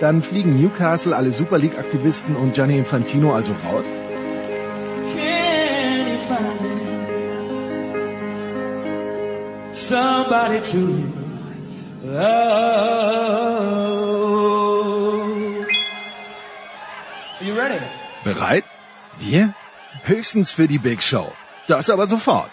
Dann fliegen Newcastle, alle Super League-Aktivisten und Gianni Infantino also raus? Somebody to Are you ready? Bereit? Wir? Höchstens für die Big Show. Das aber sofort.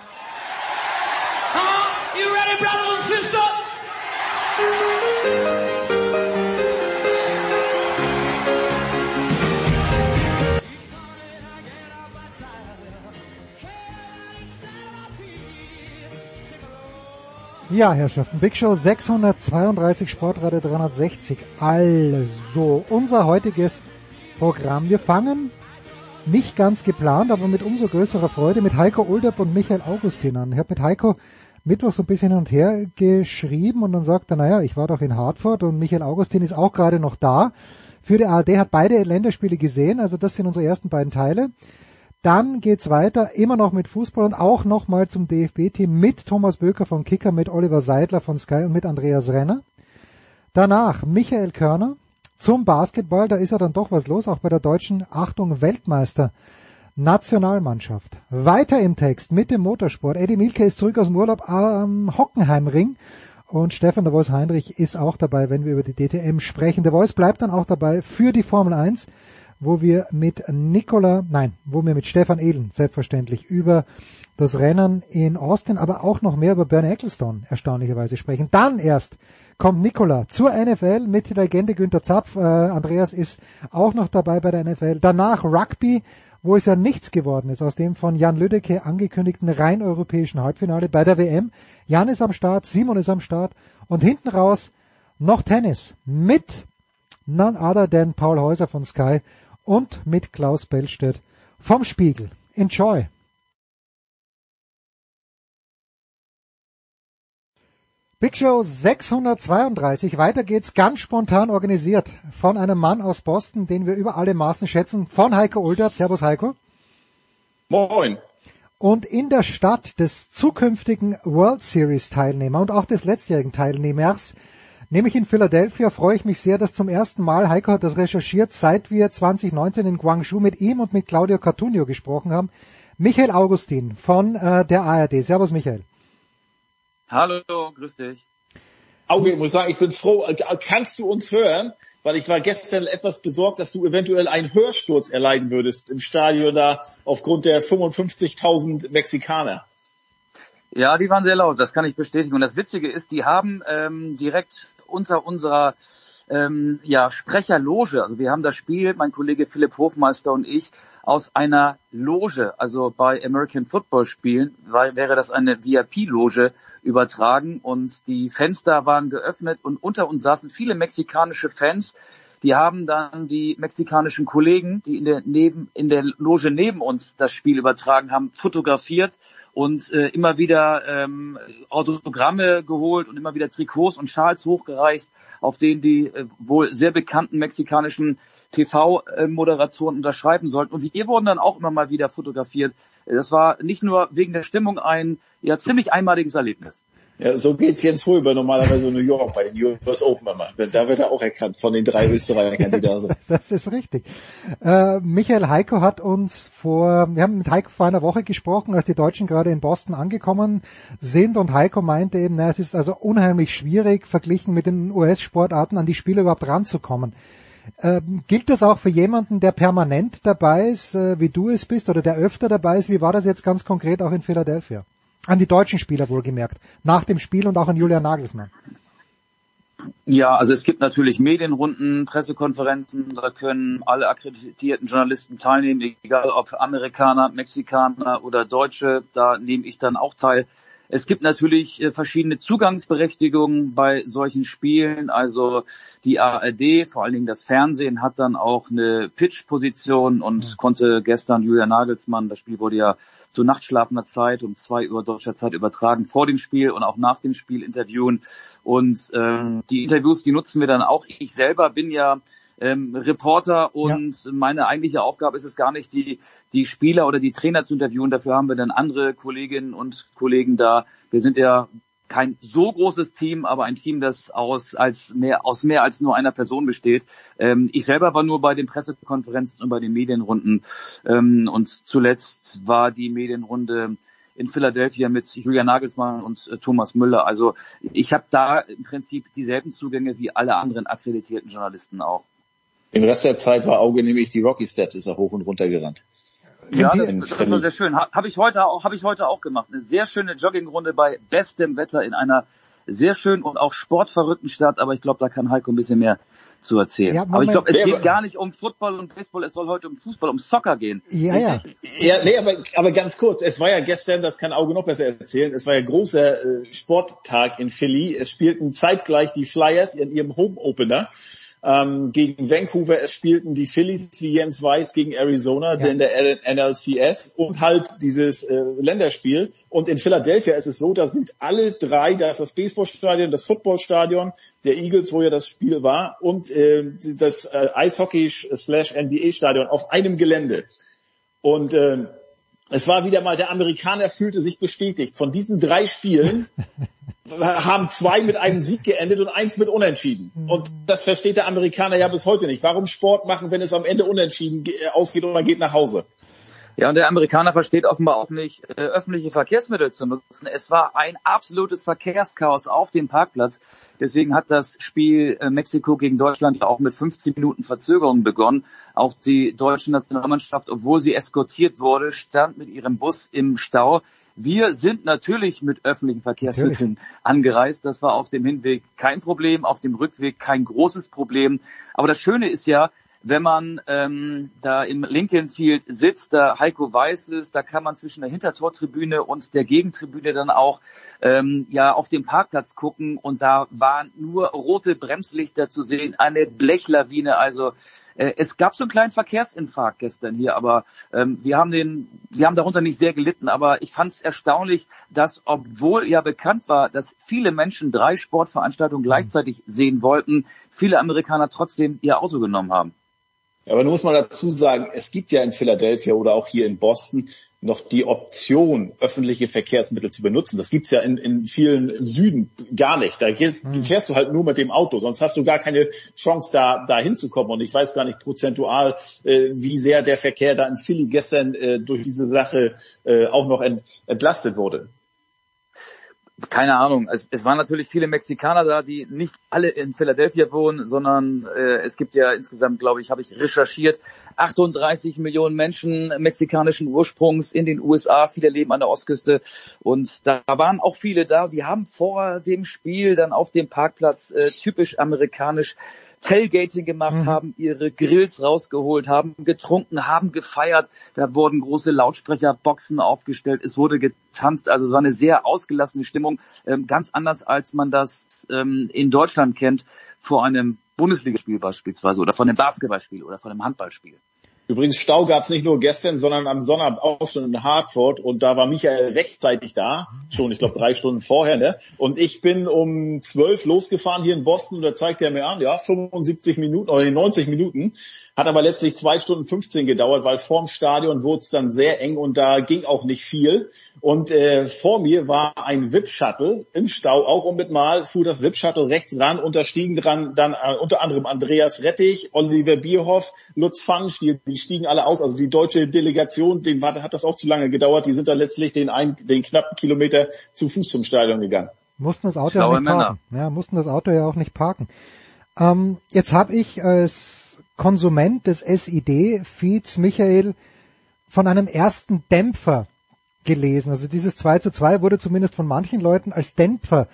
Ja, Herrschaften, Big Show 632, Sportrate 360. Also, unser heutiges Programm. Wir fangen nicht ganz geplant, aber mit umso größerer Freude mit Heiko Olderb und Michael Augustin an. Ich habe mit Heiko Mittwoch so ein bisschen hin und her geschrieben und dann sagt er, naja, ich war doch in Hartford und Michael Augustin ist auch gerade noch da. Für die ARD hat beide Länderspiele gesehen, also das sind unsere ersten beiden Teile. Dann geht's weiter, immer noch mit Fußball und auch nochmal zum DFB-Team mit Thomas Böker von Kicker, mit Oliver Seidler von Sky und mit Andreas Renner. Danach Michael Körner zum Basketball, da ist ja dann doch was los, auch bei der deutschen, Achtung, Weltmeister Nationalmannschaft. Weiter im Text mit dem Motorsport. Eddie Milke ist zurück aus dem Urlaub am Hockenheimring und Stefan der Voice Heinrich ist auch dabei, wenn wir über die DTM sprechen. Der Voice bleibt dann auch dabei für die Formel 1 wo wir mit Nicola, nein, wo wir mit Stefan Ehlen selbstverständlich über das Rennen in Austin, aber auch noch mehr über Bernie Ecclestone erstaunlicherweise sprechen. Dann erst kommt Nicola zur NFL mit der Legende Günther Zapf. Äh, Andreas ist auch noch dabei bei der NFL. Danach Rugby, wo es ja nichts geworden ist aus dem von Jan Lüdecke angekündigten rein europäischen Halbfinale bei der WM. Jan ist am Start, Simon ist am Start und hinten raus noch Tennis mit none other than Paul Häuser von Sky und mit Klaus Bellstedt vom Spiegel. Enjoy! Big Show 632. Weiter geht's ganz spontan organisiert von einem Mann aus Boston, den wir über alle Maßen schätzen, von Heiko Ulder. Servus Heiko. Moin. Und in der Stadt des zukünftigen World Series Teilnehmer und auch des letztjährigen Teilnehmers Nämlich in Philadelphia freue ich mich sehr, dass zum ersten Mal, Heiko hat das recherchiert, seit wir 2019 in Guangzhou mit ihm und mit Claudio Cartunio gesprochen haben, Michael Augustin von äh, der ARD. Servus Michael. Hallo, grüß dich. Auge, ich muss sagen, ich bin froh. Kannst du uns hören? Weil ich war gestern etwas besorgt, dass du eventuell einen Hörsturz erleiden würdest im Stadion da aufgrund der 55.000 Mexikaner. Ja, die waren sehr laut, das kann ich bestätigen. Und das Witzige ist, die haben ähm, direkt unter unserer ähm, ja, Sprecherloge. Also wir haben das Spiel, mein Kollege Philipp Hofmeister und ich, aus einer Loge, also bei American Football Spielen, weil, wäre das eine VIP-Loge übertragen und die Fenster waren geöffnet und unter uns saßen viele mexikanische Fans. Die haben dann die mexikanischen Kollegen, die in der, neben, in der Loge neben uns das Spiel übertragen haben, fotografiert und äh, immer wieder ähm, Autogramme geholt und immer wieder Trikots und Schals hochgereicht, auf denen die äh, wohl sehr bekannten mexikanischen TV-Moderatoren unterschreiben sollten. Und wir wurden dann auch immer mal wieder fotografiert. Das war nicht nur wegen der Stimmung ein ja ziemlich einmaliges Erlebnis. Ja, so geht's Jens Fulber normalerweise in New York bei den US Open immer. Da wird er auch erkannt von den drei Österreichern, die das ist richtig. Äh, Michael Heiko hat uns vor, wir haben mit Heiko vor einer Woche gesprochen, als die Deutschen gerade in Boston angekommen sind und Heiko meinte eben, na, es ist also unheimlich schwierig, verglichen mit den US-Sportarten an die Spiele überhaupt ranzukommen. Ähm, gilt das auch für jemanden, der permanent dabei ist, äh, wie du es bist, oder der öfter dabei ist? Wie war das jetzt ganz konkret auch in Philadelphia? An die deutschen Spieler wohlgemerkt. Nach dem Spiel und auch an Julian Nagelsmann. Ja, also es gibt natürlich Medienrunden, Pressekonferenzen, da können alle akkreditierten Journalisten teilnehmen, egal ob Amerikaner, Mexikaner oder Deutsche, da nehme ich dann auch teil. Es gibt natürlich äh, verschiedene Zugangsberechtigungen bei solchen Spielen. Also die ARD, vor allen Dingen das Fernsehen, hat dann auch eine Pitch-Position und ja. konnte gestern Julian Nagelsmann, das Spiel wurde ja zu nachtschlafender Zeit um zwei Uhr deutscher Zeit übertragen, vor dem Spiel und auch nach dem Spiel interviewen. Und ähm, die Interviews, die nutzen wir dann auch. Ich selber bin ja ähm, Reporter und ja. meine eigentliche Aufgabe ist es gar nicht, die, die Spieler oder die Trainer zu interviewen. Dafür haben wir dann andere Kolleginnen und Kollegen da. Wir sind ja kein so großes Team, aber ein Team, das aus, als mehr, aus mehr als nur einer Person besteht. Ähm, ich selber war nur bei den Pressekonferenzen und bei den Medienrunden. Ähm, und zuletzt war die Medienrunde in Philadelphia mit Julian Nagelsmann und äh, Thomas Müller. Also ich habe da im Prinzip dieselben Zugänge wie alle anderen akkreditierten Journalisten auch. Den Rest der Zeit war Auge nämlich die Rocky Steps, ist er hoch und runter gerannt. Ja, das, das war sehr schön. Habe ich heute auch, habe ich heute auch gemacht. Eine sehr schöne Joggingrunde bei bestem Wetter in einer sehr schönen und auch sportverrückten Stadt. Aber ich glaube, da kann Heiko ein bisschen mehr zu erzählen. Ja, aber ich glaube, es geht gar nicht um Football und Baseball, es soll heute um Fußball, um Soccer gehen. Ja, ja. Ja, nee, aber, aber ganz kurz, es war ja gestern, das kann Auge noch besser erzählen, es war ja großer äh, Sporttag in Philly. Es spielten zeitgleich die Flyers in ihrem Home Opener ähm, gegen Vancouver. Es spielten die Phillies, wie Jens weiß, gegen Arizona, ja. in der NLCS und halt dieses äh, Länderspiel. Und in Philadelphia ist es so, da sind alle drei, da ist das Baseballstadion, das Footballstadion der Eagles, wo ja das Spiel war, und äh, das äh, Eishockey slash NBA Stadion auf einem Gelände. Und äh, es war wieder mal, der Amerikaner fühlte sich bestätigt. Von diesen drei Spielen haben zwei mit einem Sieg geendet und eins mit Unentschieden. Und das versteht der Amerikaner ja bis heute nicht. Warum Sport machen, wenn es am Ende unentschieden ausgeht und man geht nach Hause? Ja, und der Amerikaner versteht offenbar auch nicht, äh, öffentliche Verkehrsmittel zu nutzen. Es war ein absolutes Verkehrschaos auf dem Parkplatz. Deswegen hat das Spiel äh, Mexiko gegen Deutschland auch mit 15 Minuten Verzögerung begonnen. Auch die deutsche Nationalmannschaft, obwohl sie eskortiert wurde, stand mit ihrem Bus im Stau. Wir sind natürlich mit öffentlichen Verkehrsmitteln natürlich. angereist. Das war auf dem Hinweg kein Problem, auf dem Rückweg kein großes Problem. Aber das Schöne ist ja, wenn man ähm, da im Lincoln Field sitzt, da Heiko weiß es, da kann man zwischen der Hintertortribüne und der Gegentribüne dann auch ähm, ja auf den Parkplatz gucken. Und da waren nur rote Bremslichter zu sehen, eine Blechlawine, also äh, es gab so einen kleinen Verkehrsinfarkt gestern hier, aber ähm, wir haben den, wir haben darunter nicht sehr gelitten, aber ich fand es erstaunlich, dass obwohl ja bekannt war, dass viele Menschen drei Sportveranstaltungen gleichzeitig sehen wollten, viele Amerikaner trotzdem ihr Auto genommen haben. Aber nun muss man dazu sagen, es gibt ja in Philadelphia oder auch hier in Boston noch die Option, öffentliche Verkehrsmittel zu benutzen. Das gibt's ja in, in vielen im Süden gar nicht. Da hm. fährst du halt nur mit dem Auto, sonst hast du gar keine Chance, da, da hinzukommen. Und ich weiß gar nicht prozentual, äh, wie sehr der Verkehr da in Philly gestern äh, durch diese Sache äh, auch noch ent, entlastet wurde keine Ahnung. Es, es waren natürlich viele Mexikaner da, die nicht alle in Philadelphia wohnen, sondern äh, es gibt ja insgesamt, glaube ich, habe ich recherchiert, 38 Millionen Menschen mexikanischen Ursprungs in den USA. Viele leben an der Ostküste und da waren auch viele da. Die haben vor dem Spiel dann auf dem Parkplatz äh, typisch amerikanisch Tailgating gemacht, mhm. haben ihre Grills rausgeholt, haben getrunken, haben gefeiert. Da wurden große Lautsprecherboxen aufgestellt, es wurde getanzt. Also es war eine sehr ausgelassene Stimmung, ähm, ganz anders als man das ähm, in Deutschland kennt vor einem Bundesligaspiel beispielsweise oder von einem Basketballspiel oder von einem Handballspiel. Übrigens, Stau gab es nicht nur gestern, sondern am Sonnabend auch schon in Hartford und da war Michael rechtzeitig da, schon, ich glaube, drei Stunden vorher, ne? Und ich bin um zwölf losgefahren hier in Boston und da zeigte er mir an, ja, 75 Minuten oder 90 Minuten. Hat aber letztlich zwei Stunden 15 gedauert, weil vorm Stadion wurde es dann sehr eng und da ging auch nicht viel. Und äh, vor mir war ein VIP-Shuttle im Stau, auch um mit Mal fuhr das VIP-Shuttle rechts ran, unterstiegen dran dann äh, unter anderem Andreas Rettich, Oliver Bierhoff, Lutz Pfannenstiel, die stiegen alle aus. Also die deutsche Delegation, denen war, hat das auch zu lange gedauert. Die sind dann letztlich den, ein, den knappen Kilometer zu Fuß zum Stadion gegangen. Mussten das Auto ja nicht parken. Ja, mussten das Auto ja auch nicht parken. Ähm, jetzt habe ich als Konsument des SID-Feeds, Michael, von einem ersten Dämpfer gelesen. Also dieses 2 zu 2 wurde zumindest von manchen Leuten als Dämpfer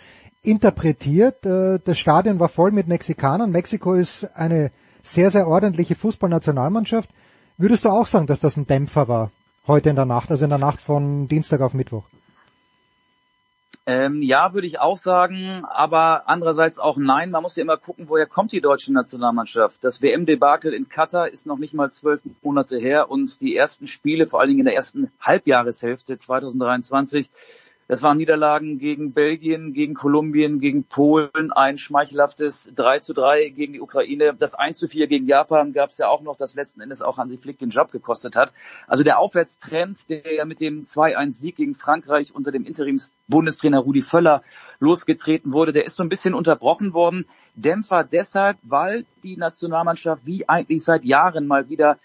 interpretiert. Äh, das Stadion war voll mit Mexikanern. Mexiko ist eine sehr, sehr ordentliche Fußballnationalmannschaft. Würdest du auch sagen, dass das ein Dämpfer war heute in der Nacht, also in der Nacht von Dienstag auf Mittwoch? Ähm, ja, würde ich auch sagen, aber andererseits auch nein. Man muss ja immer gucken, woher kommt die deutsche Nationalmannschaft. Das WM-Debakel in Katar ist noch nicht mal zwölf Monate her und die ersten Spiele, vor allen Dingen in der ersten Halbjahreshälfte 2023, das waren Niederlagen gegen Belgien, gegen Kolumbien, gegen Polen, ein schmeichelhaftes 3 zu 3 gegen die Ukraine. Das 1 zu 4 gegen Japan gab es ja auch noch, das letzten Endes auch Hansi Flick den Job gekostet hat. Also der Aufwärtstrend, der ja mit dem 2-1-Sieg gegen Frankreich unter dem Interims-Bundestrainer Rudi Völler losgetreten wurde, der ist so ein bisschen unterbrochen worden. Dämpfer deshalb, weil die Nationalmannschaft wie eigentlich seit Jahren mal wieder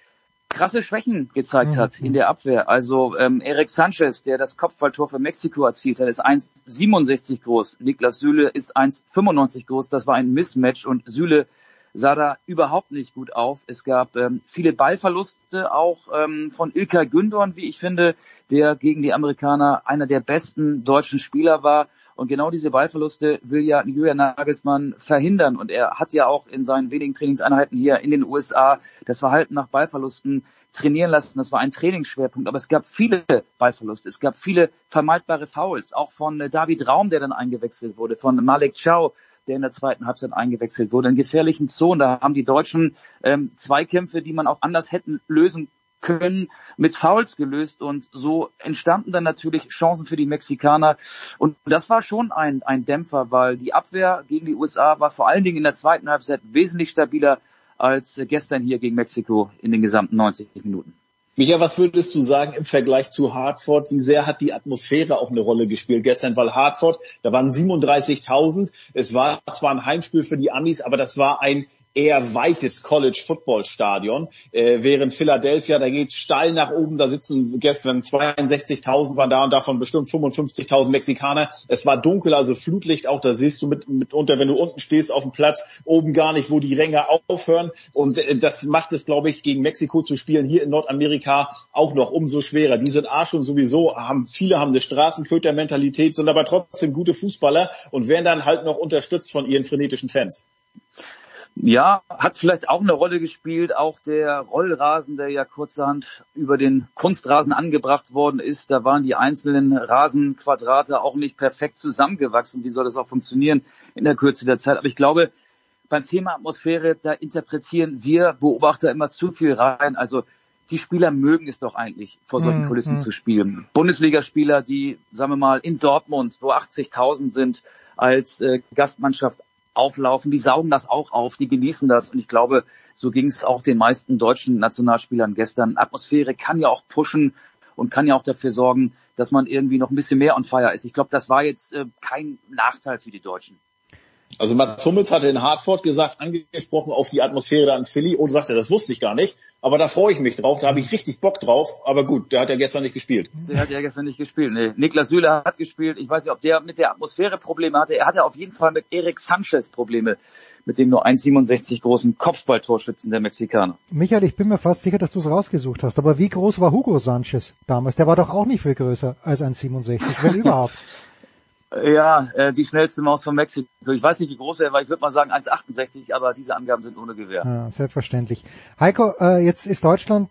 krasse Schwächen gezeigt hat in der Abwehr. Also ähm, Eric Sanchez, der das Kopfballtor für Mexiko erzielt hat, ist 1,67 groß. Niklas Süle ist 1,95 groß. Das war ein Mismatch und Süle sah da überhaupt nicht gut auf. Es gab ähm, viele Ballverluste, auch ähm, von Ilkay Gündorn, wie ich finde, der gegen die Amerikaner einer der besten deutschen Spieler war. Und genau diese Ballverluste will ja Julian Nagelsmann verhindern. Und er hat ja auch in seinen wenigen Trainingseinheiten hier in den USA das Verhalten nach Ballverlusten trainieren lassen. Das war ein Trainingsschwerpunkt. Aber es gab viele Ballverluste. Es gab viele vermeidbare Fouls. Auch von äh, David Raum, der dann eingewechselt wurde, von Malek Chow, der in der zweiten Halbzeit eingewechselt wurde. In gefährlichen Zonen, da haben die Deutschen ähm, Zweikämpfe, die man auch anders hätten lösen können, mit Fouls gelöst und so entstanden dann natürlich Chancen für die Mexikaner und das war schon ein, ein Dämpfer, weil die Abwehr gegen die USA war vor allen Dingen in der zweiten Halbzeit wesentlich stabiler als gestern hier gegen Mexiko in den gesamten 90 Minuten. Micha, was würdest du sagen im Vergleich zu Hartford? Wie sehr hat die Atmosphäre auch eine Rolle gespielt gestern? Weil Hartford, da waren 37.000. Es war zwar ein Heimspiel für die Amis, aber das war ein eher weites College Football Stadion, äh, während Philadelphia, da geht steil nach oben, da sitzen gestern 62.000 waren da und davon bestimmt 55.000 Mexikaner. Es war dunkel, also Flutlicht auch, da siehst du mit, mitunter, wenn du unten stehst auf dem Platz, oben gar nicht, wo die Ränge aufhören und äh, das macht es, glaube ich, gegen Mexiko zu spielen hier in Nordamerika auch noch umso schwerer. Die sind A schon sowieso, haben viele haben eine Straßenköter-Mentalität, sind aber trotzdem gute Fußballer und werden dann halt noch unterstützt von ihren frenetischen Fans. Ja, hat vielleicht auch eine Rolle gespielt. Auch der Rollrasen, der ja kurzerhand über den Kunstrasen angebracht worden ist, da waren die einzelnen Rasenquadrate auch nicht perfekt zusammengewachsen. Wie soll das auch funktionieren in der Kürze der Zeit? Aber ich glaube, beim Thema Atmosphäre, da interpretieren wir Beobachter immer zu viel rein. Also die Spieler mögen es doch eigentlich, vor solchen mm, Kulissen mm. zu spielen. Bundesligaspieler, die, sagen wir mal, in Dortmund, wo 80.000 sind, als äh, Gastmannschaft auflaufen, die saugen das auch auf, die genießen das und ich glaube, so ging es auch den meisten deutschen Nationalspielern gestern. Atmosphäre kann ja auch pushen und kann ja auch dafür sorgen, dass man irgendwie noch ein bisschen mehr on fire ist. Ich glaube, das war jetzt äh, kein Nachteil für die Deutschen. Also Mats Hummels hatte in Hartford gesagt, angesprochen auf die Atmosphäre da in Philly und sagte, das wusste ich gar nicht, aber da freue ich mich drauf, da habe ich richtig Bock drauf, aber gut, der hat ja gestern nicht gespielt. Der hat ja gestern nicht gespielt, nee. Niklas Süle hat gespielt, ich weiß nicht, ob der mit der Atmosphäre Probleme hatte, er hatte auf jeden Fall mit Eric Sanchez Probleme, mit dem nur 1,67 großen Kopfballtorschützen der Mexikaner. Michael, ich bin mir fast sicher, dass du es rausgesucht hast, aber wie groß war Hugo Sanchez damals? Der war doch auch nicht viel größer als 1,67, wenn überhaupt. Ja, äh, die schnellste Maus von Mexiko. Ich weiß nicht, wie groß er war. Ich würde mal sagen 1,68, aber diese Angaben sind ohne Gewehr. Ja, selbstverständlich. Heiko, äh, jetzt ist Deutschland,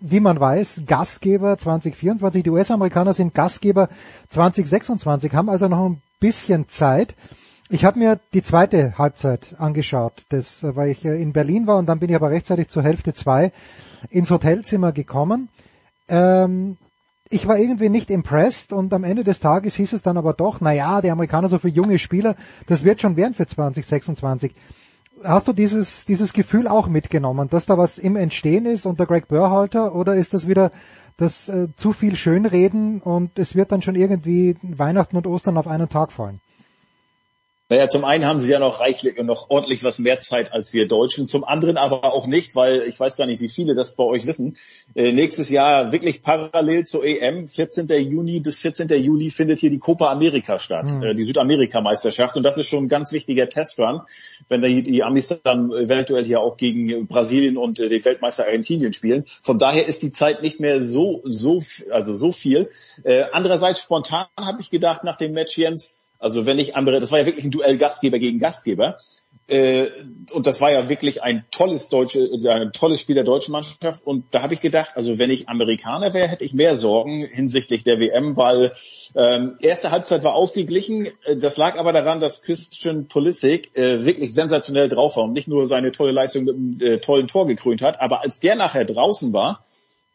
wie man weiß, Gastgeber 2024. Die US-Amerikaner sind Gastgeber 2026, haben also noch ein bisschen Zeit. Ich habe mir die zweite Halbzeit angeschaut, das, äh, weil ich äh, in Berlin war und dann bin ich aber rechtzeitig zur Hälfte zwei ins Hotelzimmer gekommen. Ähm, ich war irgendwie nicht impressed und am Ende des Tages hieß es dann aber doch, na ja, die Amerikaner so für junge Spieler, das wird schon werden für 2026. Hast du dieses, dieses Gefühl auch mitgenommen, dass da was im Entstehen ist unter Greg Burhalter oder ist das wieder das äh, zu viel Schönreden und es wird dann schon irgendwie Weihnachten und Ostern auf einen Tag fallen? Naja, zum einen haben sie ja noch reichlich und noch ordentlich was mehr Zeit als wir Deutschen. Zum anderen aber auch nicht, weil ich weiß gar nicht, wie viele das bei euch wissen. Äh, nächstes Jahr wirklich parallel zur EM, 14. Juni bis 14. Juli findet hier die Copa America statt, mhm. äh, die Südamerika-Meisterschaft. Und das ist schon ein ganz wichtiger Testrun, wenn die, die Amis dann eventuell hier auch gegen Brasilien und äh, den Weltmeister Argentinien spielen. Von daher ist die Zeit nicht mehr so, so, also so viel. Äh, andererseits spontan habe ich gedacht nach dem Match Jens, also wenn ich andere, das war ja wirklich ein Duell Gastgeber gegen Gastgeber. Äh, und das war ja wirklich ein tolles deutsche, ein tolles Spiel der deutschen Mannschaft. Und da habe ich gedacht, also wenn ich Amerikaner wäre, hätte ich mehr Sorgen hinsichtlich der WM, weil ähm, erste Halbzeit war ausgeglichen. Äh, das lag aber daran, dass Christian Pulisic äh, wirklich sensationell drauf war und nicht nur seine tolle Leistung mit einem äh, tollen Tor gekrönt hat, aber als der nachher draußen war,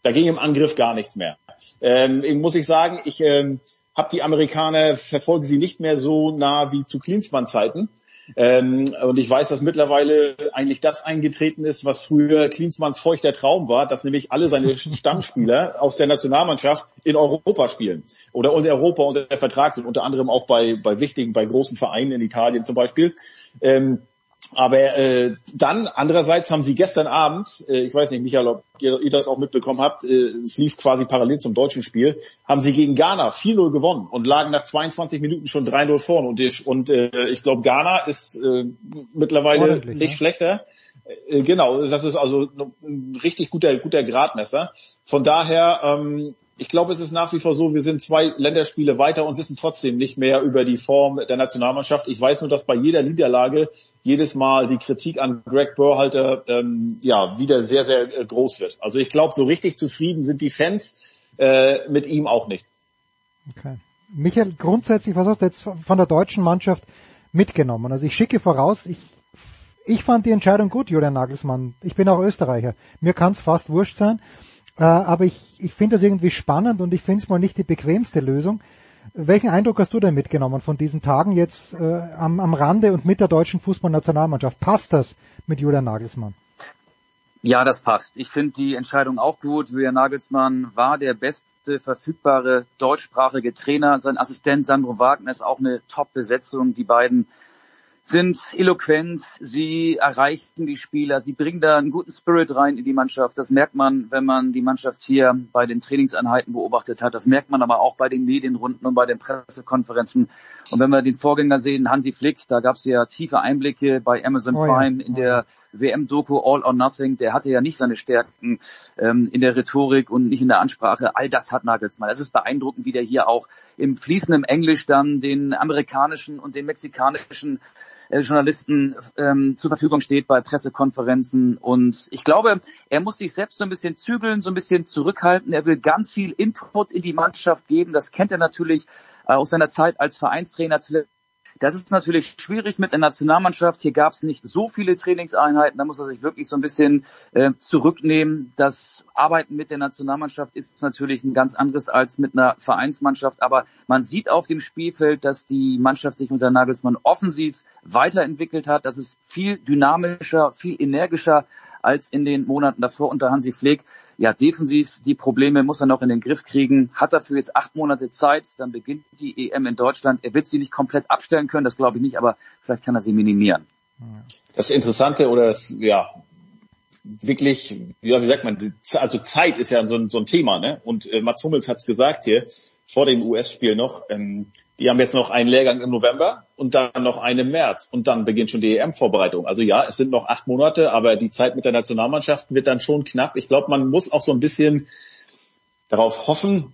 da ging im Angriff gar nichts mehr. Ähm, muss ich sagen, ich ähm, habe die Amerikaner, verfolge sie nicht mehr so nah wie zu Klinsmann-Zeiten. Ähm, und ich weiß, dass mittlerweile eigentlich das eingetreten ist, was früher Klinsmanns feuchter Traum war, dass nämlich alle seine Stammspieler aus der Nationalmannschaft in Europa spielen oder in Europa unter Vertrag sind, unter anderem auch bei, bei wichtigen, bei großen Vereinen in Italien zum Beispiel. Ähm, aber äh, dann andererseits haben sie gestern Abend, äh, ich weiß nicht, Michael, ob ihr, ihr das auch mitbekommen habt, äh, es lief quasi parallel zum deutschen Spiel, haben sie gegen Ghana 4-0 gewonnen und lagen nach 22 Minuten schon 3-0 vorne. Und ich, und äh, ich glaube, Ghana ist äh, mittlerweile nicht ne? schlechter. Äh, genau, das ist also ein richtig guter, guter Gradmesser. Von daher ähm, ich glaube, es ist nach wie vor so, wir sind zwei Länderspiele weiter und wissen trotzdem nicht mehr über die Form der Nationalmannschaft. Ich weiß nur, dass bei jeder Niederlage jedes Mal die Kritik an Greg Burhalter ähm, ja wieder sehr, sehr äh, groß wird. Also ich glaube, so richtig zufrieden sind die Fans äh, mit ihm auch nicht. Okay. Michael, grundsätzlich, was hast du jetzt von der deutschen Mannschaft mitgenommen? Also ich schicke voraus, ich, ich fand die Entscheidung gut, Julian Nagelsmann. Ich bin auch Österreicher. Mir kann es fast wurscht sein. Äh, aber ich, ich finde das irgendwie spannend und ich finde es mal nicht die bequemste Lösung. Welchen Eindruck hast du denn mitgenommen von diesen Tagen jetzt äh, am, am Rande und mit der deutschen Fußballnationalmannschaft? Passt das mit Julian Nagelsmann? Ja, das passt. Ich finde die Entscheidung auch gut. Julian Nagelsmann war der beste verfügbare deutschsprachige Trainer. Sein Assistent Sandro Wagner ist auch eine Top-Besetzung. Die beiden sind eloquent, sie erreichen die Spieler, sie bringen da einen guten Spirit rein in die Mannschaft. Das merkt man, wenn man die Mannschaft hier bei den Trainingseinheiten beobachtet hat. Das merkt man aber auch bei den Medienrunden und bei den Pressekonferenzen. Und wenn wir den Vorgänger sehen, Hansi Flick, da gab es ja tiefe Einblicke bei Amazon oh, Prime ja. in der WM-Doku All or Nothing. Der hatte ja nicht seine Stärken ähm, in der Rhetorik und nicht in der Ansprache. All das hat Nagelsmann. Es ist beeindruckend, wie der hier auch im fließenden Englisch dann den amerikanischen und den mexikanischen äh, Journalisten ähm, zur Verfügung steht bei Pressekonferenzen. Und ich glaube, er muss sich selbst so ein bisschen zügeln, so ein bisschen zurückhalten. Er will ganz viel Input in die Mannschaft geben. Das kennt er natürlich äh, aus seiner Zeit als Vereinstrainer zuletzt das ist natürlich schwierig mit der Nationalmannschaft. Hier gab es nicht so viele Trainingseinheiten. Da muss er sich wirklich so ein bisschen äh, zurücknehmen. Das Arbeiten mit der Nationalmannschaft ist natürlich ein ganz anderes als mit einer Vereinsmannschaft. Aber man sieht auf dem Spielfeld, dass die Mannschaft sich unter Nagelsmann offensiv weiterentwickelt hat. Das ist viel dynamischer, viel energischer als in den Monaten davor unter Hansi Flick. Ja, defensiv die Probleme muss er noch in den Griff kriegen. Hat dafür jetzt acht Monate Zeit, dann beginnt die EM in Deutschland. Er wird sie nicht komplett abstellen können, das glaube ich nicht, aber vielleicht kann er sie minimieren. Das Interessante oder das, ja, wirklich, ja, wie sagt man, also Zeit ist ja so ein, so ein Thema, ne? Und äh, Mats Hummels hat's gesagt hier, vor dem US-Spiel noch, ähm, die haben jetzt noch einen Lehrgang im November und dann noch einen im März und dann beginnt schon die EM-Vorbereitung. Also ja, es sind noch acht Monate, aber die Zeit mit der Nationalmannschaft wird dann schon knapp. Ich glaube, man muss auch so ein bisschen darauf hoffen,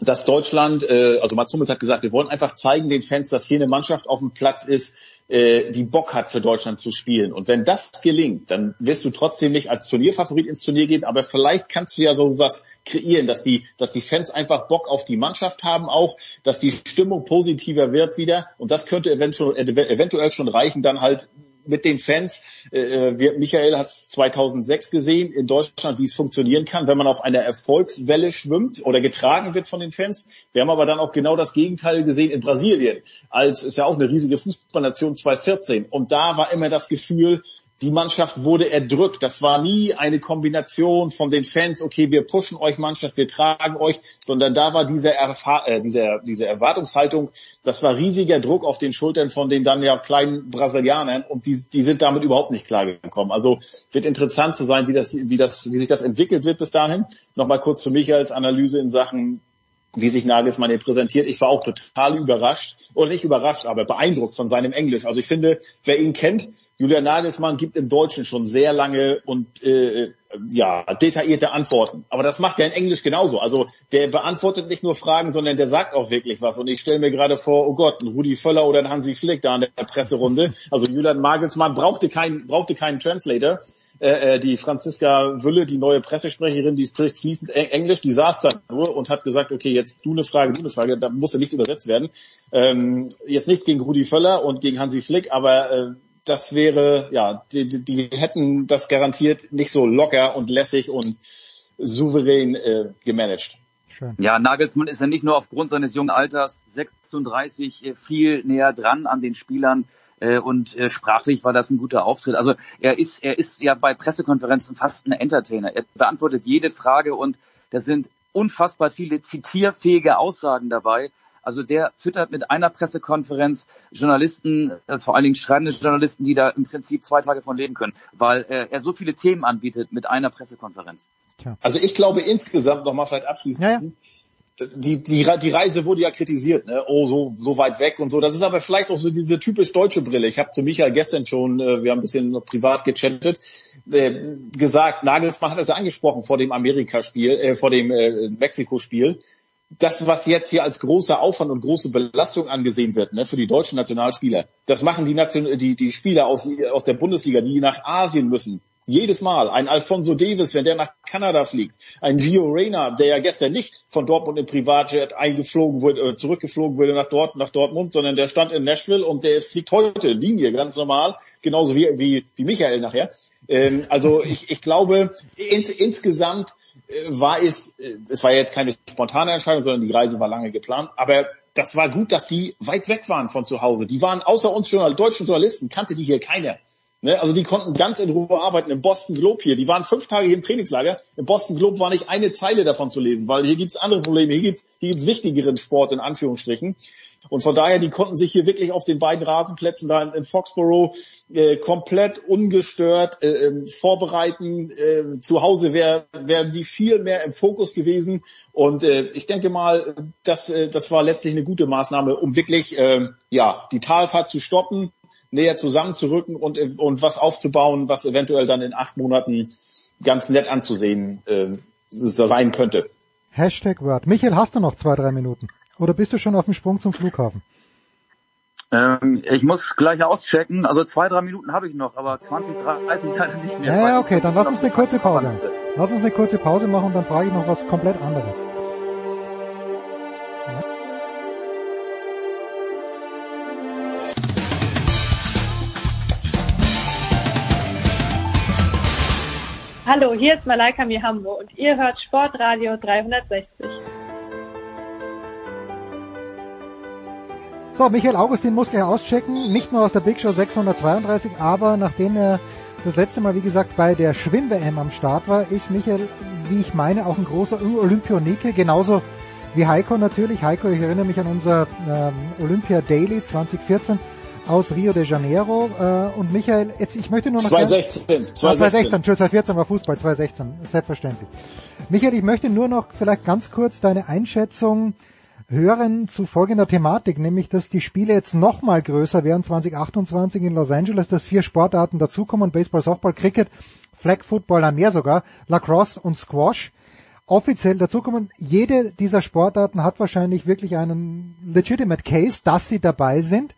dass Deutschland, äh, also Mats Hummels hat gesagt, wir wollen einfach zeigen den Fans, dass hier eine Mannschaft auf dem Platz ist, äh, die Bock hat für Deutschland zu spielen. Und wenn das gelingt, dann wirst du trotzdem nicht als Turnierfavorit ins Turnier gehen, aber vielleicht kannst du ja so was kreieren, dass die, dass die Fans einfach Bock auf die Mannschaft haben auch, dass die Stimmung positiver wird wieder. Und das könnte eventuell, eventuell schon reichen, dann halt mit den Fans. Äh, äh wir, Michael hat es 2006 gesehen in Deutschland, wie es funktionieren kann, wenn man auf einer Erfolgswelle schwimmt oder getragen wird von den Fans. Wir haben aber dann auch genau das Gegenteil gesehen in Brasilien, als ist ja auch eine riesige Fußballnation 2014. Und da war immer das Gefühl, die Mannschaft wurde erdrückt. Das war nie eine Kombination von den Fans, okay, wir pushen euch Mannschaft, wir tragen euch, sondern da war diese, Erfa äh, diese, diese Erwartungshaltung, das war riesiger Druck auf den Schultern von den dann ja kleinen Brasilianern und die, die sind damit überhaupt nicht klargekommen. Also wird interessant zu sein, wie das, wie das, wie sich das entwickelt wird bis dahin. Nochmal kurz für mich als Analyse in Sachen wie sich Nagelsmann hier präsentiert. Ich war auch total überrascht, oder nicht überrascht, aber beeindruckt von seinem Englisch. Also ich finde, wer ihn kennt, Julian Nagelsmann gibt im Deutschen schon sehr lange und äh, ja detaillierte Antworten. Aber das macht er in Englisch genauso. Also der beantwortet nicht nur Fragen, sondern der sagt auch wirklich was. Und ich stelle mir gerade vor, oh Gott, ein Rudi Völler oder ein Hansi Flick da in der Presserunde. Also Julian Nagelsmann brauchte keinen brauchte keinen Translator. Äh, äh, die Franziska Wülle, die neue Pressesprecherin, die spricht fließend Englisch, die saß da nur und hat gesagt, okay, jetzt du eine Frage, du eine Frage, da musste nichts übersetzt werden. Ähm, jetzt nichts gegen Rudi Völler und gegen Hansi Flick, aber äh, das wäre, ja, die, die, die hätten das garantiert nicht so locker und lässig und souverän äh, gemanagt. Schön. Ja, Nagelsmann ist ja nicht nur aufgrund seines jungen Alters 36 äh, viel näher dran an den Spielern äh, und äh, sprachlich war das ein guter Auftritt. Also er ist, er ist ja bei Pressekonferenzen fast ein Entertainer. Er beantwortet jede Frage und da sind unfassbar viele zitierfähige Aussagen dabei. Also der füttert mit einer Pressekonferenz Journalisten, äh, vor allen Dingen schreibende Journalisten, die da im Prinzip zwei Tage von leben können, weil äh, er so viele Themen anbietet mit einer Pressekonferenz. Also ich glaube insgesamt nochmal vielleicht abschließend, ja, ja. Die, die, die Reise wurde ja kritisiert, ne? oh, so, so weit weg und so. Das ist aber vielleicht auch so diese typisch deutsche Brille. Ich habe zu Michael gestern schon, äh, wir haben ein bisschen noch privat gechattet, äh, gesagt, Nagelsmann hat es ja angesprochen vor dem Amerikaspiel, äh, vor dem äh, Mexiko-Spiel das, was jetzt hier als großer Aufwand und große Belastung angesehen wird, ne, für die deutschen Nationalspieler, das machen die, Nation die, die Spieler aus, aus der Bundesliga, die nach Asien müssen. Jedes Mal. Ein Alfonso Davis, wenn der nach Kanada fliegt. Ein Gio Reyna, der ja gestern nicht von Dortmund im Privatjet eingeflogen wurde, äh, zurückgeflogen wurde nach, Dort, nach Dortmund, sondern der stand in Nashville und der fliegt heute Linie, ganz normal. Genauso wie, wie, wie Michael nachher. Ähm, also ich, ich glaube, ins, insgesamt äh, war es, äh, es war jetzt keine spontane Entscheidung, sondern die Reise war lange geplant, aber das war gut, dass die weit weg waren von zu Hause. Die waren außer uns Journal deutschen Journalisten, kannte die hier keiner. Ne? Also die konnten ganz in Ruhe arbeiten im Boston Globe hier. Die waren fünf Tage hier im Trainingslager. Im Boston Globe war nicht eine Zeile davon zu lesen, weil hier gibt's andere Probleme. Hier gibt's hier gibt's wichtigeren Sport in Anführungsstrichen. Und von daher, die konnten sich hier wirklich auf den beiden Rasenplätzen da in, Foxborough äh, komplett ungestört äh, ähm, vorbereiten. Äh, zu Hause wären wär die viel mehr im Fokus gewesen. Und äh, ich denke mal, das, äh, das war letztlich eine gute Maßnahme, um wirklich äh, ja die Talfahrt zu stoppen, näher zusammenzurücken und, und was aufzubauen, was eventuell dann in acht Monaten ganz nett anzusehen äh, sein könnte. Hashtag Word. Michael, hast du noch zwei, drei Minuten? Oder bist du schon auf dem Sprung zum Flughafen? Ähm, ich muss gleich auschecken. Also zwei, drei Minuten habe ich noch, aber 20, 30 leider nicht mehr. Ja, okay, dann lass uns eine kurze Pause. Lass uns eine kurze Pause machen und dann frage ich noch was komplett anderes. Hallo, hier ist Malaika Mihambo und ihr hört Sportradio 360. So, Michael Augustin muss gleich auschecken, nicht nur aus der Big Show 632, aber nachdem er das letzte Mal, wie gesagt, bei der Schwimm-WM am Start war, ist Michael, wie ich meine, auch ein großer Olympionike, genauso wie Heiko natürlich. Heiko, ich erinnere mich an unser ähm, Olympia Daily 2014 aus Rio de Janeiro. Äh, und Michael, jetzt, ich möchte nur noch... 2016. 2016, 2016, 2014 war Fußball, 2016, selbstverständlich. Michael, ich möchte nur noch vielleicht ganz kurz deine Einschätzung hören zu folgender Thematik, nämlich dass die Spiele jetzt nochmal größer werden 2028 in Los Angeles, dass vier Sportarten dazukommen, Baseball, Softball, Cricket, Flag Football, mehr sogar, Lacrosse und Squash offiziell dazukommen. Jede dieser Sportarten hat wahrscheinlich wirklich einen legitimate Case, dass sie dabei sind.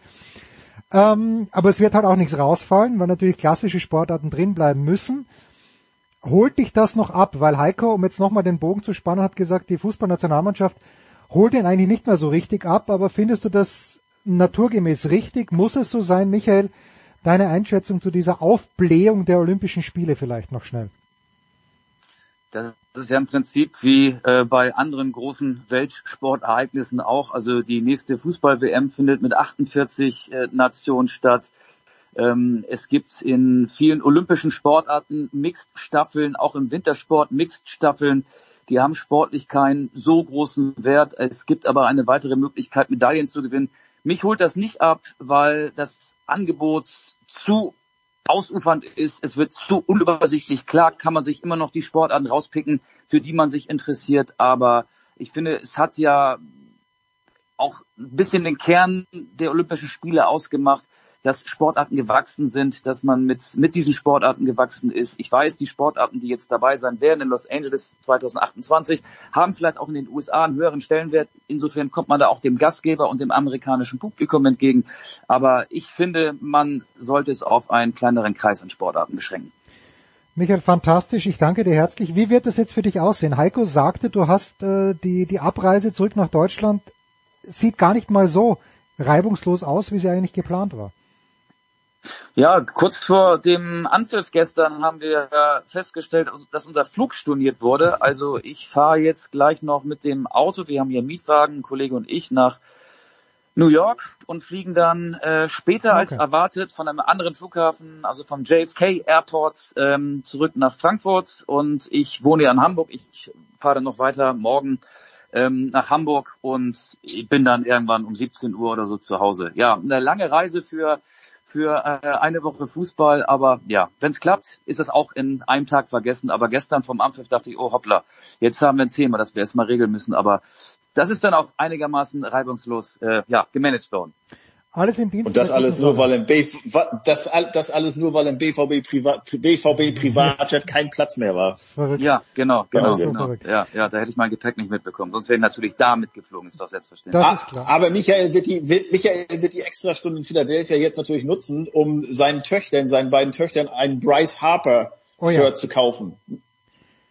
Ähm, aber es wird halt auch nichts rausfallen, weil natürlich klassische Sportarten drin bleiben müssen. Holt dich das noch ab? Weil Heiko, um jetzt nochmal den Bogen zu spannen, hat gesagt, die Fußballnationalmannschaft holt ihn eigentlich nicht mehr so richtig ab, aber findest du das naturgemäß richtig? Muss es so sein, Michael? Deine Einschätzung zu dieser Aufblähung der Olympischen Spiele vielleicht noch schnell. Das ist ja im Prinzip wie äh, bei anderen großen Weltsportereignissen auch. Also die nächste Fußball-WM findet mit 48 äh, Nationen statt. Ähm, es gibt in vielen olympischen Sportarten Mixed-Staffeln, auch im Wintersport Mixed-Staffeln. Die haben sportlich keinen so großen Wert. Es gibt aber eine weitere Möglichkeit, Medaillen zu gewinnen. Mich holt das nicht ab, weil das Angebot zu ausufernd ist. Es wird zu unübersichtlich. Klar kann man sich immer noch die Sportarten rauspicken, für die man sich interessiert. Aber ich finde, es hat ja auch ein bisschen den Kern der Olympischen Spiele ausgemacht, dass Sportarten gewachsen sind, dass man mit, mit diesen Sportarten gewachsen ist. Ich weiß, die Sportarten, die jetzt dabei sein werden in Los Angeles 2028, haben vielleicht auch in den USA einen höheren Stellenwert. Insofern kommt man da auch dem Gastgeber und dem amerikanischen Publikum entgegen. Aber ich finde, man sollte es auf einen kleineren Kreis an Sportarten beschränken. Michael, fantastisch. Ich danke dir herzlich. Wie wird es jetzt für dich aussehen? Heiko sagte, du hast äh, die, die Abreise zurück nach Deutschland sieht gar nicht mal so reibungslos aus, wie sie eigentlich geplant war. Ja, kurz vor dem Anpfiff gestern haben wir festgestellt, dass unser Flug storniert wurde. Also ich fahre jetzt gleich noch mit dem Auto, wir haben hier einen Mietwagen, ein Kollege und ich, nach New York und fliegen dann äh, später okay. als erwartet von einem anderen Flughafen, also vom JFK Airport, ähm, zurück nach Frankfurt. Und ich wohne ja in Hamburg. Ich fahre dann noch weiter morgen ähm, nach Hamburg und ich bin dann irgendwann um 17 Uhr oder so zu Hause. Ja, eine lange Reise für für äh, eine Woche Fußball, aber ja, wenn es klappt, ist das auch in einem Tag vergessen. Aber gestern vom Ampfiff dachte ich, oh hoppla, jetzt haben wir ein Thema, das wir erstmal regeln müssen. Aber das ist dann auch einigermaßen reibungslos äh, ja, gemanagt worden. Alles im Dienst. Und das alles nur, weil im BV, das, das alles nur, weil im BVB Privat, BVB Privatjet kein Platz mehr war. Ja, genau, genau, genau. Ja, ja, da hätte ich mein Gepäck nicht mitbekommen. Sonst wäre ich natürlich da mitgeflogen, ist doch selbstverständlich. Das ist klar. Aber Michael wird die, Michael wird die Extrastunde in Philadelphia jetzt natürlich nutzen, um seinen Töchtern, seinen beiden Töchtern ein Bryce Harper oh, Shirt ja. zu kaufen.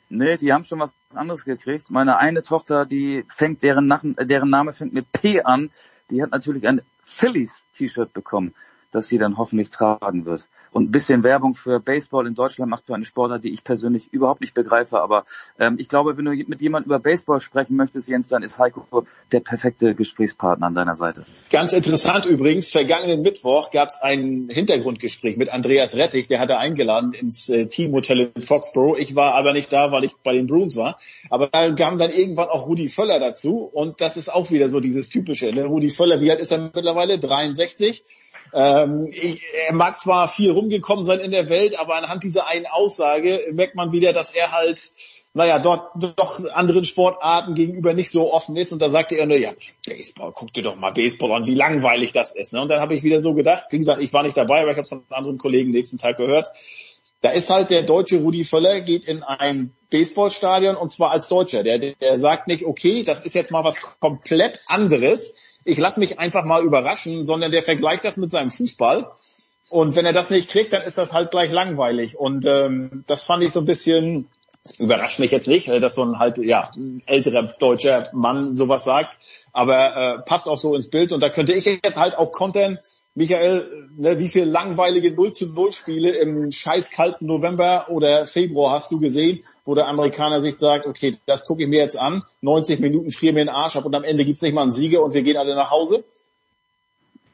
Nee, die haben schon was anderes gekriegt. Meine eine Tochter, die fängt, deren, Nach deren Name fängt mit P an, die hat natürlich ein Phillies T-Shirt bekommen, das sie dann hoffentlich tragen wird. Und ein bisschen Werbung für Baseball in Deutschland macht für eine Sportart, die ich persönlich überhaupt nicht begreife. Aber ähm, ich glaube, wenn du mit jemandem über Baseball sprechen möchtest, Jens, dann ist Heiko der perfekte Gesprächspartner an deiner Seite. Ganz interessant übrigens, vergangenen Mittwoch gab es ein Hintergrundgespräch mit Andreas Rettich, der hatte eingeladen ins äh, Teamhotel in Foxborough. Ich war aber nicht da, weil ich bei den Bruins war. Aber da kam dann irgendwann auch Rudi Völler dazu und das ist auch wieder so dieses typische. Ne? Rudi Völler, wie alt ist er mittlerweile? 63 ähm, ich, er mag zwar viel rumgekommen sein in der Welt, aber anhand dieser einen Aussage merkt man wieder, dass er halt naja, dort doch anderen Sportarten gegenüber nicht so offen ist. Und da sagte er nur, ja, Baseball, guck dir doch mal Baseball an, wie langweilig das ist. Ne? Und dann habe ich wieder so gedacht, wie gesagt, ich war nicht dabei, aber ich habe es von anderen Kollegen nächsten Tag gehört. Da ist halt der deutsche Rudi Völler, geht in ein Baseballstadion und zwar als Deutscher. Der, der sagt nicht, okay, das ist jetzt mal was komplett anderes ich lasse mich einfach mal überraschen, sondern der vergleicht das mit seinem Fußball. Und wenn er das nicht kriegt, dann ist das halt gleich langweilig. Und ähm, das fand ich so ein bisschen, überrascht mich jetzt nicht, dass so ein halt ja älterer deutscher Mann sowas sagt, aber äh, passt auch so ins Bild. Und da könnte ich jetzt halt auch kontern, Michael, ne, wie viele langweilige 0 zu 0 Spiele im scheiß kalten November oder Februar hast du gesehen, wo der Amerikaner sich sagt, okay, das gucke ich mir jetzt an, 90 Minuten friere mir den Arsch ab und am Ende gibt's nicht mal einen Sieger und wir gehen alle nach Hause?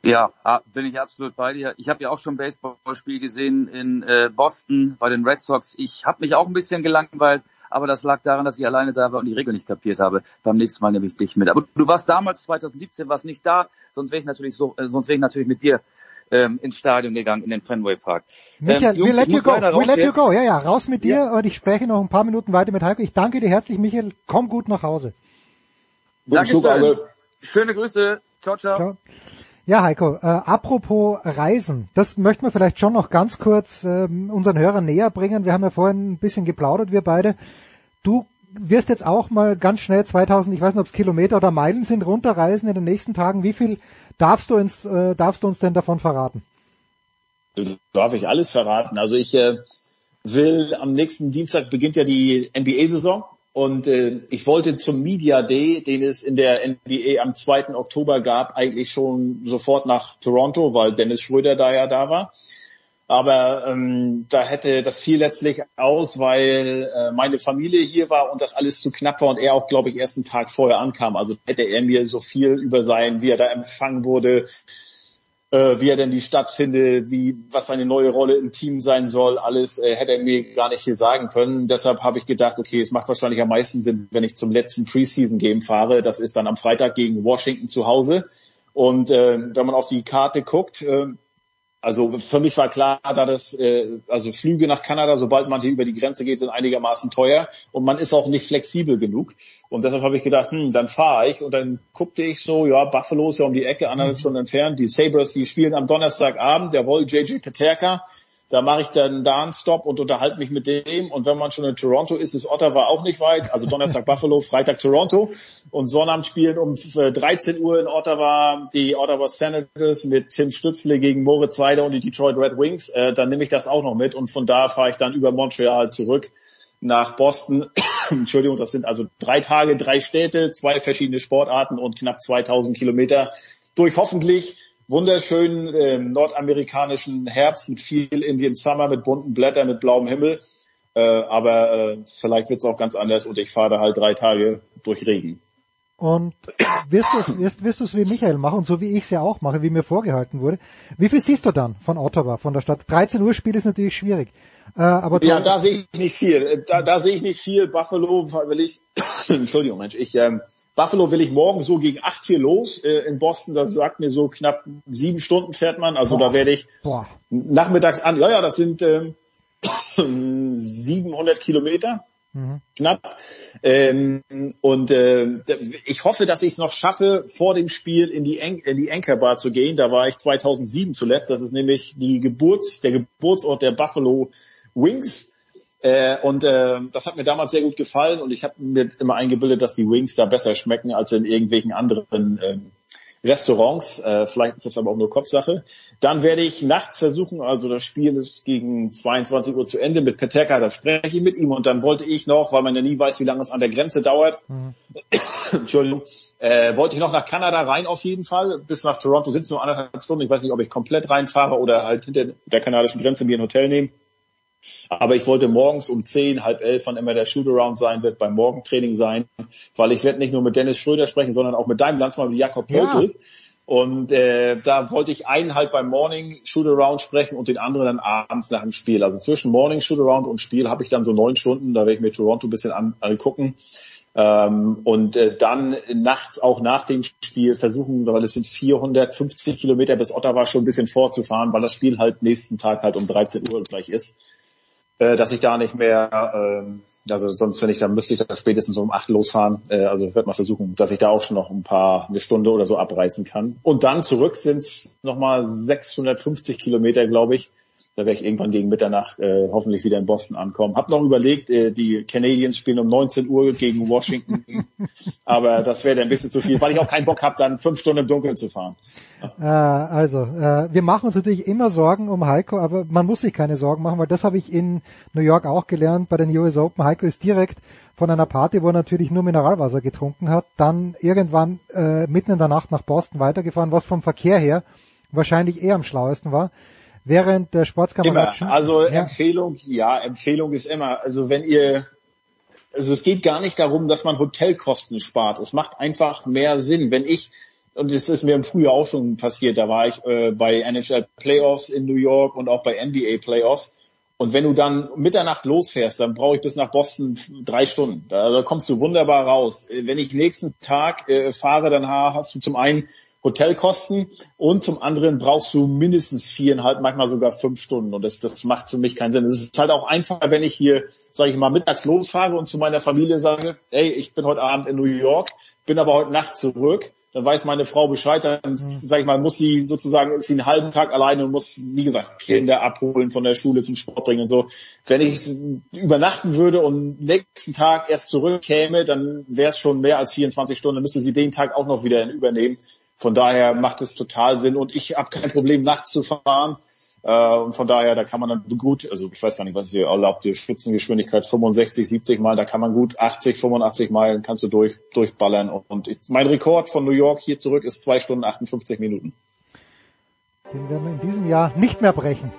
Ja, bin ich absolut bei dir. Ich habe ja auch schon ein Baseballspiel gesehen in äh, Boston bei den Red Sox. Ich habe mich auch ein bisschen gelangweilt, aber das lag daran, dass ich alleine da war und die Regel nicht kapiert habe. Beim nächsten Mal nehme ich dich mit. Aber du warst damals 2017 warst nicht da, sonst wäre ich natürlich so, äh, sonst wäre ich natürlich mit dir ähm, ins Stadion gegangen, in den Fenway Park. Michael, ähm, Jungs, we let you go, we let you go. Ja, ja, raus mit dir. Ja. Und ich spreche noch ein paar Minuten weiter mit Heiko. Ich danke dir herzlich, Michael. Komm gut nach Hause. Danke Schöne Grüße. Ciao, ciao. ciao. Ja, Heiko, äh, apropos Reisen, das möchten wir vielleicht schon noch ganz kurz äh, unseren Hörern näher bringen. Wir haben ja vorhin ein bisschen geplaudert, wir beide. Du wirst jetzt auch mal ganz schnell 2000, ich weiß nicht, ob es Kilometer oder Meilen sind, runterreisen in den nächsten Tagen. Wie viel darfst du uns, äh, darfst du uns denn davon verraten? Darf ich alles verraten? Also ich äh, will, am nächsten Dienstag beginnt ja die NBA-Saison und äh, ich wollte zum Media Day, den es in der NBA am 2. Oktober gab, eigentlich schon sofort nach Toronto, weil Dennis Schröder da ja da war. Aber ähm, da hätte das fiel letztlich aus, weil äh, meine Familie hier war und das alles zu knapp war und er auch, glaube ich, erst einen Tag vorher ankam. Also hätte er mir so viel über sein, wie er da empfangen wurde, äh, wie er denn die Stadt findet, wie was seine neue Rolle im Team sein soll, alles äh, hätte er mir gar nicht viel sagen können. Deshalb habe ich gedacht, okay, es macht wahrscheinlich am meisten Sinn, wenn ich zum letzten Preseason Game fahre. Das ist dann am Freitag gegen Washington zu Hause. Und äh, wenn man auf die Karte guckt, äh, also für mich war klar, da das, äh, also Flüge nach Kanada, sobald man hier über die Grenze geht, sind einigermaßen teuer und man ist auch nicht flexibel genug. Und deshalb habe ich gedacht, hm, dann fahre ich und dann guckte ich so, ja, Buffalo ist ja um die Ecke, anderthalb Stunden entfernt. Die Sabres, die spielen am Donnerstagabend, der Woll JJ Peterka da mache ich dann da einen Stop und unterhalte mich mit dem. Und wenn man schon in Toronto ist, ist Ottawa auch nicht weit. Also Donnerstag Buffalo, Freitag Toronto. Und Sonnabend spielen um 13 Uhr in Ottawa die Ottawa Senators mit Tim Stützle gegen Moritz Weider und die Detroit Red Wings. Äh, dann nehme ich das auch noch mit. Und von da fahre ich dann über Montreal zurück nach Boston. Entschuldigung, das sind also drei Tage, drei Städte, zwei verschiedene Sportarten und knapp 2000 Kilometer durch hoffentlich wunderschönen äh, nordamerikanischen Herbst mit viel Indian Summer, mit bunten Blättern, mit blauem Himmel. Äh, aber äh, vielleicht wird es auch ganz anders und ich fahre halt drei Tage durch Regen. Und wirst du es wirst, wirst du's wie Michael machen und so wie ich es ja auch mache, wie mir vorgehalten wurde. Wie viel siehst du dann von Ottawa, von der Stadt? 13 Uhr Spiel ist natürlich schwierig. Äh, aber ja, da sehe ich nicht viel. Da, da sehe ich nicht viel. Buffalo, weil ich, Entschuldigung, Mensch, ich ähm, Buffalo will ich morgen so gegen acht hier los äh, in Boston. Das sagt mir so knapp sieben Stunden fährt man. Also Boah. da werde ich Boah. nachmittags an. Ja, ja, das sind äh, 700 Kilometer. Mhm. Knapp. Ähm, und äh, ich hoffe, dass ich es noch schaffe, vor dem Spiel in die, en in die Anchor Bar zu gehen. Da war ich 2007 zuletzt. Das ist nämlich die Geburts, der Geburtsort der Buffalo Wings. Äh, und äh, das hat mir damals sehr gut gefallen und ich habe mir immer eingebildet, dass die Wings da besser schmecken als in irgendwelchen anderen äh, Restaurants. Äh, vielleicht ist das aber auch nur Kopfsache. Dann werde ich nachts versuchen, also das Spiel ist gegen 22 Uhr zu Ende mit Peterka, da spreche ich mit ihm und dann wollte ich noch, weil man ja nie weiß, wie lange es an der Grenze dauert, mhm. Entschuldigung, äh, wollte ich noch nach Kanada rein auf jeden Fall. Bis nach Toronto sind es nur anderthalb Stunden. Ich weiß nicht, ob ich komplett reinfahre oder halt hinter der kanadischen Grenze mir ein Hotel nehme. Aber ich wollte morgens um zehn, halb elf, wann immer der Shootaround sein wird, beim Morgentraining sein, weil ich werde nicht nur mit Dennis Schröder sprechen, sondern auch mit deinem Landsmann, mit Jakob Pöltl. Ja. Und äh, da wollte ich einen halt beim Morning Shootaround sprechen und den anderen dann abends nach dem Spiel. Also zwischen Morning Shootaround und Spiel habe ich dann so neun Stunden, da werde ich mir Toronto ein bisschen an, angucken. Ähm, und äh, dann nachts auch nach dem Spiel versuchen, weil es sind 450 Kilometer bis Ottawa schon ein bisschen vorzufahren, weil das Spiel halt nächsten Tag halt um 13 Uhr gleich ist äh, dass ich da nicht mehr, ähm, also sonst wenn ich, dann müsste ich da spätestens um acht losfahren. Äh, also ich werde mal versuchen, dass ich da auch schon noch ein paar, eine Stunde oder so abreißen kann. Und dann zurück sind es nochmal 650 Kilometer, glaube ich. Da werde ich irgendwann gegen Mitternacht äh, hoffentlich wieder in Boston ankommen. Hab noch überlegt, äh, die Canadiens spielen um 19 Uhr gegen Washington, aber das wäre ein bisschen zu viel, weil ich auch keinen Bock habe, dann fünf Stunden im Dunkeln zu fahren. Äh, also, äh, wir machen uns natürlich immer Sorgen um Heiko, aber man muss sich keine Sorgen machen, weil das habe ich in New York auch gelernt bei den US Open. Heiko ist direkt von einer Party, wo er natürlich nur Mineralwasser getrunken hat, dann irgendwann äh, mitten in der Nacht nach Boston weitergefahren, was vom Verkehr her wahrscheinlich eher am schlauesten war während der Sportskameradschen. Also ja. Empfehlung, ja, Empfehlung ist immer, also wenn ihr, also es geht gar nicht darum, dass man Hotelkosten spart. Es macht einfach mehr Sinn. Wenn ich, und es ist mir im Frühjahr auch schon passiert, da war ich äh, bei NHL Playoffs in New York und auch bei NBA Playoffs. Und wenn du dann Mitternacht losfährst, dann brauche ich bis nach Boston drei Stunden. Da, da kommst du wunderbar raus. Wenn ich nächsten Tag äh, fahre, dann hast du zum einen Hotelkosten und zum anderen brauchst du mindestens viereinhalb, manchmal sogar fünf Stunden und das, das macht für mich keinen Sinn. Es ist halt auch einfacher, wenn ich hier, sage ich mal, mittags losfahre und zu meiner Familie sage, hey, ich bin heute Abend in New York, bin aber heute Nacht zurück, dann weiß meine Frau Bescheid, dann mhm. sage ich mal, muss sie sozusagen, ist sie einen halben Tag alleine und muss, wie gesagt, Kinder abholen von der Schule zum Sport bringen und so. Wenn ich übernachten würde und nächsten Tag erst zurückkäme, dann wäre es schon mehr als 24 Stunden, dann müsste sie den Tag auch noch wieder übernehmen. Von daher macht es total Sinn und ich habe kein Problem, nachts zu fahren. Äh, und von daher, da kann man dann gut, also ich weiß gar nicht, was hier erlaubt, die Spitzengeschwindigkeit 65, 70 Mal, da kann man gut 80, 85 Meilen kannst du durch, durchballern. Und ich, mein Rekord von New York hier zurück ist zwei Stunden 58 Minuten. Den werden wir in diesem Jahr nicht mehr brechen.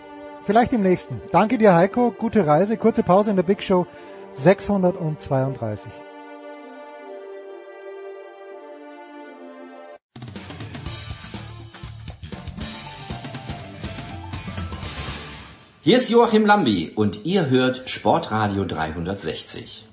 Vielleicht im nächsten. Danke dir, Heiko. Gute Reise. Kurze Pause in der Big Show 632. Hier ist Joachim Lambi und ihr hört Sportradio 360.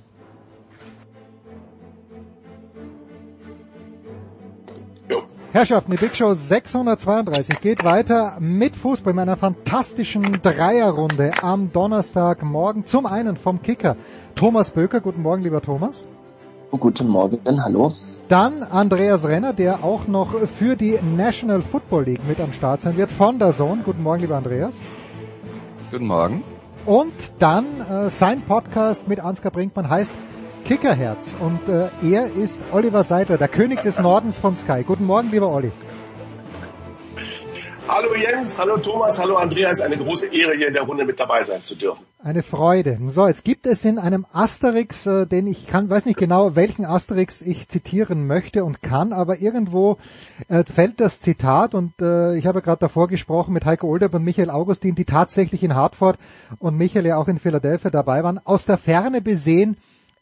Herrschaften, die Big Show 632 geht weiter mit Fußball in einer fantastischen Dreierrunde am Donnerstagmorgen. Zum einen vom Kicker Thomas Böker. Guten Morgen, lieber Thomas. Guten Morgen, hallo. Dann Andreas Renner, der auch noch für die National Football League mit am Start sein wird von der Zone. Guten Morgen, lieber Andreas. Guten Morgen. Und dann äh, sein Podcast mit Ansgar Brinkmann heißt Kickerherz. Und äh, er ist Oliver Seidler, der König des Nordens von Sky. Guten Morgen, lieber Olli. Hallo Jens, hallo Thomas, hallo Andreas. Eine große Ehre, hier in der Runde mit dabei sein zu dürfen. Eine Freude. So, jetzt gibt es in einem Asterix, äh, den ich kann, weiß nicht genau, welchen Asterix ich zitieren möchte und kann, aber irgendwo äh, fällt das Zitat und äh, ich habe gerade davor gesprochen mit Heiko Olderb und Michael Augustin, die tatsächlich in Hartford und Michael ja auch in Philadelphia dabei waren. Aus der Ferne besehen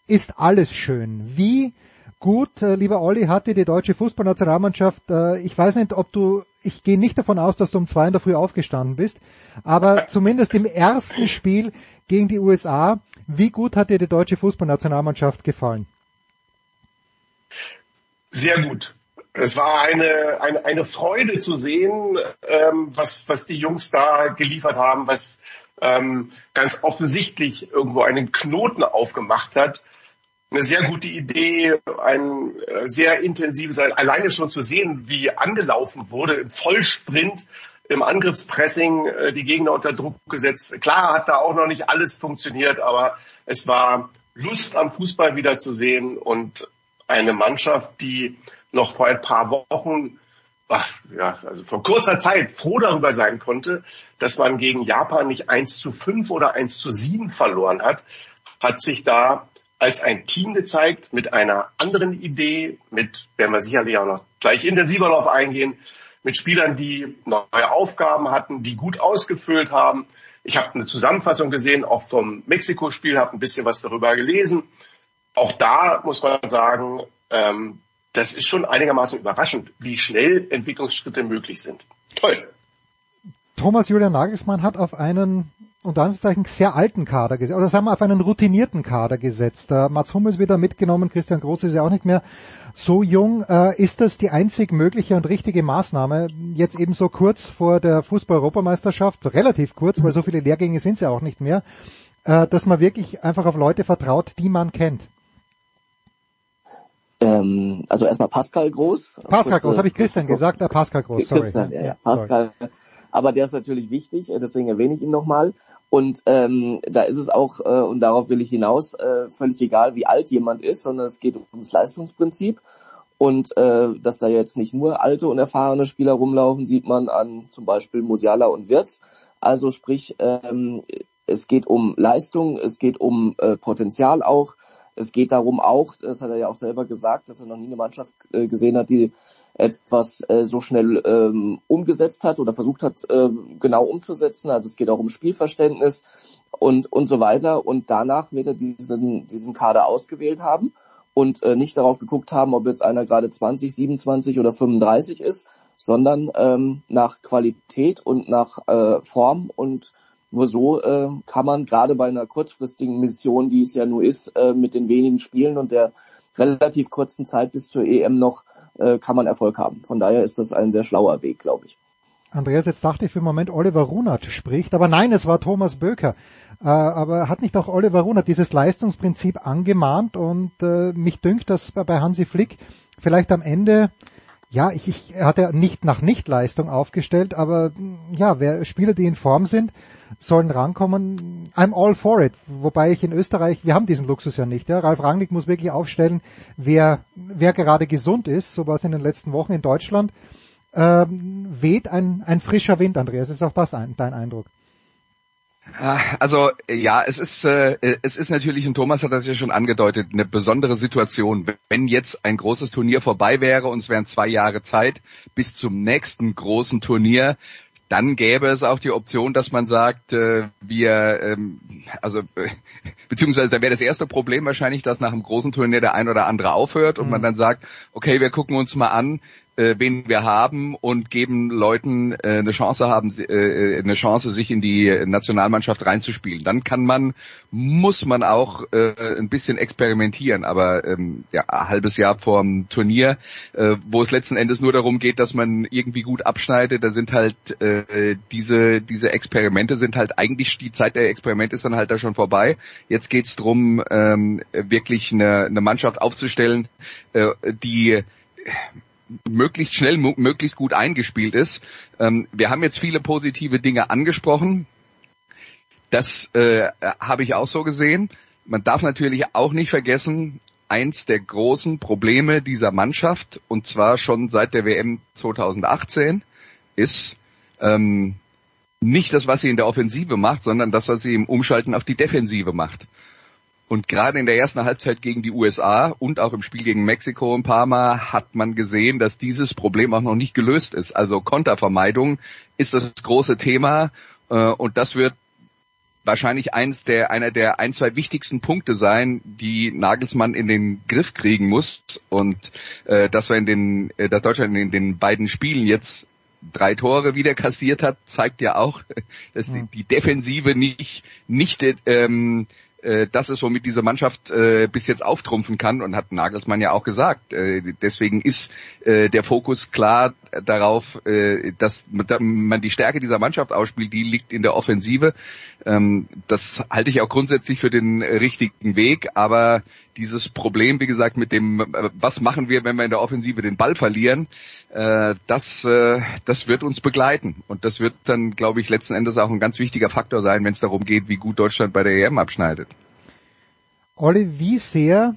ist alles schön. Wie gut, äh, lieber Olli, hatte die deutsche Fußballnationalmannschaft, äh, ich weiß nicht, ob du, ich gehe nicht davon aus, dass du um zwei in der Früh aufgestanden bist, aber zumindest im ersten Spiel gegen die USA, wie gut hat dir die deutsche Fußballnationalmannschaft gefallen? Sehr gut. Es war eine, eine, eine Freude zu sehen, ähm, was, was die Jungs da geliefert haben, was ähm, ganz offensichtlich irgendwo einen Knoten aufgemacht hat. Eine sehr gute Idee, ein äh, sehr intensives, alleine schon zu sehen, wie angelaufen wurde im Vollsprint, im Angriffspressing äh, die Gegner unter Druck gesetzt. Klar hat da auch noch nicht alles funktioniert, aber es war Lust am Fußball wieder zu sehen und eine Mannschaft, die noch vor ein paar Wochen ach, ja, also vor kurzer Zeit froh darüber sein konnte, dass man gegen Japan nicht 1 zu 5 oder 1 zu 7 verloren hat, hat sich da als ein Team gezeigt mit einer anderen Idee, mit, werden wir sicherlich auch noch gleich intensiver darauf eingehen, mit Spielern, die neue Aufgaben hatten, die gut ausgefüllt haben. Ich habe eine Zusammenfassung gesehen, auch vom Mexiko-Spiel, habe ein bisschen was darüber gelesen. Auch da muss man sagen, ähm, das ist schon einigermaßen überraschend, wie schnell Entwicklungsschritte möglich sind. Toll. Thomas Julian Nagelsmann hat auf einen unter Anführungszeichen sehr alten Kader gesetzt, oder sagen wir auf einen routinierten Kader gesetzt. Uh, Mats Hummels wieder mitgenommen, Christian Groß ist ja auch nicht mehr so jung. Uh, ist das die einzig mögliche und richtige Maßnahme, jetzt eben so kurz vor der Fußball-Europameisterschaft, relativ kurz, weil so viele Lehrgänge sind es ja auch nicht mehr, uh, dass man wirklich einfach auf Leute vertraut, die man kennt? Ähm, also erstmal Pascal Groß. Pascal Groß, habe ich Christian gesagt? Ah, Pascal Groß, sorry. Christian, ja, ja, Pascal. Sorry. Aber der ist natürlich wichtig, äh, deswegen erwähne ich ihn nochmal. Und ähm, da ist es auch, äh, und darauf will ich hinaus, äh, völlig egal, wie alt jemand ist, sondern es geht ums Leistungsprinzip. Und äh, dass da jetzt nicht nur alte und erfahrene Spieler rumlaufen, sieht man an zum Beispiel Musiala und Wirtz. Also sprich, ähm, es geht um Leistung, es geht um äh, Potenzial auch. Es geht darum auch, das hat er ja auch selber gesagt, dass er noch nie eine Mannschaft äh, gesehen hat, die etwas äh, so schnell ähm, umgesetzt hat oder versucht hat, äh, genau umzusetzen. Also es geht auch um Spielverständnis und, und so weiter. Und danach wird er diesen, diesen Kader ausgewählt haben und äh, nicht darauf geguckt haben, ob jetzt einer gerade 20, 27 oder 35 ist, sondern ähm, nach Qualität und nach äh, Form und nur so äh, kann man gerade bei einer kurzfristigen Mission, die es ja nur ist, äh, mit den wenigen Spielen und der relativ kurzen Zeit bis zur EM noch, äh, kann man Erfolg haben. Von daher ist das ein sehr schlauer Weg, glaube ich. Andreas, jetzt dachte ich für einen Moment, Oliver Runert spricht, aber nein, es war Thomas Böker. Äh, aber hat nicht auch Oliver Runert dieses Leistungsprinzip angemahnt und äh, mich dünkt, dass bei Hansi Flick vielleicht am Ende ja, ich, ich er hat ja nicht nach Nichtleistung aufgestellt, aber ja, wer Spieler, die in Form sind, sollen rankommen. I'm all for it. Wobei ich in Österreich, wir haben diesen Luxus ja nicht. Ja. Ralf Rangnick muss wirklich aufstellen, wer, wer gerade gesund ist. So war es in den letzten Wochen in Deutschland. Ähm, weht ein, ein frischer Wind, Andreas. Ist auch das ein, dein Eindruck? Ah, also ja, es ist äh, es ist natürlich und Thomas hat das ja schon angedeutet eine besondere Situation, wenn jetzt ein großes Turnier vorbei wäre und es wären zwei Jahre Zeit bis zum nächsten großen Turnier, dann gäbe es auch die Option, dass man sagt, äh, wir, ähm, also äh, beziehungsweise da wäre das erste Problem wahrscheinlich, dass nach einem großen Turnier der ein oder andere aufhört und mhm. man dann sagt, okay, wir gucken uns mal an, äh, wen wir haben und geben Leuten äh, eine Chance haben, äh, eine Chance, sich in die Nationalmannschaft reinzuspielen. Dann kann man, muss man auch äh, ein bisschen experimentieren. Aber ähm, ja, ein halbes Jahr vorm Turnier, äh, wo es letzten Endes nur darum geht, dass man irgendwie gut abschneidet, da sind halt äh, diese diese Experimente sind halt eigentlich die Zeit der Experimente ist dann halt da schon vorbei. Jetzt geht's drum, ähm, wirklich eine, eine Mannschaft aufzustellen, äh, die möglichst schnell, möglichst gut eingespielt ist. Ähm, wir haben jetzt viele positive Dinge angesprochen. Das äh, habe ich auch so gesehen. Man darf natürlich auch nicht vergessen, eins der großen Probleme dieser Mannschaft, und zwar schon seit der WM 2018, ist ähm, nicht das, was sie in der Offensive macht, sondern das, was sie im Umschalten auf die Defensive macht. Und gerade in der ersten Halbzeit gegen die USA und auch im Spiel gegen Mexiko ein paar Mal hat man gesehen, dass dieses Problem auch noch nicht gelöst ist. Also Kontervermeidung ist das große Thema äh, und das wird wahrscheinlich eins der, einer der ein, zwei wichtigsten Punkte sein, die Nagelsmann in den Griff kriegen muss. Und äh, dass wir in den, äh, dass Deutschland in den beiden Spielen jetzt drei Tore wieder kassiert hat, zeigt ja auch, dass die, die Defensive nicht, nicht ähm, äh, das ist, womit diese Mannschaft äh, bis jetzt auftrumpfen kann und hat Nagelsmann ja auch gesagt. Äh, deswegen ist äh, der Fokus klar darauf, äh, dass man die Stärke dieser Mannschaft ausspielt, die liegt in der Offensive. Ähm, das halte ich auch grundsätzlich für den richtigen Weg, aber dieses Problem, wie gesagt, mit dem, äh, was machen wir, wenn wir in der Offensive den Ball verlieren, äh, das, äh, das wird uns begleiten. Und das wird dann, glaube ich, letzten Endes auch ein ganz wichtiger Faktor sein, wenn es darum geht, wie gut Deutschland bei der EM abschneidet. Olli, wie sehr,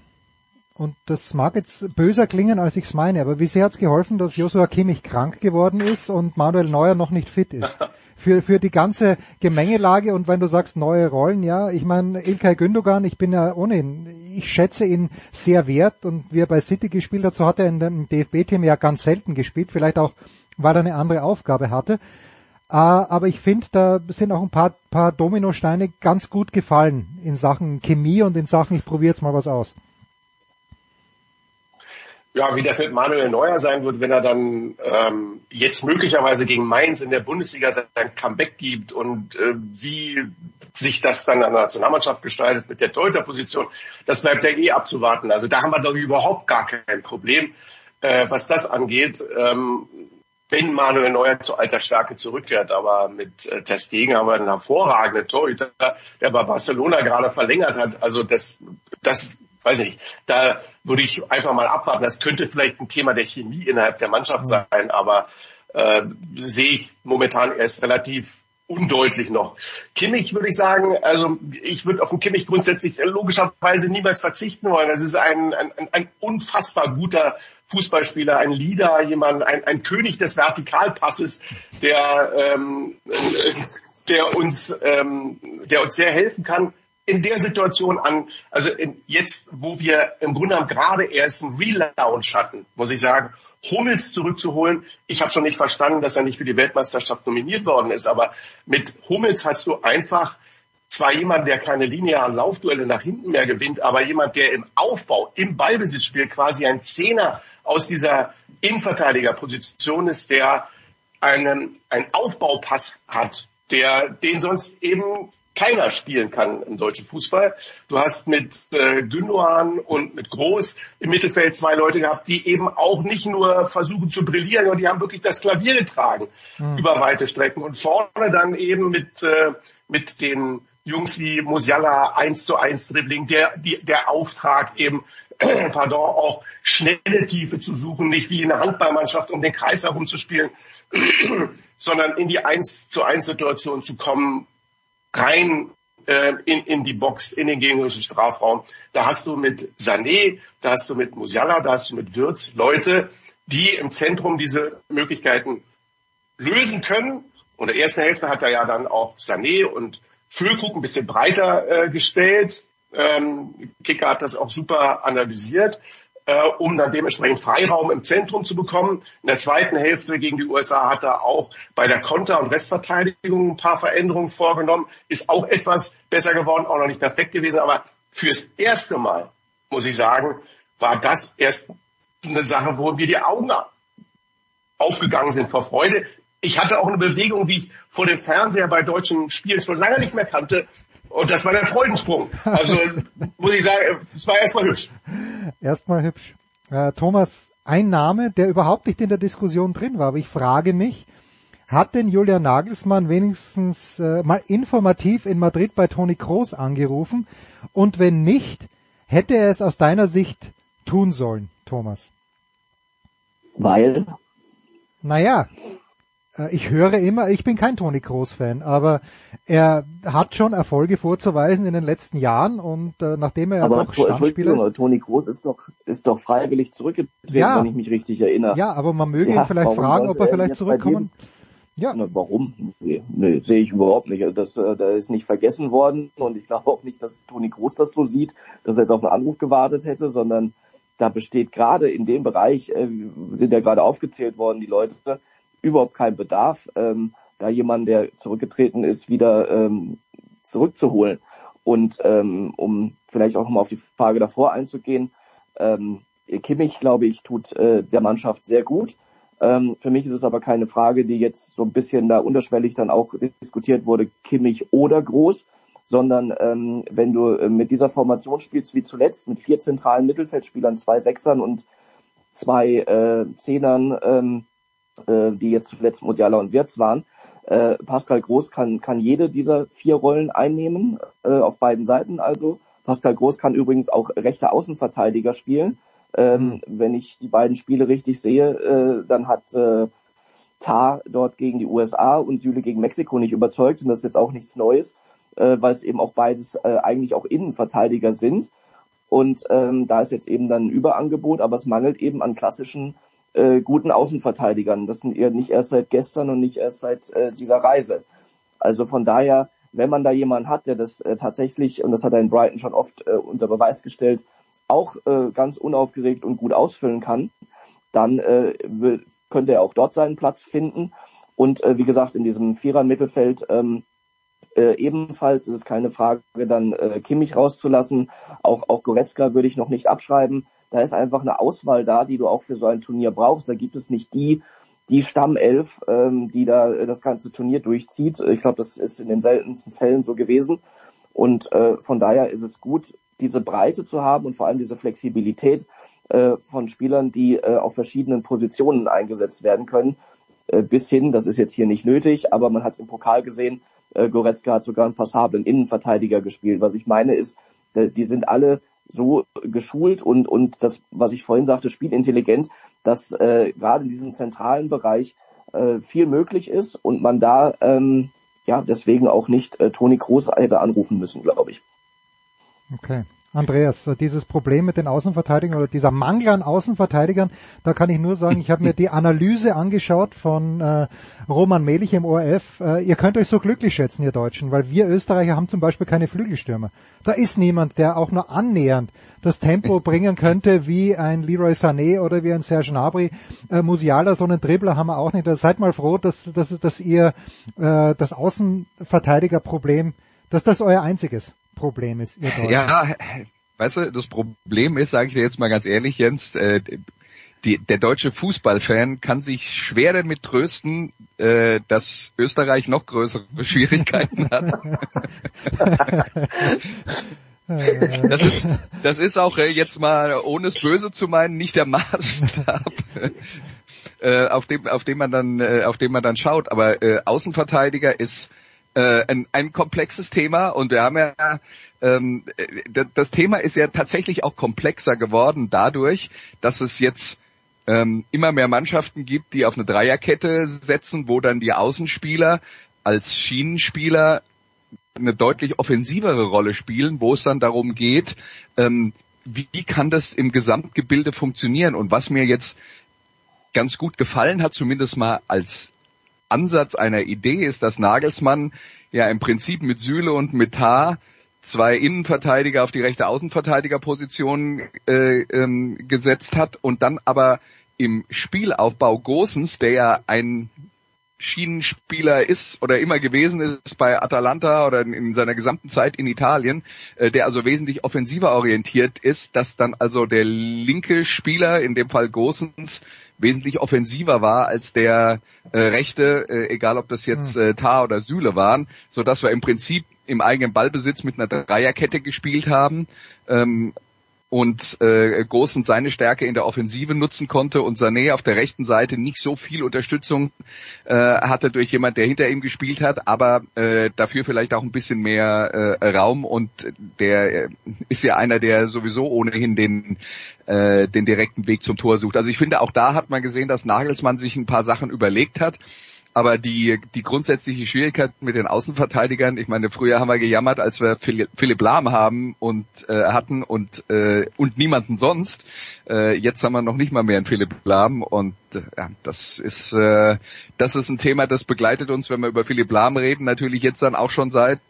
und das mag jetzt böser klingen, als ich es meine, aber wie sehr hat es geholfen, dass Joshua Kimmich krank geworden ist und Manuel Neuer noch nicht fit ist? für, für die ganze Gemengelage und wenn du sagst neue Rollen, ja, ich meine, Ilkay Gündogan, ich bin ja ohnehin, ich schätze ihn sehr wert und wie er bei City gespielt hat, so hat er in dem DFB-Team ja ganz selten gespielt, vielleicht auch, weil er eine andere Aufgabe hatte. Äh, aber ich finde, da sind auch ein paar, paar Dominosteine ganz gut gefallen in Sachen Chemie und in Sachen, ich probiere jetzt mal was aus ja, wie das mit Manuel Neuer sein wird, wenn er dann ähm, jetzt möglicherweise gegen Mainz in der Bundesliga sein Comeback gibt und äh, wie sich das dann an der Nationalmannschaft gestaltet mit der Torhüterposition, das bleibt ja eh abzuwarten. Also da haben wir doch überhaupt gar kein Problem, äh, was das angeht. Ähm, wenn Manuel Neuer zu alter Stärke zurückkehrt. Aber mit äh, Testegen haben wir einen hervorragenden Torhüter, der bei Barcelona gerade verlängert hat. Also das, das weiß ich nicht, da würde ich einfach mal abwarten. Das könnte vielleicht ein Thema der Chemie innerhalb der Mannschaft mhm. sein, aber äh, sehe ich momentan erst relativ undeutlich noch. Kimmich würde ich sagen, also ich würde auf den Kimmich grundsätzlich logischerweise niemals verzichten wollen. Das ist ein, ein, ein unfassbar guter Fußballspieler, ein Leader, jemand, ein, ein König des Vertikalpasses, der, ähm, der uns, ähm, der uns sehr helfen kann in der Situation an, also in, jetzt, wo wir im Grunde genommen gerade erst einen Relaunch hatten, muss ich sagen, Hummels zurückzuholen. Ich habe schon nicht verstanden, dass er nicht für die Weltmeisterschaft nominiert worden ist, aber mit Hummels hast du einfach zwar jemand, der keine linearen Laufduelle nach hinten mehr gewinnt, aber jemand, der im Aufbau, im Ballbesitzspiel quasi ein Zehner aus dieser Innenverteidigerposition ist, der einen, einen Aufbaupass hat, der den sonst eben keiner spielen kann im deutschen Fußball. Du hast mit äh, Gündogan und mit Groß im Mittelfeld zwei Leute gehabt, die eben auch nicht nur versuchen zu brillieren, sondern die haben wirklich das Klavier getragen mhm. über weite Strecken. Und vorne dann eben mit, äh, mit den Jungs wie Musiala eins zu eins Dribbling, der, die, der Auftrag eben, äh, pardon, auch schnelle Tiefe zu suchen, nicht wie in der Handballmannschaft um den Kreis herumzuspielen, sondern in die eins zu eins Situation zu kommen, rein äh, in, in die Box, in den gegnerischen Strafraum. Da hast du mit Sané, da hast du mit Musiala, da hast du mit Wirtz Leute, die im Zentrum diese Möglichkeiten lösen können. Und der ersten Hälfte hat er ja dann auch Sané und Füllkrug ein bisschen breiter äh, gestellt. Ähm, Kicker hat das auch super analysiert äh, um dann dementsprechend Freiraum im Zentrum zu bekommen. In der zweiten Hälfte gegen die USA hat er auch bei der Konter- und Restverteidigung ein paar Veränderungen vorgenommen, ist auch etwas besser geworden, auch noch nicht perfekt gewesen, aber fürs erste Mal, muss ich sagen, war das erst eine Sache, wo mir die Augen aufgegangen sind vor Freude. Ich hatte auch eine Bewegung, die ich vor dem Fernseher bei deutschen Spielen schon lange nicht mehr kannte. Und das war der Freudensprung. Also muss ich sagen, es war erstmal hübsch. Erstmal hübsch. Äh, Thomas, ein Name, der überhaupt nicht in der Diskussion drin war, aber ich frage mich, hat denn Julian Nagelsmann wenigstens äh, mal informativ in Madrid bei Toni Kroos angerufen? Und wenn nicht, hätte er es aus deiner Sicht tun sollen, Thomas? Weil? Naja, ich höre immer, ich bin kein Toni Kroos Fan, aber er hat schon Erfolge vorzuweisen in den letzten Jahren und äh, nachdem er aber ja doch Stammspieler ist. Toni Kroos ist doch, ist doch freiwillig zurückgetreten, Ja. wenn ich mich richtig erinnere. Ja, aber man möge Ja, ihn vielleicht fragen, ob er er vielleicht zurückkommen. Ja, Na, warum? Nee, nee, sehe ich überhaupt nicht. Also Das, äh, da ist nicht vergessen worden und ich glaube auch nicht, dass Toni Kroos das so sieht, dass er jetzt auf einen Anruf gewartet hätte, sondern da besteht gerade in dem Bereich, äh, sind ja gerade aufgezählt worden, die Leute, überhaupt kein Bedarf, ähm, da jemand, der zurückgetreten ist, wieder ähm, zurückzuholen. Und ähm, um vielleicht auch nochmal auf die Frage davor einzugehen, ähm, Kimmich, glaube ich, tut äh, der Mannschaft sehr gut. Ähm, für mich ist es aber keine Frage, die jetzt so ein bisschen da unterschwellig dann auch diskutiert wurde, Kimmich oder Groß, sondern ähm, wenn du äh, mit dieser Formation spielst wie zuletzt, mit vier zentralen Mittelfeldspielern, zwei Sechsern und zwei äh, Zehnern, ähm, äh, die jetzt zuletzt Musiala und Wirtz waren, äh, Pascal Groß kann, kann jede dieser vier Rollen einnehmen, äh, auf beiden Seiten also. Pascal Groß kann übrigens auch rechter Außenverteidiger spielen. Ähm, wenn ich die beiden Spiele richtig sehe, äh, dann hat äh, Tar dort gegen die USA und Süle gegen Mexiko nicht überzeugt und das ist jetzt auch nichts Neues, äh, weil es eben auch beides äh, eigentlich auch Innenverteidiger sind. Und ähm, da ist jetzt eben dann ein Überangebot, aber es mangelt eben an klassischen äh, guten Außenverteidigern. Das sind eher nicht erst seit gestern und nicht erst seit äh, dieser Reise. Also von daher, wenn man da jemanden hat, der das äh, tatsächlich, und das hat er in Brighton schon oft äh, unter Beweis gestellt, auch äh, ganz unaufgeregt und gut ausfüllen kann, dann äh, will, könnte er auch dort seinen Platz finden. Und äh, wie gesagt, in diesem Vierer-Mittelfeld ähm, äh, ebenfalls ist es keine Frage, dann äh, Kimmich rauszulassen. Auch, auch Goretzka würde ich noch nicht abschreiben. Da ist einfach eine Auswahl da, die du auch für so ein Turnier brauchst. Da gibt es nicht die, die Stammelf, ähm, die da äh, das ganze Turnier durchzieht. Ich glaube, das ist in den seltensten Fällen so gewesen. Und äh, von daher ist es gut, diese Breite zu haben und vor allem diese Flexibilität äh, von Spielern, die äh, auf verschiedenen Positionen eingesetzt werden können. Äh, bis hin, das ist jetzt hier nicht nötig, aber man hat es im Pokal gesehen, äh, Goretzka hat sogar einen passablen Innenverteidiger gespielt. Was ich meine ist, die sind alle so geschult und, und das, was ich vorhin sagte, spielintelligent, dass äh, gerade in diesem zentralen Bereich äh, viel möglich ist und man da ähm, ja deswegen auch nicht äh, Toni Kroos hätte anrufen müssen, glaube ich. Okay. Andreas, dieses Problem mit den Außenverteidigern oder dieser Mangel an Außenverteidigern, da kann ich nur sagen, ich habe mir die Analyse angeschaut von äh, Roman Melich im ORF. Äh, ihr könnt euch so glücklich schätzen, ihr Deutschen, weil wir Österreicher haben zum Beispiel keine Flügelstürmer. Da ist niemand, der auch nur annähernd das Tempo bringen könnte wie ein Leroy Sané oder wie ein Serge Gnabry. Äh, Musiala, so einen Dribbler haben wir auch nicht. Da seid mal froh, dass, dass, dass ihr äh, das Außenverteidigerproblem, dass das euer einziges Problem ist, ihr Deutschen. Ja, weißt du, das Problem ist, sage ich dir jetzt mal ganz ehrlich, Jens, äh, die, der deutsche Fußballfan kann sich schwer damit trösten, äh, dass Österreich noch größere Schwierigkeiten hat. Das ist, das ist auch äh, jetzt mal, ohne es böse zu meinen, nicht der Maßstab, äh, auf dem, auf dem man dann, äh, auf dem man dann schaut. Aber äh, Außenverteidiger ist äh, ein, ein komplexes Thema. Und wir haben ja ähm, d- das Thema ist ja tatsächlich auch komplexer geworden dadurch, dass es jetzt ähm, immer mehr Mannschaften gibt, die auf eine Dreierkette setzen, wo dann die Außenspieler als Schienenspieler eine deutlich offensivere Rolle spielen, wo es dann darum geht, ähm, wie kann das im Gesamtgebilde funktionieren? Und was mir jetzt ganz gut gefallen hat, zumindest mal als Ansatz einer Idee ist, dass Nagelsmann ja im Prinzip mit Süle und mit zwei Innenverteidiger auf die rechte Außenverteidigerposition äh, ähm, gesetzt hat und dann aber im Spielaufbau Gosens, der ja ein Schienenspieler ist oder immer gewesen ist bei Atalanta oder in seiner gesamten Zeit in Italien, äh, der also wesentlich offensiver orientiert ist, dass dann also der linke Spieler, in dem Fall Gosens, wesentlich offensiver war als der äh, rechte, äh, egal ob das jetzt hm. äh, Tar oder Süle waren, so dass wir im Prinzip im eigenen Ballbesitz mit einer Dreierkette gespielt haben. Ähm, und äh, Großen seine Stärke in der Offensive nutzen konnte. Und Sané auf der rechten Seite nicht so viel Unterstützung äh, hatte durch jemand, der hinter ihm gespielt hat, aber äh, dafür vielleicht auch ein bisschen mehr äh, Raum. Und der äh, ist ja einer, der sowieso ohnehin den äh, den direkten Weg zum Tor sucht. Also ich finde, auch da hat man gesehen, dass Nagelsmann sich ein paar Sachen überlegt hat aber die, die grundsätzliche Schwierigkeit mit den Außenverteidigern, ich meine, früher haben wir gejammert, als wir Philipp Lahm haben und äh, hatten und äh, und niemanden sonst. Äh, jetzt haben wir noch nicht mal mehr einen Philipp Lahm und äh, ja, das ist äh, das ist ein Thema, das begleitet uns, wenn wir über Philipp Lahm reden, natürlich jetzt dann auch schon seit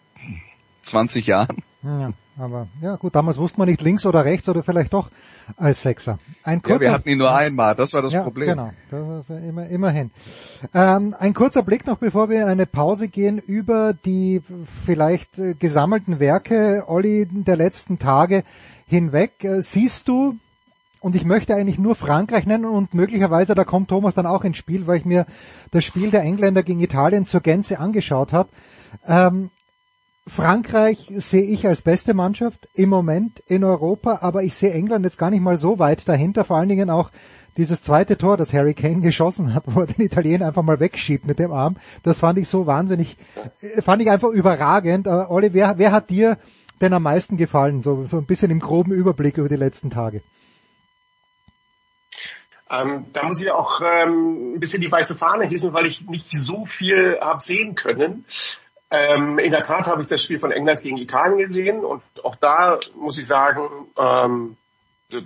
20 Jahren. Ja, aber ja gut, damals wusste man nicht links oder rechts oder vielleicht doch als Sechser. Ein kurzer, ja, wir hatten ihn nur einmal, das war das ja, Problem. Genau, das ist immer, immerhin. Ähm, ein kurzer Blick noch, bevor wir in eine Pause gehen, über die vielleicht äh, gesammelten Werke, Olli, der letzten Tage hinweg. Äh, siehst du, und ich möchte eigentlich nur Frankreich nennen und möglicherweise, da kommt Thomas dann auch ins Spiel, weil ich mir das Spiel der Engländer gegen Italien zur Gänze angeschaut habe. Ähm, Frankreich sehe ich als beste Mannschaft im Moment in Europa, aber ich sehe England jetzt gar nicht mal so weit dahinter, vor allen Dingen auch dieses zweite Tor, das Harry Kane geschossen hat, wo er den Italiener einfach mal wegschiebt mit dem Arm, das fand ich so wahnsinnig, äh, fand ich einfach überragend. Aber Olli, wer, wer hat dir denn am meisten gefallen, so, so ein bisschen im groben Überblick über die letzten Tage? Ähm, da muss ich auch ähm, ein bisschen die weiße Fahne hissen, weil ich nicht so viel habe sehen können. Ähm, in der Tat habe ich das Spiel von England gegen Italien gesehen und auch da muss ich sagen, ähm,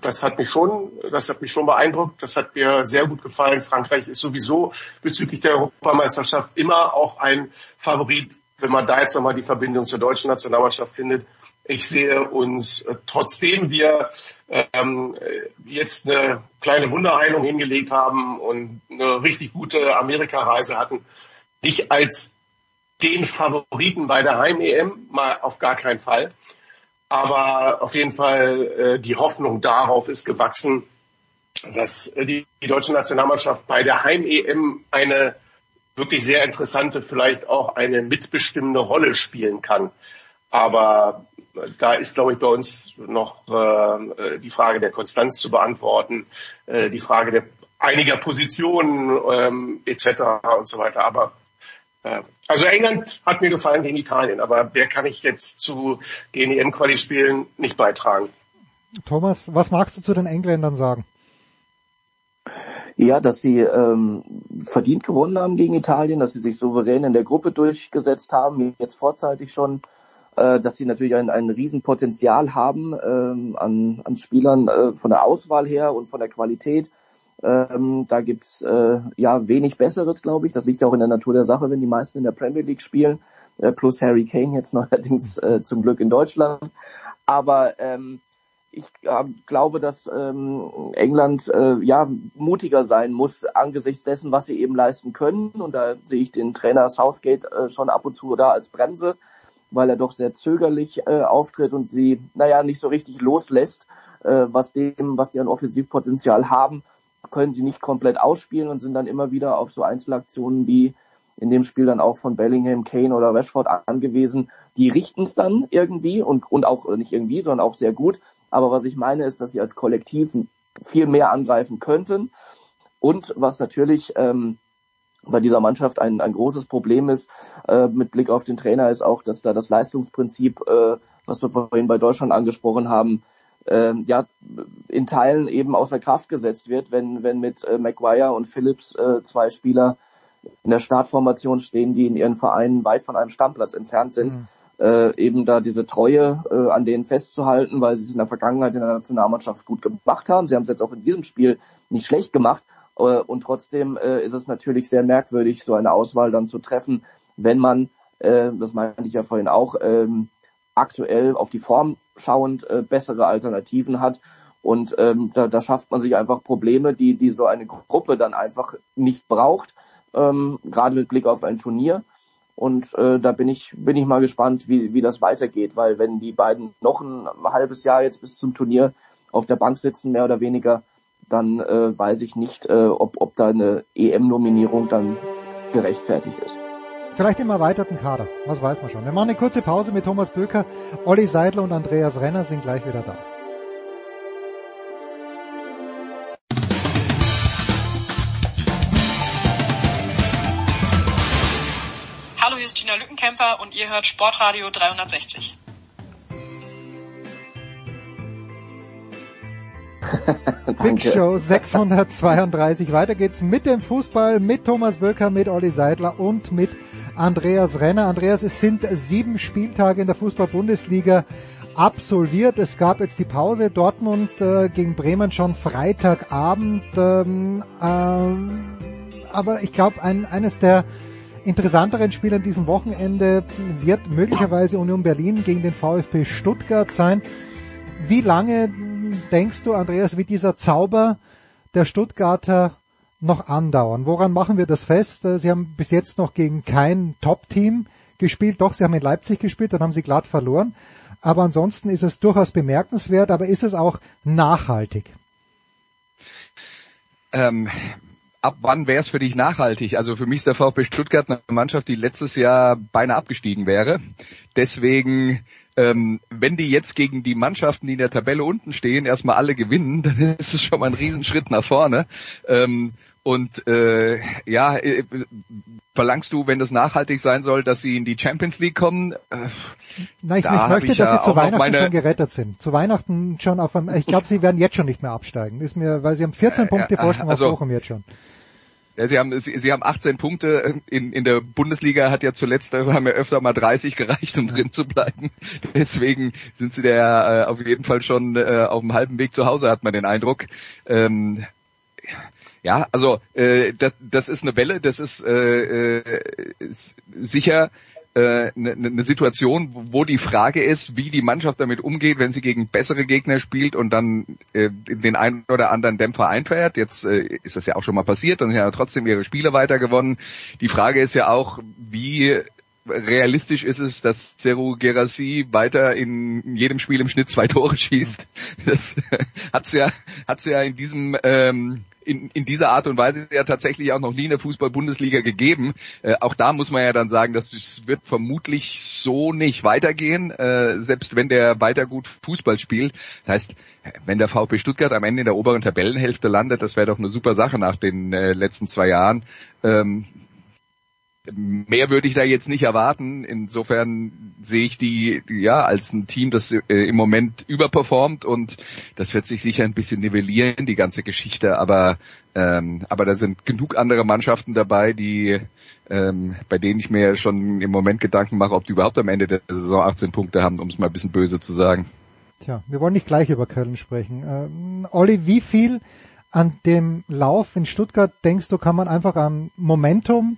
das hat mich schon, das hat mich schon beeindruckt. Das hat mir sehr gut gefallen. Frankreich ist sowieso bezüglich der Europameisterschaft immer auch ein Favorit, wenn man da jetzt nochmal die Verbindung zur deutschen Nationalmannschaft findet. Ich sehe uns, äh, trotzdem wir ähm, jetzt eine kleine Wunderheilung hingelegt haben und eine richtig gute Amerikareise hatten, nicht als den Favoriten bei der Heim-EM, mal auf gar keinen Fall. Aber auf jeden Fall äh, die Hoffnung darauf ist gewachsen, dass äh, die, die deutsche Nationalmannschaft bei der Heim-EM eine wirklich sehr interessante, vielleicht auch eine mitbestimmende Rolle spielen kann. Aber äh, da ist, glaube ich, bei uns noch äh, die Frage der Konstanz zu beantworten, äh, die Frage der einiger Positionen ähm, etc. und so weiter. Aber also England hat mir gefallen gegen Italien, aber wer kann ich jetzt zu gegen die Quali spielen nicht beitragen. Thomas, was magst du zu den Engländern sagen? Ja, dass sie ähm, verdient gewonnen haben gegen Italien, dass sie sich souverän in der Gruppe durchgesetzt haben, jetzt vorzeitig schon, äh, dass sie natürlich ein, ein Riesenpotenzial haben ähm, an, an Spielern äh, von der Auswahl her und von der Qualität ähm, da gibt's äh, ja wenig Besseres, glaube ich. Das liegt auch in der Natur der Sache, wenn die meisten in der Premier League spielen, äh, plus Harry Kane jetzt neuerdings äh, zum Glück in Deutschland. Aber ähm, ich äh, glaube, dass ähm, England äh, ja mutiger sein muss angesichts dessen, was sie eben leisten können. Und da sehe ich den Trainer Southgate äh, schon ab und zu da als Bremse, weil er doch sehr zögerlich äh, auftritt und sie, naja, nicht so richtig loslässt, äh, was dem, was die an Offensivpotenzial haben können sie nicht komplett ausspielen und sind dann immer wieder auf so Einzelaktionen wie in dem Spiel dann auch von Bellingham, Kane oder Rashford angewiesen. Die richten es dann irgendwie und, und auch nicht irgendwie, sondern auch sehr gut. Aber was ich meine ist, dass sie als Kollektiv viel mehr angreifen könnten. Und was natürlich ähm, bei dieser Mannschaft ein, ein großes Problem ist, äh, mit Blick auf den Trainer, ist auch, dass da das Leistungsprinzip, äh, was wir vorhin bei Deutschland angesprochen haben, äh, ja in Teilen eben außer Kraft gesetzt wird, wenn wenn mit äh, Maguire und Phillips äh, zwei Spieler in der Startformation stehen, die in ihren Vereinen weit von einem Stammplatz entfernt sind, mhm. äh, eben da diese Treue äh, an denen festzuhalten, weil sie es in der Vergangenheit in der Nationalmannschaft gut gemacht haben. Sie haben es jetzt auch in diesem Spiel nicht schlecht gemacht. Äh, und trotzdem äh, ist es natürlich sehr merkwürdig, so eine Auswahl dann zu treffen, wenn man, äh, das meinte ich ja vorhin auch, ähm, aktuell auf die Form schauend äh, bessere Alternativen hat. Und ähm, da, da schafft man sich einfach Probleme, die, die so eine Gruppe dann einfach nicht braucht, ähm, gerade mit Blick auf ein Turnier. Und äh, da bin ich, bin ich mal gespannt, wie, wie das weitergeht, weil wenn die beiden noch ein halbes Jahr jetzt bis zum Turnier auf der Bank sitzen, mehr oder weniger, dann äh, weiß ich nicht, äh, ob, ob da eine EM-Nominierung dann gerechtfertigt ist. Vielleicht im erweiterten Kader, was weiß man schon. Wir machen eine kurze Pause mit Thomas Böker, Olli Seidler und Andreas Renner sind gleich wieder da. Hallo, hier ist Gina Lückenkämper und ihr hört Sportradio 360. Big Show 632. Weiter geht's mit dem Fußball, mit Thomas Böcker, mit Olli Seidler und mit Andreas Renner. Andreas, es sind sieben Spieltage in der Fußball-Bundesliga absolviert. Es gab jetzt die Pause Dortmund äh, gegen Bremen schon Freitagabend. Ähm, äh, aber ich glaube, ein, eines der interessanteren Spiele an diesem Wochenende wird möglicherweise Union Berlin gegen den VfB Stuttgart sein. Wie lange denkst du, Andreas, wie dieser Zauber der Stuttgarter noch andauern? Woran machen wir das fest? Äh, sie haben bis jetzt noch gegen kein Top-Team gespielt. Doch, sie haben in Leipzig gespielt, dann haben sie glatt verloren. Aber ansonsten ist es durchaus bemerkenswert, aber ist es auch nachhaltig? Ähm, ab wann wäre es für dich nachhaltig? Also für mich ist der VfB Stuttgart eine Mannschaft, die letztes Jahr beinahe abgestiegen wäre. Deswegen ähm, wenn die jetzt gegen die Mannschaften, die in der Tabelle unten stehen, erstmal alle gewinnen, dann ist es schon mal ein Riesenschritt nach vorne. Und äh, ja, äh, verlangst du, wenn das nachhaltig sein soll, dass sie in die Champions League kommen? Äh, Nein, ich, ich möchte, ich dass ja sie zu Weihnachten meine... schon gerettet sind. Zu Weihnachten schon auf einem, ich glaube, sie werden jetzt schon nicht mehr absteigen. Ist mir, weil sie haben 14 Punkte Vorsprung also, auf Bochum jetzt schon. Ja, sie haben sie, sie haben 18 Punkte in, in der Bundesliga hat ja zuletzt haben ja öfter mal 30 gereicht, um drin zu bleiben. Deswegen sind sie da äh, auf jeden Fall schon äh, auf dem halben Weg zu Hause, hat man den Eindruck. Ähm, ja, also äh, das, das ist eine Welle, das ist, äh, äh, ist sicher eine, äh, eine ne Situation, wo die Frage ist, wie die Mannschaft damit umgeht, wenn sie gegen bessere Gegner spielt und dann äh, den einen oder anderen Dämpfer einfährt. Jetzt äh, ist das ja auch schon mal passiert sie haben trotzdem ihre Spiele weiter gewonnen. Die Frage ist ja auch, wie realistisch ist es, dass Seru Gerassi weiter in jedem Spiel im Schnitt zwei Tore schießt. Das hat's ja, hat's ja in diesem ähm, in, in dieser Art und Weise ja tatsächlich auch noch nie in der Fußball-Bundesliga gegeben. Äh, auch da muss man ja dann sagen, dass es wird vermutlich so nicht weitergehen, äh, selbst wenn der weiter gut Fußball spielt. Das heißt, wenn der VfB Stuttgart am Ende in der oberen Tabellenhälfte landet, das wäre doch eine super Sache nach den äh, letzten zwei Jahren. Ähm, mehr würde ich da jetzt nicht erwarten. Insofern sehe ich die ja als ein Team, das äh, im Moment überperformt und das wird sich sicher ein bisschen nivellieren, die ganze Geschichte. Aber ähm, aber da sind genug andere Mannschaften dabei, die ähm, bei denen ich mir schon im Moment Gedanken mache, ob die überhaupt am Ende der Saison 18 Punkte haben, um es mal ein bisschen böse zu sagen. Tja, wir wollen nicht gleich über Köln sprechen. Ähm, Olli, wie viel an dem Lauf in Stuttgart denkst du, kann man einfach am Momentum,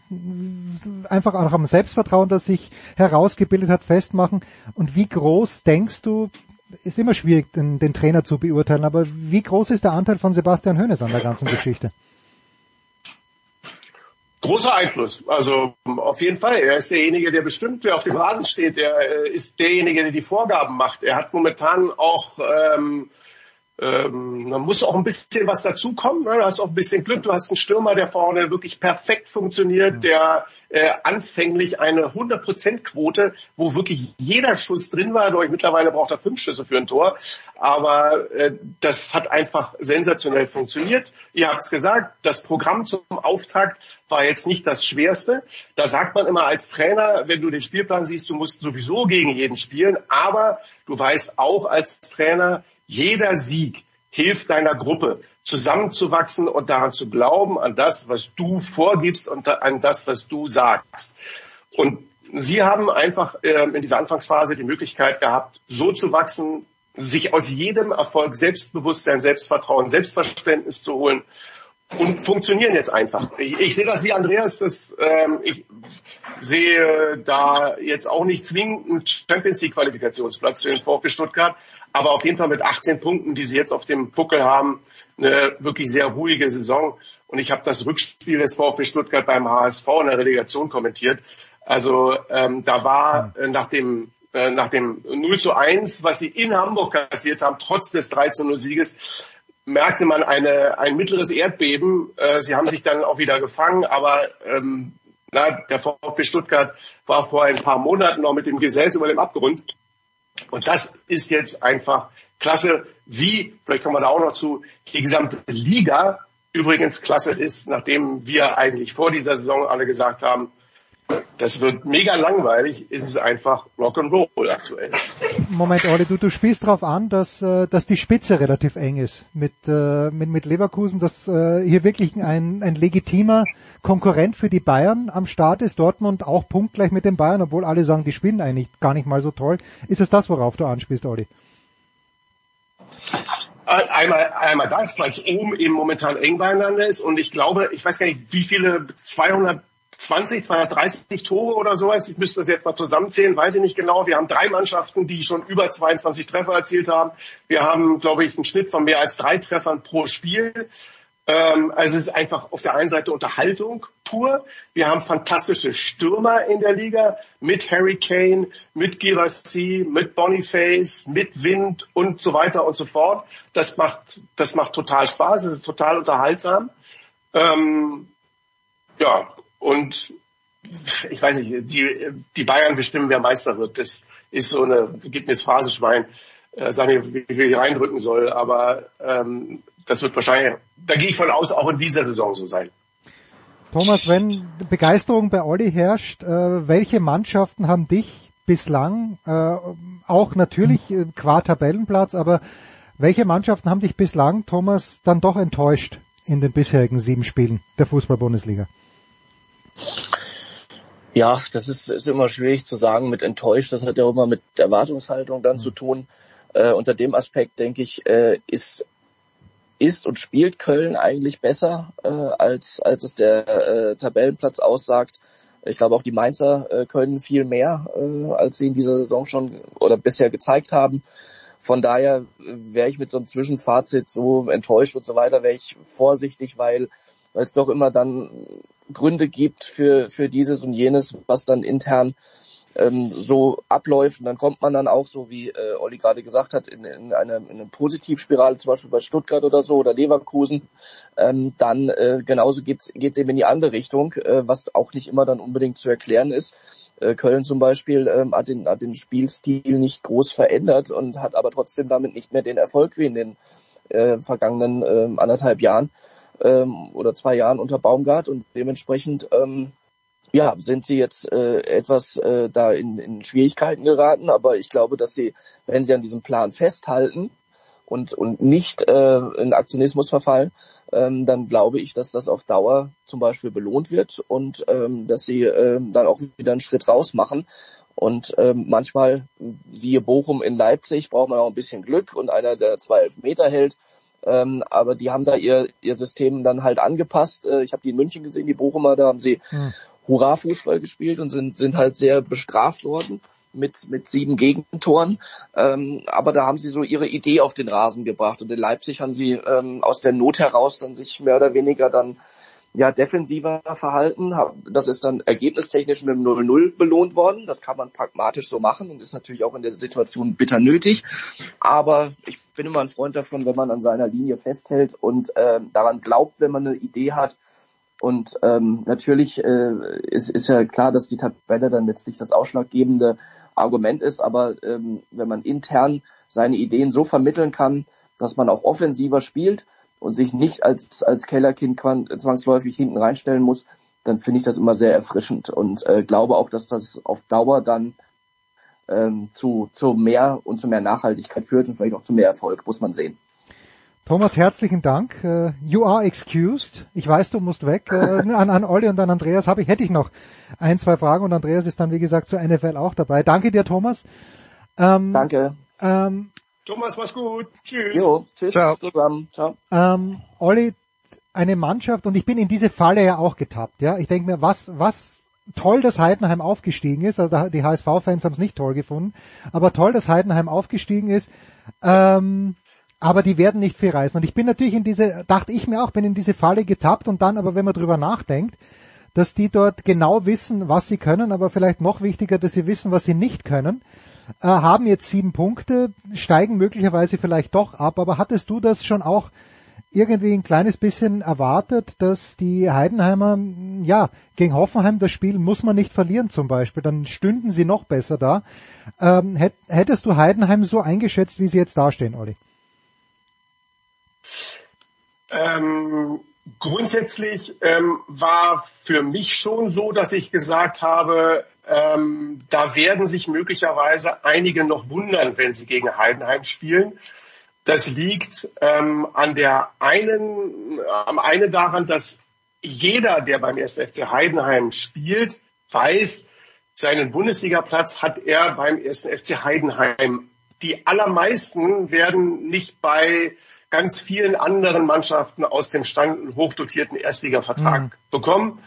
einfach auch am Selbstvertrauen, das sich herausgebildet hat, festmachen? Und wie groß denkst du, ist immer schwierig, den, den Trainer zu beurteilen, aber wie groß ist der Anteil von Sebastian Hoeneß an der ganzen Geschichte? Großer Einfluss. Also auf jeden Fall. Er ist derjenige, der bestimmt, wer auf dem Rasen steht. Er äh, ist derjenige, der die Vorgaben macht. Er hat momentan auch ähm, ähm, man muss auch ein bisschen was dazukommen. Ne? Du hast auch ein bisschen Glück. Du hast einen Stürmer, der vorne wirklich perfekt funktioniert, der äh, anfänglich eine 100%-Quote, wo wirklich jeder Schuss drin war. Durch mittlerweile braucht er fünf Schüsse für ein Tor. Aber äh, das hat einfach sensationell funktioniert. Ihr habt es gesagt, das Programm zum Auftakt war jetzt nicht das Schwerste. Da sagt man immer als Trainer, wenn du den Spielplan siehst, du musst sowieso gegen jeden spielen. Aber du weißt auch als Trainer, jeder Sieg hilft deiner Gruppe zusammenzuwachsen und daran zu glauben, an das, was du vorgibst und an das, was du sagst. Und sie haben einfach äh, in dieser Anfangsphase die Möglichkeit gehabt, so zu wachsen, sich aus jedem Erfolg Selbstbewusstsein, Selbstvertrauen, Selbstverständnis zu holen und funktionieren jetzt einfach. Ich, ich sehe das wie Andreas, das, ähm, ich sehe da jetzt auch nicht zwingend einen Champions League Qualifikationsplatz für den VfB Stuttgart, aber auf jeden Fall mit 18 Punkten, die sie jetzt auf dem Puckel haben, eine wirklich sehr ruhige Saison. und ich habe das Rückspiel des VfB Stuttgart beim HSV in der Relegation kommentiert. Also ähm, da war äh, nach dem äh, nach dem 0 zu 1, was sie in Hamburg kassiert haben, trotz des 3 zu 0 Sieges, merkte man eine, ein mittleres Erdbeben. Äh, sie haben sich dann auch wieder gefangen, aber ähm, na, der VfB Stuttgart war vor ein paar Monaten noch mit dem Gesäß über dem Abgrund. Und das ist jetzt einfach klasse, wie, vielleicht kommen wir da auch noch zu, die gesamte Liga übrigens klasse ist, nachdem wir eigentlich vor dieser Saison alle gesagt haben, das wird mega langweilig, ist es einfach Rock'n'Roll aktuell. Moment, Olli, du, du spielst darauf an, dass, äh, dass die Spitze relativ eng ist mit, äh, mit, mit Leverkusen, dass äh, hier wirklich ein, ein legitimer Konkurrent für die Bayern am Start ist, Dortmund auch punktgleich mit den Bayern, obwohl alle sagen, die spielen eigentlich gar nicht mal so toll. Ist es das, worauf du anspielst, Olli? Einmal, einmal das, weil es oben eben momentan eng beieinander ist und ich glaube, ich weiß gar nicht, wie viele 200 20, 230 Tore oder sowas. Ich müsste das jetzt mal zusammenzählen, weiß ich nicht genau. Wir haben drei Mannschaften, die schon über 22 Treffer erzielt haben. Wir haben, glaube ich, einen Schnitt von mehr als drei Treffern pro Spiel. Ähm, also es ist einfach auf der einen Seite Unterhaltung pur. Wir haben fantastische Stürmer in der Liga mit Harry Kane, mit Girassi, mit Boniface, mit Wind und so weiter und so fort. Das macht, das macht total Spaß. Es ist total unterhaltsam. Ähm, ja, und ich weiß nicht, die, die Bayern bestimmen, wer Meister wird. Das ist so eine, gibt mir das Phrasenschwein, äh, sag nicht, wie viel ich reindrücken soll, aber ähm, das wird wahrscheinlich, da gehe ich von aus, auch in dieser Saison so sein. Thomas, wenn Begeisterung bei Olli herrscht, äh, welche Mannschaften haben dich bislang, äh, auch natürlich äh, qua Tabellenplatz, aber welche Mannschaften haben dich bislang, Thomas, dann doch enttäuscht in den bisherigen sieben Spielen der Fußball-Bundesliga? Ja, das ist, ist immer schwierig zu sagen mit enttäuscht. Das hat ja auch immer mit Erwartungshaltung dann mhm. zu tun. Äh, unter dem Aspekt denke ich, äh, ist ist und spielt Köln eigentlich besser, äh, als, als es der äh, Tabellenplatz aussagt. Ich glaube auch die Mainzer äh, können viel mehr, äh, als sie in dieser Saison schon oder bisher gezeigt haben. Von daher wäre ich mit so einem Zwischenfazit so enttäuscht und so weiter, wäre ich vorsichtig, weil weil es doch immer dann Gründe gibt für, für dieses und jenes, was dann intern ähm, so abläuft. Und dann kommt man dann auch, so wie äh, Olli gerade gesagt hat, in, in, eine, in eine Positivspirale, zum Beispiel bei Stuttgart oder so oder Leverkusen. Ähm, dann äh, genauso geht es eben in die andere Richtung, äh, was auch nicht immer dann unbedingt zu erklären ist. Äh, Köln zum Beispiel ähm, hat, den, hat den Spielstil nicht groß verändert und hat aber trotzdem damit nicht mehr den Erfolg wie in den äh, vergangenen äh, anderthalb Jahren ähm, oder zwei Jahren unter Baumgart und dementsprechend ähm, ja, sind sie jetzt äh, etwas äh, da in, in Schwierigkeiten geraten, aber ich glaube, dass sie, wenn sie an diesem Plan festhalten und, und nicht äh, in Aktionismus verfallen, ähm, dann glaube ich, dass das auf Dauer zum Beispiel belohnt wird und ähm, dass sie ähm, dann auch wieder einen Schritt raus machen. Und ähm, manchmal, siehe Bochum in Leipzig, braucht man auch ein bisschen Glück und einer, der zwei Elfmeter hält, ähm, aber die haben da ihr, ihr System dann halt angepasst. Äh, ich habe die in München gesehen, die Bochumer, da haben sie hm. Hurra-Fußball gespielt und sind, sind halt sehr bestraft worden mit, mit sieben Gegentoren. Ähm, aber da haben sie so ihre Idee auf den Rasen gebracht. Und in Leipzig haben sie ähm, aus der Not heraus dann sich mehr oder weniger dann ja defensiver verhalten. Das ist dann ergebnistechnisch mit dem 0-0 belohnt worden. Das kann man pragmatisch so machen und ist natürlich auch in der Situation bitter nötig. Aber ich bin immer ein Freund davon, wenn man an seiner Linie festhält und äh, daran glaubt, wenn man eine Idee hat. Und ähm, natürlich äh, ist, ist ja klar, dass die Tabelle dann letztlich das ausschlaggebende Argument ist. Aber ähm, wenn man intern seine Ideen so vermitteln kann, dass man auch offensiver spielt, und sich nicht als, als Kellerkind zwangsläufig hinten reinstellen muss, dann finde ich das immer sehr erfrischend und äh, glaube auch, dass das auf Dauer dann ähm, zu, zu mehr und zu mehr Nachhaltigkeit führt und vielleicht auch zu mehr Erfolg, muss man sehen. Thomas, herzlichen Dank. Uh, you are excused. Ich weiß, du musst weg. Uh, an, an Olli und an Andreas habe ich, hätte ich noch ein, zwei Fragen und Andreas ist dann, wie gesagt, zur NFL auch dabei. Danke dir, Thomas. Ähm, Danke. Ähm, Thomas, mach's gut. Tschüss. Jo, tschüss Ciao. zusammen. Ciao. Ähm, Olli, eine Mannschaft, und ich bin in diese Falle ja auch getappt, ja. Ich denke mir, was, was toll, dass Heidenheim aufgestiegen ist. Also die HSV-Fans haben es nicht toll gefunden, aber toll, dass Heidenheim aufgestiegen ist. Ähm, aber die werden nicht viel reißen. Und ich bin natürlich in diese, dachte ich mir auch, bin in diese Falle getappt und dann, aber wenn man drüber nachdenkt, dass die dort genau wissen, was sie können, aber vielleicht noch wichtiger, dass sie wissen, was sie nicht können, äh, haben jetzt sieben Punkte, steigen möglicherweise vielleicht doch ab, aber hattest du das schon auch irgendwie ein kleines bisschen erwartet, dass die Heidenheimer, ja, gegen Hoffenheim das Spiel muss man nicht verlieren zum Beispiel, dann stünden sie noch besser da. Ähm, hättest du Heidenheim so eingeschätzt, wie sie jetzt dastehen, Olli? Ähm, grundsätzlich ähm, war für mich schon so, dass ich gesagt habe, ähm, da werden sich möglicherweise einige noch wundern, wenn sie gegen Heidenheim spielen. Das liegt ähm, an der einen, am einen daran, dass jeder, der beim 1. FC Heidenheim spielt, weiß, seinen Bundesligaplatz hat er beim 1. FC Heidenheim. Die allermeisten werden nicht bei ganz vielen anderen Mannschaften aus dem Stand hochdotierten Erstligavertrag mhm. bekommen.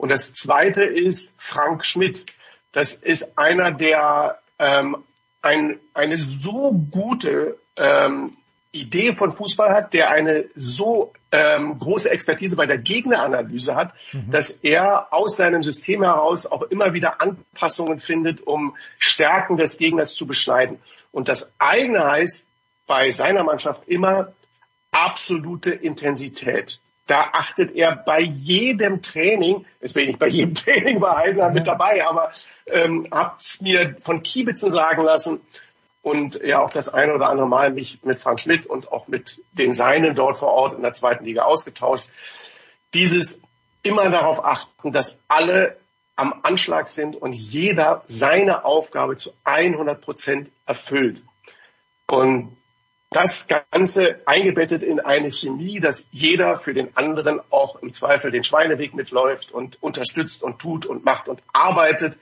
Und das zweite ist Frank Schmidt. Das ist einer, der ähm, ein, eine so gute ähm, Idee von Fußball hat, der eine so ähm, große Expertise bei der Gegneranalyse hat, mhm. dass er aus seinem System heraus auch immer wieder Anpassungen findet, um Stärken des Gegners zu beschneiden. Und das eigene heißt bei seiner Mannschaft immer, absolute Intensität. Da achtet er bei jedem Training, jetzt bin ich nicht bei jedem Training bei Heidenheim mit dabei, aber ähm, hab's mir von Kiebitzen sagen lassen und ja auch das eine oder andere Mal mich mit Frank Schmidt und auch mit den Seinen dort vor Ort in der zweiten Liga ausgetauscht. Dieses immer darauf achten, dass alle am Anschlag sind und jeder seine Aufgabe zu 100 Prozent erfüllt. Und das Ganze eingebettet in eine Chemie, dass jeder für den anderen auch im Zweifel den Schweineweg mitläuft und unterstützt und tut und macht und arbeitet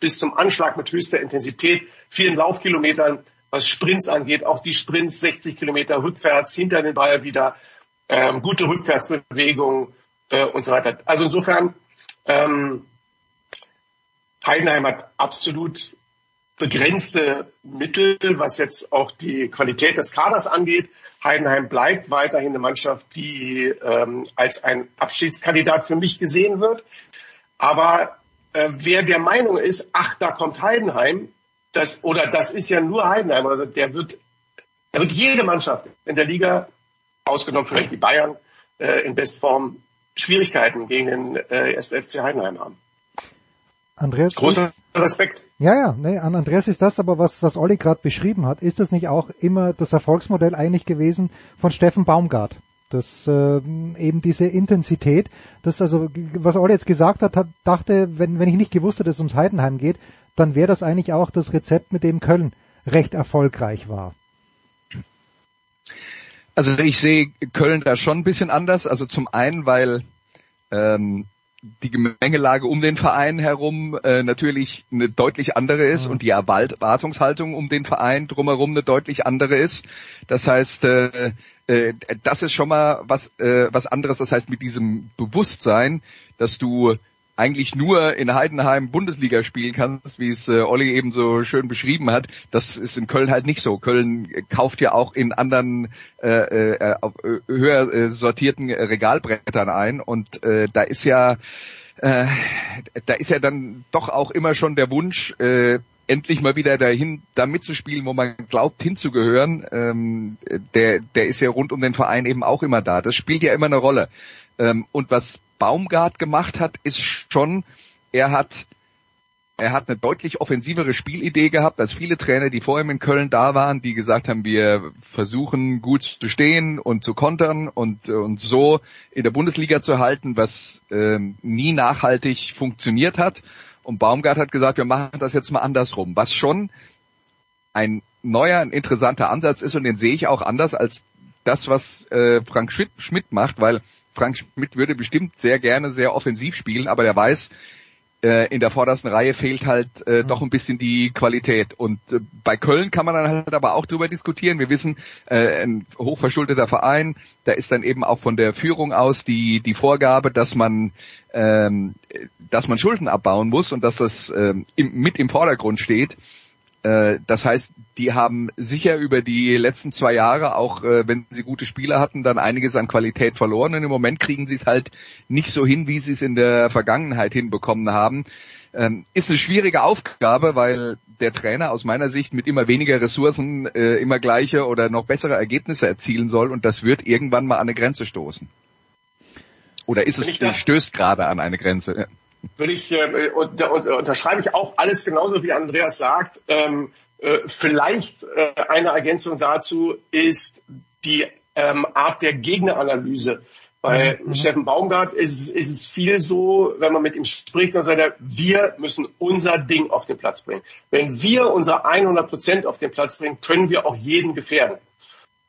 bis zum Anschlag mit höchster Intensität, vielen Laufkilometern, was Sprints angeht, auch die Sprints 60 Kilometer rückwärts, hinter den Ball wieder, ähm, gute Rückwärtsbewegung äh, und so weiter. Also insofern, ähm, Heidenheim hat absolut begrenzte Mittel, was jetzt auch die Qualität des Kaders angeht. Heidenheim bleibt weiterhin eine Mannschaft, die ähm, als ein Abschiedskandidat für mich gesehen wird. Aber äh, wer der Meinung ist, ach, da kommt Heidenheim, das, oder das ist ja nur Heidenheim, also der wird, der wird jede Mannschaft in der Liga, ausgenommen vielleicht die Bayern, äh, in Bestform Schwierigkeiten gegen den äh, SFC Heidenheim haben. Andreas, großer Respekt. Ja, ja, nee, an Andreas ist das aber, was, was Olli gerade beschrieben hat, ist das nicht auch immer das Erfolgsmodell eigentlich gewesen von Steffen Baumgart? Das äh, eben diese Intensität, das also, was Olli jetzt gesagt hat, hat dachte, wenn, wenn ich nicht gewusst hätte, dass es ums Heidenheim geht, dann wäre das eigentlich auch das Rezept, mit dem Köln recht erfolgreich war. Also ich sehe Köln da schon ein bisschen anders. Also zum einen, weil ähm, die Gemengelage um den Verein herum äh, natürlich eine deutlich andere ist mhm. und die Erwartungshaltung um den Verein drumherum eine deutlich andere ist. Das heißt, äh, äh, das ist schon mal was äh, was anderes. Das heißt, mit diesem Bewusstsein, dass du eigentlich nur in Heidenheim Bundesliga spielen kannst, wie es äh, Olli eben so schön beschrieben hat. Das ist in Köln halt nicht so. Köln kauft ja auch in anderen äh, äh, äh höher äh, sortierten Regalbrettern ein und äh, da ist ja äh, da ist ja dann doch auch immer schon der Wunsch, äh, endlich mal wieder dahin, da mitzuspielen, wo man glaubt hinzugehören. Ähm, der, der ist ja rund um den Verein eben auch immer da. Das spielt ja immer eine Rolle. Ähm, und was Baumgart gemacht hat, ist schon, er hat er hat eine deutlich offensivere Spielidee gehabt als viele Trainer, die vor ihm in Köln da waren, die gesagt haben, wir versuchen gut zu stehen und zu kontern und, und so in der Bundesliga zu halten, was ähm, nie nachhaltig funktioniert hat. Und Baumgart hat gesagt, wir machen das jetzt mal andersrum, was schon ein neuer, ein interessanter Ansatz ist und den sehe ich auch anders als das, was äh, Frank Schmidt macht, weil Frank Schmidt würde bestimmt sehr gerne sehr offensiv spielen, aber der weiß, äh, in der vordersten Reihe fehlt halt äh, mhm. doch ein bisschen die Qualität. Und äh, bei Köln kann man dann halt aber auch drüber diskutieren. Wir wissen, äh, ein hochverschuldeter Verein, da ist dann eben auch von der Führung aus die die Vorgabe, dass man ähm, dass man Schulden abbauen muss und dass das ähm, im, mit im Vordergrund steht. Äh, das heißt, die haben sicher über die letzten zwei Jahre, auch äh, wenn sie gute Spieler hatten, dann einiges an Qualität verloren. Und im Moment kriegen sie es halt nicht so hin, wie sie es in der Vergangenheit hinbekommen haben. Ähm, ist eine schwierige Aufgabe, weil der Trainer aus meiner Sicht mit immer weniger Ressourcen äh, immer gleiche oder noch bessere Ergebnisse erzielen soll und das wird irgendwann mal an eine Grenze stoßen. Oder ist es, stößt gerade an eine Grenze? Will ich, äh, unter, unterschreibe ich auch alles genauso wie Andreas sagt. Ähm, äh, vielleicht äh, eine Ergänzung dazu ist die ähm, Art der Gegneranalyse. Bei mhm. Steffen Baumgart ist, ist es viel so, wenn man mit ihm spricht, dann sagt er, wir müssen unser Ding auf den Platz bringen. Wenn wir unser 100 Prozent auf den Platz bringen, können wir auch jeden gefährden.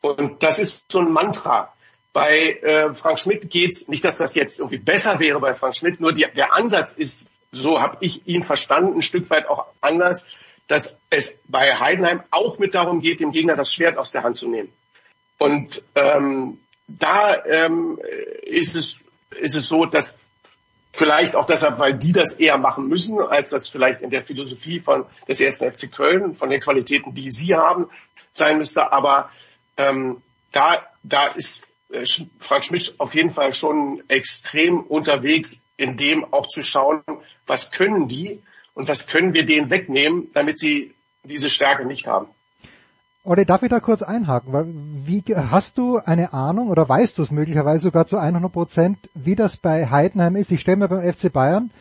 Und das ist so ein Mantra. Bei äh, Frank Schmidt geht's nicht, dass das jetzt irgendwie besser wäre bei Frank Schmidt, nur die, der Ansatz ist, so habe ich ihn verstanden, ein Stück weit auch anders, dass es bei Heidenheim auch mit darum geht, dem Gegner das Schwert aus der Hand zu nehmen. Und ähm, da ähm, ist, es, ist es so, dass vielleicht auch deshalb, weil die das eher machen müssen, als das vielleicht in der Philosophie von des ersten FC Köln, von den Qualitäten, die sie haben, sein müsste. Aber ähm, da, da ist Frank Schmidt auf jeden Fall schon extrem unterwegs, in dem auch zu schauen, was können die und was können wir denen wegnehmen, damit sie diese Stärke nicht haben. Oder darf ich da kurz einhaken? Weil wie hast du eine Ahnung oder weißt du es möglicherweise sogar zu 100 Prozent, wie das bei Heidenheim ist? Ich stelle mir beim FC Bayern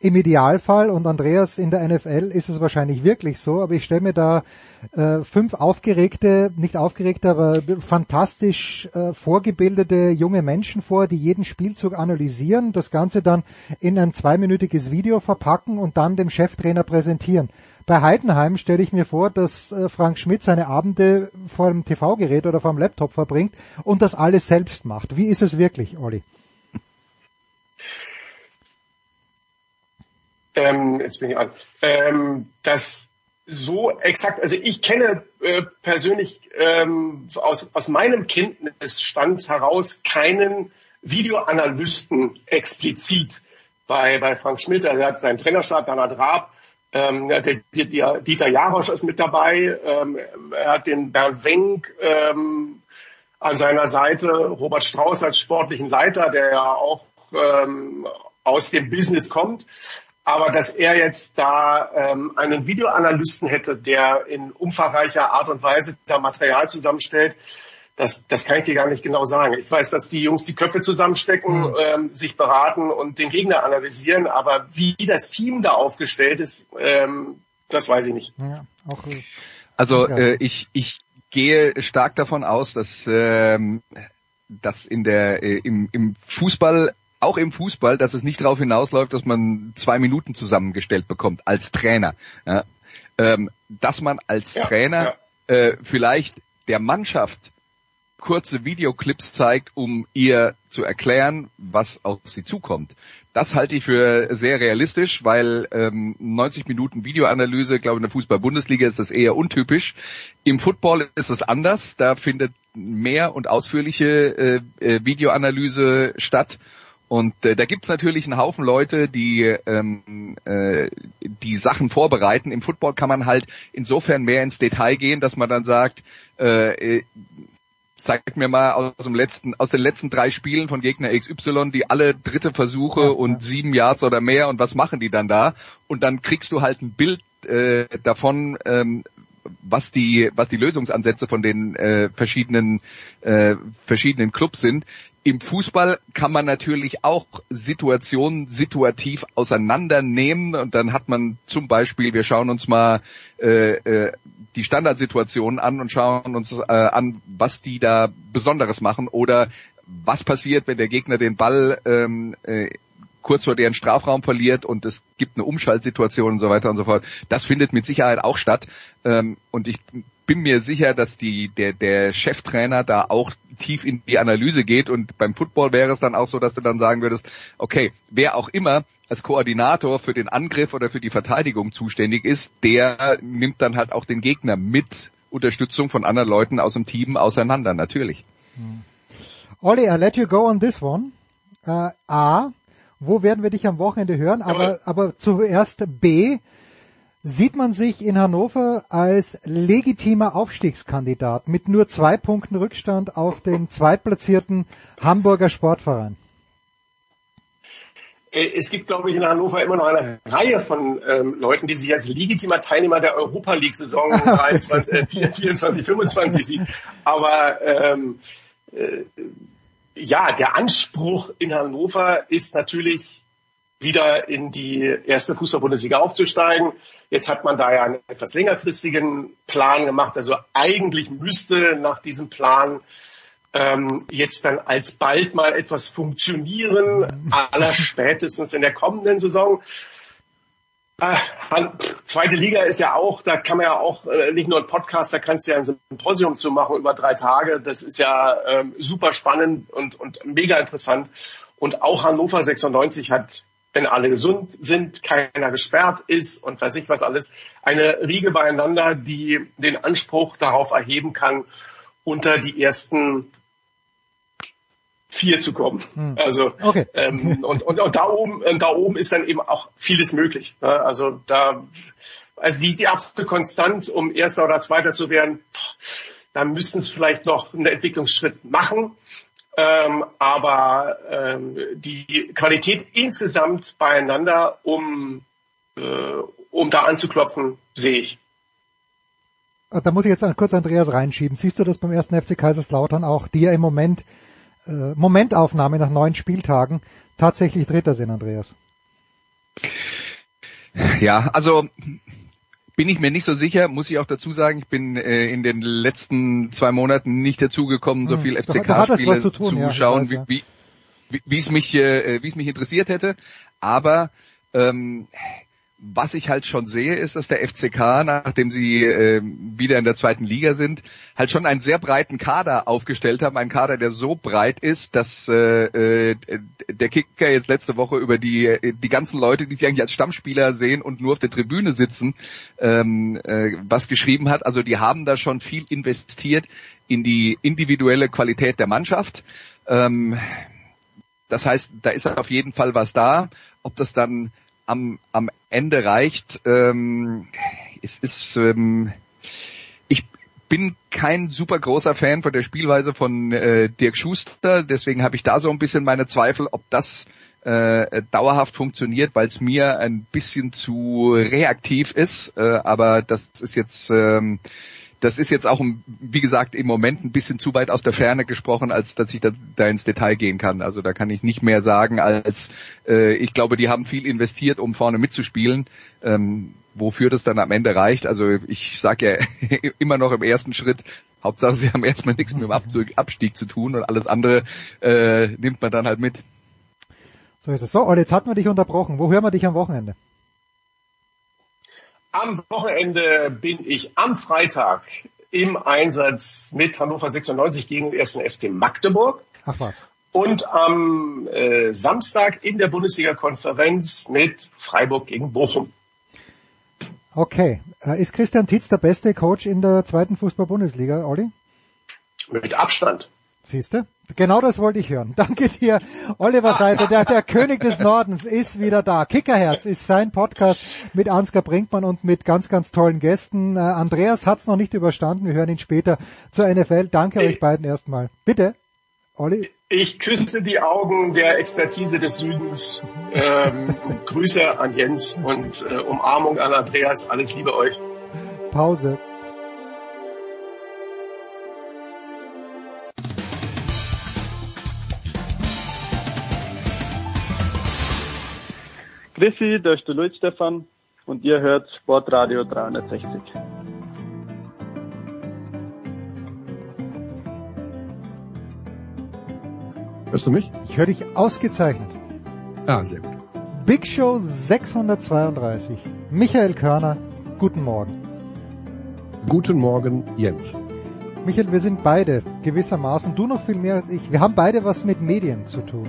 im Idealfall und Andreas in der NFL ist es wahrscheinlich wirklich so, aber ich stelle mir da äh, fünf aufgeregte, nicht aufgeregte, aber fantastisch äh, vorgebildete junge Menschen vor, die jeden Spielzug analysieren, das Ganze dann in ein zweiminütiges Video verpacken und dann dem Cheftrainer präsentieren. Bei Heidenheim stelle ich mir vor, dass äh, Frank Schmidt seine Abende vor dem TV-Gerät oder vor dem Laptop verbringt und das alles selbst macht. Wie ist es wirklich, Olli? Ähm, jetzt bin ich an, ähm, das so exakt, also ich kenne äh, persönlich ähm, aus, aus meinem Kenntnisstand heraus keinen Videoanalysten explizit bei, bei Frank Schmidt. Er hat seinen Trainerstab, Bernhard Raab, ähm, der, der, der Dieter Jarosch ist mit dabei, ähm, er hat den Bernd Wenk ähm, an seiner Seite, Robert Strauß als sportlichen Leiter, der ja auch ähm, aus dem Business kommt. Aber dass er jetzt da ähm, einen Videoanalysten hätte, der in umfangreicher Art und Weise da Material zusammenstellt, das, das kann ich dir gar nicht genau sagen. Ich weiß, dass die Jungs die Köpfe zusammenstecken, mhm. ähm, sich beraten und den Gegner analysieren, aber wie das Team da aufgestellt ist, ähm, das weiß ich nicht. Ja, auch, äh, also äh, ich, ich gehe stark davon aus, dass, ähm, dass in der, äh, im, im Fußball auch im Fußball, dass es nicht darauf hinausläuft, dass man zwei Minuten zusammengestellt bekommt als Trainer. Ja, ähm, dass man als ja, Trainer ja. Äh, vielleicht der Mannschaft kurze Videoclips zeigt, um ihr zu erklären, was auf sie zukommt. Das halte ich für sehr realistisch, weil ähm, 90 Minuten Videoanalyse, glaube ich, in der Fußball-Bundesliga ist das eher untypisch. Im Football ist es anders. Da findet mehr und ausführliche äh, äh, Videoanalyse statt. Und äh, da gibt's natürlich einen Haufen Leute, die ähm, äh, die Sachen vorbereiten. Im Football kann man halt insofern mehr ins Detail gehen, dass man dann sagt, äh, zeigt mir mal aus dem letzten, aus den letzten drei Spielen von Gegner XY, die alle dritte Versuche ja, und sieben Yards oder mehr und was machen die dann da? Und dann kriegst du halt ein Bild äh, davon, ähm, was die was die Lösungsansätze von den äh, verschiedenen äh, verschiedenen Clubs sind. Im Fußball kann man natürlich auch Situationen situativ auseinandernehmen und dann hat man zum Beispiel, wir schauen uns mal äh, äh, die Standardsituationen an und schauen uns äh, an, was die da Besonderes machen oder was passiert, wenn der Gegner den Ball ähm, äh, kurz vor deren Strafraum verliert und es gibt eine Umschaltsituation und so weiter und so fort. Das findet mit Sicherheit auch statt. Ähm, und ich bin mir sicher, dass die, der, der Cheftrainer da auch tief in die Analyse geht und beim Football wäre es dann auch so, dass du dann sagen würdest, okay, wer auch immer als Koordinator für den Angriff oder für die Verteidigung zuständig ist, der nimmt dann halt auch den Gegner mit Unterstützung von anderen Leuten aus dem Team auseinander, natürlich. Hm. Olli, I let you go on this one. Uh, A, wo werden wir dich am Wochenende hören? Aber, aber zuerst B, Sieht man sich in Hannover als legitimer Aufstiegskandidat mit nur zwei Punkten Rückstand auf den zweitplatzierten Hamburger Sportverein? Äh, es gibt, glaube ich, in Hannover immer noch eine Reihe von ähm, Leuten, die sich als legitimer Teilnehmer der Europa League-Saison 23, äh, 24, 25 sieht. Aber ähm, äh, ja, der Anspruch in Hannover ist natürlich wieder in die erste Fußball-Bundesliga aufzusteigen. Jetzt hat man da ja einen etwas längerfristigen Plan gemacht. Also eigentlich müsste nach diesem Plan ähm, jetzt dann alsbald mal etwas funktionieren, aller spätestens in der kommenden Saison. Äh, zweite Liga ist ja auch, da kann man ja auch äh, nicht nur ein Podcast, da kannst du ja ein Symposium zu machen über drei Tage. Das ist ja ähm, super spannend und, und mega interessant. Und auch Hannover 96 hat, wenn alle gesund sind, keiner gesperrt ist und weiß ich was alles, eine Riege beieinander, die den Anspruch darauf erheben kann, unter die ersten vier zu kommen. Hm. Also okay. ähm, und, und, und da oben, da oben ist dann eben auch vieles möglich. Ne? Also da, also die, die absolute Konstanz, um Erster oder Zweiter zu werden, da müssen es vielleicht noch einen Entwicklungsschritt machen. Ähm, aber ähm, die Qualität insgesamt beieinander, um, äh, um da anzuklopfen, sehe ich. Da muss ich jetzt kurz Andreas reinschieben. Siehst du das beim ersten FC Kaiserslautern auch, die ja im Moment äh, Momentaufnahme nach neun Spieltagen tatsächlich Dritter sind, Andreas? Ja, also bin ich mir nicht so sicher, muss ich auch dazu sagen, ich bin äh, in den letzten zwei Monaten nicht dazugekommen, so hm, viel FCK-Spiele zu, zu ja, schauen, weiß, wie, wie, wie es mich, äh, wie es mich interessiert hätte. Aber ähm, was ich halt schon sehe, ist, dass der FCK, nachdem sie äh, wieder in der zweiten Liga sind, halt schon einen sehr breiten Kader aufgestellt haben. Ein Kader, der so breit ist, dass äh, äh, der Kicker jetzt letzte Woche über die die ganzen Leute, die sich eigentlich als Stammspieler sehen und nur auf der Tribüne sitzen, ähm, äh, was geschrieben hat. Also die haben da schon viel investiert in die individuelle Qualität der Mannschaft. Ähm, das heißt, da ist auf jeden Fall was da. Ob das dann am, am Ende reicht. Ähm, es ist, ähm, ich bin kein super großer Fan von der Spielweise von äh, Dirk Schuster, deswegen habe ich da so ein bisschen meine Zweifel, ob das äh, dauerhaft funktioniert, weil es mir ein bisschen zu reaktiv ist. Äh, aber das ist jetzt ähm, das ist jetzt auch, wie gesagt, im Moment ein bisschen zu weit aus der Ferne gesprochen, als dass ich da, da ins Detail gehen kann. Also da kann ich nicht mehr sagen, als äh, ich glaube, die haben viel investiert, um vorne mitzuspielen. Ähm, wofür das dann am Ende reicht. Also ich sage ja immer noch im ersten Schritt, Hauptsache sie haben erstmal nichts mit dem Abzug, Abstieg zu tun und alles andere äh, nimmt man dann halt mit. So ist es. So, und jetzt hatten wir dich unterbrochen. Wo hören wir dich am Wochenende? Am Wochenende bin ich am Freitag im Einsatz mit Hannover 96 gegen den ersten FC Magdeburg. Ach was. Und am äh, Samstag in der Bundesliga-Konferenz mit Freiburg gegen Bochum. Okay. Äh, ist Christian Titz der beste Coach in der zweiten Fußball-Bundesliga, Olli? Mit Abstand. Siehste? Genau das wollte ich hören. Danke dir, Oliver Seite. Der, der König des Nordens ist wieder da. Kickerherz ist sein Podcast mit Ansgar Brinkmann und mit ganz, ganz tollen Gästen. Äh, Andreas hat's noch nicht überstanden. Wir hören ihn später zur NFL. Danke ich, euch beiden erstmal. Bitte, Olli. Ich küsse die Augen der Expertise des Südens. Ähm, Grüße an Jens und äh, Umarmung an Andreas. Alles Liebe euch. Pause. Grüßi, da ist der Luis Stefan und ihr hört Sportradio 360. Hörst du mich? Ich höre dich ausgezeichnet. Ah, sehr gut. Big Show 632. Michael Körner, guten Morgen. Guten Morgen, Jens. Michael, wir sind beide gewissermaßen, du noch viel mehr als ich, wir haben beide was mit Medien zu tun.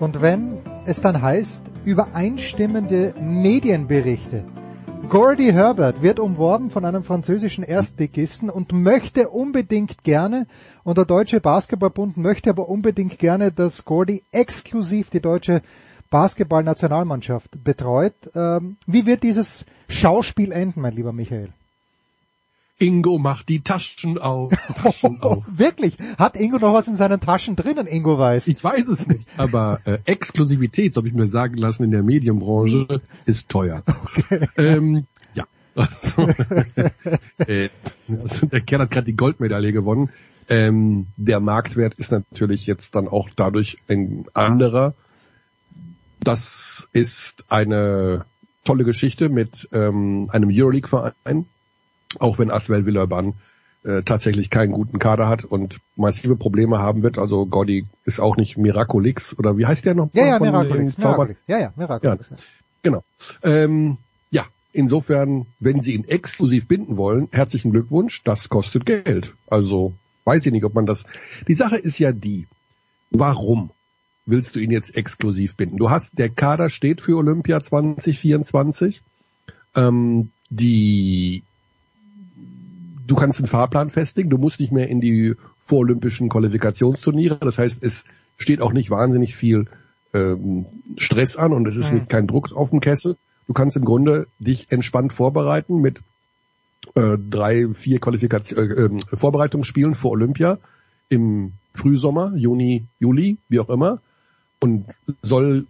Und wenn es dann heißt, übereinstimmende Medienberichte. Gordy Herbert wird umworben von einem französischen Erstligisten und möchte unbedingt gerne, und der Deutsche Basketballbund möchte aber unbedingt gerne, dass Gordy exklusiv die deutsche Basketball-Nationalmannschaft betreut. Ähm, wie wird dieses Schauspiel enden, mein lieber Michael? Ingo macht die Taschen auf. Taschen auf. Wirklich? Hat Ingo noch was in seinen Taschen drinnen, Ingo weiß? Ich weiß es nicht, aber äh, Exklusivität, so habe ich mir sagen lassen, in der Medienbranche ist teuer. Okay. Ähm, ja. Also, äh, also der Kerl hat gerade die Goldmedaille gewonnen. Ähm, der Marktwert ist natürlich jetzt dann auch dadurch ein anderer. Das ist eine tolle Geschichte mit ähm, einem Euroleague-Verein, auch wenn Aswell Villeurbanne äh, tatsächlich keinen guten Kader hat und massive Probleme haben wird. Also Gordy ist auch nicht Miraculix oder wie heißt der noch? Ja, ja, Miraculix. Miraculix. Ja, ja, Miraculix. Ja, genau. Ähm, ja, insofern, wenn Sie ihn exklusiv binden wollen, herzlichen Glückwunsch, das kostet Geld. Also weiß ich nicht, ob man das. Die Sache ist ja die, warum willst du ihn jetzt exklusiv binden? Du hast, der Kader steht für Olympia 2024. Ähm, die du kannst einen Fahrplan festlegen, du musst nicht mehr in die vorolympischen Qualifikationsturniere. Das heißt, es steht auch nicht wahnsinnig viel ähm, Stress an und es ist mhm. kein Druck auf dem Kessel. Du kannst im Grunde dich entspannt vorbereiten mit äh, drei, vier Qualifikation, äh, äh, Vorbereitungsspielen vor Olympia im Frühsommer, Juni, Juli, wie auch immer. Und soll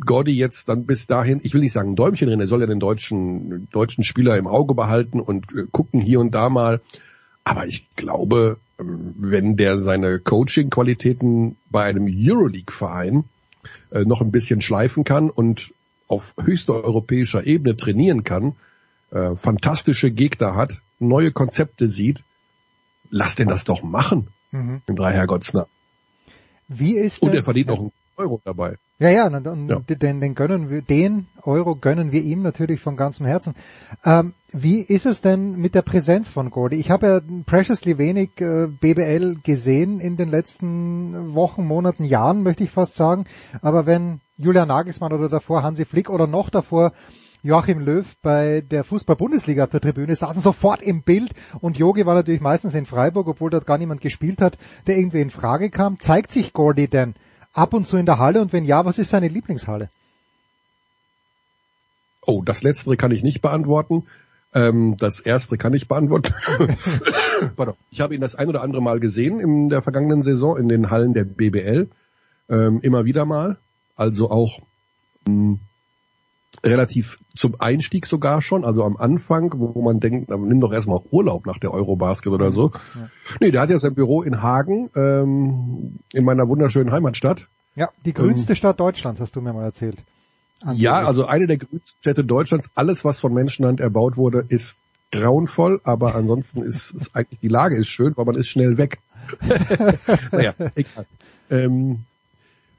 Gordy jetzt dann bis dahin, ich will nicht sagen Däumchen drin, er soll ja den deutschen, deutschen Spieler im Auge behalten und äh, gucken hier und da mal. Aber ich glaube, ähm, wenn der seine Coaching-Qualitäten bei einem Euroleague-Verein äh, noch ein bisschen schleifen kann und auf höchster europäischer Ebene trainieren kann, äh, fantastische Gegner hat, neue Konzepte sieht, lass den das doch machen. Mhm. Im Dreiherrgottsner. Wie ist Und er verdient noch einen Euro dabei. Ja, ja, und ja. Den, den gönnen wir, den Euro gönnen wir ihm natürlich von ganzem Herzen. Ähm, wie ist es denn mit der Präsenz von Gordy? Ich habe ja preciously wenig äh, BBL gesehen in den letzten Wochen, Monaten, Jahren, möchte ich fast sagen. Aber wenn Julian Nagelsmann oder davor Hansi Flick oder noch davor Joachim Löw bei der Fußball-Bundesliga auf der Tribüne, saßen sofort im Bild und Jogi war natürlich meistens in Freiburg, obwohl dort gar niemand gespielt hat, der irgendwie in Frage kam. Zeigt sich Gordy denn ab und zu in der Halle und wenn ja, was ist seine Lieblingshalle? Oh, das letztere kann ich nicht beantworten. Ähm, das erste kann ich beantworten. Pardon. Ich habe ihn das ein oder andere Mal gesehen in der vergangenen Saison in den Hallen der BBL. Ähm, immer wieder mal. Also auch mh, hm, relativ zum Einstieg sogar schon, also am Anfang, wo man denkt, nimm doch erstmal Urlaub nach der Eurobasket oder so. Ja. Nee, der hat ja sein Büro in Hagen, ähm, in meiner wunderschönen Heimatstadt. Ja, die grünste ähm, Stadt Deutschlands, hast du mir mal erzählt. Angeblich. Ja, also eine der grünsten Städte Deutschlands. Alles, was von Menschenhand erbaut wurde, ist grauenvoll, aber ansonsten ist, ist eigentlich die Lage ist schön, weil man ist schnell weg. naja, egal. Ähm,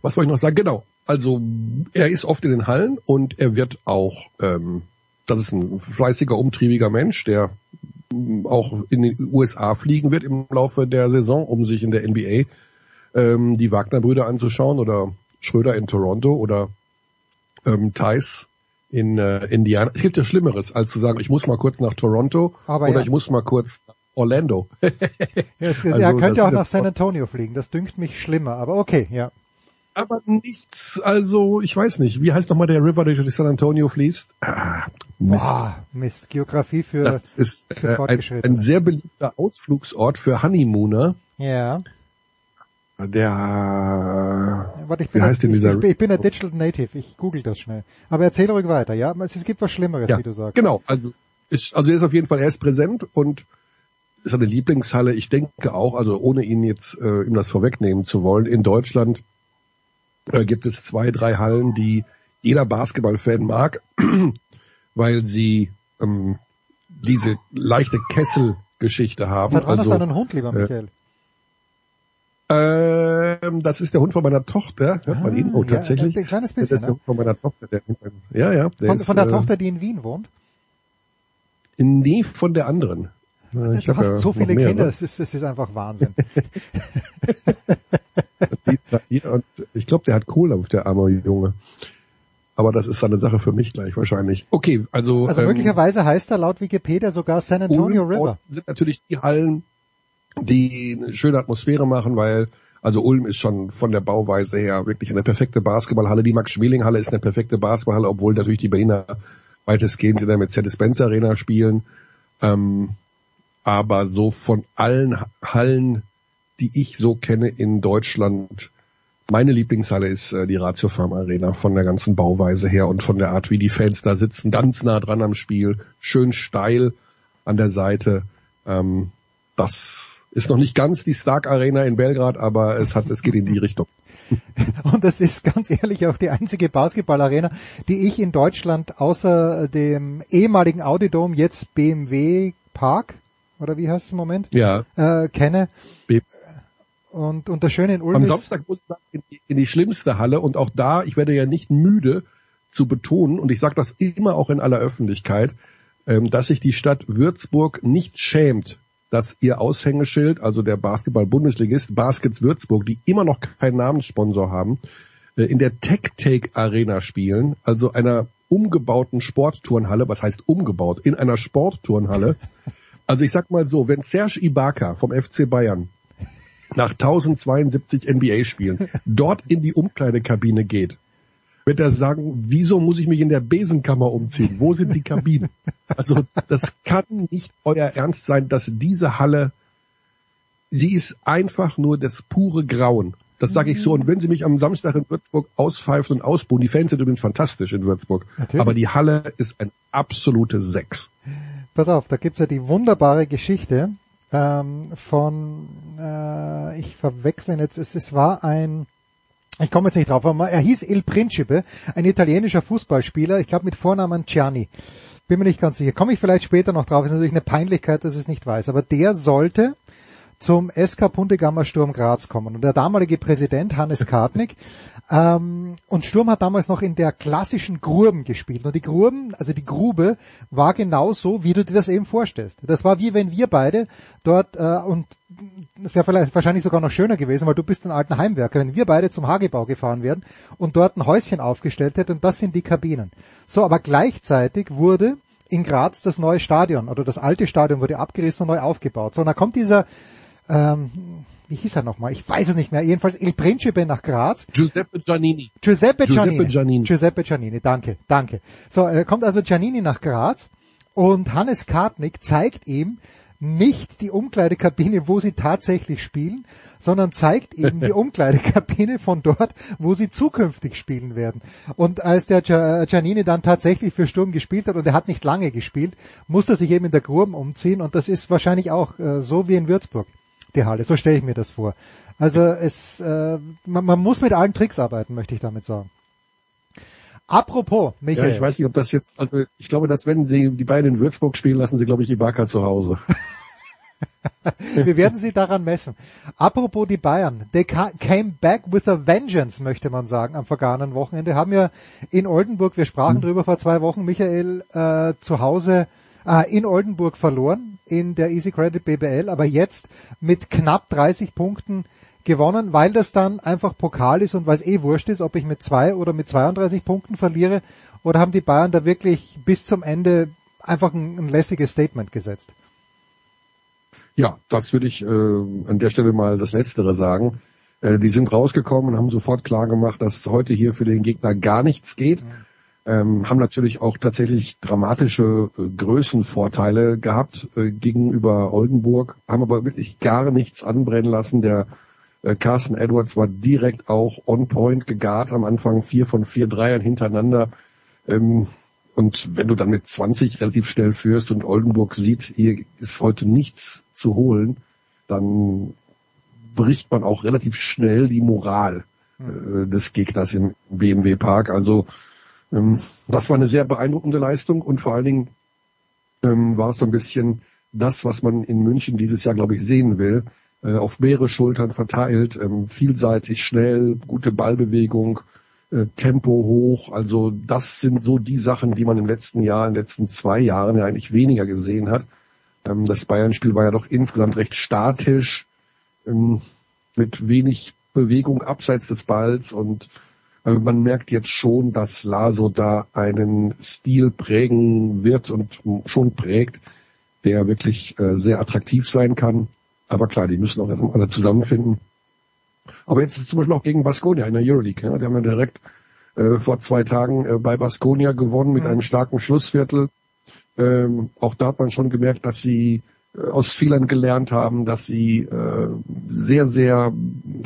was wollte ich noch sagen? Genau. Also er ist oft in den Hallen und er wird auch, ähm, das ist ein fleißiger, umtriebiger Mensch, der mm, auch in den USA fliegen wird im Laufe der Saison, um sich in der NBA ähm, die Wagner-Brüder anzuschauen oder Schröder in Toronto oder ähm, Thais in äh, Indiana. Es gibt ja Schlimmeres, als zu sagen, ich muss mal kurz nach Toronto Aber oder ja. ich muss mal kurz nach Orlando. ja, es, also, er könnte auch nach San Antonio fliegen, das dünkt mich schlimmer, aber okay, ja aber nichts, also ich weiß nicht, wie heißt nochmal der River, der durch San Antonio fließt? Ah, Mist. Boah, Mist, Geografie für Das ist für äh, ein, ein, sehr beliebter Ausflugsort für Honeymooner. Ja. Der, ja, warte, ich bin, wie heißt denn dieser? Ich, ich, bin der Digital Native, ich google das schnell. Aber erzähl ruhig weiter, ja? Es, es gibt was Schlimmeres, ja, wie du sagst. Genau, also, ist, also er ist auf jeden Fall, er ist präsent und ist eine Lieblingshalle. Ich denke auch, also ohne ihn jetzt äh, ihm das vorwegnehmen zu wollen, in Deutschland äh, gibt es zwei, drei Hallen, die jeder Basketballfan mag, weil sie ähm, diese leichte Kesselgeschichte haben. Seit wann also, du einen Hund, lieber äh, Michael? Ähm, das ist der Hund von meiner Tochter. Hört ah, man ihn? Oh, tatsächlich. Ja, ein kleines bisschen. Das ist der Hund von meiner Tochter. Der, ja, ja. Der von, ist, von der äh, Tochter, die in Wien wohnt? Nee, von der anderen. Ich du hast ja so viele Kinder, es ist, es ist einfach Wahnsinn. und ich glaube, der hat Kohle auf der arme Junge. Aber das ist eine Sache für mich gleich wahrscheinlich. Okay, also. Also ähm, möglicherweise heißt er laut Wikipedia sogar San Antonio River. sind natürlich die Hallen, die eine schöne Atmosphäre machen, weil Also Ulm ist schon von der Bauweise her wirklich eine perfekte Basketballhalle. Die Max-Schmeling-Halle ist eine perfekte Basketballhalle, obwohl natürlich die Berliner weitestgehend in der Mercedes-Benz Arena spielen. Ähm, aber so von allen Hallen, die ich so kenne in Deutschland, meine Lieblingshalle ist äh, die Ratio Farm Arena von der ganzen Bauweise her und von der Art, wie die Fans da sitzen, ganz nah dran am Spiel, schön steil an der Seite. Ähm, das ist noch nicht ganz die Stark Arena in Belgrad, aber es hat, es geht in die Richtung. Und das ist ganz ehrlich auch die einzige Basketballarena, die ich in Deutschland außer dem ehemaligen Audidom, jetzt BMW Park, oder wie heißt es im Moment? Ja. Äh, kenne. B und, und das Schöne in Ulm Am Samstag muss ich in die, in die schlimmste Halle und auch da, ich werde ja nicht müde zu betonen, und ich sage das immer auch in aller Öffentlichkeit, ähm, dass sich die Stadt Würzburg nicht schämt, dass ihr Aushängeschild, also der Basketball-Bundesligist Baskets Würzburg, die immer noch keinen Namenssponsor haben, äh, in der Tech-Take Arena spielen, also einer umgebauten Sportturnhalle, was heißt umgebaut, in einer Sportturnhalle. Also ich sag mal so, wenn Serge Ibaka vom FC Bayern nach 1072 NBA-Spielen dort in die Umkleidekabine geht, wird er sagen, wieso muss ich mich in der Besenkammer umziehen? Wo sind die Kabinen? Also das kann nicht euer Ernst sein, dass diese Halle, sie ist einfach nur das pure Grauen. Das sage ich so. Und wenn sie mich am Samstag in Würzburg auspfeifen und ausbuhen, die Fans sind übrigens fantastisch in Würzburg, Natürlich. aber die Halle ist ein absolute Sechs. Pass auf, da gibt's ja die wunderbare Geschichte ähm, von, äh, ich verwechsel ihn jetzt, es, es war ein, ich komme jetzt nicht drauf, aber er hieß Il Principe, ein italienischer Fußballspieler, ich glaube mit Vornamen Gianni. Bin mir nicht ganz sicher. Komme ich vielleicht später noch drauf. Ist natürlich eine Peinlichkeit, dass ich es nicht weiß. Aber der sollte zum SK Puntegammer Sturm Graz kommen. Und der damalige Präsident Hannes Kartnick ähm, und Sturm hat damals noch in der klassischen Gruben gespielt. Und die Gruben, also die Grube, war genau so, wie du dir das eben vorstellst. Das war wie wenn wir beide dort, äh, und das wäre vielleicht wahrscheinlich sogar noch schöner gewesen, weil du bist ein alter Heimwerker, wenn wir beide zum Hagebau gefahren wären und dort ein Häuschen aufgestellt hätten und das sind die Kabinen. So, aber gleichzeitig wurde in Graz das neue Stadion oder das alte Stadion wurde abgerissen und neu aufgebaut. So, und dann kommt dieser ähm, wie hieß er nochmal? Ich weiß es nicht mehr. Jedenfalls Il Principe nach Graz. Giuseppe Giannini. Giuseppe Giannini. Giuseppe Giannini. Giuseppe Giannini, danke, danke. So, er kommt also Giannini nach Graz und Hannes Kartnick zeigt ihm nicht die Umkleidekabine, wo sie tatsächlich spielen, sondern zeigt ihm die Umkleidekabine von dort, wo sie zukünftig spielen werden. Und als der Giannini dann tatsächlich für Sturm gespielt hat, und er hat nicht lange gespielt, musste er sich eben in der Gruben umziehen und das ist wahrscheinlich auch äh, so wie in Würzburg die Halle. So stelle ich mir das vor. Also es, äh, man, man muss mit allen Tricks arbeiten, möchte ich damit sagen. Apropos, Michael. Ja, ich weiß nicht, ob das jetzt, also ich glaube, dass wenn sie die beiden in Würzburg spielen, lassen sie, glaube ich, Ibaka zu Hause. Wir werden sie daran messen. Apropos die Bayern. They came back with a vengeance, möchte man sagen, am vergangenen Wochenende. Haben ja in Oldenburg, wir sprachen mhm. drüber vor zwei Wochen, Michael, äh, zu Hause äh, in Oldenburg verloren in der Easy Credit BBL, aber jetzt mit knapp 30 Punkten gewonnen, weil das dann einfach Pokal ist und weil es eh wurscht ist, ob ich mit zwei oder mit 32 Punkten verliere, oder haben die Bayern da wirklich bis zum Ende einfach ein, ein lässiges Statement gesetzt? Ja, das würde ich äh, an der Stelle mal das Letztere sagen. Äh, die sind rausgekommen und haben sofort klar gemacht, dass heute hier für den Gegner gar nichts geht. Mhm ähm, haben natürlich auch tatsächlich dramatische äh, Größenvorteile gehabt äh, gegenüber Oldenburg, haben aber wirklich gar nichts anbrennen lassen. Der äh, Carsten Edwards war direkt auch on point gegart am Anfang vier von vier Dreiern hintereinander. Ähm, und wenn du dann mit 20 relativ schnell führst und Oldenburg sieht, hier ist heute nichts zu holen, dann bricht man auch relativ schnell die Moral äh, des Gegners im BMW Park. Also ähm, das war eine sehr beeindruckende Leistung und vor allen Dingen ähm, war es so ein bisschen das, was man in München dieses Jahr, glaube ich, sehen will. Äh, auf mehrere Schultern verteilt, ähm, vielseitig, schnell, gute Ballbewegung, äh, Tempo hoch. Also das sind so die Sachen, die man im letzten Jahr, in den letzten zwei Jahren ja eigentlich weniger gesehen hat. Ähm, das Bayern-Spiel war ja doch insgesamt recht statisch, ähm, mit wenig Bewegung abseits des Balls und man merkt jetzt schon, dass Laso da einen Stil prägen wird und schon prägt, der wirklich äh, sehr attraktiv sein kann. Aber klar, die müssen auch erstmal alle zusammenfinden. Aber jetzt zum Beispiel auch gegen Baskonia in der Euroleague. Ja, die haben ja direkt äh, vor zwei Tagen äh, bei Baskonia gewonnen mit mhm. einem starken Schlussviertel. Ähm, auch da hat man schon gemerkt, dass sie aus Fehlern gelernt haben, dass sie äh, sehr, sehr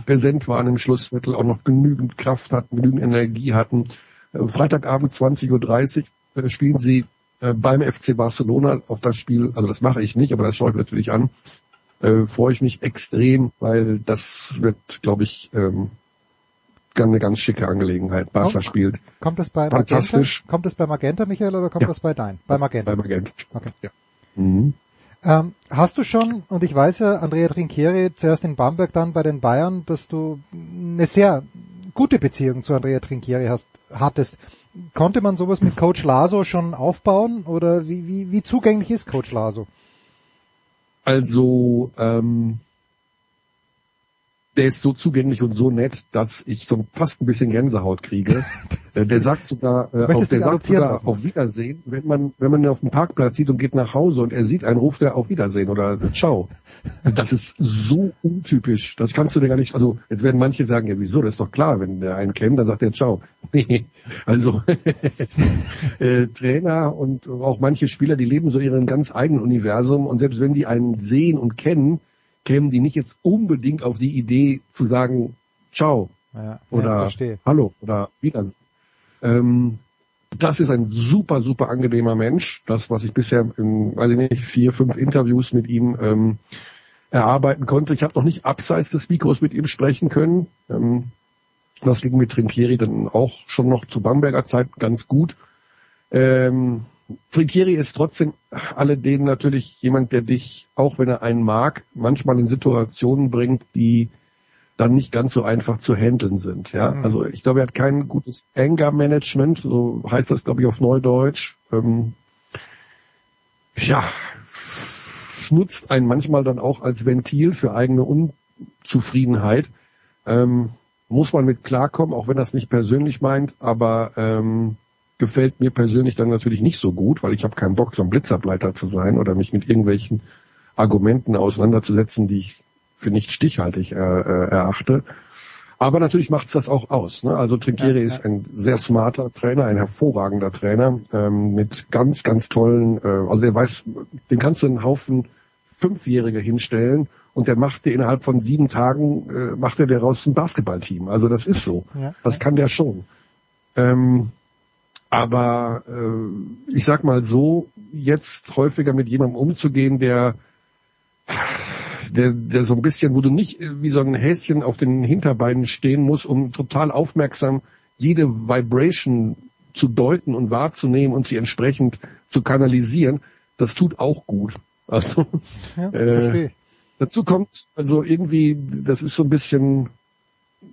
präsent waren im Schlussviertel, auch noch genügend Kraft hatten, genügend Energie hatten. Äh, Freitagabend 20.30 Uhr äh, spielen sie äh, beim FC Barcelona auf das Spiel, also das mache ich nicht, aber das schaue ich natürlich an, äh, freue ich mich extrem, weil das wird, glaube ich, ähm, eine ganz schicke Angelegenheit. Barca oh, spielt. Kommt das bei Magenta? Kommt das bei Magenta, Michael, oder kommt ja, das bei Dein? Bei Magenta. Bei Magenta. Okay. Ja. Mhm. Ähm, hast du schon, und ich weiß ja, Andrea Trinchieri, zuerst in Bamberg, dann bei den Bayern, dass du eine sehr gute Beziehung zu Andrea Trinchieri hast, hattest. Konnte man sowas mit Coach Laso schon aufbauen oder wie, wie, wie zugänglich ist Coach Laso? Also ähm, der ist so zugänglich und so nett, dass ich so fast ein bisschen Gänsehaut kriege. Äh, der sagt sogar, äh, auf, der sagt sogar lassen. auf Wiedersehen, wenn man, wenn man ihn auf dem Parkplatz sieht und geht nach Hause und er sieht einen, ruft er auf Wiedersehen oder Ciao. Das ist so untypisch. Das kannst du dir gar nicht, also jetzt werden manche sagen, ja wieso, das ist doch klar, wenn der einen kennt, dann sagt er Ciao. Nee, also äh, Trainer und auch manche Spieler, die leben so ihren ganz eigenen Universum und selbst wenn die einen sehen und kennen, kämen die nicht jetzt unbedingt auf die Idee zu sagen, ciao ja, oder ja, hallo oder Wiedersehen. Ähm, das ist ein super, super angenehmer Mensch. Das, was ich bisher in, weiß ich nicht, vier, fünf Interviews mit ihm ähm, erarbeiten konnte. Ich habe noch nicht abseits des Mikros mit ihm sprechen können. Ähm, das ging mit Trinkieri dann auch schon noch zu Bamberger Zeit ganz gut. Ähm, Trinkieri ist trotzdem alledem natürlich jemand, der dich, auch wenn er einen mag, manchmal in Situationen bringt, die dann nicht ganz so einfach zu handeln sind. Ja, mhm. also ich glaube, er hat kein gutes Anger Management, so heißt das, glaube ich, auf Neudeutsch. Ähm, ja, nutzt einen manchmal dann auch als Ventil für eigene Unzufriedenheit. Ähm, muss man mit klarkommen, auch wenn das nicht persönlich meint, aber ähm, gefällt mir persönlich dann natürlich nicht so gut, weil ich habe keinen Bock, so ein Blitzableiter zu sein oder mich mit irgendwelchen Argumenten auseinanderzusetzen, die ich für nicht stichhaltig äh, äh, erachte. Aber natürlich macht's das auch aus. Ne? Also Trinkieri ja, ja. ist ein sehr smarter Trainer, ein hervorragender Trainer ähm, mit ganz, ganz tollen, äh, also der weiß, den kannst du einen Haufen Fünfjährige hinstellen und der macht dir innerhalb von sieben Tagen, äh, macht er daraus ein Basketballteam. Also das ist so. Ja, das kann der schon. Ähm, aber äh, ich sag mal so, jetzt häufiger mit jemandem umzugehen, der der, der so ein bisschen, wo du nicht wie so ein Häschen auf den Hinterbeinen stehen musst, um total aufmerksam jede Vibration zu deuten und wahrzunehmen und sie entsprechend zu kanalisieren, das tut auch gut. Also ja, äh, dazu kommt also irgendwie, das ist so ein bisschen,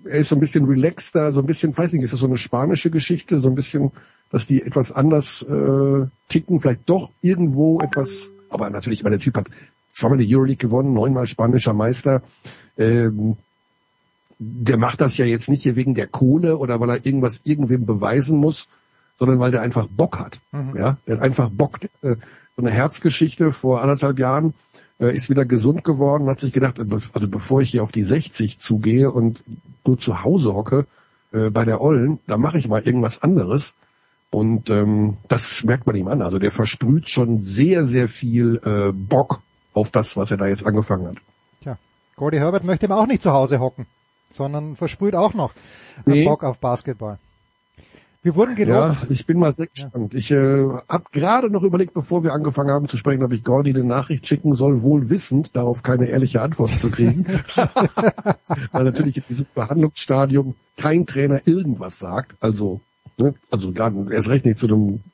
er ist so ein bisschen relaxter, so ein bisschen, weiß nicht, ist das so eine spanische Geschichte, so ein bisschen, dass die etwas anders äh, ticken, vielleicht doch irgendwo etwas, aber natürlich, weil der Typ hat zweimal die Euroleague gewonnen, neunmal spanischer Meister. Ähm, der macht das ja jetzt nicht hier wegen der Kohle oder weil er irgendwas irgendwem beweisen muss, sondern weil der einfach Bock hat. Mhm. Ja, der hat einfach Bock. Äh, so eine Herzgeschichte vor anderthalb Jahren ist wieder gesund geworden, hat sich gedacht, also bevor ich hier auf die 60 zugehe und nur zu Hause hocke äh, bei der Ollen, da mache ich mal irgendwas anderes. Und ähm, das merkt man ihm an. Also der versprüht schon sehr, sehr viel äh, Bock auf das, was er da jetzt angefangen hat. Tja, Gordy Herbert möchte ihm auch nicht zu Hause hocken, sondern versprüht auch noch nee. Bock auf Basketball. Wir wurden gelobt. Ja, ich bin mal sehr gespannt. Ja. Ich äh, habe gerade noch überlegt, bevor wir angefangen haben zu sprechen, ob ich Gordy eine Nachricht schicken soll, wohl wissend, darauf keine ehrliche Antwort zu kriegen. Weil natürlich in diesem Behandlungsstadium kein Trainer irgendwas sagt. Also, ne, also gar erst recht nicht zu einem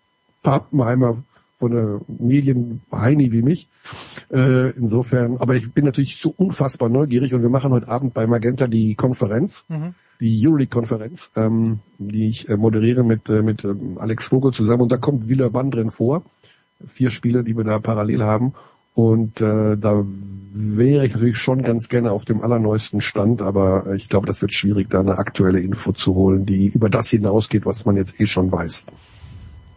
Pappenheimer von der Medienheini wie mich. Äh, insofern, aber ich bin natürlich so unfassbar neugierig und wir machen heute Abend bei Magenta die Konferenz, mhm. Die Euroleague-Konferenz, ähm, die ich äh, moderiere mit, äh, mit ähm, Alex Vogel zusammen und da kommt Wieler drin vor. Vier Spiele, die wir da parallel haben. Und äh, da wäre ich natürlich schon ganz gerne auf dem allerneuesten Stand, aber ich glaube, das wird schwierig, da eine aktuelle Info zu holen, die über das hinausgeht, was man jetzt eh schon weiß.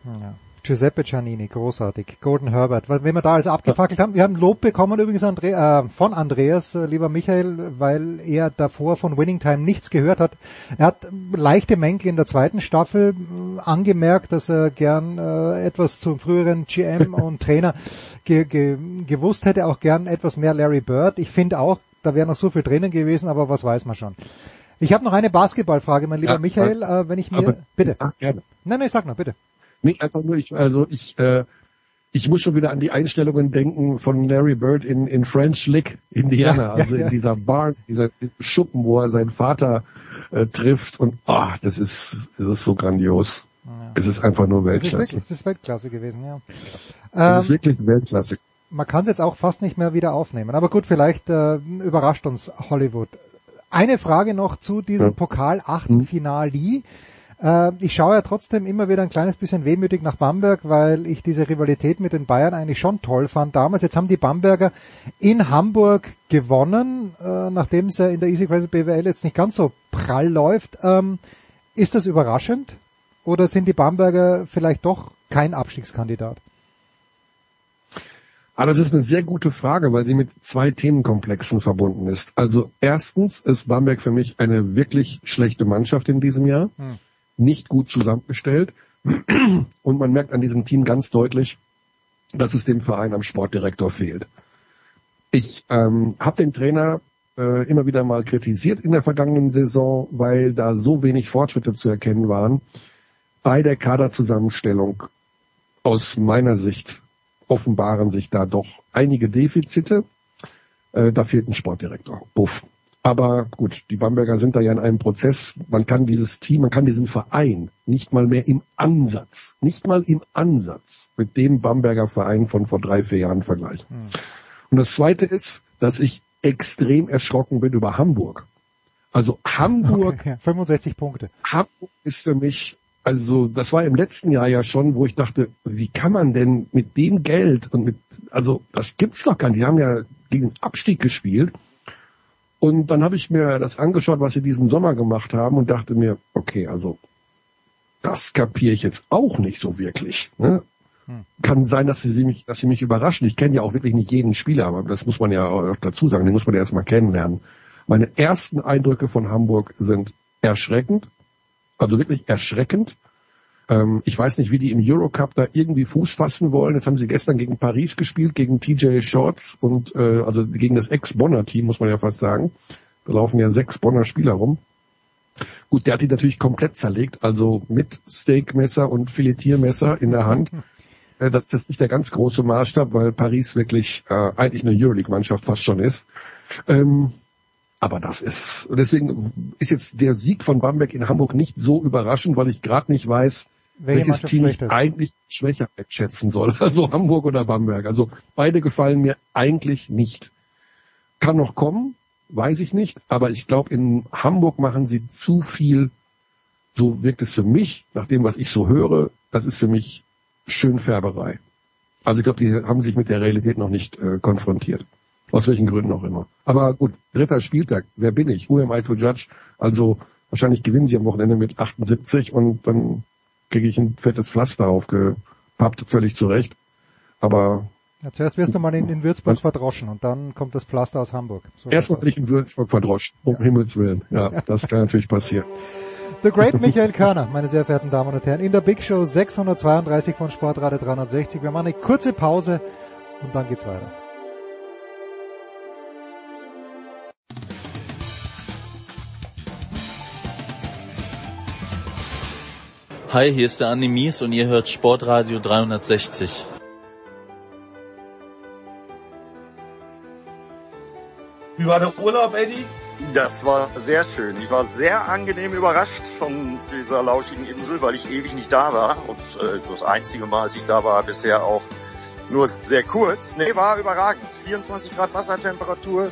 Ja. Giuseppe Giannini, großartig. Gordon Herbert, wenn wir da alles abgefackelt haben. Wir haben Lob bekommen übrigens Andre äh, von Andreas, äh, lieber Michael, weil er davor von Winning Time nichts gehört hat. Er hat leichte Mängel in der zweiten Staffel äh, angemerkt, dass er gern äh, etwas zum früheren GM und Trainer ge ge gewusst hätte, auch gern etwas mehr Larry Bird. Ich finde auch, da wäre noch so viel drinnen gewesen, aber was weiß man schon. Ich habe noch eine Basketballfrage, mein lieber Ja, Michael, äh, wenn ich mir aber- bitte. Ja, gerne. Nein, nein, sag noch, bitte. Nee, einfach nur, ich, also ich, äh, ich muss schon wieder an die Einstellungen denken von Larry Bird in, in French Lick, Indiana, Ja, also ja, ja. in dieser Bar, dieser Schuppen, wo er seinen Vater äh, trifft und ah, das ist, das ist so grandios. Es ist einfach nur Das ist Weltklasse. wirklich, das ist Weltklasse gewesen, ja. Das ist Ähm, wirklich Weltklasse. man kann es jetzt auch fast nicht mehr wieder aufnehmen. Aber gut, vielleicht äh, überrascht uns Hollywood. Eine Frage noch zu diesem Ja. Pokal-Achtelfinale. Äh, ich schaue ja trotzdem immer wieder ein kleines bisschen wehmütig nach Bamberg, weil ich diese Rivalität mit den Bayern eigentlich schon toll fand damals. Jetzt haben die Bamberger in Hamburg gewonnen, äh, nachdem es ja in der Easy Credit BWL jetzt nicht ganz so prall läuft. Ähm, ist das überraschend? Oder sind die Bamberger vielleicht doch kein Abstiegskandidat? Aber das ist eine sehr gute Frage, weil sie mit zwei Themenkomplexen verbunden ist. Also erstens ist Bamberg für mich eine wirklich schlechte Mannschaft in diesem Jahr. Hm. Nicht gut zusammengestellt. Und man merkt an diesem Team ganz deutlich, dass es dem Verein am Sportdirektor fehlt. Ich ähm, habe den Trainer äh, immer wieder mal kritisiert in der vergangenen Saison, weil da so wenig Fortschritte zu erkennen waren. Bei der Kaderzusammenstellung aus meiner Sicht offenbaren sich da doch einige Defizite. Äh, da fehlt ein Sportdirektor. Buff. Aber gut, die Bamberger sind da ja in einem Prozess. Man kann dieses Team, man kann diesen Verein nicht mal mehr im Ansatz, nicht mal im Ansatz mit dem Bamberger Verein von vor drei, vier Jahren vergleichen. Und das Zweite ist, dass ich extrem erschrocken bin über Hamburg. Also Hamburg Okay, ja, 65 Punkte. Hamburg ist für mich, also das war im letzten Jahr ja schon, wo ich dachte, wie kann man denn mit dem Geld und mit, also das gibt's doch gar nicht. Die haben ja gegen den Abstieg gespielt. Und dann habe ich mir das angeschaut, was sie diesen Sommer gemacht haben und dachte mir, okay, also das kapiere ich jetzt auch nicht so wirklich. Ne? Kann sein, dass sie mich, dass sie mich überraschen. Ich kenne ja auch wirklich nicht jeden Spieler, aber das muss man ja auch dazu sagen, den muss man ja erstmal kennenlernen. Meine ersten Eindrücke von Hamburg sind erschreckend, also wirklich erschreckend. Ähm, ich weiß nicht, wie die im Eurocup da irgendwie Fuß fassen wollen. Jetzt haben sie gestern gegen Paris gespielt, gegen TJ Shorts und äh, also gegen das Ex-Bonner-Team, muss man ja fast sagen. Da laufen ja sechs Bonner Spieler rum. Gut, der hat die natürlich komplett zerlegt, also mit Steakmesser und Filetiermesser in der Hand. Äh, Das ist nicht der ganz große Maßstab, weil Paris wirklich äh, eigentlich eine Euroleague-Mannschaft fast schon ist. Ähm, aber das ist, deswegen ist jetzt der Sieg von Bamberg in Hamburg nicht so überraschend, weil ich gerade nicht weiß, welches Team ich eigentlich schwächer einschätzen soll. Also Hamburg oder Bamberg. Also beide gefallen mir eigentlich nicht. Kann noch kommen, weiß ich nicht, aber ich glaube, in Hamburg machen sie zu viel, so wirkt es für mich, nach dem, was ich so höre, das ist für mich Schönfärberei. Also ich glaube, die haben sich mit der Realität noch nicht äh, konfrontiert. Aus welchen Gründen auch immer. Aber gut, dritter Spieltag, wer bin ich? Who am I to judge? Also wahrscheinlich gewinnen sie am Wochenende mit 78 und dann kriege ich ein fettes Pflaster aufgepappt, völlig zurecht. Aber Ja, zuerst wirst du mal in, in Würzburg verdroschen und dann kommt das Pflaster aus Hamburg. So erstmal bin ich in Würzburg verdroscht, um Himmels Willen. Ja, das kann natürlich passieren. The Great Michael Körner, meine sehr verehrten Damen und Herren, in der Big Show 632 von Sportradio 360. Wir machen eine kurze Pause und dann geht's weiter. Hi, hier ist der Andi Mies und ihr hört Sportradio 360. Wie war der Urlaub, Eddie? Das war sehr schön. Ich war sehr angenehm überrascht von dieser lauschigen Insel, weil ich ewig nicht da war. Und äh, das einzige Mal, als ich da war, bisher auch nur sehr kurz. Nee, war überragend. 24 Grad Wassertemperatur,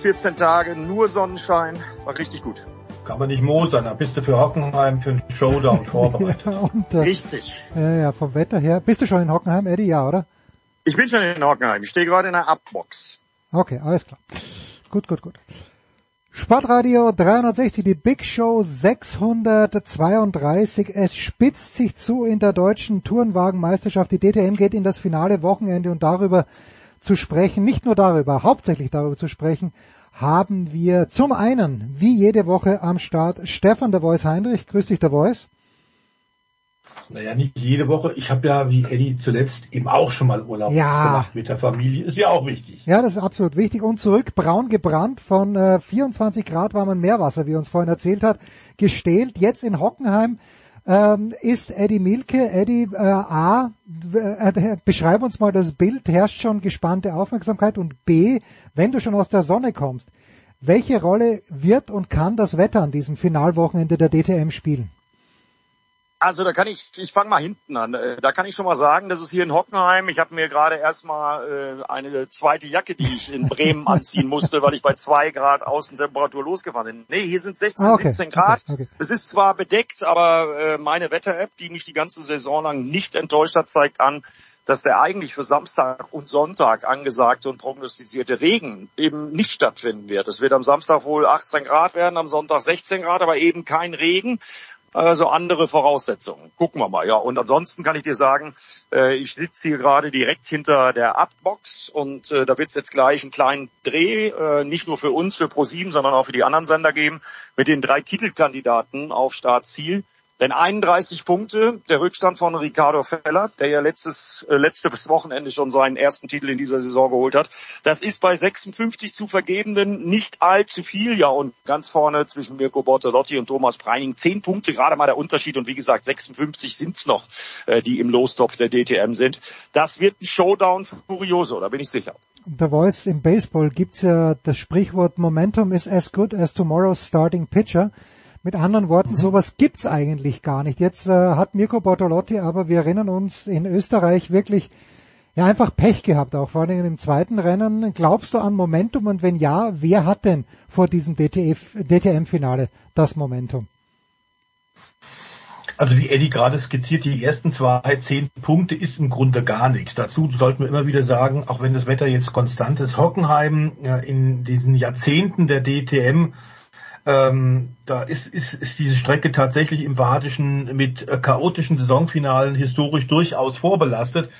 14 Tage, nur Sonnenschein. War richtig gut. Kann man nicht mosern, da bist du für Hockenheim für einen Showdown vorbereitet. Ja, und, äh, Richtig. Ja, ja, vom Wetter her. Bist du schon in Hockenheim, Eddie? Ja, oder? Ich bin schon in Hockenheim. Ich stehe gerade in der Abbox. Okay, alles klar. Gut, gut, gut. Sportradio 360, die Big Show 632. Es spitzt sich zu in der deutschen Tourenwagenmeisterschaft. Die DTM geht in das finale Wochenende und darüber zu sprechen, nicht nur darüber, hauptsächlich darüber zu sprechen, haben wir zum einen, wie jede Woche am Start, Stefan der Voice Heinrich. Grüß dich, der Voice. Naja, nicht jede Woche. Ich habe ja, wie Eddie zuletzt, eben auch schon mal Urlaub Ja. gemacht mit der Familie. Ist ja auch wichtig. Ja, das ist absolut wichtig. Und zurück, braun gebrannt, von äh, 24 Grad warmem Meerwasser, wie uns vorhin erzählt hat, gestählt. Jetzt in Hockenheim ähm, ist Eddie Milke. Eddie, äh, A, äh, beschreib uns mal das Bild, herrscht schon gespannte Aufmerksamkeit. Und B, wenn du schon aus der Sonne kommst, welche Rolle wird und kann das Wetter an diesem Finalwochenende der DTM spielen? Also da kann ich, ich fange mal hinten an. Äh, Da kann ich schon mal sagen, das ist hier in Hockenheim. Ich habe mir gerade erstmal äh, eine zweite Jacke, die ich in Bremen anziehen musste, weil ich bei zwei Grad Außentemperatur losgefahren bin. Nee, hier sind 16, Ah, okay. 17 Grad. Okay, okay. Es ist zwar bedeckt, aber äh, meine Wetter-App, die mich die ganze Saison lang nicht enttäuscht hat, zeigt an, dass der eigentlich für Samstag und Sonntag angesagte und prognostizierte Regen eben nicht stattfinden wird. Es wird am Samstag wohl 18 Grad werden, am Sonntag 16 Grad, aber eben kein Regen. Also andere Voraussetzungen. Gucken wir mal. Ja, und ansonsten kann ich dir sagen, äh, ich sitze hier gerade direkt hinter der App-Box und äh, da wird es jetzt gleich einen kleinen Dreh, äh, nicht nur für uns, für ProSieben, sondern auch für die anderen Sender geben, mit den drei Titelkandidaten auf Startziel. Denn 31 Punkte, der Rückstand von Ricardo Feller, der ja letztes, äh, letztes Wochenende schon seinen ersten Titel in dieser Saison geholt hat. Das ist bei 56 zu vergebenden nicht allzu viel. Ja, und ganz vorne zwischen Mirko Bortolotti und Thomas Preining 10 Punkte, gerade mal der Unterschied. Und wie gesagt, 56 sind's noch, äh, die im Lostopf der DTM sind. Das wird ein Showdown Furioso, da bin ich sicher. The Voice im Baseball gibt's ja das Sprichwort Momentum is as good as tomorrow's starting pitcher. Mit anderen Worten, sowas gibt's eigentlich gar nicht. Jetzt äh, hat Mirko Bortolotti, aber wir erinnern uns in Österreich wirklich ja einfach Pech gehabt, auch vor allem im zweiten Rennen. Glaubst du an Momentum und wenn ja, wer hat denn vor diesem DTM-Finale das Momentum? Also wie Eddie gerade skizziert, die ersten zwei, zehn Punkte ist im Grunde gar nichts. Dazu sollten wir immer wieder sagen, auch wenn das Wetter jetzt konstant ist, Hockenheim ja, in diesen Jahrzehnten der DTM, ähm, da ist, ist, ist diese Strecke tatsächlich im Badischen mit äh, chaotischen Saisonfinalen historisch durchaus vorbelastet.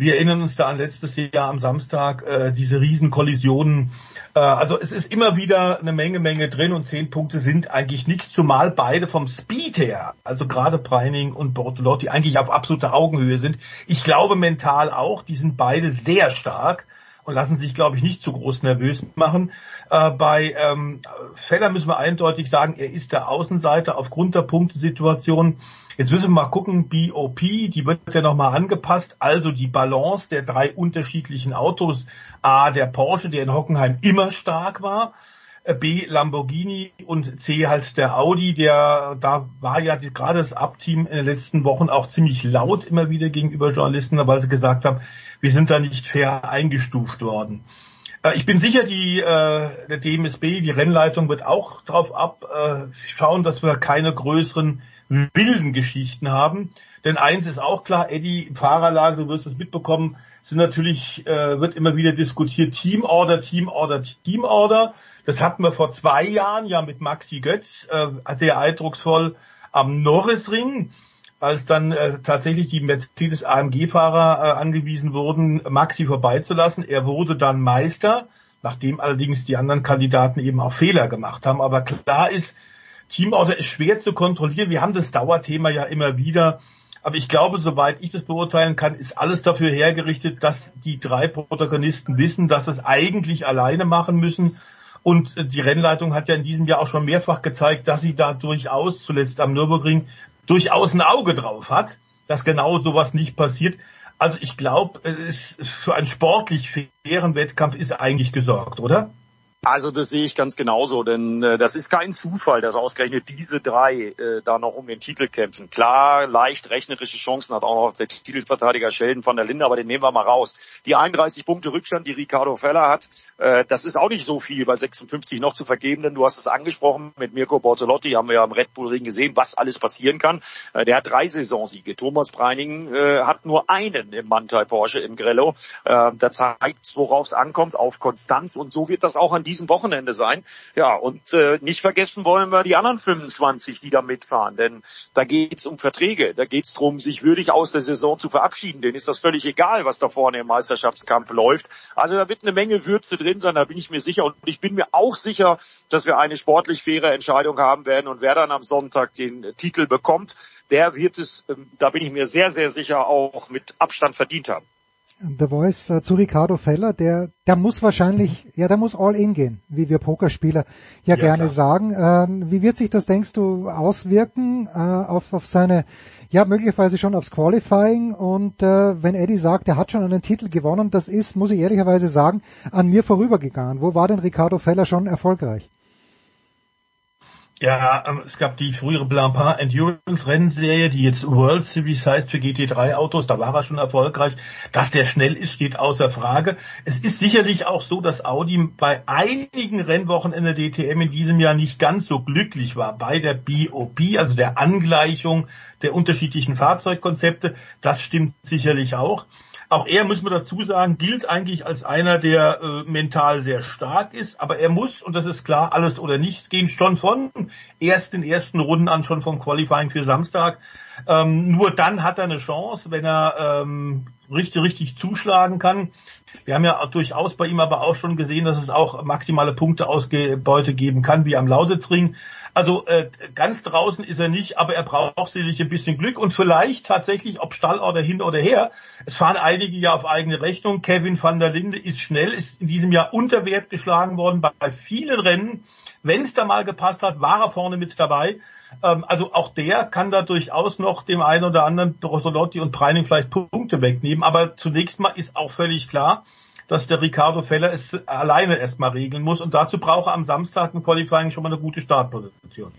Wir erinnern uns da an letztes Jahr am Samstag äh, diese Riesenkollisionen. Äh, also es ist immer wieder eine Menge, Menge drin und zehn Punkte sind eigentlich nichts, zumal beide vom Speed her, also gerade Preining und Bortolotti, eigentlich auf absoluter Augenhöhe sind. Ich glaube mental auch, die sind beide sehr stark und lassen sich, glaube ich, nicht zu groß nervös machen. Äh, bei ähm, Feller müssen wir eindeutig sagen, er ist der Außenseiter aufgrund der Punktesituation. Jetzt müssen wir mal gucken, BOP, die wird ja nochmal angepasst, also die Balance der drei unterschiedlichen Autos. A, der Porsche, der in Hockenheim immer stark war. äh, B, Lamborghini und C halt der Audi, der, da war ja die, gerade das Abteam in den letzten Wochen auch ziemlich laut immer wieder gegenüber Journalisten, weil sie gesagt haben, wir sind da nicht fair eingestuft worden. Äh, Ich bin sicher, die äh, der DMSB, die Rennleitung wird auch drauf ab äh, schauen, dass wir keine größeren wilden Geschichten haben. Denn eins ist auch klar, Eddie, im Fahrerlager, du wirst es mitbekommen, sind natürlich, äh, wird immer wieder diskutiert, Teamorder, Teamorder, Teamorder. Das hatten wir vor zwei Jahren ja mit Maxi Götz, äh, sehr eindrucksvoll am Norrisring als dann äh, tatsächlich die Mercedes AMG-Fahrer äh, angewiesen wurden, Maxi vorbeizulassen. Er wurde dann Meister, nachdem allerdings die anderen Kandidaten eben auch Fehler gemacht haben. Aber klar ist, Teamauto ist schwer zu kontrollieren. Wir haben das Dauerthema ja immer wieder. Aber ich glaube, soweit ich das beurteilen kann, ist alles dafür hergerichtet, dass die drei Protagonisten wissen, dass sie es eigentlich alleine machen müssen. Und äh, die Rennleitung hat ja in diesem Jahr auch schon mehrfach gezeigt, dass sie da durchaus, zuletzt am Nürburgring, durchaus ein Auge drauf hat, dass genau sowas nicht passiert. Also ich glaube, für einen sportlich fairen Wettkampf ist eigentlich gesorgt, oder? Also das sehe ich ganz genauso, denn äh, das ist kein Zufall, dass ausgerechnet diese drei äh, da noch um den Titel kämpfen. Klar, leicht rechnerische Chancen hat auch noch der Titelverteidiger Sheldon von der Linde, aber den nehmen wir mal raus. Die 31 Punkte Rückstand, die Ricardo Feller hat, äh, das ist auch nicht so viel bei 56 noch zu vergeben, denn du hast es angesprochen, mit Mirko Bortolotti haben wir ja im Red Bull Ring gesehen, was alles passieren kann. Äh, der hat drei Saisonsiege. Thomas Preining äh, hat nur einen im Mantai Porsche im Grello. Äh, da zeigt, worauf es ankommt, auf Konstanz und so wird das auch an diesem Wochenende sein. Ja, und äh, nicht vergessen wollen wir die anderen 25, die da mitfahren, denn da geht's um Verträge, da geht's darum, sich würdig aus der Saison zu verabschieden. Denen ist das völlig egal, was da vorne im Meisterschaftskampf läuft. Also da wird eine Menge Würze drin sein, da bin ich mir sicher. Und ich bin mir auch sicher, dass wir eine sportlich faire Entscheidung haben werden. Und wer dann am Sonntag den Titel bekommt, der wird es, ähm, da bin ich mir sehr, sehr sicher, auch mit Abstand verdient haben. The Voice äh, zu Ricardo Feller, der, der muss wahrscheinlich, ja, der muss all in gehen, wie wir Pokerspieler ja, ja gerne klar. sagen. Ähm, wie wird sich das, denkst du, auswirken äh, auf, auf seine, ja, möglicherweise schon aufs Qualifying und äh, wenn Eddie sagt, er hat schon einen Titel gewonnen, das ist, muss ich ehrlicherweise sagen, an mir vorübergegangen. Wo war denn Ricardo Feller schon erfolgreich? Ja, ähm, es gab die frühere Blancpain Endurance Rennserie, die jetzt World Series heißt für GT3 Autos. Da war er schon erfolgreich. Dass der schnell ist, steht außer Frage. Es ist sicherlich auch so, dass Audi bei einigen Rennwochen in der DTM in diesem Jahr nicht ganz so glücklich war bei der BOP, also der Angleichung der unterschiedlichen Fahrzeugkonzepte. Das stimmt sicherlich auch. Auch er, muss man dazu sagen, gilt eigentlich als einer, der äh, mental sehr stark ist, aber er muss, und das ist klar, alles oder nichts gehen, schon von ersten, ersten Runden an, schon vom Qualifying für Samstag. Ähm, nur dann hat er eine Chance, wenn er ähm, richtig, richtig zuschlagen kann. Wir haben ja durchaus bei ihm aber auch schon gesehen, dass es auch maximale Punkteausbeute geben kann, wie am Lausitzring. Also äh, ganz draußen ist er nicht, aber er braucht sicherlich ein bisschen Glück und vielleicht tatsächlich, ob Stall oder hin oder her. Es fahren einige ja auf eigene Rechnung. Kevin van der Linde ist schnell, ist in diesem Jahr unter Wert geschlagen worden bei vielen Rennen. Wenn es da mal gepasst hat, war er vorne mit dabei. Ähm, also auch der kann da durchaus noch dem einen oder anderen Rosolotti und Preining vielleicht Punkte wegnehmen. Aber zunächst mal ist auch völlig klar, dass der Ricardo Feller es alleine erstmal regeln muss. Und dazu braucht er am Samstag im Qualifying schon mal eine gute Startposition.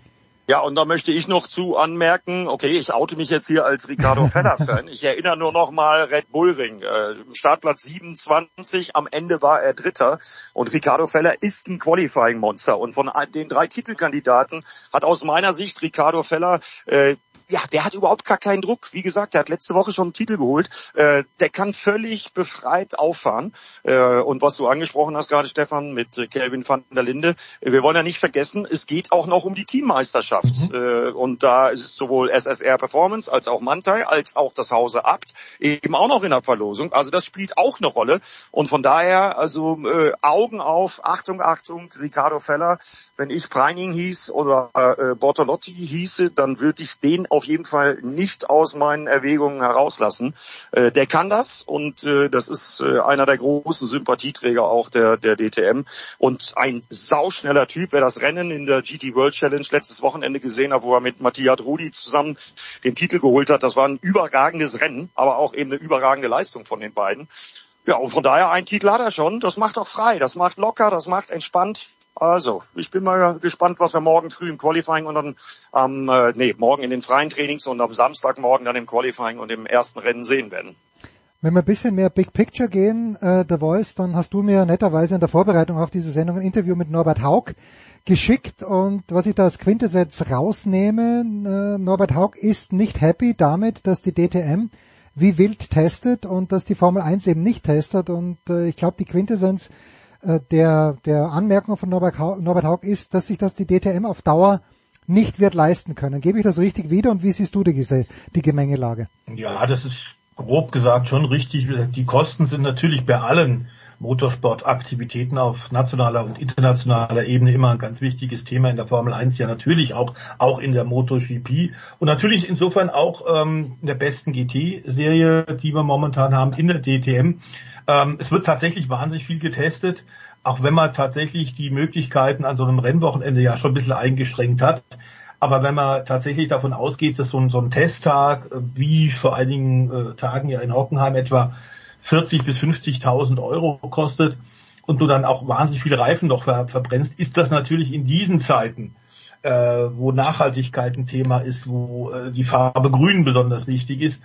Ja, und da möchte ich noch zu anmerken, okay, ich oute mich jetzt hier als Ricardo Feller-Fan. Ich erinnere nur noch mal Red Bull Ring, äh, Startplatz 27, am Ende war er Dritter und Ricardo Feller ist ein Qualifying-Monster und von den drei Titelkandidaten hat aus meiner Sicht Ricardo Feller äh, ja, der hat überhaupt gar keinen Druck. Wie gesagt, der hat letzte Woche schon einen Titel geholt. Äh, der kann völlig befreit auffahren. Äh, und was du angesprochen hast gerade, Stefan, mit Kelvin van der Linde, wir wollen ja nicht vergessen, es geht auch noch um die Teammeisterschaft. Mhm. Äh, und da ist sowohl SSR Performance als auch Mantai als auch das Hause Abt eben auch noch in der Verlosung. Also das spielt auch eine Rolle. Und von daher, also äh, Augen auf, Achtung, Achtung, Ricardo Feller. Wenn ich Preining hieß oder äh, Bortolotti hieße, dann würde ich den auf auf jeden Fall nicht aus meinen Erwägungen herauslassen. Äh, der kann das und äh, das ist äh, einer der großen Sympathieträger auch der, der DTM und ein sauschneller Typ. Wer das Rennen in der GT World Challenge letztes Wochenende gesehen hat, wo er mit Matthias Rudi zusammen den Titel geholt hat, das war ein überragendes Rennen, aber auch eben eine überragende Leistung von den beiden. Ja, und von daher ein Titel hat er schon. Das macht auch frei, das macht locker, das macht entspannt. Also, ich bin mal gespannt, was wir morgen früh im Qualifying und dann am, äh, nee, morgen in den freien Trainings und am Samstagmorgen dann im Qualifying und im ersten Rennen sehen werden. Wenn wir ein bisschen mehr Big Picture gehen, äh, The Voice, dann hast du mir netterweise in der Vorbereitung auf diese Sendung ein Interview mit Norbert Haug geschickt und was ich da als Quintessenz rausnehme, äh, Norbert Haug ist nicht happy damit, dass die DTM wie wild testet und dass die Formel 1 eben nicht testet und äh, ich glaube die Quintessenz der, der Anmerkung von Norbert, Norbert Haug ist, dass sich das die DTM auf Dauer nicht wird leisten können. Gebe ich das richtig wieder und wie siehst du die, die Gemengelage? Ja, das ist grob gesagt schon richtig. Die Kosten sind natürlich bei allen Motorsportaktivitäten auf nationaler und internationaler Ebene immer ein ganz wichtiges Thema in der Formel 1, ja natürlich auch, auch in der MotoGP und natürlich insofern auch ähm, in der besten GT-Serie, die wir momentan haben, in der DTM. Ähm, es wird tatsächlich wahnsinnig viel getestet, auch wenn man tatsächlich die Möglichkeiten an so einem Rennwochenende ja schon ein bisschen eingeschränkt hat. Aber wenn man tatsächlich davon ausgeht, dass so ein, so ein Testtag, äh, wie vor einigen äh, Tagen ja in Hockenheim etwa 40 bis 50.000 Euro kostet und du dann auch wahnsinnig viele Reifen noch ver verbrennst, ist das natürlich in diesen Zeiten, äh, wo Nachhaltigkeit ein Thema ist, wo äh, die Farbe Grün besonders wichtig ist,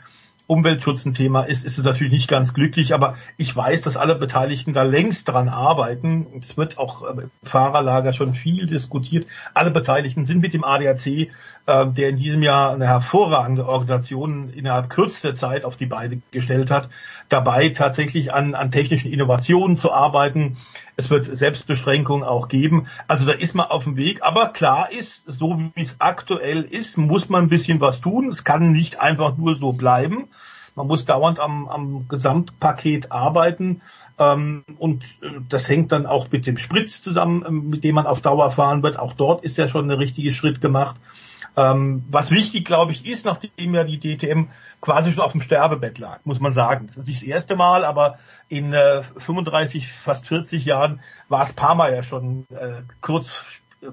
Umweltschutz ein Thema ist, ist es natürlich nicht ganz glücklich, aber ich weiß, dass alle Beteiligten da längst dran arbeiten. Es wird auch im Fahrerlager schon viel diskutiert. Alle Beteiligten sind mit dem ADAC, äh, der in diesem Jahr eine hervorragende Organisation innerhalb kürzester Zeit auf die Beine gestellt hat, dabei tatsächlich an, an technischen Innovationen zu arbeiten. Es wird Selbstbeschränkungen auch geben. Also da ist man auf dem Weg. Aber klar ist, so wie es aktuell ist, muss man ein bisschen was tun. Es kann nicht einfach nur so bleiben. Man muss dauernd am, am Gesamtpaket arbeiten. Ähm, und äh, das hängt dann auch mit dem Spritz zusammen, ähm, mit dem man auf Dauer fahren wird. Auch dort ist ja schon ein richtiger Schritt gemacht. Ähm, was wichtig, glaube ich, ist, nachdem ja die DTM quasi schon auf dem Sterbebett lag, muss man sagen. Das ist nicht das erste Mal, aber in äh, 35, fast 40 Jahren war es paar Mal ja schon äh, kurz,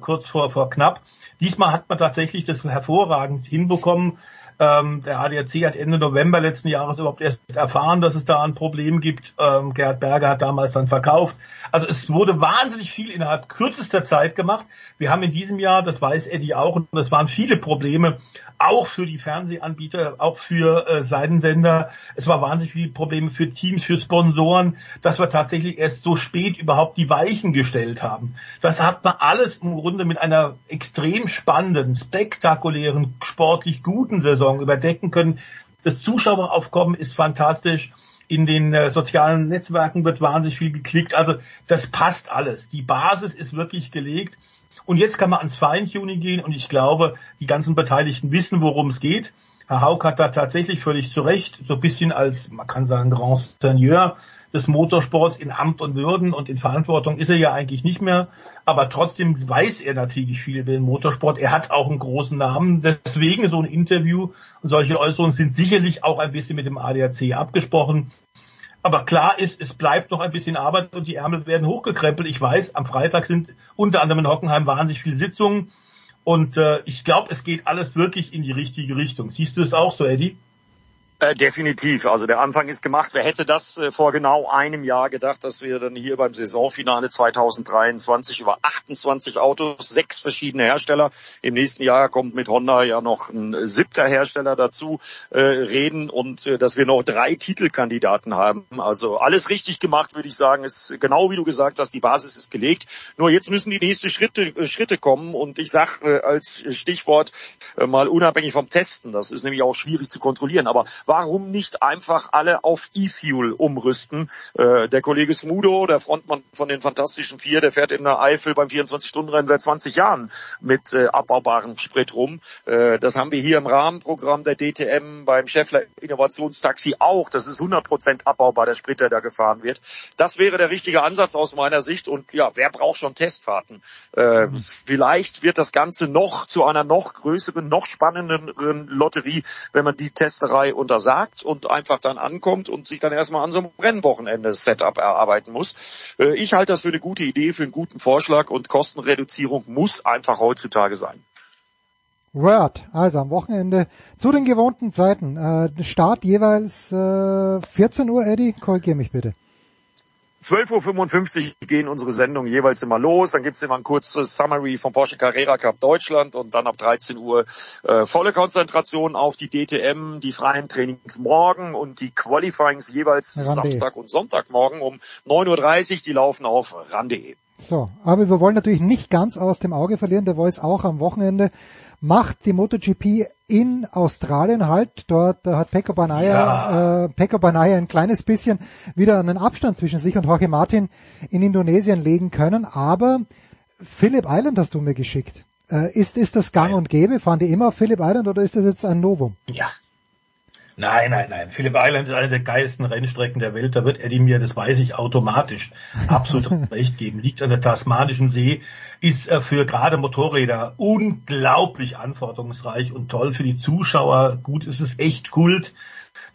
kurz vor, vor knapp. Diesmal hat man tatsächlich das hervorragend hinbekommen. Ähm, der ADAC hat Ende November letzten Jahres überhaupt erst erfahren, dass es da ein Problem gibt. Ähm, Gerhard Berger hat damals dann verkauft. Also es wurde wahnsinnig viel innerhalb kürzester Zeit gemacht. Wir haben in diesem Jahr, das weiß Eddie auch, und das waren viele Probleme, auch für die Fernsehanbieter, auch für äh, Seidensender. Es war wahnsinnig viele Probleme für Teams, für Sponsoren, dass wir tatsächlich erst so spät überhaupt die Weichen gestellt haben. Das hat man alles im Grunde mit einer extrem spannenden, spektakulären, sportlich guten Saison überdecken können. Das Zuschaueraufkommen ist fantastisch. In den äh, sozialen Netzwerken wird wahnsinnig viel geklickt. Also das passt alles. Die Basis ist wirklich gelegt. Und jetzt kann man ans Feintuning gehen und ich glaube, die ganzen Beteiligten wissen, worum es geht. Herr Haug hat da tatsächlich völlig zu Recht so ein bisschen als, man kann sagen, Grand Seigneur des Motorsports in Amt und Würden und in Verantwortung ist er ja eigentlich nicht mehr. Aber trotzdem weiß er natürlich viel über den Motorsport. Er hat auch einen großen Namen. Deswegen so ein Interview und solche Äußerungen sind sicherlich auch ein bisschen mit dem ADAC abgesprochen. Aber klar ist, es bleibt noch ein bisschen Arbeit und die Ärmel werden hochgekrempelt. Ich weiß, am Freitag sind unter anderem in Hockenheim wahnsinnig viele Sitzungen. Und äh, ich glaube, es geht alles wirklich in die richtige Richtung. Siehst du es auch so, Eddie? Äh, definitiv. Also der Anfang ist gemacht. Wer hätte das äh, vor genau einem Jahr gedacht, dass wir dann hier beim Saisonfinale 2023 über 28 Autos, sechs verschiedene Hersteller, im nächsten Jahr kommt mit Honda ja noch ein siebter Hersteller dazu, äh, reden und äh, dass wir noch drei Titelkandidaten haben. Also alles richtig gemacht, würde ich sagen. Ist genau wie du gesagt hast, die Basis ist gelegt. Nur jetzt müssen die nächsten Schritte, äh, Schritte kommen und ich sage äh, als Stichwort mal unabhängig vom Testen. Das ist nämlich auch schwierig zu kontrollieren. Aber warum nicht einfach alle auf E-Fuel umrüsten? Äh, der Kollege Smudo, der Frontmann von den Fantastischen Vier, der fährt in der Eifel beim 24-Stunden-Rennen seit 20 Jahren mit äh, abbaubarem Sprit rum. Äh, das haben wir hier im Rahmenprogramm der DTM beim Scheffler Innovationstaxi auch. Das ist 100% abbaubar, der Sprit, der da gefahren wird. Das wäre der richtige Ansatz aus meiner Sicht. Und ja, wer braucht schon Testfahrten? Äh. Vielleicht wird das Ganze noch zu einer noch größeren, noch spannenderen Lotterie, wenn man die Testerei unter sagt und einfach dann ankommt und sich dann erstmal an so einem Rennwochenende Setup erarbeiten muss. Äh, ich halte das für eine gute Idee, für einen guten Vorschlag und Kostenreduzierung muss einfach heutzutage sein. Word, also am Wochenende zu den gewohnten Zeiten. Äh, Start jeweils äh, 14 Uhr, Eddie, korrigier mich bitte. 12.55 Uhr gehen unsere Sendungen jeweils immer los. Dann gibt's immer ein kurzes Summary vom Porsche Carrera Cup Deutschland und dann ab 13 Uhr äh, volle Konzentration auf die DTM, die freien Trainings morgen und die Qualifyings jeweils Rande. Samstag und Sonntagmorgen um 9.30 Uhr. Die laufen auf ran.de. So, aber wir wollen natürlich nicht ganz aus dem Auge verlieren, der Voice auch am Wochenende macht die MotoGP in Australien halt. Dort hat Pecco Banaya, ja. äh, Pecco Banaya ein kleines bisschen wieder einen Abstand zwischen sich und Jorge Martin in Indonesien legen können. Aber Phillip Island hast du mir geschickt. Äh, ist, ist das gang und gäbe? Fahren die immer auf Phillip Island oder ist das jetzt ein Novum? Ja, Nein, nein, nein. Phillip Island ist eine der geilsten Rennstrecken der Welt. Da wird Eddie mir, das weiß ich, automatisch absolut recht geben. Liegt an der Tasmanischen See, ist äh, für gerade Motorräder unglaublich anforderungsreich und toll für die Zuschauer. Gut, ist es echt Kult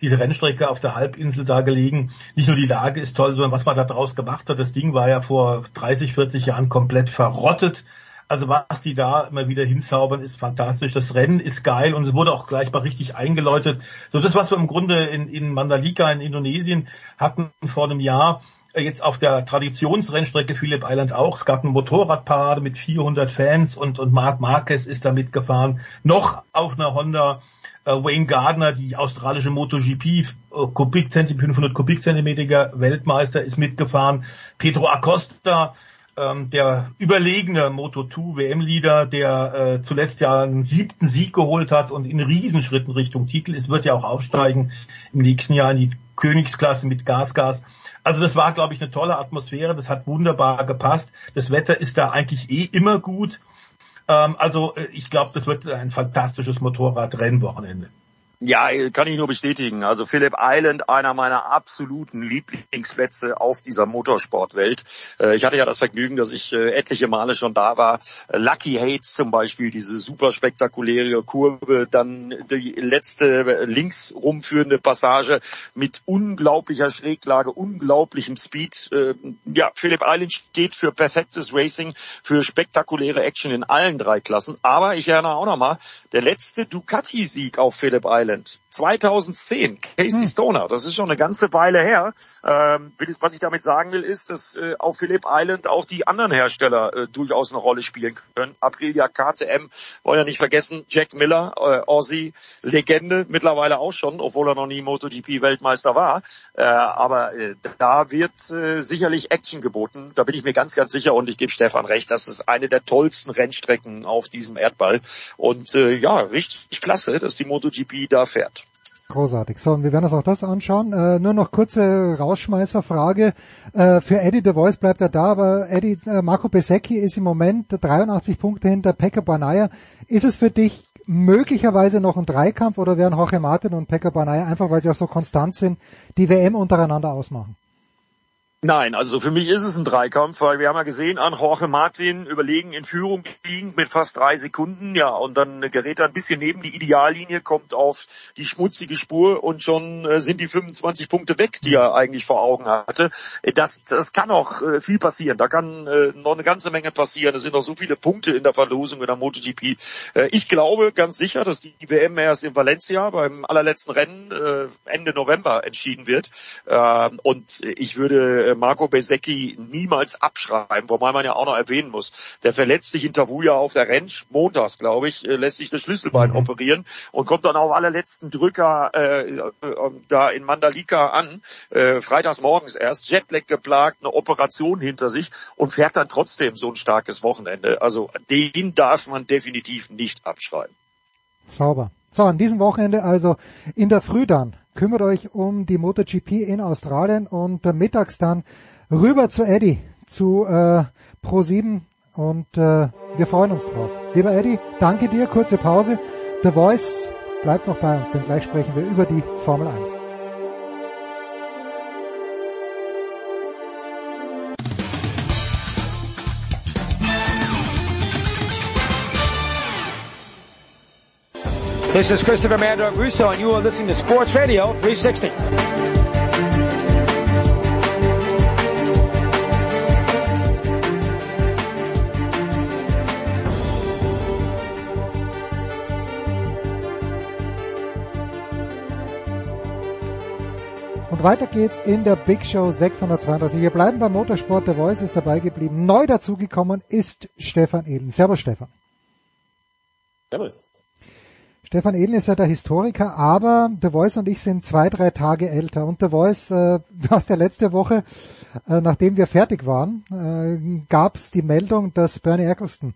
diese Rennstrecke auf der Halbinsel da gelegen. Nicht nur die Lage ist toll, sondern was man da draus gemacht hat. Das Ding war ja vor 30, 40 Jahren komplett verrottet. Also was die da immer wieder hinzaubern, ist fantastisch. Das Rennen ist geil und es wurde auch gleich mal richtig eingeläutet. So das, was wir im Grunde in, in Mandalika in Indonesien hatten vor einem Jahr, äh, jetzt auf der Traditionsrennstrecke Phillip Island auch. Es gab eine Motorradparade mit 400 Fans und, und Marc Marquez ist da mitgefahren. Noch auf einer Honda äh, Wayne Gardner, die australische MotoGP äh, Kubikzentimeter, 500 Kubikzentimeter Weltmeister ist mitgefahren. Pedro Acosta, ähm, der überlegene Moto2 WM-Leader, der äh, zuletzt ja einen siebten Sieg geholt hat und in Riesenschritten Richtung Titel ist, wird ja auch aufsteigen im nächsten Jahr in die Königsklasse mit Gasgas. Also das war, glaube ich, eine tolle Atmosphäre. Das hat wunderbar gepasst. Das Wetter ist da eigentlich eh immer gut. Ähm, also äh, ich glaube, das wird ein fantastisches Motorradrennwochenende. Ja, kann ich nur bestätigen. Also Phillip Island, einer meiner absoluten Lieblingsplätze auf dieser Motorsportwelt. Äh, ich hatte ja das Vergnügen, dass ich äh, etliche Male schon da war. Lucky Hates zum Beispiel, diese super spektakuläre Kurve, dann die letzte links rumführende Passage mit unglaublicher Schräglage, unglaublichem Speed. Äh, ja, Phillip Island steht für perfektes Racing, für spektakuläre Action in allen drei Klassen. Aber ich erinnere auch nochmal, der letzte Ducati-Sieg auf Phillip Island Island. 2010, Casey hm. Stoner, das ist schon eine ganze Weile her. Ähm, was ich damit sagen will, ist, dass äh, auf Phillip Island auch die anderen Hersteller äh, durchaus eine Rolle spielen können. Aprilia, KTM, wollen ja nicht vergessen, Jack Miller, äh, Aussie, Legende, mittlerweile auch schon, obwohl er noch nie MotoGP-Weltmeister war. Äh, aber äh, da wird äh, sicherlich Action geboten. Da bin ich mir ganz, ganz sicher und ich gebe Stefan recht, das ist eine der tollsten Rennstrecken auf diesem Erdball. Und äh, ja, richtig klasse, dass die MotoGP da da fährt. Großartig. So, und wir werden uns auch das anschauen. Äh, nur noch kurze Rausschmeißerfrage. Äh, für Eddie The Voice bleibt er da, aber Eddie, äh, Marco Besecchi ist im Moment 83 Punkte hinter Pekka Banaya. Ist es für dich möglicherweise noch ein Dreikampf oder werden Jorge Martin und Pekka Banaya einfach, weil sie auch so konstant sind, die WM untereinander ausmachen? Nein, also für mich ist es ein Dreikampf, weil wir haben ja gesehen, an Jorge Martin überlegen in Führung liegend mit fast drei Sekunden, ja, und dann gerät er ein bisschen neben die Ideallinie, kommt auf die schmutzige Spur und schon äh, sind die 25 Punkte weg, die er eigentlich vor Augen hatte. Das, das kann auch äh, viel passieren, da kann äh, noch eine ganze Menge passieren, es sind noch so viele Punkte in der Verlosung in der MotoGP. Äh, ich glaube ganz sicher, dass die WM erst in Valencia beim allerletzten Rennen äh, Ende November entschieden wird äh, und ich würde äh, Marco Besecchi niemals abschreiben, wobei man ja auch noch erwähnen muss, der verletzt sich in Tavuja auf der Ranch, montags glaube ich, äh, lässt sich das Schlüsselbein mhm. operieren und kommt dann auf allerletzten Drücker äh, äh, da in Mandalika an, äh, freitags morgens erst, Jetlag geplagt, eine Operation hinter sich und fährt dann trotzdem so ein starkes Wochenende. Also den darf man definitiv nicht abschreiben. Sauber. So, an diesem Wochenende also in der Früh dann kümmert euch um die MotoGP in Australien und äh, mittags dann rüber zu Eddie, zu äh, Pro7 und äh, wir freuen uns drauf. Lieber Eddie, danke dir, kurze Pause. The Voice bleibt noch bei uns, denn gleich sprechen wir über die Formel 1. This is Christopher Mando Russo, and you are listening to Sports Radio 360. Und weiter geht's in der Big Show 632. Wir bleiben beim Motorsport. Der Voice ist dabei geblieben. Neu dazugekommen ist Stefan Ehlen. Servus Stefan. Servus. Stefan Ehlen ist ja der Historiker, aber The Voice und ich sind zwei, drei Tage älter. Und The Voice, äh, du hast ja letzte Woche, äh, nachdem wir fertig waren, äh, gab es die Meldung, dass Bernie Eccleston,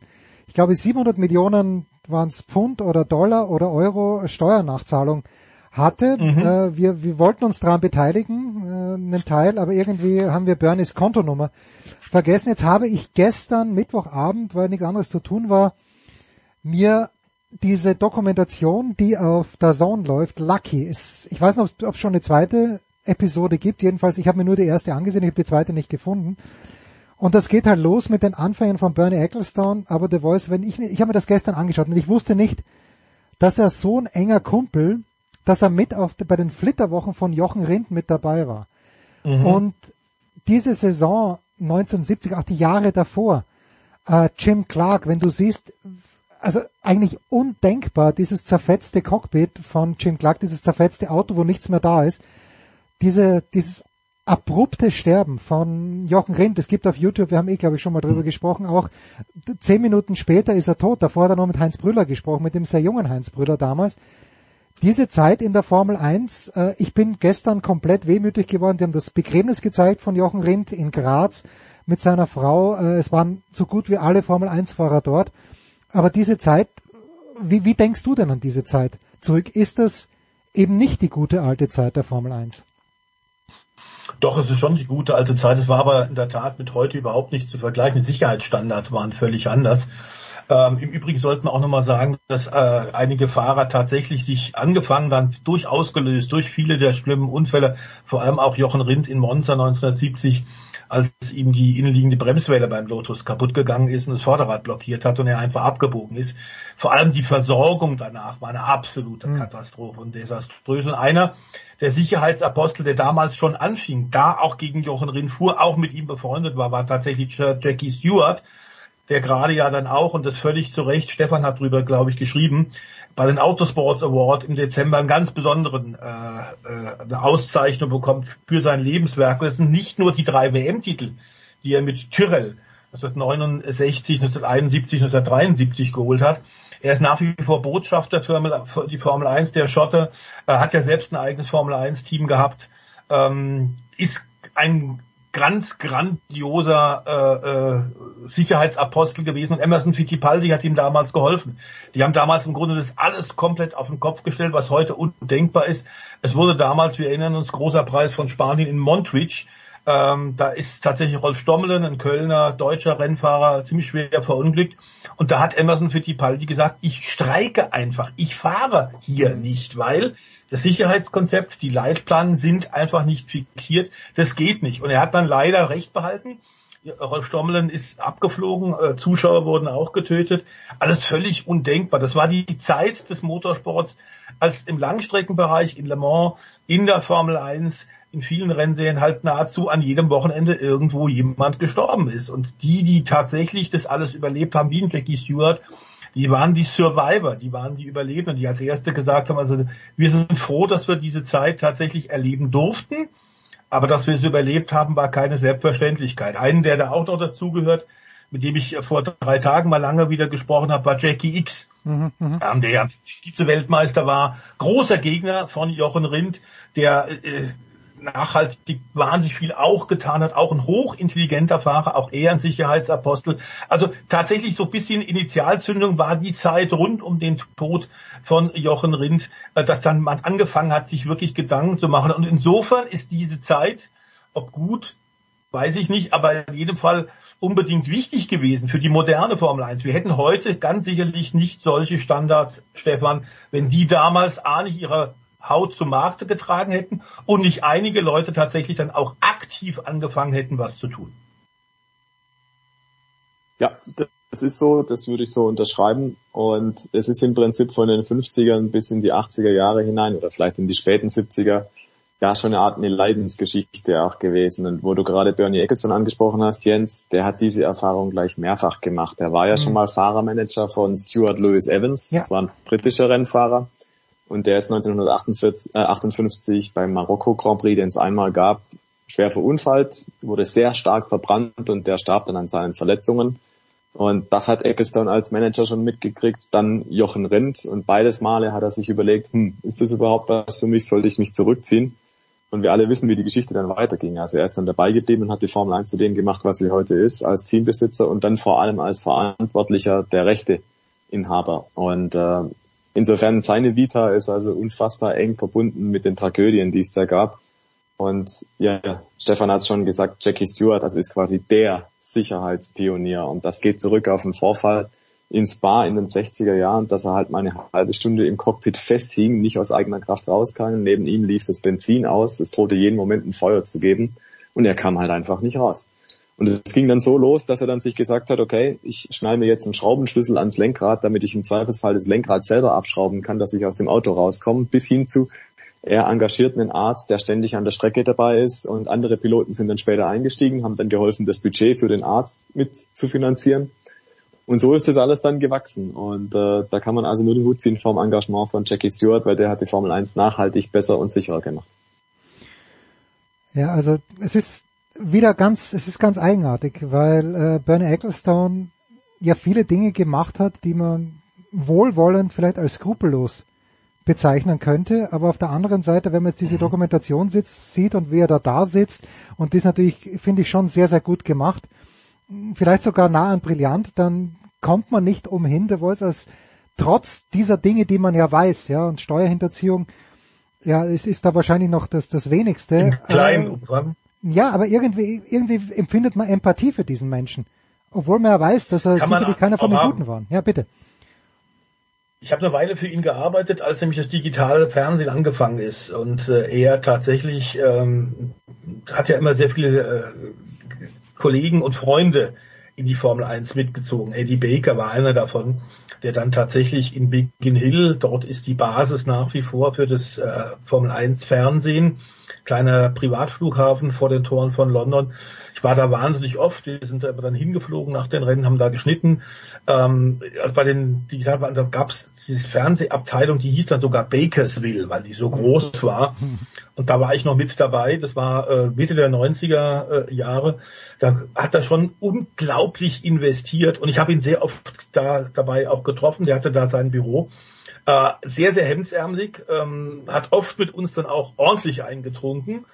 ich glaube 700 Millionen waren es Pfund oder Dollar oder Euro Steuernachzahlung hatte. Mhm. Äh, wir, wir wollten uns daran beteiligen, äh, einen Teil, aber irgendwie haben wir Bernies Kontonummer vergessen. Jetzt habe ich gestern, Mittwochabend, weil nichts anderes zu tun war, mir diese Dokumentation, die auf der Zone läuft, Lucky, ist, ich weiß nicht, ob es schon eine zweite Episode gibt. Jedenfalls, ich habe mir nur die erste angesehen, ich habe die zweite nicht gefunden. Und das geht halt los mit den Anfängen von Bernie Ecclestone, aber The Voice, wenn ich ich habe mir das gestern angeschaut und ich wusste nicht, dass er so ein enger Kumpel, dass er mit auf, bei den Flitterwochen von Jochen Rindt mit dabei war. Mhm. Und diese Saison 1970, auch die Jahre davor, äh, Jim Clark, wenn du siehst, also eigentlich undenkbar, dieses zerfetzte Cockpit von Jim Clark, dieses zerfetzte Auto, wo nichts mehr da ist, diese, dieses abrupte Sterben von Jochen Rindt, es gibt auf YouTube, wir haben eh glaube ich schon mal drüber gesprochen, auch zehn Minuten später ist er tot, davor hat er noch mit Heinz Brüller gesprochen, mit dem sehr jungen Heinz Brüller damals. diese Zeit in der Formel 1, äh, ich bin gestern komplett wehmütig geworden. Die haben das Begräbnis gezeigt von Jochen Rindt in Graz mit seiner Frau. Äh, es waren so gut wie alle Formel 1-Fahrer dort. Aber diese Zeit, wie, wie denkst du denn an diese Zeit zurück? Ist das eben nicht die gute alte Zeit der Formel 1? Doch, es ist schon die gute alte Zeit. Es war aber in der Tat mit heute überhaupt nicht zu vergleichen. Die Sicherheitsstandards waren völlig anders. Ähm, Im Übrigen sollten wir auch nochmal sagen, dass äh, einige Fahrer tatsächlich sich angefangen waren, durch ausgelöst, durch viele der schlimmen Unfälle, vor allem auch Jochen Rindt in Monza 1970, als ihm die innenliegende Bremswelle beim Lotus kaputt gegangen ist und das Vorderrad blockiert hat und er einfach abgebogen ist. Vor allem die Versorgung danach war eine absolute mhm. Katastrophe und desaströs. Und einer der Sicherheitsapostel, der damals schon anfing, da auch gegen Jochen Rindt fuhr, auch mit ihm befreundet war, war tatsächlich Jackie Stewart, der gerade ja dann auch, und das völlig zu Recht, Stefan hat drüber, glaube ich, geschrieben, bei den Autosports Award im Dezember einen ganz besonderen äh, äh, eine Auszeichnung bekommt für sein Lebenswerk. das sind nicht nur die drei WM-Titel, die er mit Tyrrell 1969, 1971, 1973 geholt hat. Er ist nach wie vor Botschafter für die Formel 1 der Schotte, er hat ja selbst ein eigenes Formel 1 Team gehabt, ähm, ist ein ganz grandioser äh, äh, Sicherheitsapostel gewesen und Emerson Fittipaldi hat ihm damals geholfen. Die haben damals im Grunde das alles komplett auf den Kopf gestellt, was heute undenkbar ist. Es wurde damals, wir erinnern uns, großer Preis von Spanien in Montreach. Ähm, da ist tatsächlich Rolf Stommelen, ein Kölner deutscher Rennfahrer, ziemlich schwer verunglückt. Und da hat Emerson Fittipaldi gesagt, ich streike einfach, ich fahre hier nicht, weil das Sicherheitskonzept, die Leitplanen sind einfach nicht fixiert. Das geht nicht. Und er hat dann leider recht behalten. Rolf Stommelen ist abgeflogen, äh, Zuschauer wurden auch getötet. Alles völlig undenkbar. Das war die Zeit des Motorsports, als im Langstreckenbereich in Le Mans, in der Formel 1, in vielen Rennserien halt nahezu an jedem Wochenende irgendwo jemand gestorben ist. Und die, die tatsächlich das alles überlebt haben, wie ein Jackie Stewart, die waren die Survivor, die waren die Überlebenden, die als Erste gesagt haben, also wir sind froh, dass wir diese Zeit tatsächlich erleben durften, aber dass wir es überlebt haben, war keine Selbstverständlichkeit. Einen, der da auch noch dazugehört, mit dem ich vor drei Tagen mal lange wieder gesprochen habe, war Jackie X, mhm, mhm. ähm, der Vize-Weltmeister war, großer Gegner von Jochen Rindt, der äh, nachhaltig wahnsinnig viel auch getan hat, auch ein hochintelligenter Fahrer, auch er ein Sicherheitsapostel. Also tatsächlich so ein bisschen Initialzündung war die Zeit rund um den Tod von Jochen Rindt, äh, dass dann man angefangen hat, sich wirklich Gedanken zu machen. Und insofern ist diese Zeit, ob gut, weiß ich nicht, aber in jedem Fall unbedingt wichtig gewesen für die moderne Formel 1. Wir hätten heute ganz sicherlich nicht solche Standards, Stefan, wenn die damals A nicht ihre Haut zum Markte getragen hätten und nicht einige Leute tatsächlich dann auch aktiv angefangen hätten, was zu tun. Ja, das ist so, das würde ich so unterschreiben. Und es ist im Prinzip von den 50ern bis in die 80er Jahre hinein oder vielleicht in die späten 70er ja schon eine Art eine Leidensgeschichte auch gewesen. Und wo du gerade Bernie Eccleston angesprochen hast, Jens, der hat diese Erfahrung gleich mehrfach gemacht. Er war ja mhm. schon mal Fahrermanager von Stuart Lewis Evans, ja. das war ein britischer Rennfahrer und der ist 1958 äh, beim Marokko Grand Prix, den es einmal gab, schwer verunfallt, wurde sehr stark verbrannt und der starb dann an seinen Verletzungen. Und das hat Ecclestone als Manager schon mitgekriegt, dann Jochen Rindt und beides Male hat er sich überlegt, hm, ist das überhaupt was für mich, sollte ich mich zurückziehen? Und wir alle wissen, wie die Geschichte dann weiterging. Also er ist dann dabei geblieben und hat die Formel 1 zu dem gemacht, was sie heute ist, als Teambesitzer und dann vor allem als Verantwortlicher der Rechteinhaber. Und äh, Insofern seine Vita ist also unfassbar eng verbunden mit den Tragödien, die es da gab. Und ja, Stefan hat es schon gesagt, Jackie Stewart, das ist quasi der Sicherheitspionier. Und das geht zurück auf einen Vorfall in Spa in den 60er Jahren, dass er halt mal eine halbe Stunde im Cockpit festhing, nicht aus eigener Kraft rauskam. Neben ihm lief das Benzin aus. Es drohte jeden Moment ein Feuer zu geben. Und er kam halt einfach nicht raus. Und es ging dann so los, dass er dann sich gesagt hat, okay, ich schnall mir jetzt einen Schraubenschlüssel ans Lenkrad, damit ich im Zweifelsfall das Lenkrad selber abschrauben kann, dass ich aus dem Auto rauskomme, bis hin zu, er engagiert einen Arzt, der ständig an der Strecke dabei ist und andere Piloten sind dann später eingestiegen, haben dann geholfen, das Budget für den Arzt mit zu finanzieren. Und so ist das alles dann gewachsen. Und äh, da kann man also nur den Hut ziehen vom Engagement von Jackie Stewart, weil der hat die Formel 1 nachhaltig besser und sicherer gemacht. Ja, also es ist wieder ganz, es ist ganz eigenartig, weil äh, Bernie Ecclestone ja viele Dinge gemacht hat, die man wohlwollend vielleicht als skrupellos bezeichnen könnte. Aber auf der anderen Seite, wenn man jetzt diese Dokumentation sitzt, sieht und wie er da da sitzt, und das natürlich, finde ich, schon sehr, sehr gut gemacht, vielleicht sogar nah an brillant, dann kommt man nicht umhin, der Voice als trotz dieser Dinge, die man ja weiß, ja, und Steuerhinterziehung, ja, es ist da wahrscheinlich noch das, das wenigste. Im kleinen Äh, Umfang. Ja, aber irgendwie, irgendwie empfindet man Empathie für diesen Menschen. Obwohl man ja weiß, dass er Kann sicherlich keiner von den haben. Guten war. Ja, bitte. Ich habe eine Weile für ihn gearbeitet, als nämlich das digitale Fernsehen angefangen ist. Und äh, er tatsächlich ähm, hat ja immer sehr viele äh, Kollegen und Freunde in die Formel 1 mitgezogen. Eddie Baker war einer davon, der dann tatsächlich in Biggin Hill, dort ist die Basis nach wie vor für das äh, Formel 1 Fernsehen, kleiner Privatflughafen vor den Toren von London. Ich war da wahnsinnig oft. Wir sind da aber dann hingeflogen nach den Rennen, haben da geschnitten. Ähm, also bei den Digitalbahnen da gab es diese Fernsehabteilung, die hieß dann sogar Bakersville, weil die so groß war. Und da war ich noch mit dabei. Das war äh, Mitte der 90er äh, Jahre. Da hat er schon unglaublich investiert und ich habe ihn sehr oft da dabei auch getroffen. Der hatte da sein Büro. Äh, sehr, sehr hemdsärmelig, ähm, hat oft mit uns dann auch ordentlich eingetrunken.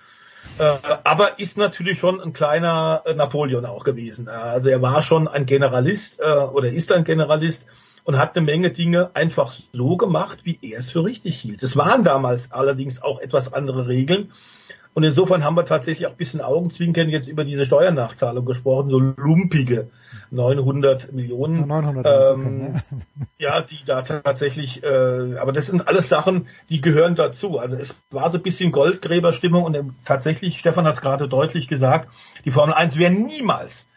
Äh, aber ist natürlich schon ein kleiner äh, Napoleon auch gewesen. Äh, also er war schon ein Generalist äh, oder ist ein Generalist und hat eine Menge Dinge einfach so gemacht, wie er es für richtig hielt. Es waren damals allerdings auch etwas andere Regeln. Und insofern haben wir tatsächlich auch ein bisschen Augenzwinkern jetzt über diese Steuernachzahlung gesprochen, so lumpige 900 Millionen. 900 ähm, ja, die da tatsächlich, äh, aber das sind alles Sachen, die gehören dazu. Also es war so ein bisschen Goldgräberstimmung und ähm, tatsächlich, Stefan hat es gerade deutlich gesagt, die Formel 1 wäre niemals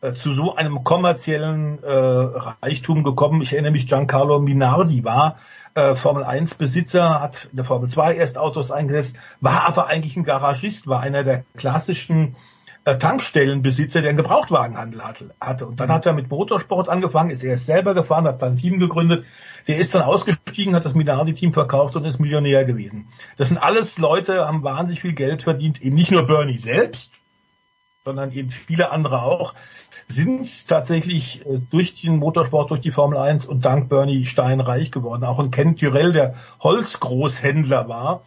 äh, zu so einem kommerziellen äh, Reichtum gekommen. Ich erinnere mich, Giancarlo Minardi war äh, Formel 1 Besitzer, hat in der Formel 2 erst Autos eingesetzt, war aber eigentlich ein Garagist, war einer der klassischen Tankstellenbesitzer, der einen Gebrauchtwagenhandel hatte. Und dann hat er mit Motorsport angefangen, ist erst selber gefahren, hat dann ein Team gegründet. Der ist dann ausgestiegen, hat das Minardi-Team verkauft und ist Millionär gewesen. Das sind alles Leute, haben wahnsinnig viel Geld verdient, eben nicht nur Bernie selbst, sondern eben viele andere auch, sind tatsächlich äh, durch den Motorsport, durch die Formel 1 und dank Bernie Stein reich geworden. Auch ein Ken Tyrell, der Holzgroßhändler war,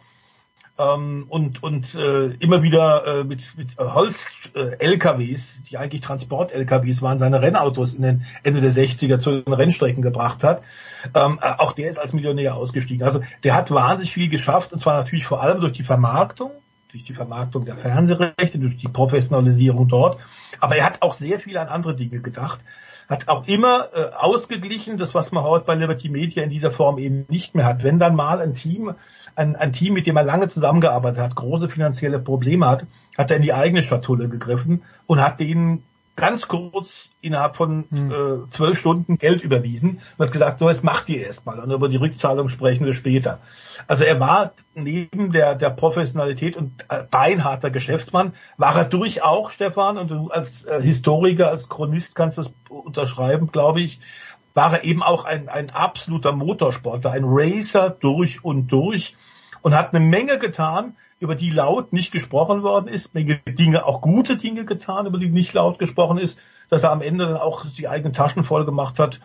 ähm, und und äh, immer wieder äh, mit, mit Holz-LKWs, die eigentlich Transport-LKWs waren, seine Rennautos in den Ende der 60er zu den Rennstrecken gebracht hat. Ähm, äh, auch der ist als Millionär ausgestiegen. Also der hat wahnsinnig viel geschafft und zwar natürlich vor allem durch die Vermarktung, durch die Vermarktung der Fernsehrechte, durch die Professionalisierung dort. Aber er hat auch sehr viel an andere Dinge gedacht hat auch immer äh, ausgeglichen, das was man heute bei Liberty Media in dieser Form eben nicht mehr hat. Wenn dann mal ein Team, ein, ein Team, mit dem er lange zusammengearbeitet hat, große finanzielle Probleme hat, hat er in die eigene Schatulle gegriffen und hat denen ganz kurz innerhalb von äh, zwölf Stunden Geld überwiesen und hat gesagt, so jetzt macht ihr erstmal und über die Rückzahlung sprechen wir später. Also er war neben der, der Professionalität und äh, beinharter Geschäftsmann, war er durch auch, Stefan, und du als äh, Historiker, als Chronist kannst das unterschreiben, glaube ich, war er eben auch ein, ein absoluter Motorsportler, ein Racer durch und durch und hat eine Menge getan, über die laut nicht gesprochen worden ist, Menge Dinge, auch gute Dinge getan, über die nicht laut gesprochen ist, dass er am Ende dann auch die eigenen Taschen voll gemacht hat,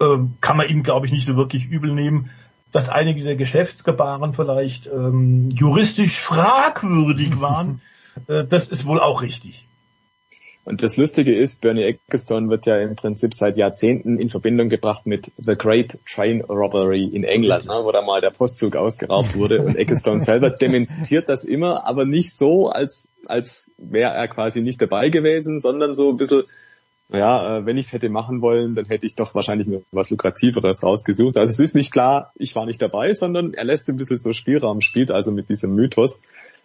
ähm, kann man ihm, glaube ich, nicht so wirklich übel nehmen. Dass einige dieser Geschäftsgebaren vielleicht ähm, juristisch fragwürdig waren, äh, das ist wohl auch richtig. Und das Lustige ist, Bernie Ecclestone wird ja im Prinzip seit Jahrzehnten in Verbindung gebracht mit The Great Train Robbery in England, ne, wo da mal der Postzug ausgeraubt wurde. Und Ecclestone selber dementiert das immer, aber nicht so, als, als wäre er quasi nicht dabei gewesen, sondern so ein bisschen, ja, äh, wenn ich es hätte machen wollen, dann hätte ich doch wahrscheinlich mir was Lukrativeres rausgesucht. Also es ist nicht klar, ich war nicht dabei, sondern er lässt ein bisschen so Spielraum, spielt also mit diesem Mythos.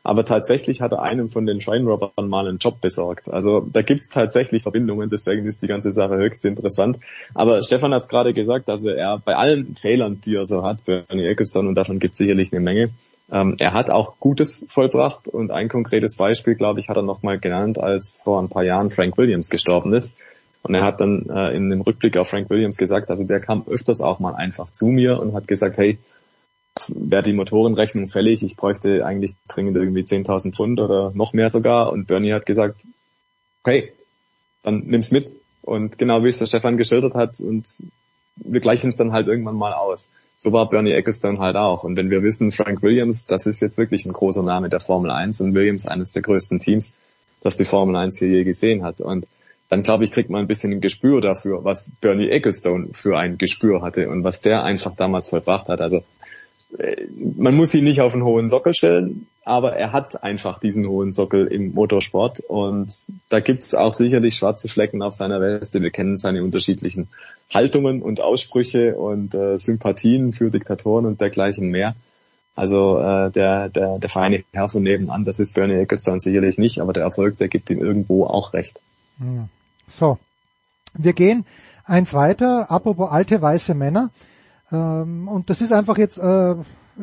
Aber tatsächlich hat er einem von den Scheinrobbern mal einen Job besorgt. Also da gibt's tatsächlich Verbindungen, deswegen ist die ganze Sache höchst interessant. Aber Stefan hat es gerade gesagt, also er bei allen Fehlern, die er so hat, Bernie Ecclestone, und davon gibt's sicherlich eine Menge, ähm, er hat auch Gutes vollbracht und ein konkretes Beispiel, glaube ich, hat er nochmal genannt, als vor ein paar Jahren Frank Williams gestorben ist. Und er hat dann äh, in dem Rückblick auf Frank Williams gesagt, also der kam öfters auch mal einfach zu mir und hat gesagt, hey, wäre die Motorenrechnung fällig, ich bräuchte eigentlich dringend irgendwie 10.000 Pfund oder noch mehr sogar. Und Bernie hat gesagt, okay, dann nimm's mit. Und genau wie es der Stefan geschildert hat und wir gleichen es dann halt irgendwann mal aus. so war Bernie Ecclestone halt auch. Und wenn wir wissen, Frank Williams, das ist jetzt wirklich ein großer Name der Formel 1 und Williams eines der größten Teams, das die Formel 1 hier je gesehen hat. Und dann glaube ich, kriegt man ein bisschen ein Gespür dafür, was Bernie Ecclestone für ein Gespür hatte und was der einfach damals vollbracht hat. Also man muss ihn nicht auf einen hohen Sockel stellen, aber er hat einfach diesen hohen Sockel im Motorsport und da gibt es auch sicherlich schwarze Flecken auf seiner Weste. Wir kennen seine unterschiedlichen Haltungen und Aussprüche und äh, Sympathien für Diktatoren und dergleichen mehr. Also äh, der, der, der feine Herr von nebenan, das ist Bernie Ecclestone sicherlich nicht, aber der Erfolg, der gibt ihm irgendwo auch recht. So, wir gehen eins weiter, apropos alte weiße Männer. Ähm, und das ist einfach jetzt, äh,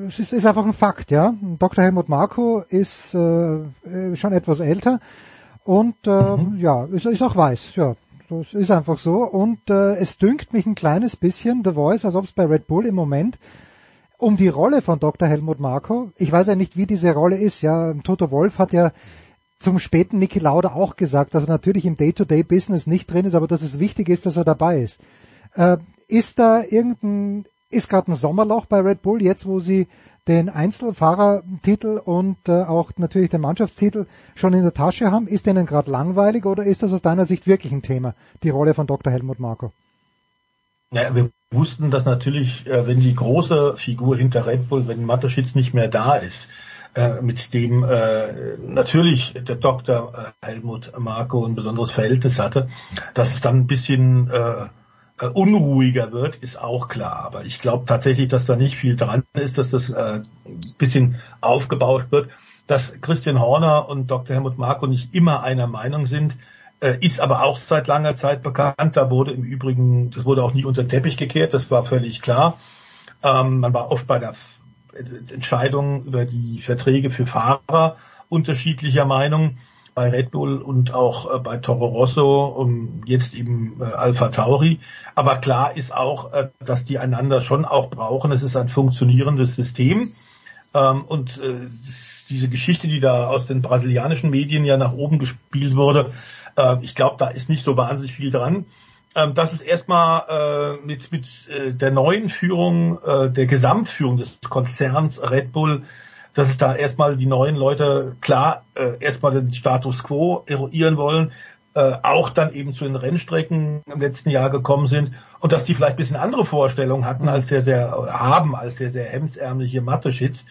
es ist, ist einfach ein Fakt, ja. Dr. Helmut Marko ist äh, äh, schon etwas älter und äh, mhm. ja, ist, ist auch weiß, ja. Das ist einfach so. Und äh, es dünkt mich ein kleines bisschen, The Voice, als ob es bei Red Bull im Moment um die Rolle von Dr. Helmut Marko, ich weiß ja nicht, wie diese Rolle ist, ja. Toto Wolf hat ja zum späten Niki Lauda auch gesagt, dass er natürlich im Day-to-Day-Business nicht drin ist, aber dass es wichtig ist, dass er dabei ist. Äh, ist da irgendein ist gerade ein Sommerloch bei Red Bull, jetzt wo sie den Einzelfahrertitel und äh, auch natürlich den Mannschaftstitel schon in der Tasche haben. Ist denen gerade langweilig oder ist das aus deiner Sicht wirklich ein Thema, die Rolle von Dr. Helmut Marko? Ja, wir wussten, dass natürlich, äh, wenn die große Figur hinter Red Bull, wenn Mateschitz nicht mehr da ist, äh, mit dem äh, natürlich der Dr. Äh, Helmut Marko ein besonderes Verhältnis hatte, dass es dann ein bisschen äh, äh, unruhiger wird, ist auch klar. Aber ich glaube tatsächlich, dass da nicht viel dran ist, dass das äh, ein bisschen aufgebaut wird. Dass Christian Horner und Dr. Helmut Marko nicht immer einer Meinung sind, äh, ist aber auch seit langer Zeit bekannt. Da wurde im Übrigen, das wurde auch nie unter den Teppich gekehrt, das war völlig klar. Ähm, man war oft bei der Entscheidung über die Verträge für Fahrer unterschiedlicher Meinung bei Red Bull und auch äh, bei Toro Rosso und jetzt eben äh, Alpha Tauri. Aber klar ist auch, äh, dass die einander schon auch brauchen. Es ist ein funktionierendes System. Ähm, und äh, diese Geschichte, die da aus den brasilianischen Medien ja nach oben gespielt wurde, äh, ich glaube, da ist nicht so wahnsinnig viel dran. Ähm, das ist erstmal äh, mit, mit äh, der neuen Führung, äh, der Gesamtführung des Konzerns Red Bull dass es da erstmal die neuen Leute klar äh, erstmal den Status quo eruieren wollen, äh, auch dann eben zu den Rennstrecken im letzten Jahr gekommen sind und dass die vielleicht ein bisschen andere Vorstellungen hatten als der sehr haben als der sehr hemdsärmliche Mathe-Schitz.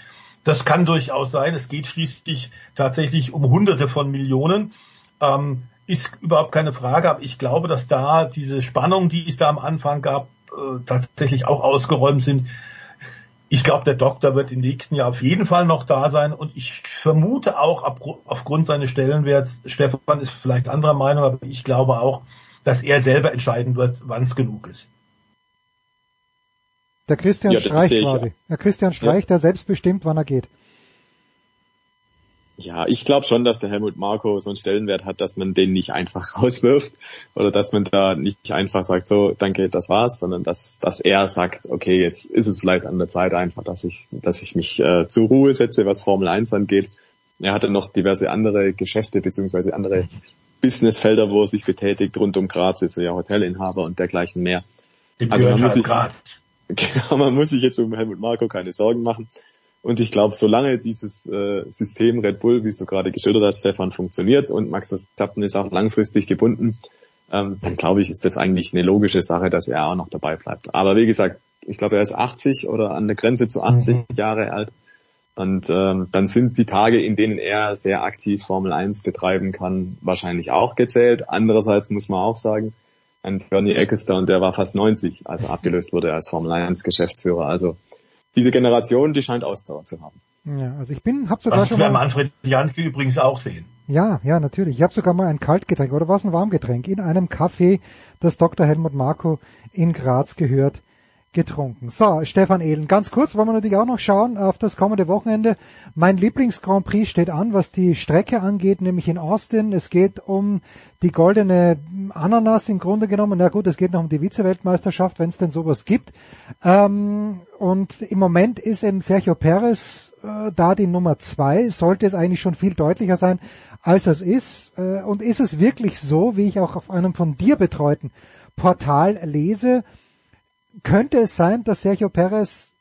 Das kann durchaus sein. Es geht schließlich tatsächlich um Hunderte von Millionen. Ähm, ist überhaupt keine Frage, aber ich glaube, dass da diese Spannungen, die es da am Anfang gab, äh, tatsächlich auch ausgeräumt sind ich glaube, der Doktor wird im nächsten Jahr auf jeden Fall noch da sein und ich vermute auch aufgrund seines Stellenwerts, Stefan ist vielleicht anderer Meinung, aber ich glaube auch, dass er selber entscheiden wird, wann es genug ist. Der Christian ja, Streich quasi. Der Christian Streich, ja. der selbst bestimmt, wann er geht. Ja, ich glaube schon, dass der Helmut Marko so einen Stellenwert hat, dass man den nicht einfach rauswirft oder dass man da nicht einfach sagt, so, danke, das war's, sondern dass, dass er sagt, okay, jetzt ist es vielleicht an der Zeit einfach, dass ich, dass ich mich äh, zur Ruhe setze, was Formel 1 angeht. Er hatte noch diverse andere Geschäfte beziehungsweise andere Businessfelder, wo er sich betätigt. Rund um Graz ist er ja Hotelinhaber und dergleichen mehr. also man muss, sich, genau, man muss sich jetzt um Helmut Marko keine Sorgen machen. Und ich glaube, solange dieses äh, System Red Bull, wie du gerade geschildert hast, Stefan, funktioniert und Max Verstappen ist auch langfristig gebunden, ähm, dann glaube ich, ist das eigentlich eine logische Sache, dass er auch noch dabei bleibt. Aber wie gesagt, ich glaube, er ist 80 oder an der Grenze zu 80 mhm. Jahre alt. Und ähm, dann sind die Tage, in denen er sehr aktiv Formel 1 betreiben kann, wahrscheinlich auch gezählt. Andererseits muss man auch sagen, ein Bernie Ecclestone, der war fast 90, als er abgelöst wurde als Formel 1 Geschäftsführer. Also diese Generation, die scheint Ausdauer zu haben. Ja, also ich bin, hab sogar Was schon mal... Manfred Janke übrigens auch sehen. Ja, ja, natürlich. Ich habe sogar mal ein Kaltgetränk oder was ein Warmgetränk in einem Café, das Dr. Helmut Marko in Graz gehört, getrunken. So, Stefan Ehlen, ganz kurz wollen wir natürlich auch noch schauen auf das kommende Wochenende. Mein Lieblings-Grand Prix steht an, was die Strecke angeht, nämlich in Austin. Es geht um die goldene Ananas im Grunde genommen. Na gut, es geht noch um die Vize-Weltmeisterschaft, wenn es denn sowas gibt. Ähm, und im Moment ist eben Sergio Perez äh, da die Nummer zwei. Sollte es eigentlich schon viel deutlicher sein, als es ist. Äh, und ist es wirklich so, wie ich auch auf einem von dir betreuten Portal lese, könnte es sein, dass Sergio Perez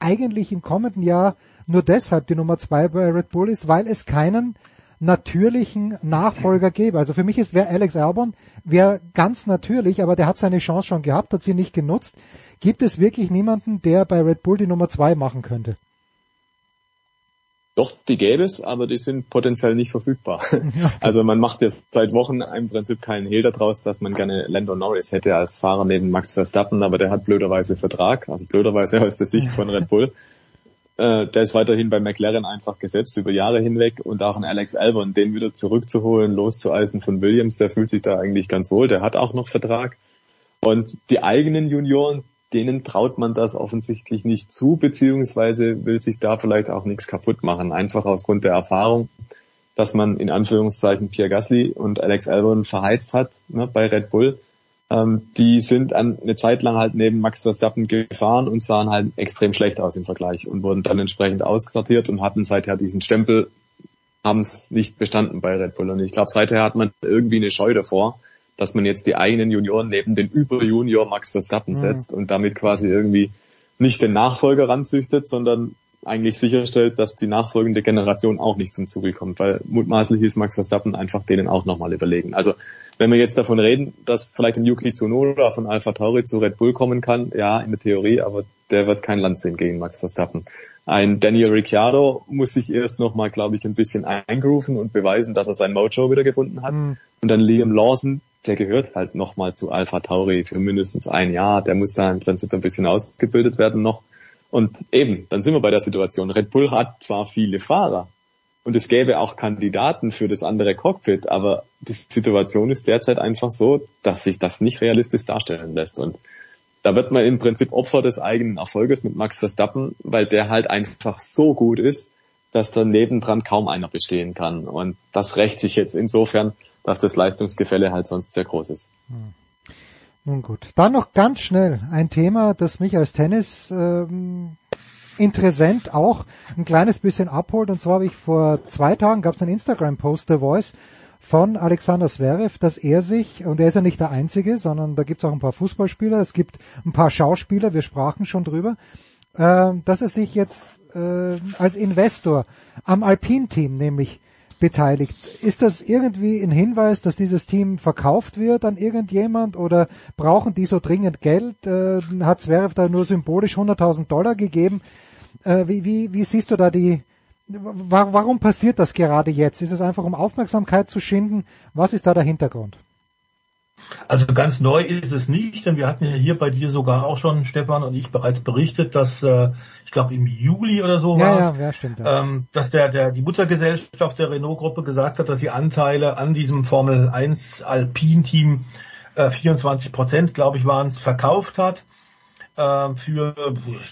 eigentlich im kommenden Jahr nur deshalb die Nummer zwei bei Red Bull ist, weil es keinen natürlichen Nachfolger gäbe. Also für mich ist wäre Alex Albon wäre ganz natürlich, aber der hat seine Chance schon gehabt, hat sie nicht genutzt. Gibt es wirklich niemanden, der bei Red Bull die Nummer zwei machen könnte? Doch, die gäbe es, aber die sind potenziell nicht verfügbar. Also man macht jetzt seit Wochen im Prinzip keinen Hehl daraus, dass man gerne Lando Norris hätte als Fahrer neben Max Verstappen, aber der hat blöderweise Vertrag, also blöderweise aus der Sicht von Red Bull. Äh, der ist weiterhin bei McLaren einfach gesetzt über Jahre hinweg und auch ein Alex Albon, den wieder zurückzuholen, loszueisen von Williams, der fühlt sich da eigentlich ganz wohl, der hat auch noch Vertrag. Und die eigenen Junioren, denen traut man das offensichtlich nicht zu, beziehungsweise will sich da vielleicht auch nichts kaputt machen, einfach ausgrund der Erfahrung, dass man in Anführungszeichen Pierre Gasly und Alex Albon verheizt hat ne, bei Red Bull ähm, die sind an, eine Zeit lang halt neben Max Verstappen gefahren und sahen halt extrem schlecht aus im Vergleich und wurden dann entsprechend aussortiert und hatten seither diesen Stempel, haben es nicht bestanden bei Red Bull. Und ich glaube, seither hat man irgendwie eine Scheu davor, dass man jetzt die eigenen Junioren neben den Überjunior Max Verstappen mhm. setzt und damit quasi irgendwie nicht den Nachfolger ranzüchtet, sondern eigentlich sicherstellt, dass die nachfolgende Generation auch nicht zum Zuge kommt, weil mutmaßlich ist Max Verstappen einfach denen auch nochmal überlegen. Also wenn wir jetzt davon reden, dass vielleicht ein Yuki Tsunoda von Alpha Tauri zu Red Bull kommen kann, ja, in der Theorie, aber der wird kein Land sehen gegen Max Verstappen. Ein Daniel Ricciardo muss sich erst nochmal, glaube ich, ein bisschen eingrooven und beweisen, dass er sein Mojo wieder gefunden hat. Mhm. Und dann Liam Lawson, der gehört halt nochmal zu Alpha Tauri für mindestens ein Jahr. Der muss da im Prinzip ein bisschen ausgebildet werden noch. Und eben, dann sind wir bei der Situation. Red Bull hat zwar viele Fahrer und es gäbe auch Kandidaten für das andere Cockpit, aber die Situation ist derzeit einfach so, dass sich das nicht realistisch darstellen lässt. Und da wird man im Prinzip Opfer des eigenen Erfolges mit Max Verstappen, weil der halt einfach so gut ist, dass da nebendran kaum einer bestehen kann. Und das rächt sich jetzt insofern, dass das Leistungsgefälle halt sonst sehr groß ist. Hm. Nun gut. Dann noch ganz schnell ein Thema, das mich als Tennis ähm, Interessent auch ein kleines bisschen abholt. Und zwar habe ich vor zwei Tagen gab es einen Instagram-Post der Voice von Alexander Zverev, dass er sich, und er ist ja nicht der Einzige, sondern da gibt es auch ein paar Fußballspieler, es gibt ein paar Schauspieler, wir sprachen schon drüber, äh, dass er sich jetzt äh, als Investor am Alpin-Team nämlich beteiligt. Ist das irgendwie ein Hinweis, dass dieses Team verkauft wird an irgendjemand oder brauchen die so dringend Geld? Äh, hat Zverev da nur symbolisch 100.000 Dollar gegeben? Äh, wie, wie, wie siehst du da die, warum passiert das gerade jetzt? Ist es einfach um Aufmerksamkeit zu schinden? Was ist da der Hintergrund? Also ganz neu ist es nicht, denn wir hatten ja hier bei dir sogar auch schon, Stefan und ich, bereits berichtet, dass äh, ich glaube im Juli oder so war, ja, ja, stimmt, ja. Ähm, dass der, der die Muttergesellschaft der Renault-Gruppe gesagt hat, dass sie Anteile an diesem Formel 1 Alpin-Team äh, 24 Prozent, glaube ich, waren es, verkauft hat äh, für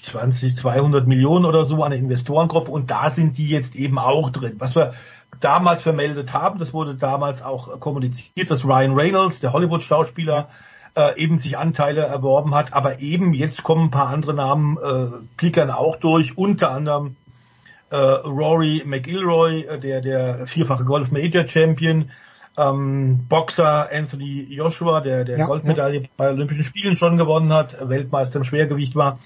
20, 200 Millionen oder so an eine Investorengruppe und da sind die jetzt eben auch drin. Was wir damals vermeldet haben, das wurde damals auch kommuniziert, dass Ryan Reynolds, der Hollywood-Schauspieler, äh, eben sich Anteile erworben hat, aber eben jetzt kommen ein paar andere Namen, äh, klickern auch durch, unter anderem äh, Rory McIlroy, äh, der, der vierfache Golf Major Champion, ähm, Boxer Anthony Joshua, der, der ja, Goldmedaille ja. bei Olympischen Spielen schon gewonnen hat, Weltmeister im Schwergewicht war,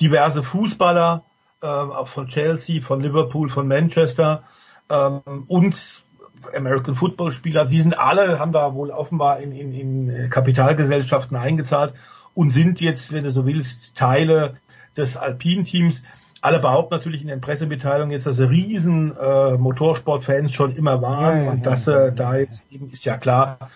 diverse Fußballer äh, von Chelsea, von Liverpool, von Manchester, ähm, und American Football Spieler. Sie sind alle, haben da wohl offenbar in, in, in Kapitalgesellschaften eingezahlt und sind jetzt, wenn du so willst, Teile des Alpin-Teams. Alle behaupten natürlich in den Pressemitteilungen jetzt, dass sie riesen äh, Motorsportfans schon immer waren ja, ja, und dass äh, da jetzt eben ist ja klar.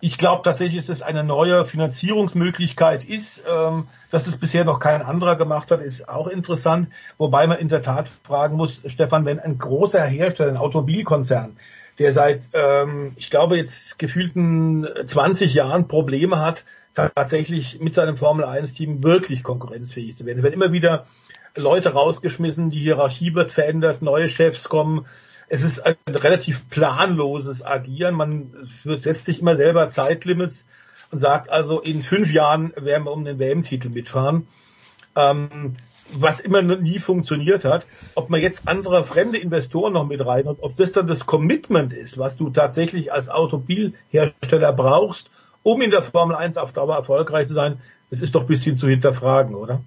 Ich glaube tatsächlich, dass es eine neue Finanzierungsmöglichkeit ist. Ähm, dass es bisher noch kein anderer gemacht hat, ist auch interessant. Wobei man in der Tat fragen muss, Stefan, wenn ein großer Hersteller, ein Automobilkonzern, der seit, ähm, ich glaube, jetzt gefühlten 20 Jahren Probleme hat, tatsächlich mit seinem Formel-1-Team wirklich konkurrenzfähig zu werden. Es werden immer wieder Leute rausgeschmissen, die Hierarchie wird verändert, neue Chefs kommen. Es ist ein relativ planloses Agieren. Man setzt sich immer selber Zeitlimits und sagt also, in fünf Jahren werden wir um den WM-Titel mitfahren. Ähm, was immer nie funktioniert hat, ob man jetzt andere fremde Investoren noch mit rein und ob das dann das Commitment ist, was du tatsächlich als Automobilhersteller brauchst, um in der Formel 1 auf Dauer erfolgreich zu sein, das ist doch ein bisschen zu hinterfragen, oder?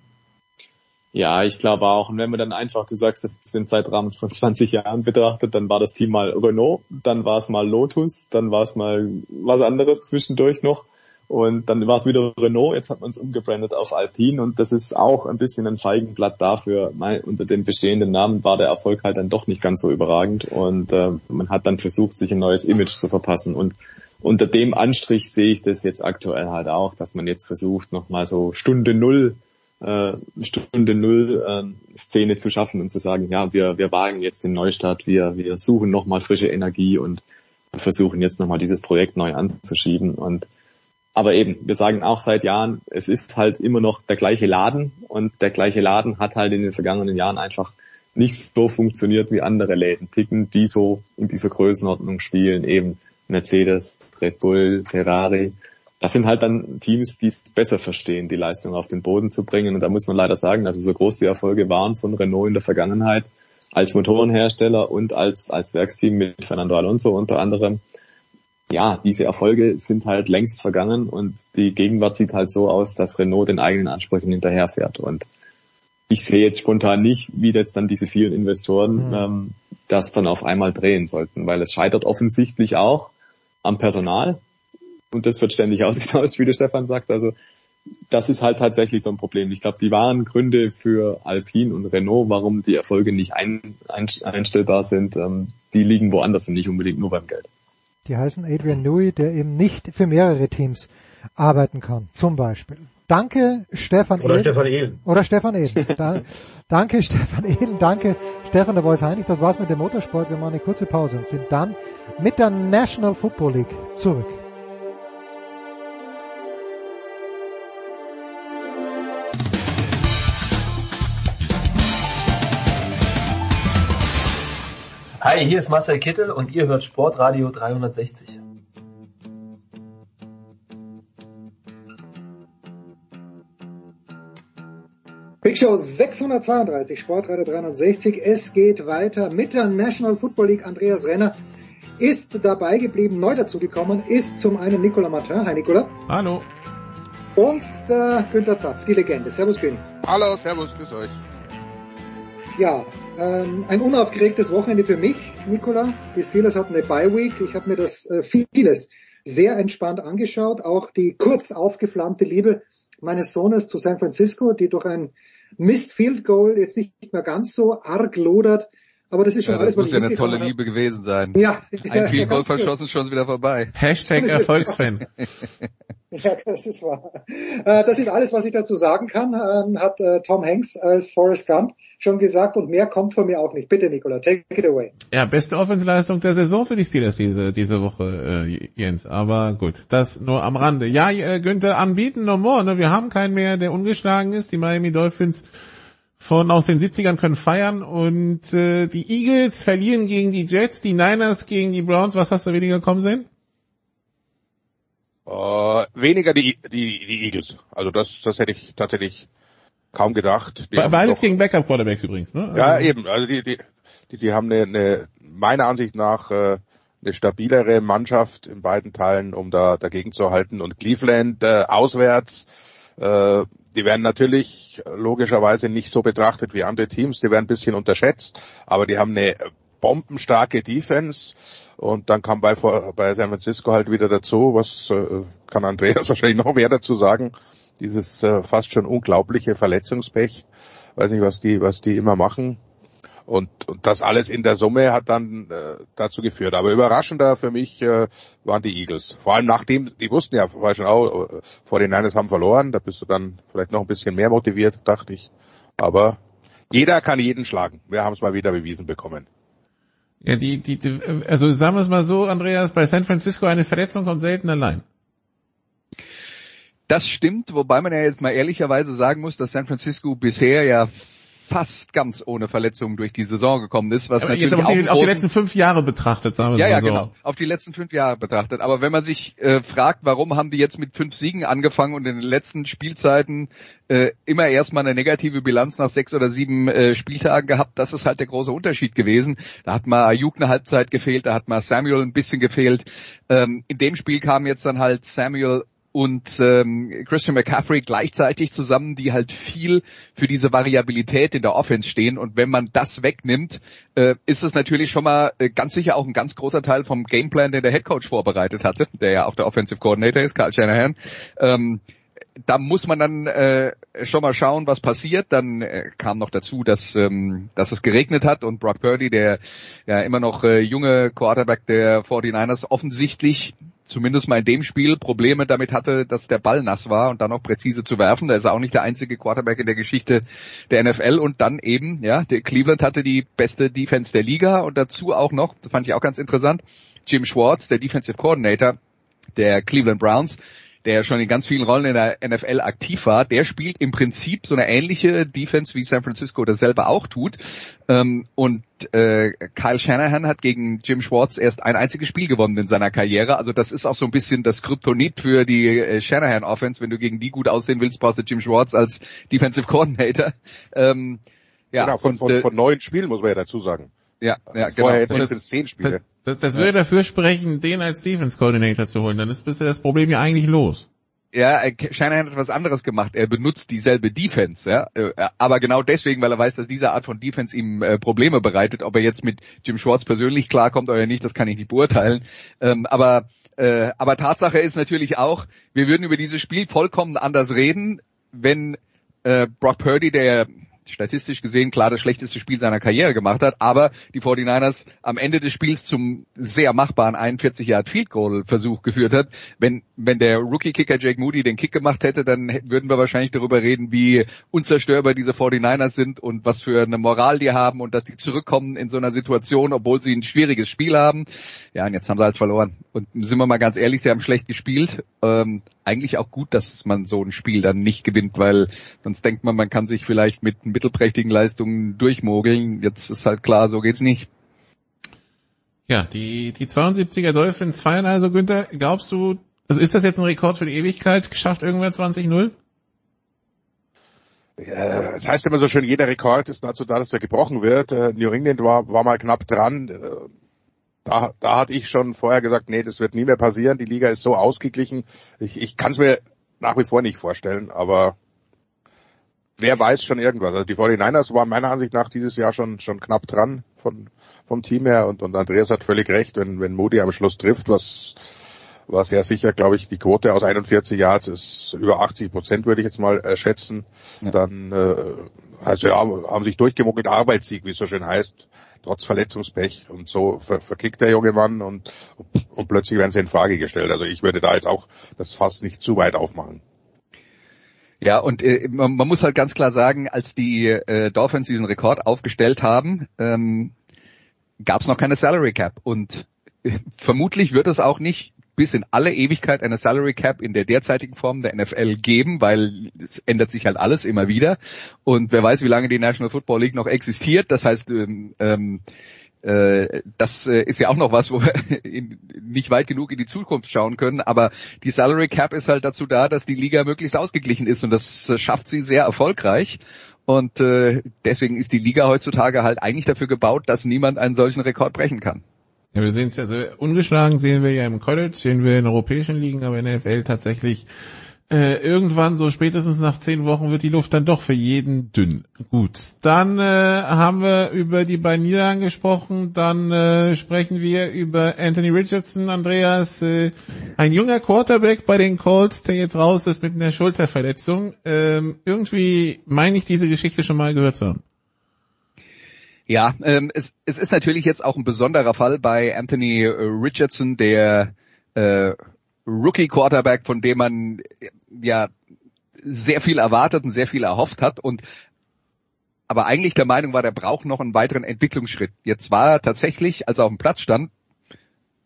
Ja, ich glaube auch. Und wenn man dann einfach, du sagst, das ist den Zeitrahmen von 20 Jahren betrachtet, dann war das Team mal Renault, dann war es mal Lotus, dann war es mal was anderes zwischendurch noch. Und dann war es wieder Renault, jetzt hat man es umgebrandet auf Alpine und das ist auch ein bisschen ein Feigenblatt dafür. Unter dem bestehenden Namen war der Erfolg halt dann doch nicht ganz so überragend und äh, man hat dann versucht, sich ein neues Image zu verpassen. Und unter dem Anstrich sehe ich das jetzt aktuell halt auch, dass man jetzt versucht, nochmal so Stunde Null äh, Stunde Null äh, Szene zu schaffen und zu sagen, ja, wir, wir wagen jetzt den Neustart, wir, wir suchen nochmal frische Energie und versuchen jetzt nochmal dieses Projekt neu anzuschieben. Und aber eben, wir sagen auch seit Jahren, es ist halt immer noch der gleiche Laden und der gleiche Laden hat halt in den vergangenen Jahren einfach nicht so funktioniert wie andere Läden ticken, die so in dieser Größenordnung spielen, eben Mercedes, Red Bull, Ferrari das sind halt dann Teams, die es besser verstehen, die Leistung auf den Boden zu bringen. Und da muss man leider sagen, also so groß die Erfolge waren von Renault in der Vergangenheit als Motorenhersteller und als, als Werksteam mit Fernando Alonso unter anderem. Ja, diese Erfolge sind halt längst vergangen und die Gegenwart sieht halt so aus, dass Renault den eigenen Ansprüchen hinterherfährt. Und ich sehe jetzt spontan nicht, wie jetzt dann diese vielen Investoren mhm. ähm, das dann auf einmal drehen sollten, weil es scheitert offensichtlich auch am Personal und das wird ständig ausgetauscht, wie der Stefan sagt. Also das ist halt tatsächlich so ein Problem. Ich glaube, die wahren Gründe für Alpine und Renault, warum die Erfolge nicht ein, ein, einstellbar sind, ähm, die liegen woanders und nicht unbedingt nur beim Geld. Die heißen Adrian Newey, der eben nicht für mehrere Teams arbeiten kann, zum Beispiel. Danke, Stefan Oder. Stefan Ehlen. Oder Stefan Ehlen. Da, danke, Stefan Ehlen. Danke, Stefan der Voice Heinrich. Das war's mit dem Motorsport. Wir machen eine kurze Pause und sind dann mit der National Football League zurück. Hi, hier ist Marcel Kittel und ihr hört Sportradio 360. Big Show 632, Sportradio 360. Es geht weiter mit der National Football League. Andreas Renner ist dabei geblieben, neu dazugekommen ist zum einen Nicolas Martin. Hi Nicolas. Hallo. Und der Günther Zapf, die Legende. Servus König. Hallo, servus, grüß euch. Ja, ähm, ein unaufgeregtes Wochenende für mich, Nicola. Die Steelers hatten eine Bye Week. Ich habe mir das äh, vieles sehr entspannt angeschaut. Auch die kurz aufgeflammte Liebe meines Sohnes zu San Francisco, die durch ein Missed Field Goal jetzt nicht mehr ganz so arg lodert. Aber das ist schon ja, alles, was ich Das muss ja eine tolle Liebe gewesen sein. Ja. Ein Field Goal verschossen, schon wieder vorbei. Hashtag Erfolgsfan. Ja, das ist wahr. Äh, das ist alles, was ich dazu sagen kann, ähm, hat äh, Tom Hanks als Forrest Gump schon gesagt und mehr kommt von mir auch nicht. Bitte, Nicola, take it away. Ja, beste Offensleistung der Saison für die Steelers diese, diese Woche, äh, Jens. Aber gut, das nur am Rande. Ja, Günther, anbieten no more. Ne? Wir haben keinen mehr, der ungeschlagen ist. Die Miami Dolphins von aus den 70ern können feiern und äh, die Eagles verlieren gegen die Jets, die Niners gegen die Browns. Was hast du weniger kommen sehen? Uh, weniger die, die, die Eagles. Also das, das hätte ich tatsächlich kaum gedacht. Die Beides doch, gegen Backup Quarterbacks übrigens, ne? Also ja, eben. Also die, die, die, die haben eine, eine meiner Ansicht nach äh, eine stabilere Mannschaft in beiden Teilen, um da dagegen zu halten. Und Cleveland äh, auswärts, äh, die werden natürlich logischerweise nicht so betrachtet wie andere Teams. Die werden ein bisschen unterschätzt, aber die haben eine bombenstarke Defense. Und dann kam bei, bei San Francisco halt wieder dazu, was äh, kann Andreas wahrscheinlich noch mehr dazu sagen, dieses äh, fast schon unglaubliche Verletzungspech. Weiß nicht, was die, was die immer machen. Und, und das alles in der Summe hat dann äh, dazu geführt. Aber überraschender für mich äh, waren die Eagles. Vor allem nachdem, die wussten ja vorher schon auch, äh, vor den Niners haben verloren, da bist du dann vielleicht noch ein bisschen mehr motiviert, dachte ich. Aber jeder kann jeden schlagen. Wir haben es mal wieder bewiesen bekommen. Ja, die, die, die, also sagen wir es mal so, Andreas, bei San Francisco eine Verletzung kommt selten allein. Das stimmt, wobei man ja jetzt mal ehrlicherweise sagen muss, dass San Francisco bisher ja fast ganz ohne Verletzungen durch die Saison gekommen ist. Was Aber natürlich jetzt auf, die, auf die letzten fünf Jahre betrachtet, sagen wir ja, mal ja, so. genau, auf die letzten fünf Jahre betrachtet. Aber wenn man sich äh, fragt, warum haben die jetzt mit fünf Siegen angefangen und in den letzten Spielzeiten äh, immer erstmal eine negative Bilanz nach sechs oder sieben äh, Spieltagen gehabt, das ist halt der große Unterschied gewesen. Da hat mal Ayuk eine Halbzeit gefehlt, da hat mal Samuel ein bisschen gefehlt. Ähm, in dem Spiel kam jetzt dann halt Samuel und ähm, Christian McCaffrey gleichzeitig zusammen, die halt viel für diese Variabilität in der Offense stehen. Und wenn man das wegnimmt, äh, ist es natürlich schon mal äh, ganz sicher auch ein ganz großer Teil vom Gameplan, den der Head Coach vorbereitet hatte, der ja auch der Offensive Coordinator ist, Carl Shanahan. Ähm, da muss man dann äh, schon mal schauen, was passiert. Dann äh, kam noch dazu, dass, ähm, dass es geregnet hat und Brock Purdy, der ja immer noch äh, junge Quarterback der 49ers, offensichtlich zumindest mal in dem Spiel Probleme damit hatte, dass der Ball nass war und dann noch präzise zu werfen. Da ist er auch nicht der einzige Quarterback in der Geschichte der NFL und dann eben, ja, Cleveland hatte die beste Defense der Liga und dazu auch noch, das fand ich auch ganz interessant, Jim Schwartz, der Defensive Coordinator der Cleveland Browns, der schon in ganz vielen Rollen in der NFL aktiv war, der spielt im Prinzip so eine ähnliche Defense, wie San Francisco das selber auch tut. Ähm, und äh, Kyle Shanahan hat gegen Jim Schwartz erst ein einziges Spiel gewonnen in seiner Karriere. Also das ist auch so ein bisschen das Kryptonit für die äh, Shanahan Offense. Wenn du gegen die gut aussehen willst, brauchst du Jim Schwartz als Defensive Coordinator. Ähm, ja, genau, von, von, von neun Spielen muss man ja dazu sagen. Ja, ja, genau. Vorher hätte es zehn Spiele. Das, das würde dafür sprechen, den als Defense Coordinator zu holen. Dann ist bisher das Problem ja eigentlich los. Ja, Shanahan hat was anderes gemacht. Er benutzt dieselbe Defense, ja. Äh, aber genau deswegen, weil er weiß, dass diese Art von Defense ihm äh, Probleme bereitet. Ob er jetzt mit Jim Schwartz persönlich klarkommt oder nicht, das kann ich nicht beurteilen. Ähm, aber, äh, aber Tatsache ist natürlich auch, wir würden über dieses Spiel vollkommen anders reden, wenn äh, Brock Purdy, der statistisch gesehen klar das schlechteste Spiel seiner Karriere gemacht hat, aber die 49ers am Ende des Spiels zum sehr machbaren 41 Yard Field Goal Versuch geführt hat. Wenn, wenn der Rookie Kicker Jake Moody den Kick gemacht hätte, dann würden wir wahrscheinlich darüber reden, wie unzerstörbar diese 49ers sind und was für eine Moral die haben und dass die zurückkommen in so einer Situation, obwohl sie ein schwieriges Spiel haben. Ja, und jetzt haben sie halt verloren. Und sind wir mal ganz ehrlich, sie haben schlecht gespielt. Ähm, eigentlich auch gut, dass man so ein Spiel dann nicht gewinnt, weil sonst denkt man, man kann sich vielleicht mit mittelprächtigen Leistungen durchmogeln. Jetzt ist halt klar, so geht's nicht. Ja, die, die 72er Dolphins feiern also, Günther. Glaubst du, also ist das jetzt ein Rekord für die Ewigkeit? Geschafft irgendwer 20-0? Ja, es heißt immer so schön, jeder Rekord ist dazu da, dass er gebrochen wird. Äh, New England war, war mal knapp dran. Äh, da, da hatte ich schon vorher gesagt, nee, das wird nie mehr passieren. Die Liga ist so ausgeglichen. Ich, ich kann es mir nach wie vor nicht vorstellen, aber wer weiß schon irgendwas. Also die 49ers waren meiner Ansicht nach dieses Jahr schon, schon knapp dran von, vom Team her und, und Andreas hat völlig recht, wenn, wenn Moody am Schluss trifft, was, was ja sicher, glaube ich, die Quote aus 41 Yards ist über 80 Prozent, würde ich jetzt mal äh, schätzen, ja. dann äh, also ja, haben sich durchgemogelt, Arbeitssieg, wie es so schön heißt, trotz Verletzungspech und so ver verkickt der junge Mann und, und plötzlich werden sie in Frage gestellt. Also ich würde da jetzt auch das Fass nicht zu weit aufmachen. Ja, und äh, man, muss halt ganz klar sagen, als die äh, Dolphins diesen Rekord aufgestellt haben, ähm, gab es noch keine Salary Cap und äh, vermutlich wird es auch nicht bis in alle Ewigkeit eine Salary Cap in der derzeitigen Form der NFL geben, weil es ändert sich halt alles immer wieder. Und wer weiß, wie lange die National Football League noch existiert. Das heißt, ähm, ähm, äh, das äh, ist ja auch noch was, wo wir in, nicht weit genug in die Zukunft schauen können. Aber die Salary Cap ist halt dazu da, dass die Liga möglichst ausgeglichen ist und das äh, schafft sie sehr erfolgreich. Und äh, deswegen ist die Liga heutzutage halt eigentlich dafür gebaut, dass niemand einen solchen Rekord brechen kann. Ja, wir sehen es ja, also ungeschlagen sehen wir ja im College, sehen wir in europäischen Ligen, aber in der NFL tatsächlich äh, irgendwann, so spätestens nach zehn Wochen, wird die Luft dann doch für jeden dünn. Gut, dann äh, haben wir über die beiden Niederlagen gesprochen, dann äh, sprechen wir über Anthony Richardson, Andreas, äh, ein junger Quarterback bei den Colts, der jetzt raus ist mit einer Schulterverletzung. Ähm, irgendwie meine ich diese Geschichte schon mal gehört zu haben. Ja, ähm, es, es ist natürlich jetzt auch ein besonderer Fall bei Anthony äh, Richardson, der äh, Rookie Quarterback, von dem man ja sehr viel erwartet und sehr viel erhofft hat und aber eigentlich der Meinung war, der braucht noch einen weiteren Entwicklungsschritt. Jetzt war er tatsächlich, als er auf dem Platz stand,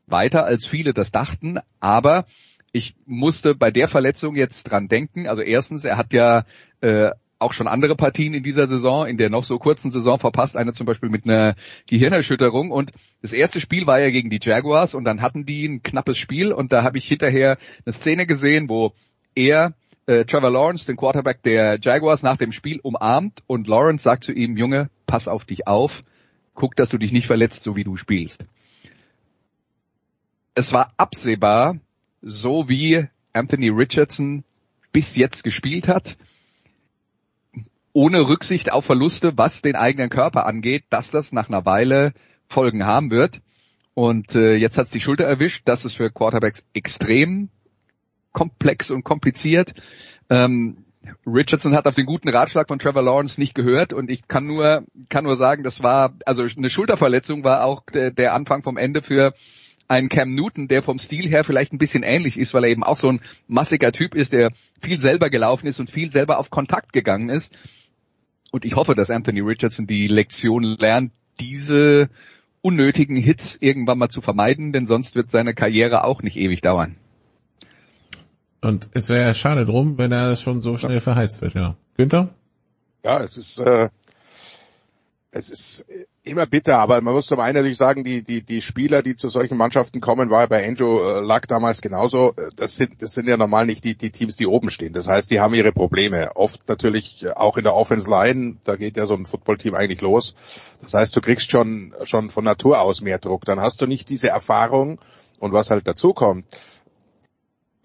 weiter als viele das dachten, aber ich musste bei der Verletzung jetzt dran denken. Also erstens, er hat ja äh, auch schon andere Partien in dieser Saison, in der noch so kurzen Saison verpasst, eine zum Beispiel mit einer Gehirnerschütterung. Und das erste Spiel war ja gegen die Jaguars und dann hatten die ein knappes Spiel und da habe ich hinterher eine Szene gesehen, wo er äh, Trevor Lawrence, den Quarterback der Jaguars, nach dem Spiel umarmt und Lawrence sagt zu ihm, Junge, pass auf dich auf, guck, dass du dich nicht verletzt, so wie du spielst. Es war absehbar, so wie Anthony Richardson bis jetzt gespielt hat, ohne Rücksicht auf Verluste, was den eigenen Körper angeht, dass das nach einer Weile Folgen haben wird. Und äh, jetzt hat's die Schulter erwischt. Das ist für Quarterbacks extrem komplex und kompliziert. Ähm, Richardson hat auf den guten Ratschlag von Trevor Lawrence nicht gehört und ich kann nur kann nur sagen, das war also eine Schulterverletzung war auch der, der Anfang vom Ende für einen Cam Newton, der vom Stil her vielleicht ein bisschen ähnlich ist, weil er eben auch so ein massiger Typ ist, der viel selber gelaufen ist und viel selber auf Kontakt gegangen ist. Und ich hoffe, dass Anthony Richardson die Lektion lernt, diese unnötigen Hits irgendwann mal zu vermeiden, denn sonst wird seine Karriere auch nicht ewig dauern. Und es wäre schade drum, wenn er schon so schnell verheizt wird, ja. Günther? Ja, es ist, äh, es ist immer bitter, aber man muss zum einen natürlich sagen, die, die, die Spieler, die zu solchen Mannschaften kommen, war ja bei Andrew äh, Luck damals genauso, das sind, das sind ja normal nicht die, die Teams, die oben stehen. Das heißt, die haben ihre Probleme. Oft natürlich auch in der Offense Line, da geht ja so ein Footballteam eigentlich los. Das heißt, du kriegst schon, schon von Natur aus mehr Druck. Dann hast du nicht diese Erfahrung und was halt dazu kommt,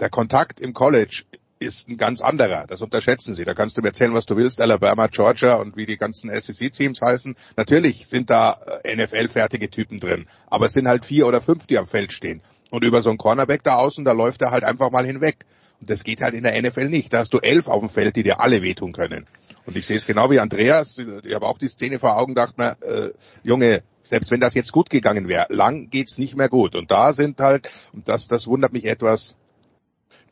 der Kontakt im College ist ein ganz anderer. Das unterschätzen sie. Da kannst du mir erzählen, was du willst. Alabama, Georgia und wie die ganzen SEC-Teams heißen. Natürlich sind da äh, NFL-fertige Typen drin. Aber es sind halt vier oder fünf, die am Feld stehen. Und über so einen Cornerback da außen, da läuft er halt einfach mal hinweg. Und das geht halt in der NFL nicht. Da hast du elf auf dem Feld, die dir alle wehtun können. Und ich sehe es genau wie Andreas. Ich habe auch die Szene vor Augen, dachte mir, äh, Junge, selbst wenn das jetzt gut gegangen wäre, lang geht's nicht mehr gut. Und da sind halt, und das, das wundert mich etwas,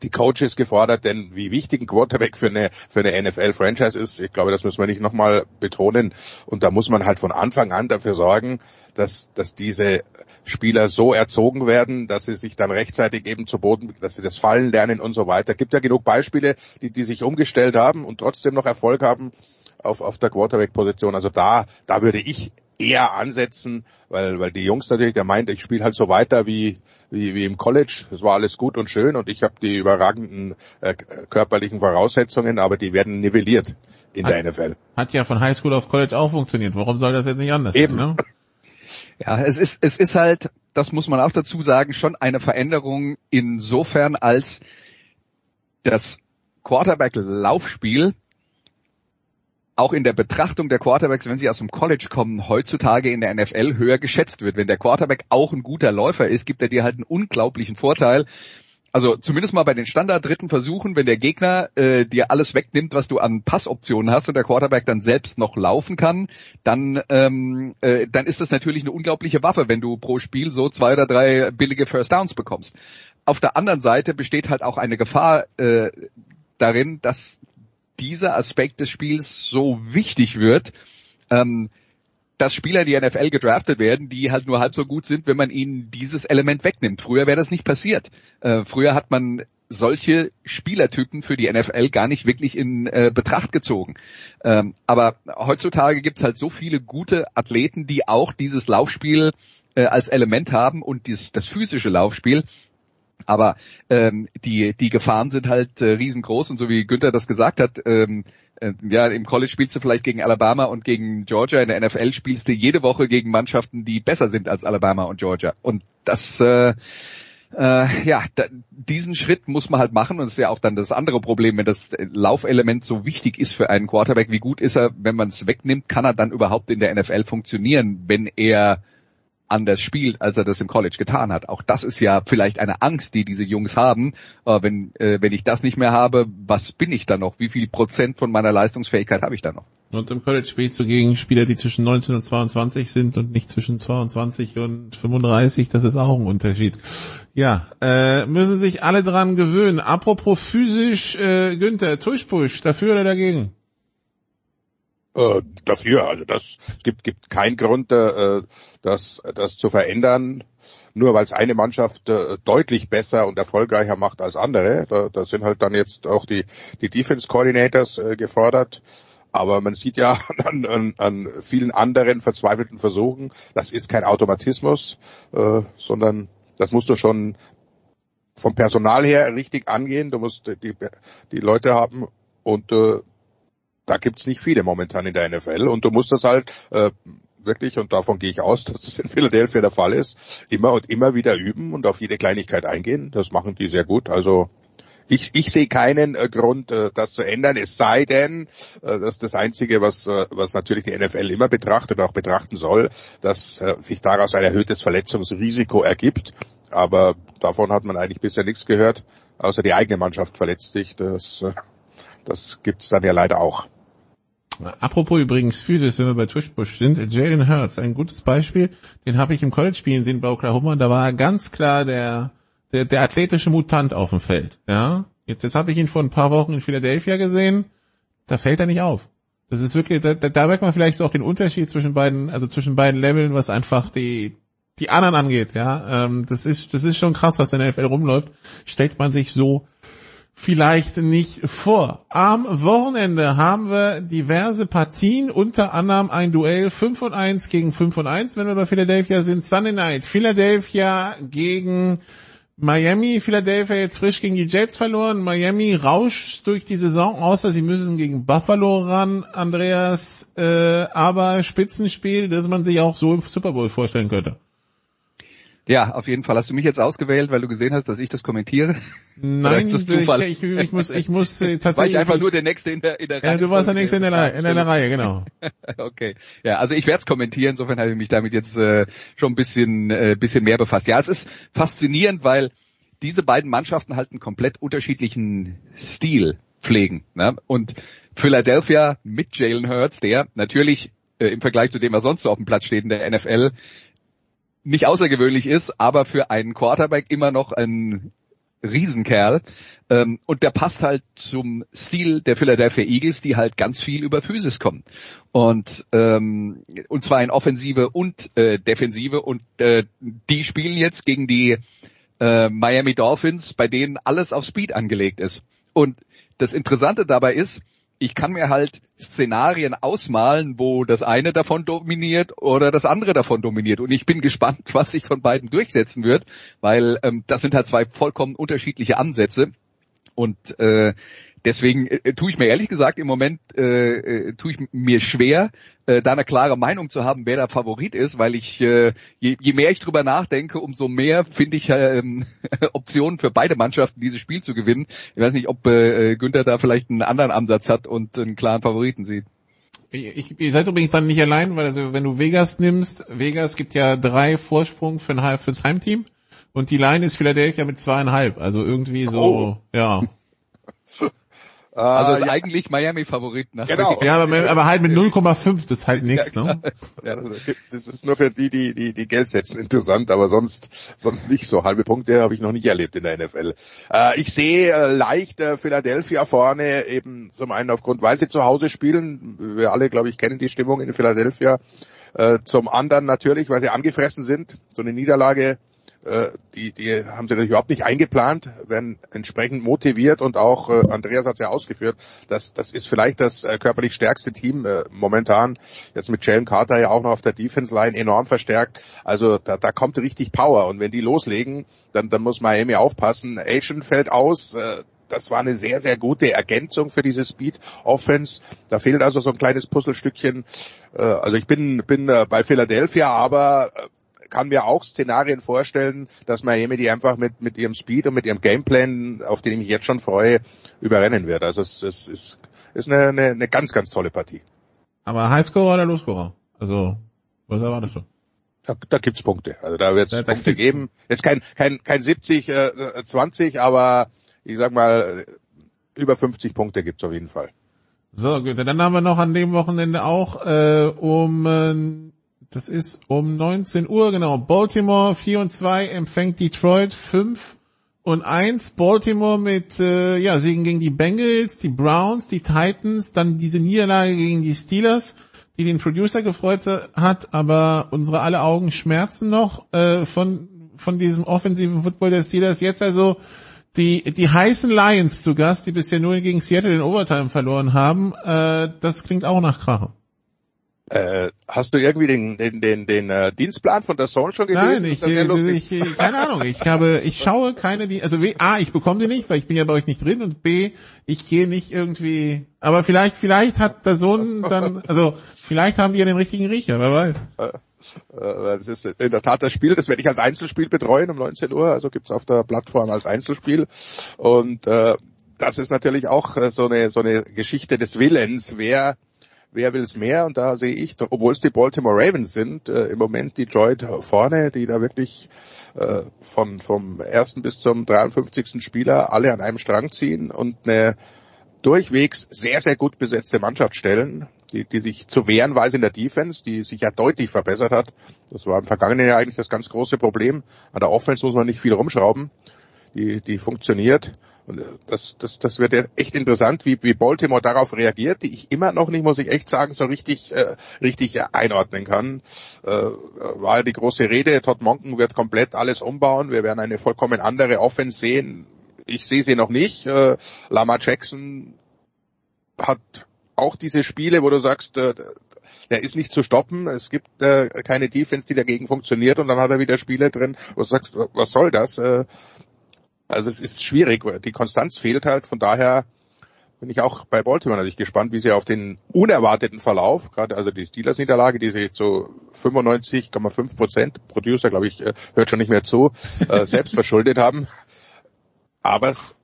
die Coaches gefordert, denn wie wichtig ein Quarterback für eine, für eine NFL-Franchise ist, ich glaube, das müssen wir nicht nochmal betonen. Und da muss man halt von Anfang an dafür sorgen, dass, dass diese Spieler so erzogen werden, dass sie sich dann rechtzeitig eben zu Boden, dass sie das Fallen lernen und so weiter. Gibt ja genug Beispiele, die, die sich umgestellt haben und trotzdem noch Erfolg haben auf, auf der Quarterback-Position. Also da, da würde ich eher ansetzen, weil, weil die Jungs natürlich, der meint, ich spiele halt so weiter wie, wie, wie im College. Es war alles gut und schön und ich habe die überragenden äh, körperlichen Voraussetzungen, aber die werden nivelliert in hat, der NFL. Hat ja von Highschool auf College auch funktioniert. Warum soll das jetzt nicht anders Eben. sein? Ne? Ja, es ist, es ist halt, das muss man auch dazu sagen, schon eine Veränderung insofern als das Quarterback-Laufspiel auch in der Betrachtung der Quarterbacks, wenn sie aus dem College kommen, heutzutage in der NFL höher geschätzt wird. Wenn der Quarterback auch ein guter Läufer ist, gibt er dir halt einen unglaublichen Vorteil. Also zumindest mal bei den Standard dritten Versuchen, wenn der Gegner äh, dir alles wegnimmt, was du an Passoptionen hast und der Quarterback dann selbst noch laufen kann, dann ähm, äh, dann ist das natürlich eine unglaubliche Waffe, wenn du pro Spiel so zwei oder drei billige First Downs bekommst. Auf der anderen Seite besteht halt auch eine Gefahr äh, darin, dass dieser Aspekt des Spiels so wichtig wird, ähm, dass Spieler in die NFL gedraftet werden, die halt nur halb so gut sind, wenn man ihnen dieses Element wegnimmt. Früher wäre das nicht passiert. Äh, früher hat man solche Spielertypen für die NFL gar nicht wirklich in äh, Betracht gezogen. Ähm, aber heutzutage gibt es halt so viele gute Athleten, die auch dieses Laufspiel äh, als Element haben und dieses, das physische Laufspiel. Aber ähm, die, die Gefahren sind halt äh, riesengroß und so wie Günther das gesagt hat, ähm, äh, ja, im College spielst du vielleicht gegen Alabama und gegen Georgia, in der NFL spielst du jede Woche gegen Mannschaften, die besser sind als Alabama und Georgia. Und das äh, äh, ja, da, diesen Schritt muss man halt machen. Und das ist ja auch dann das andere Problem, wenn das Laufelement so wichtig ist für einen Quarterback, wie gut ist er, wenn man es wegnimmt, kann er dann überhaupt in der NFL funktionieren, wenn er anders spielt, als er das im College getan hat. Auch das ist ja vielleicht eine Angst, die diese Jungs haben. Äh, wenn, äh, wenn ich das nicht mehr habe, was bin ich dann noch? Wie viel Prozent von meiner Leistungsfähigkeit habe ich dann noch? Und im College spielst du gegen Spieler, die zwischen 19 und 22 sind und nicht zwischen 22 und 35. Das ist auch ein Unterschied. Ja, äh, müssen sich alle dran gewöhnen. Apropos physisch, äh, Günther, Tush-Push, dafür oder dagegen? Äh, dafür. Also das es gibt gibt keinen Grund, äh, das das zu verändern. Nur weil es eine Mannschaft äh, deutlich besser und erfolgreicher macht als andere. Da, da sind halt dann jetzt auch die die Defense Coordinators äh, gefordert. Aber man sieht ja an, an, an vielen anderen verzweifelten Versuchen, das ist kein Automatismus, äh, sondern das musst du schon vom Personal her richtig angehen. Du musst die, die Leute haben und äh, da gibt's nicht viele momentan in der NFL und du musst das halt äh, wirklich, und davon gehe ich aus, dass das in Philadelphia der Fall ist, immer und immer wieder üben und auf jede Kleinigkeit eingehen. Das machen die sehr gut. Also ich, ich sehe keinen äh, Grund, äh, das zu ändern, es sei denn, äh, das ist das Einzige, was, äh, was natürlich die NFL immer betrachtet und auch betrachten soll, dass äh, sich daraus ein erhöhtes Verletzungsrisiko ergibt. Aber davon hat man eigentlich bisher nichts gehört, außer die eigene Mannschaft verletzt sich. Das, äh, das gibt's dann ja leider auch. Apropos übrigens Physis, wenn wir bei Twitchbush sind, Jalen Hurts, ein gutes Beispiel, den habe ich im College spielen sehen bei Oklahoma, da war ganz klar der, der, der athletische Mutant auf dem Feld, ja. Jetzt, jetzt habe ich ihn vor ein paar Wochen in Philadelphia gesehen, da fällt er nicht auf. Das ist wirklich, da, da merkt man vielleicht so auch den Unterschied zwischen beiden, also zwischen beiden Leveln, was einfach die, die anderen angeht, ja. Ähm, das ist, das ist schon krass, was in der NFL rumläuft. Stellt man sich so vielleicht nicht vor. Am Wochenende haben wir diverse Partien, unter anderem ein Duell 5 und 1 gegen 5 und 1, wenn wir bei Philadelphia sind. Sunday Night, Philadelphia gegen Miami, Philadelphia jetzt frisch gegen die Jets verloren. Miami rauscht durch die Saison, außer sie müssen gegen Buffalo ran, Andreas, äh, aber Spitzenspiel, das man sich auch so im Super Bowl vorstellen könnte. Ja, auf jeden Fall. Hast du mich jetzt ausgewählt, weil du gesehen hast, dass ich das kommentiere? Nein, das Zufall? Ich, ich, ich, muss, ich muss äh, tatsächlich. War ich einfach nur der Nächste in der, in der Reihe. Ja, du warst der Nächste in der, Reihe, in der Reihe, genau. okay. Ja, also ich werde es kommentieren. Insofern habe ich mich damit jetzt äh, schon ein bisschen, äh, bisschen mehr befasst. Ja, es ist faszinierend, weil diese beiden Mannschaften halt einen komplett unterschiedlichen Stil pflegen. Ne? Und Philadelphia mit Jalen Hurts, der natürlich äh, im Vergleich zu dem, was sonst so auf dem Platz steht in der NFL, nicht außergewöhnlich ist, aber für einen Quarterback immer noch ein Riesenkerl. Ähm, und der passt halt zum Stil der Philadelphia Eagles, die halt ganz viel über Physis kommen. Und, ähm, und zwar in Offensive und äh, Defensive. Und äh, die spielen jetzt gegen die äh, Miami Dolphins, bei denen alles auf Speed angelegt ist. Und das Interessante dabei ist, ich kann mir halt Szenarien ausmalen, wo das eine davon dominiert oder das andere davon dominiert. Und ich bin gespannt, was sich von beiden durchsetzen wird, weil ähm, das sind halt zwei vollkommen unterschiedliche Ansätze. Und äh, Deswegen äh, tue ich mir ehrlich gesagt im Moment äh, äh, tue ich mir schwer, äh, da eine klare Meinung zu haben, wer der Favorit ist, weil ich äh, je, je mehr ich drüber nachdenke, umso mehr finde ich äh, Optionen für beide Mannschaften, dieses Spiel zu gewinnen. Ich weiß nicht, ob äh, Günther da vielleicht einen anderen Ansatz hat und einen klaren Favoriten sieht. Ich, ihr seid übrigens dann nicht allein, weil also wenn du Vegas nimmst, Vegas gibt ja drei Vorsprung für ein, fürs Heimteam und die Line ist Philadelphia mit zweieinhalb. Also irgendwie so, oh. ja. Also ist ja. eigentlich Miami Favorit nach Genau. Ja, aber, aber halt mit 0,5, das ist halt nichts, ja, ne? Ja. Das ist nur für die, die, die, die Geld setzen interessant, aber sonst, sonst nicht so. Halbe Punkte habe ich noch nicht erlebt in der NFL. Äh, ich sehe äh, leicht äh, Philadelphia vorne, eben zum einen aufgrund, weil sie zu Hause spielen. Wir alle, glaube ich, kennen die Stimmung in Philadelphia. Äh, zum anderen natürlich, weil sie angefressen sind. So eine Niederlage äh, die, die haben sie natürlich überhaupt nicht eingeplant, werden entsprechend motiviert und auch, äh, Andreas hat es ja ausgeführt, das, das ist vielleicht das äh, körperlich stärkste Team äh, momentan, jetzt mit Jalen Carter ja auch noch auf der Defense-Line enorm verstärkt, also da, da kommt richtig Power. Und wenn die loslegen, dann, dann muss Miami aufpassen, Asian fällt aus, äh, das war eine sehr, sehr gute Ergänzung für diese Speed Offense. Da fehlt also so ein kleines Puzzlestückchen. Äh, also ich bin, bin bei Philadelphia, aber kann mir auch Szenarien vorstellen, dass Miami die einfach mit, mit ihrem Speed und mit ihrem Gameplan, auf den ich mich jetzt schon freue, überrennen wird. Also es, es ist, ist eine, eine, eine ganz, ganz tolle Partie. Aber Highscore oder Lowscorer? Also, was erwartest du? Da, da gibt's Punkte. Also da wird es Punkte geben. Jetzt kein, kein, kein 70, äh, 20, aber ich sag mal, über 50 Punkte gibt's auf jeden Fall. So, gut. Dann haben wir noch an dem Wochenende auch äh, um äh, das ist um 19 Uhr, genau. Baltimore 4 und 2 empfängt Detroit 5 und 1. Baltimore mit äh, ja, Siegen gegen die Bengals, die Browns, die Titans, dann diese Niederlage gegen die Steelers, die den Producer gefreut hat, aber unsere alle Augen schmerzen noch äh, von, von diesem offensiven Football der Steelers. Jetzt also die, die heißen Lions zu Gast, die bisher nur gegen Seattle in Overtime verloren haben. Äh, das klingt auch nach Krache. Äh, hast du irgendwie den, den, den, den äh, Dienstplan von der Zone schon gelesen? Nein, ich, ich, ich, keine Ahnung. Ich habe, ich schaue keine, die, also A, ich bekomme die nicht, weil ich bin ja bei euch nicht drin und B, ich gehe nicht irgendwie, aber vielleicht, vielleicht hat der Sohn dann, also vielleicht haben die ja den richtigen Riecher, wer weiß. Äh, Äh, das ist in der Tat das Spiel, das werde ich als Einzelspiel betreuen um 19 Uhr, also gibt's auf der Plattform als Einzelspiel. Und äh, das ist natürlich auch äh, so eine so eine Geschichte des Willens, wer wer will es mehr? Und da sehe ich, obwohl es die Baltimore Ravens sind, äh, im Moment Detroit vorne, die da wirklich äh, von vom ersten bis zum 53. Spieler alle an einem Strang ziehen und eine durchwegs sehr, sehr gut besetzte Mannschaft stellen, die, die sich zu wehren weiß in der Defense, die sich ja deutlich verbessert hat. Das war im vergangenen Jahr eigentlich das ganz große Problem. An der Offense muss man nicht viel rumschrauben. Die, die funktioniert. Und das, das, das wird ja echt interessant, wie, wie Baltimore darauf reagiert, die ich immer noch nicht, muss ich echt sagen, so richtig, äh, richtig einordnen kann. Äh, war ja die große Rede, Todd Monken wird komplett alles umbauen, wir werden eine vollkommen andere Offense sehen. Ich sehe sie noch nicht. Äh, Lama Jackson hat auch diese Spiele, wo du sagst, äh, der ist nicht zu stoppen. Es gibt äh, keine Defense, die dagegen funktioniert und dann hat er wieder Spiele drin, wo du sagst, was soll das? Äh, also es ist schwierig, die Konstanz fehlt halt, von daher bin ich auch bei Baltimore natürlich gespannt, wie sie auf den unerwarteten Verlauf, gerade also die Steelers-Niederlage, die sie zu 95,5 Prozent, Producer glaube ich, äh, hört schon nicht mehr zu, äh, selbst verschuldet haben. Aber es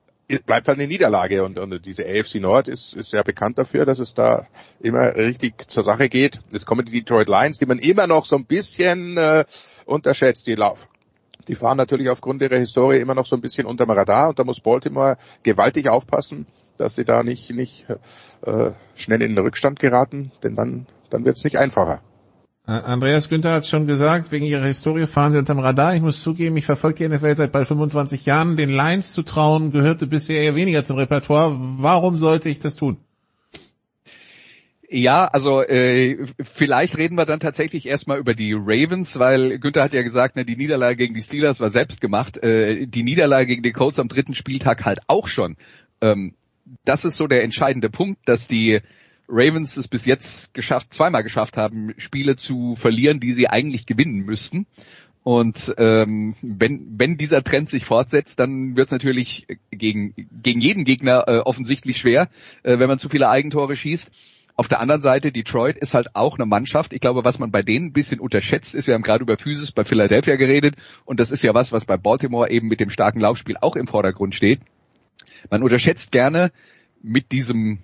bleibt halt eine Niederlage und, und diese AFC Nord ist, ist sehr bekannt dafür, dass es da immer richtig zur Sache geht. Jetzt kommen die Detroit Lions, die man immer noch so ein bisschen äh, unterschätzt. Die Lauf die fahren natürlich aufgrund ihrer Historie immer noch so ein bisschen unterm Radar und da muss Baltimore gewaltig aufpassen, dass sie da nicht, nicht äh, schnell in den Rückstand geraten, denn dann, dann wird es nicht einfacher. Andreas Günther hat schon gesagt, wegen ihrer Historie fahren sie unterm Radar. Ich muss zugeben, ich verfolge die NFL seit bald 25 Jahren. Den Lions zu trauen gehörte bisher eher weniger zum Repertoire. Warum sollte ich das tun? Ja, also äh, vielleicht reden wir dann tatsächlich erstmal über die Ravens, weil Günther hat ja gesagt, ne, die Niederlage gegen die Steelers war selbst gemacht. Äh, die Niederlage gegen die Colts am dritten Spieltag halt auch schon. Ähm, das ist so der entscheidende Punkt, dass die Ravens es bis jetzt geschafft, zweimal geschafft haben, Spiele zu verlieren, die sie eigentlich gewinnen müssten. Und ähm, wenn, wenn dieser Trend sich fortsetzt, dann wird es natürlich gegen, gegen jeden Gegner äh, offensichtlich schwer, äh, wenn man zu viele Eigentore schießt. Auf der anderen Seite, Detroit ist halt auch eine Mannschaft. Ich glaube, was man bei denen ein bisschen unterschätzt ist, wir haben gerade über Physis bei Philadelphia geredet und das ist ja was, was bei Baltimore eben mit dem starken Laufspiel auch im Vordergrund steht. Man unterschätzt gerne mit diesem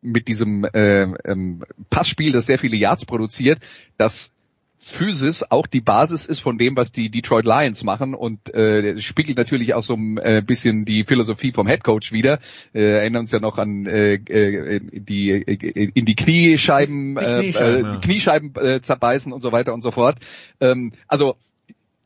mit diesem äh, ähm, Passspiel, das sehr viele Yards produziert, dass Physis auch die Basis ist von dem, was die Detroit Lions machen und äh, spiegelt natürlich auch so ein äh, bisschen die Philosophie vom Head Coach wieder. Äh, erinnern uns ja noch an äh, äh, die äh, in die Kniescheiben, die Kniescheiben, äh, ja. Kniescheiben äh, zerbeißen und so weiter und so fort. Ähm, also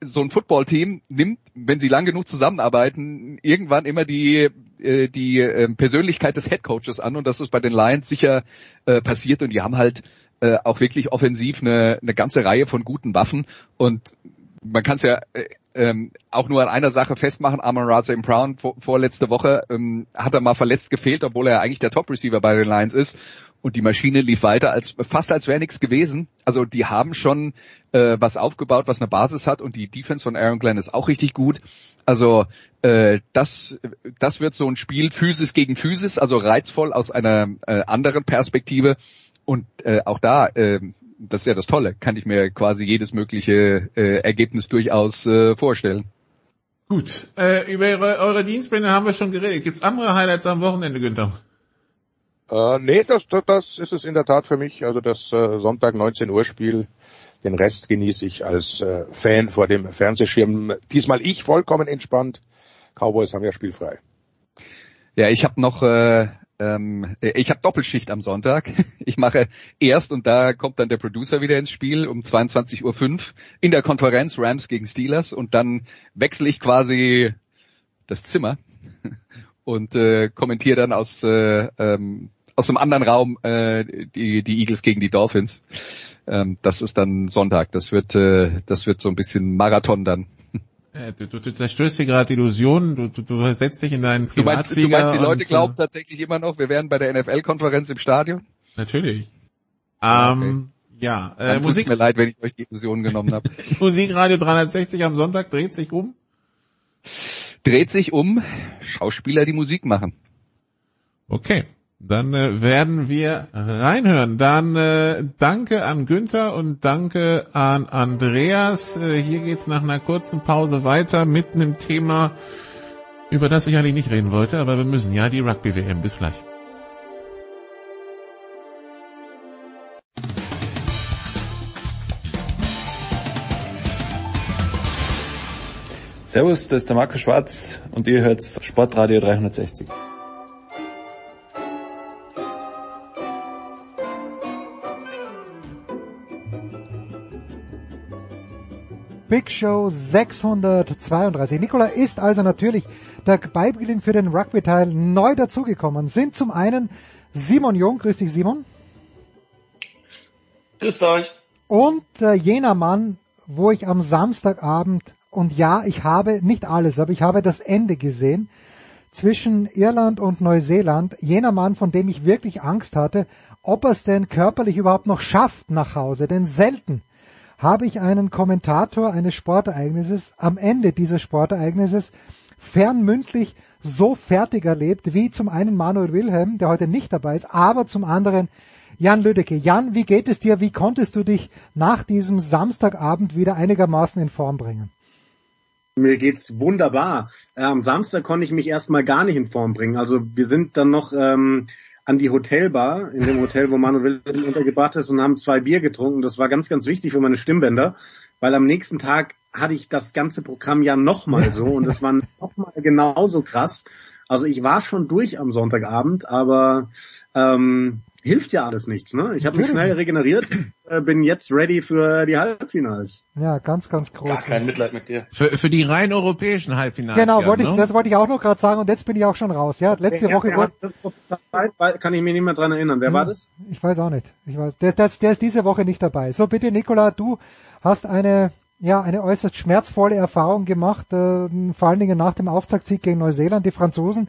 so ein Footballteam nimmt, wenn sie lang genug zusammenarbeiten, irgendwann immer die äh, die äh, Persönlichkeit des Head Coaches an und das ist bei den Lions sicher äh, passiert und die haben halt äh, auch wirklich offensiv eine, eine ganze Reihe von guten Waffen und man kann es ja äh, ähm, auch nur an einer Sache festmachen, Amon Raza Brown vor, vorletzte Woche ähm, hat er mal verletzt gefehlt, obwohl er eigentlich der Top-Receiver bei den Lions ist und die Maschine lief weiter, als fast als wäre nichts gewesen. Also die haben schon äh, was aufgebaut, was eine Basis hat und die Defense von Aaron Glenn ist auch richtig gut. Also äh, das, das wird so ein Spiel Physis gegen Physis, also reizvoll aus einer äh, anderen Perspektive. Und äh, auch da, äh, das ist ja das Tolle, kann ich mir quasi jedes mögliche äh, Ergebnis durchaus äh, vorstellen. Gut, äh, über eure, eure Dienstpläne haben wir schon geredet. Gibt's andere Highlights am Wochenende, Günther? Äh, nee, das, das, das ist es in der Tat für mich. Also das äh, Sonntag 19 Uhr Spiel. Den Rest genieße ich als äh, Fan vor dem Fernsehschirm. Diesmal ich vollkommen entspannt. Cowboys haben ja spielfrei. Ja, ich habe noch äh, ähm, ich habe Doppelschicht am Sonntag. Ich mache erst und da kommt dann der Producer wieder ins Spiel um 22.05 Uhr in der Konferenz Rams gegen Steelers und dann wechsle ich quasi das Zimmer und äh, kommentiere dann aus äh, ähm, aus einem anderen Raum äh, die, die Eagles gegen die Dolphins. Ähm, das ist dann Sonntag. Das wird äh, das wird so ein bisschen Marathon dann. Äh, du, du, du zerstörst dir gerade Illusionen, du, du, du setzt dich in deinen Privatflieger. Du meinst, du meinst die Leute glauben tatsächlich immer noch, wir wären bei der NFL-Konferenz im Stadion? Natürlich. Ähm, okay. ja, äh, Dann Musik. mir leid, wenn ich euch die Illusionen genommen habe. Musikradio 360 am Sonntag dreht sich um? Dreht sich um Schauspieler, die Musik machen. Okay. Dann äh, werden wir reinhören. Dann äh, danke an Günther und danke an Andreas. Äh, hier geht's nach einer kurzen Pause weiter mit einem Thema, über das ich eigentlich nicht reden wollte, aber wir müssen ja die Rugby-WM. Bis gleich. Servus, das ist der Marco Schwarz und ihr hört Sportradio 360. Big Show 632. Nikola ist also natürlich der Beibeginn für den Rugby-Teil neu dazugekommen. Sind zum einen Simon Jung, grüß dich Simon. Grüß euch. Und äh, jener Mann, wo ich am Samstagabend, und ja, ich habe nicht alles, aber ich habe das Ende gesehen, zwischen Irland und Neuseeland, jener Mann, von dem ich wirklich Angst hatte, ob er es denn körperlich überhaupt noch schafft nach Hause, denn selten habe ich einen Kommentator eines Sportereignisses am Ende dieses Sportereignisses fernmündlich so fertig erlebt, wie zum einen Manuel Wilhelm, der heute nicht dabei ist, aber zum anderen Jan Lüdecke. Jan, wie geht es dir? Wie konntest du dich nach diesem Samstagabend wieder einigermaßen in Form bringen? Mir geht's wunderbar. Am Samstag konnte ich mich erstmal gar nicht in Form bringen. Also wir sind dann noch ähm, an die Hotelbar, in dem Hotel, wo Manuel Wilhelm untergebracht ist und haben zwei Bier getrunken. Das war ganz, ganz wichtig für meine Stimmbänder, weil am nächsten Tag hatte ich das ganze Programm ja nochmal so und es war nochmal genauso krass. Also ich war schon durch am Sonntagabend, aber ähm, hilft ja alles nichts. Ne? Ich habe mich schnell regeneriert, äh, bin jetzt ready für die Halbfinals. Ja, ganz, ganz groß. Gar kein Mitleid mit dir. Für, für die rein europäischen Halbfinals. Genau, ja, wollte ich, ne? das wollte ich auch noch gerade sagen und jetzt bin ich auch schon raus. Ja, letzte Wer- Woche das kann ich mich nicht mehr dran erinnern. Wer war das? Ich weiß auch nicht. Ich weiß, der, der, der ist diese Woche nicht dabei. So, bitte Nicola, du hast eine, ja, eine äußerst schmerzvolle Erfahrung gemacht, äh, vor allen Dingen nach dem Auftaktsieg gegen Neuseeland. Die Franzosen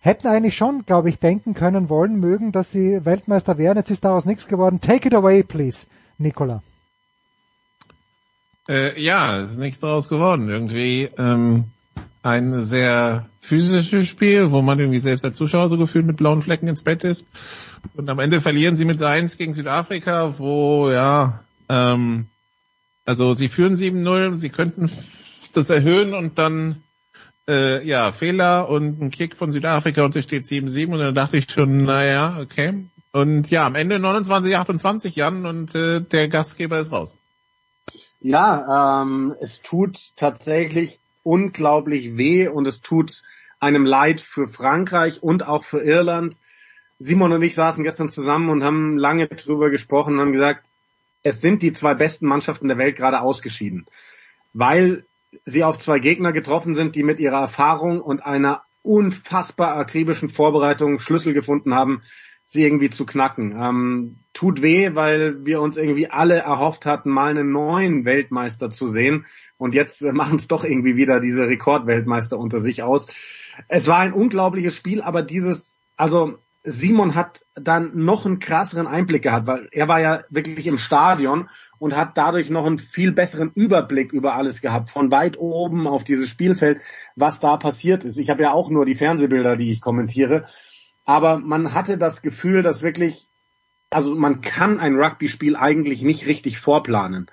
hätten eigentlich schon, glaube ich, denken können, wollen, mögen, dass sie Weltmeister wären. Jetzt ist daraus nichts geworden. Take it away, please, Nicola. Äh, ja, es ist nichts daraus geworden. Irgendwie ähm, ein sehr physisches Spiel, wo man irgendwie selbst als Zuschauer so gefühlt mit blauen Flecken ins Bett ist. Und am Ende verlieren sie mit 1 gegen Südafrika, wo ja, ähm, also sie führen 7-0, sie könnten das erhöhen und dann äh, ja, Fehler und ein Kick von Südafrika und es steht 7-7 und dann dachte ich schon, naja, okay. Und ja, am Ende 29-28 Jan und äh, der Gastgeber ist raus. Ja, ähm, es tut tatsächlich unglaublich weh und es tut einem leid für Frankreich und auch für Irland. Simon und ich saßen gestern zusammen und haben lange drüber gesprochen und haben gesagt, es sind die zwei besten Mannschaften der Welt gerade ausgeschieden, weil sie auf zwei Gegner getroffen sind, die mit ihrer Erfahrung und einer unfassbar akribischen Vorbereitung Schlüssel gefunden haben, sie irgendwie zu knacken. Ähm, tut weh, weil wir uns irgendwie alle erhofft hatten, mal einen neuen Weltmeister zu sehen. Und jetzt äh, machen es doch irgendwie wieder diese Rekordweltmeister unter sich aus. Es war ein unglaubliches Spiel, aber dieses, also Simon hat dann noch einen krasseren Einblick gehabt, weil er war ja wirklich im Stadion und hat dadurch noch einen viel besseren Überblick über alles gehabt, von weit oben auf dieses Spielfeld, was da passiert ist. Ich habe ja auch nur die Fernsehbilder, die ich kommentiere, aber man hatte das Gefühl, dass wirklich, also man kann ein Rugby-Spiel eigentlich nicht richtig vorplanen,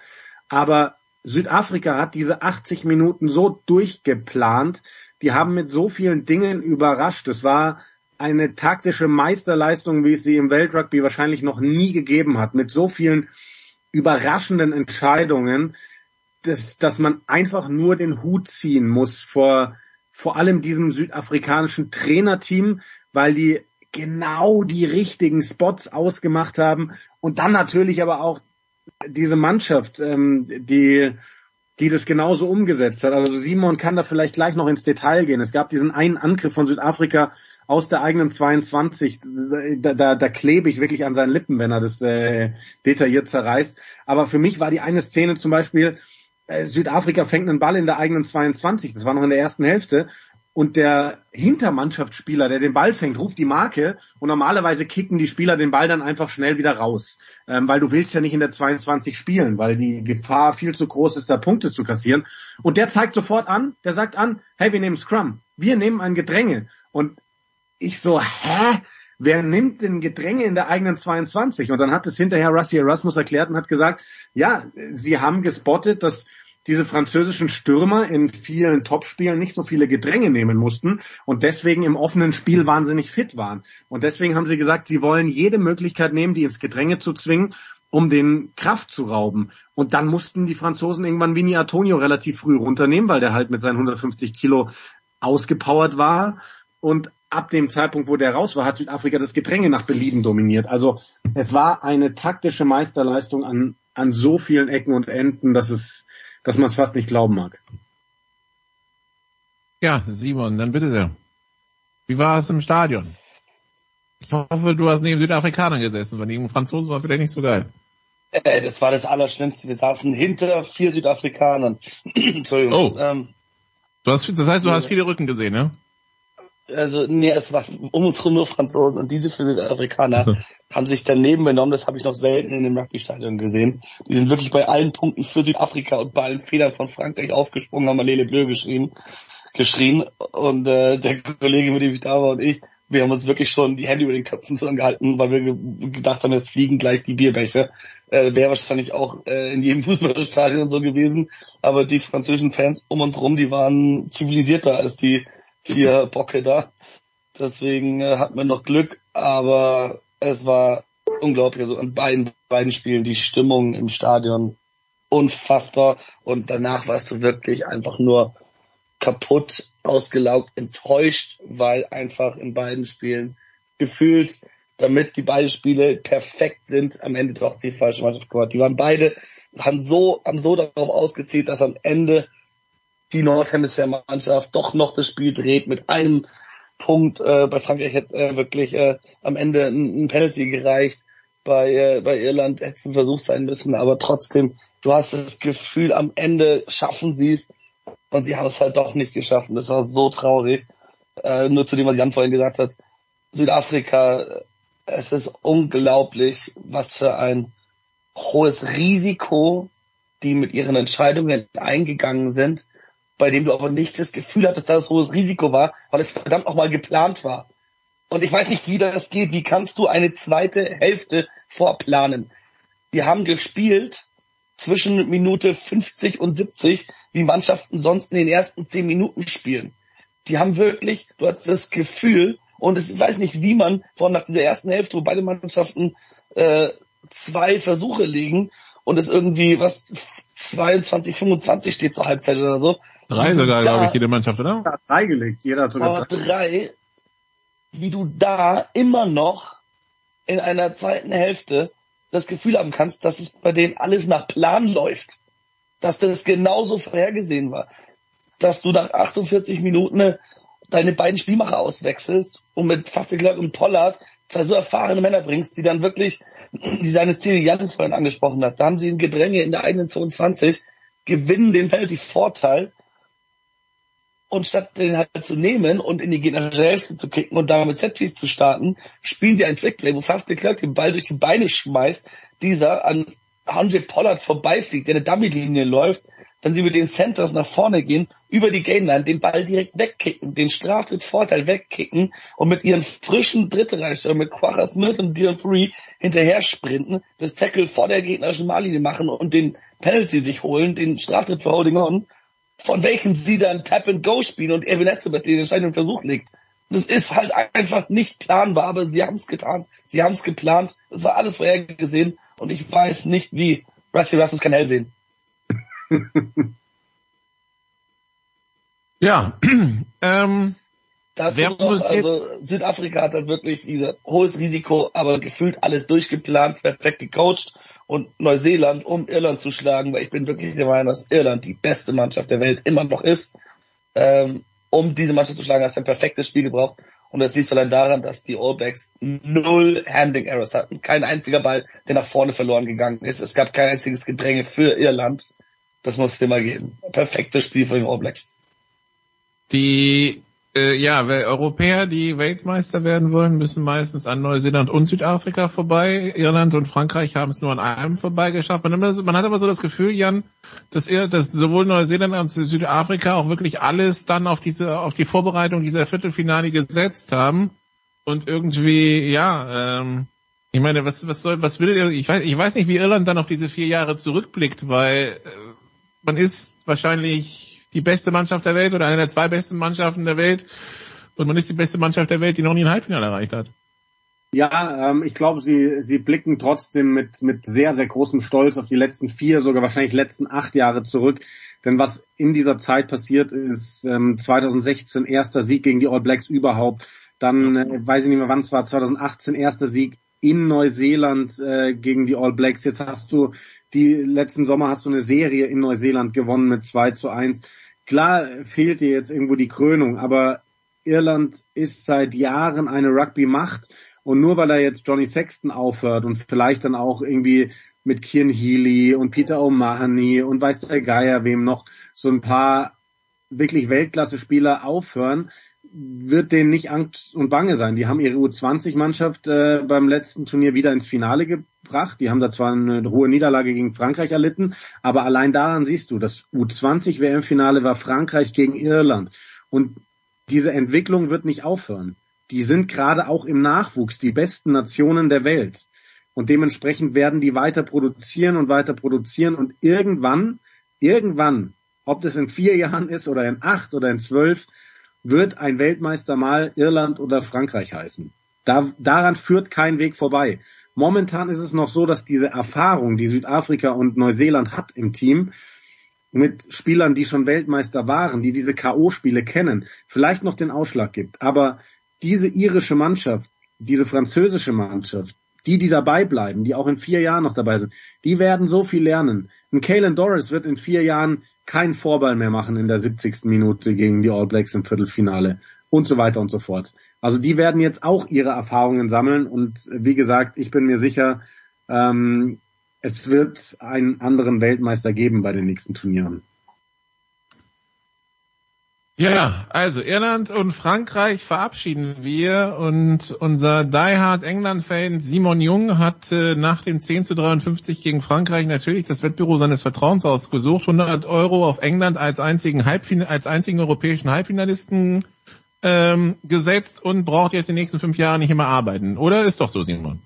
aber Südafrika hat diese 80 Minuten so durchgeplant, die haben mit so vielen Dingen überrascht. Es war eine taktische Meisterleistung, wie es sie im Weltrugby wahrscheinlich noch nie gegeben hat, mit so vielen überraschenden Entscheidungen, dass, dass man einfach nur den Hut ziehen muss vor, vor allem diesem südafrikanischen Trainerteam, weil die genau die richtigen Spots ausgemacht haben und dann natürlich aber auch diese Mannschaft, ähm, die die das genauso umgesetzt hat. Also Simon kann da vielleicht gleich noch ins Detail gehen. Es gab diesen einen Angriff von Südafrika aus der eigenen 22. Da, da, da klebe ich wirklich an seinen Lippen, wenn er das äh, detailliert zerreißt. Aber für mich war die eine Szene zum Beispiel, äh, Südafrika fängt einen Ball in der eigenen 22. Das war noch in der ersten Hälfte. Und der Hintermannschaftsspieler, der den Ball fängt, ruft die Marke und normalerweise kicken die Spieler den Ball dann einfach schnell wieder raus. Ähm, weil du willst ja nicht in der 22 spielen, weil die Gefahr viel zu groß ist, da Punkte zu kassieren. Und der zeigt sofort an, der sagt an, hey, wir nehmen Scrum, wir nehmen ein Gedränge. Und ich so, hä? wer nimmt denn Gedränge in der eigenen 22? Und dann hat es hinterher Rusty Erasmus erklärt und hat gesagt, ja, sie haben gespottet, dass diese französischen Stürmer in vielen Topspielen nicht so viele Gedränge nehmen mussten und deswegen im offenen Spiel wahnsinnig fit waren. Und deswegen haben sie gesagt, sie wollen jede Möglichkeit nehmen, die ins Gedränge zu zwingen, um den Kraft zu rauben. Und dann mussten die Franzosen irgendwann Vini Antonio relativ früh runternehmen, weil der halt mit seinen 150 Kilo ausgepowert war. Und ab dem Zeitpunkt, wo der raus war, hat Südafrika das Gedränge nach Belieben dominiert. Also es war eine taktische Meisterleistung an, an so vielen Ecken und Enden, dass es dass man es fast nicht glauben mag. Ja, Simon, dann bitte sehr. Wie war es im Stadion? Ich hoffe, du hast neben Südafrikanern gesessen, weil neben Franzosen war vielleicht nicht so geil. Äh, das war das Allerschlimmste. Wir saßen hinter vier Südafrikanern. Entschuldigung. Oh. Ähm, du hast, das heißt, du hast viele Rücken gesehen, ne? Also, nee, es war um uns herum nur Franzosen und diese für Südafrikaner so. haben sich daneben benommen, das habe ich noch selten in dem Rugby-Stadion gesehen. Die sind wirklich bei allen Punkten für Südafrika und bei allen Fehlern von Frankreich aufgesprungen, haben Lele Bleu geschrien, geschrien und äh, der Kollege, mit dem ich da war und ich, wir haben uns wirklich schon die Hände über den Köpfen zusammengehalten, weil wir gedacht haben, es fliegen gleich die Bierbecher. Äh, Wäre wahrscheinlich auch äh, in jedem Fußballstadion so gewesen, aber die französischen Fans um uns rum, die waren zivilisierter als die vier Bocke da. Deswegen äh, hat man noch Glück, aber es war unglaublich. Also an beiden, beiden Spielen die Stimmung im Stadion unfassbar und danach warst du wirklich einfach nur kaputt, ausgelaugt, enttäuscht, weil einfach in beiden Spielen gefühlt, damit die beiden Spiele perfekt sind, am Ende doch die falsche Mannschaft gemacht. Die waren beide, haben so, haben so darauf ausgezielt, dass am Ende die Nordhemisphäre-Mannschaft doch noch das Spiel dreht mit einem Punkt. Äh, bei Frankreich hätte äh, wirklich äh, am Ende ein, ein Penalty gereicht. Bei, äh, bei Irland hätte es ein Versuch sein müssen, aber trotzdem, du hast das Gefühl, am Ende schaffen sie es und sie haben es halt doch nicht geschafft. Das war so traurig. Äh, nur zu dem, was Jan vorhin gesagt hat. Südafrika, es ist unglaublich, was für ein hohes Risiko die mit ihren Entscheidungen eingegangen sind bei dem du aber nicht das Gefühl hattest, dass es hohes Risiko war, weil es verdammt auch mal geplant war. Und ich weiß nicht, wie das geht. Wie kannst du eine zweite Hälfte vorplanen? Wir haben gespielt zwischen Minute 50 und 70, wie Mannschaften sonst in den ersten zehn Minuten spielen. Die haben wirklich, du hast das Gefühl, und ich weiß nicht, wie man vor nach dieser ersten Hälfte, wo beide Mannschaften äh, zwei Versuche legen und es irgendwie was 22, 25 steht zur Halbzeit oder so, Drei sogar, glaube ich, jede Mannschaft, oder? Drei gelegt, jeder hat sogar drei. drei. Wie du da immer noch in einer zweiten Hälfte das Gefühl haben kannst, dass es bei denen alles nach Plan läuft. Dass das genauso vorhergesehen war. Dass du nach 48 Minuten deine beiden Spielmacher auswechselst und mit Fafteklack und Pollard so erfahrene Männer bringst, die dann wirklich, die seine Szene Jan vorhin angesprochen hat, da haben sie ein Gedränge in der eigenen 22, gewinnen den Penalty-Vorteil und statt den halt zu nehmen und in die gegnerische Hälfte zu kicken und damit Setpiece zu starten, spielen die ein Trickplay, wo Faf de Klerk den Ball durch die Beine schmeißt, dieser an Andre Pollard vorbeifliegt, der eine Dummy-Linie läuft, dann sie mit den Centers nach vorne gehen, über die Gainline, den Ball direkt wegkicken, den Straftrittvorteil wegkicken und mit ihren frischen Drittreichern, mit Quacher Smith und Dion Free hinterher sprinten, das Tackle vor der gegnerischen Marlinie machen und den Penalty sich holen, den Straftritt für Holding On von welchen sie dann Tap and Go spielen und Erwin Etzebeth den entscheidenden Versuch legt. Das ist halt einfach nicht planbar, aber sie haben es getan. Sie haben es geplant. Das war alles vorhergesehen und ich weiß nicht wie. Rusty Rasmus kann hell sehen. ja, ähm, Wer noch, also Südafrika hat halt wirklich dieser hohes Risiko, aber gefühlt alles durchgeplant, perfekt gecoacht und Neuseeland, um Irland zu schlagen, weil ich bin wirklich der Meinung, dass Irland die beste Mannschaft der Welt immer noch ist. Ähm, um diese Mannschaft zu schlagen, hast du ein perfektes Spiel gebraucht. Und das liegt allein daran, dass die All Blacks null Handling Errors hatten. Kein einziger Ball, der nach vorne verloren gegangen ist. Es gab kein einziges Gedränge für Irland. Das muss dir mal geben. Perfektes Spiel von den All Blacks. Die äh, ja, Europäer, die Weltmeister werden wollen, müssen meistens an Neuseeland und Südafrika vorbei. Irland und Frankreich haben es nur an einem vorbei geschafft. Man, man hat aber so das Gefühl, Jan, dass, er, dass sowohl Neuseeland als Südafrika auch wirklich alles dann auf diese, auf die Vorbereitung dieser Viertelfinale gesetzt haben. und irgendwie, ja, ähm, ich meine, was, was soll, was will ich weiß, ich weiß nicht, wie Irland dann auf diese vier Jahre zurückblickt, weil äh, man ist wahrscheinlich die beste Mannschaft der Welt oder eine der zwei besten Mannschaften der Welt und man ist die beste Mannschaft der Welt, die noch nie ein Halbfinale erreicht hat. Ja, ähm, ich glaube, sie, sie blicken trotzdem mit, mit sehr, sehr großem Stolz auf die letzten vier, sogar wahrscheinlich letzten acht Jahre zurück. Denn was in dieser Zeit passiert ist, ähm, 2016 erster Sieg gegen die All Blacks überhaupt. Dann, äh, weiß ich nicht mehr wann es war, 2018 erster Sieg in Neuseeland äh, gegen die All Blacks. Jetzt hast du die letzten Sommer hast du eine Serie in Neuseeland gewonnen mit 2 zu 1. Klar fehlt dir jetzt irgendwo die Krönung, aber Irland ist seit Jahren eine Rugby-Macht und nur weil er jetzt Johnny Sexton aufhört und vielleicht dann auch irgendwie mit Kian Healy und Peter O'Mahony und weiß der Geier wem noch so ein paar wirklich Weltklasse-Spieler aufhören, wird denen nicht Angst und Bange sein. Die haben ihre U20-Mannschaft äh, beim letzten Turnier wieder ins Finale gebracht. Die haben da zwar eine hohe Niederlage gegen Frankreich erlitten, aber allein daran siehst du, das U20-WM-Finale war Frankreich gegen Irland. Und diese Entwicklung wird nicht aufhören die sind gerade auch im Nachwuchs die besten Nationen der Welt. Und dementsprechend werden die weiter produzieren und weiter produzieren und irgendwann, irgendwann, ob das in vier Jahren ist oder in acht oder in zwölf, wird ein Weltmeister mal Irland oder Frankreich heißen. Da, daran führt kein Weg vorbei. Momentan ist es noch so, dass diese Erfahrung, die Südafrika und Neuseeland hat im Team, mit Spielern, die schon Weltmeister waren, die diese K.O.-Spiele kennen, vielleicht noch den Ausschlag gibt. Aber diese irische Mannschaft, diese französische Mannschaft, die, die dabei bleiben, die auch in vier Jahren noch dabei sind, die werden so viel lernen. Ein Kalen Doris wird in vier Jahren keinen Vorball mehr machen in der 70. Minute gegen die All Blacks im Viertelfinale und so weiter und so fort. Also die werden jetzt auch ihre Erfahrungen sammeln und wie gesagt, ich bin mir sicher, ähm, es wird einen anderen Weltmeister geben bei den nächsten Turnieren. Ja, also Irland und Frankreich verabschieden wir und unser Die Hard England-Fan Simon Jung hat äh, nach dem 10 zu 53 gegen Frankreich natürlich das Wettbüro seines Vertrauens ausgesucht, 100 Euro auf England als einzigen, Halbfin als einzigen europäischen Halbfinalisten ähm, gesetzt und braucht jetzt die nächsten fünf Jahre nicht immer arbeiten. Oder ist doch so, Simon?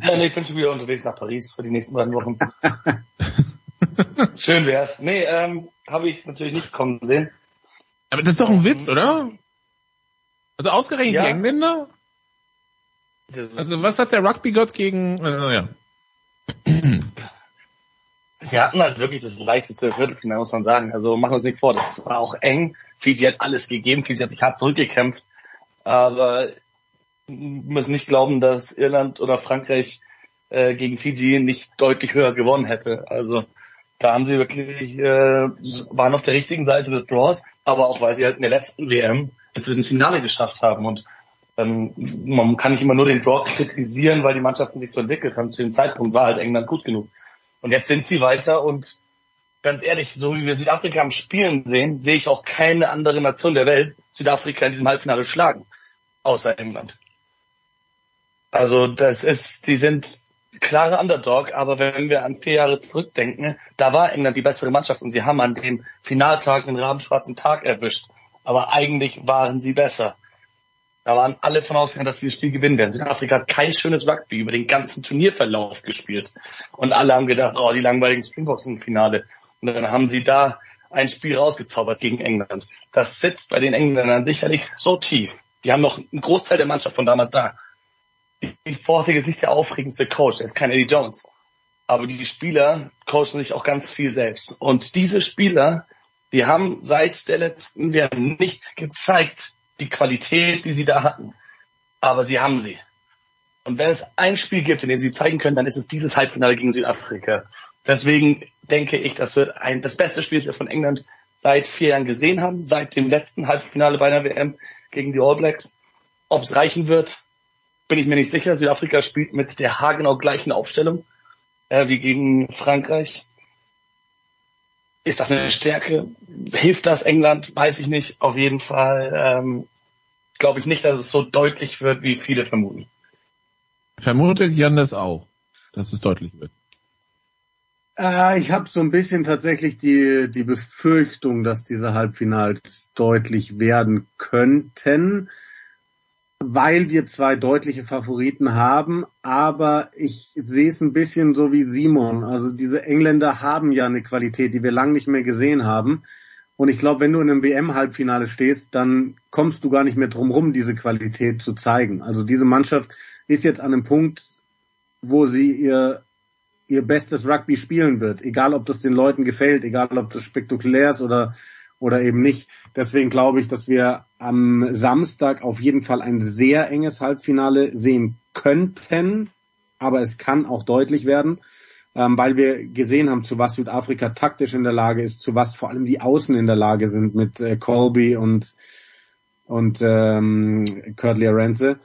Ja, nee, ich bin schon wieder unterwegs nach Paris für die nächsten beiden Wochen. Schön wär's. Nee, ähm, habe ich natürlich nicht kommen sehen. Aber das ist doch ein Witz, oder? Also ausgerechnet ja. die Engländer? Also was hat der Rugby-Gott gegen, also ja. Sie hatten halt wirklich das leichteste Viertelfinale, muss man sagen. Also machen wir uns nichts vor, das war auch eng. Fiji hat alles gegeben, Fiji hat sich hart zurückgekämpft. Aber wir müssen nicht glauben, dass Irland oder Frankreich äh, gegen Fiji nicht deutlich höher gewonnen hätte. Also da haben sie wirklich, äh, waren auf der richtigen Seite des Draws, aber auch weil sie halt in der letzten WM bis ins Finale geschafft haben. Und ähm, man kann nicht immer nur den Draw kritisieren, weil die Mannschaften sich so entwickelt haben. Zu dem Zeitpunkt war halt England gut genug. Und jetzt sind sie weiter und ganz ehrlich, so wie wir Südafrika am Spielen sehen, sehe ich auch keine andere Nation der Welt Südafrika in diesem Halbfinale schlagen. Außer England. Also das ist, die sind klare Underdog, aber wenn wir an vier Jahre zurückdenken, da war England die bessere Mannschaft und sie haben an dem Finaltag einen rabenschwarzen Tag erwischt. Aber eigentlich waren sie besser. Da waren alle von ausgegangen, dass sie das Spiel gewinnen werden. Südafrika hat kein schönes Rugby über den ganzen Turnierverlauf gespielt. Und alle haben gedacht, oh, die langweiligen Springboks im Finale. Und dann haben sie da ein Spiel rausgezaubert gegen England. Das sitzt bei den Engländern sicherlich so tief. Die haben noch einen Großteil der Mannschaft von damals da. Steve Borthwick ist nicht der aufregendste Coach, er ist kein Eddie Jones. Aber die Spieler coachen sich auch ganz viel selbst. Und diese Spieler, die haben seit der letzten WM nicht gezeigt, die Qualität, die sie da hatten. Aber sie haben sie. Und wenn es ein Spiel gibt, in dem sie zeigen können, dann ist es dieses Halbfinale gegen Südafrika. Deswegen denke ich, das wird ein, das beste Spiel, das wir von England seit vier Jahren gesehen haben, seit dem letzten Halbfinale bei einer WM gegen die All Blacks. Ob es reichen wird, bin ich mir nicht sicher. Südafrika spielt mit der haargenau gleichen Aufstellung äh, wie gegen Frankreich. Ist das eine Stärke? Hilft das England? Weiß ich nicht. Auf jeden Fall ähm, glaube ich nicht, dass es so deutlich wird, wie viele vermuten. Vermutet Jan das auch, dass es deutlich wird? Äh, ich habe so ein bisschen tatsächlich die, die Befürchtung, dass diese Halbfinals deutlich werden könnten weil wir zwei deutliche Favoriten haben, aber ich sehe es ein bisschen so wie Simon. Also diese Engländer haben ja eine Qualität, die wir lange nicht mehr gesehen haben. Und ich glaube, wenn du in einem WM-Halbfinale stehst, dann kommst du gar nicht mehr drum rum, diese Qualität zu zeigen. Also diese Mannschaft ist jetzt an einem Punkt, wo sie ihr, ihr bestes Rugby spielen wird. Egal, ob das den Leuten gefällt, egal, ob das spektakulär ist oder, oder eben nicht. Deswegen glaube ich, dass wir am Samstag auf jeden Fall ein sehr enges Halbfinale sehen könnten. Aber es kann auch deutlich werden ähm, weil wir gesehen haben, zu was Südafrika taktisch in der Lage ist, zu was vor allem die Außen in der Lage sind mit äh, Colby und und ähm, Kurtly Renze.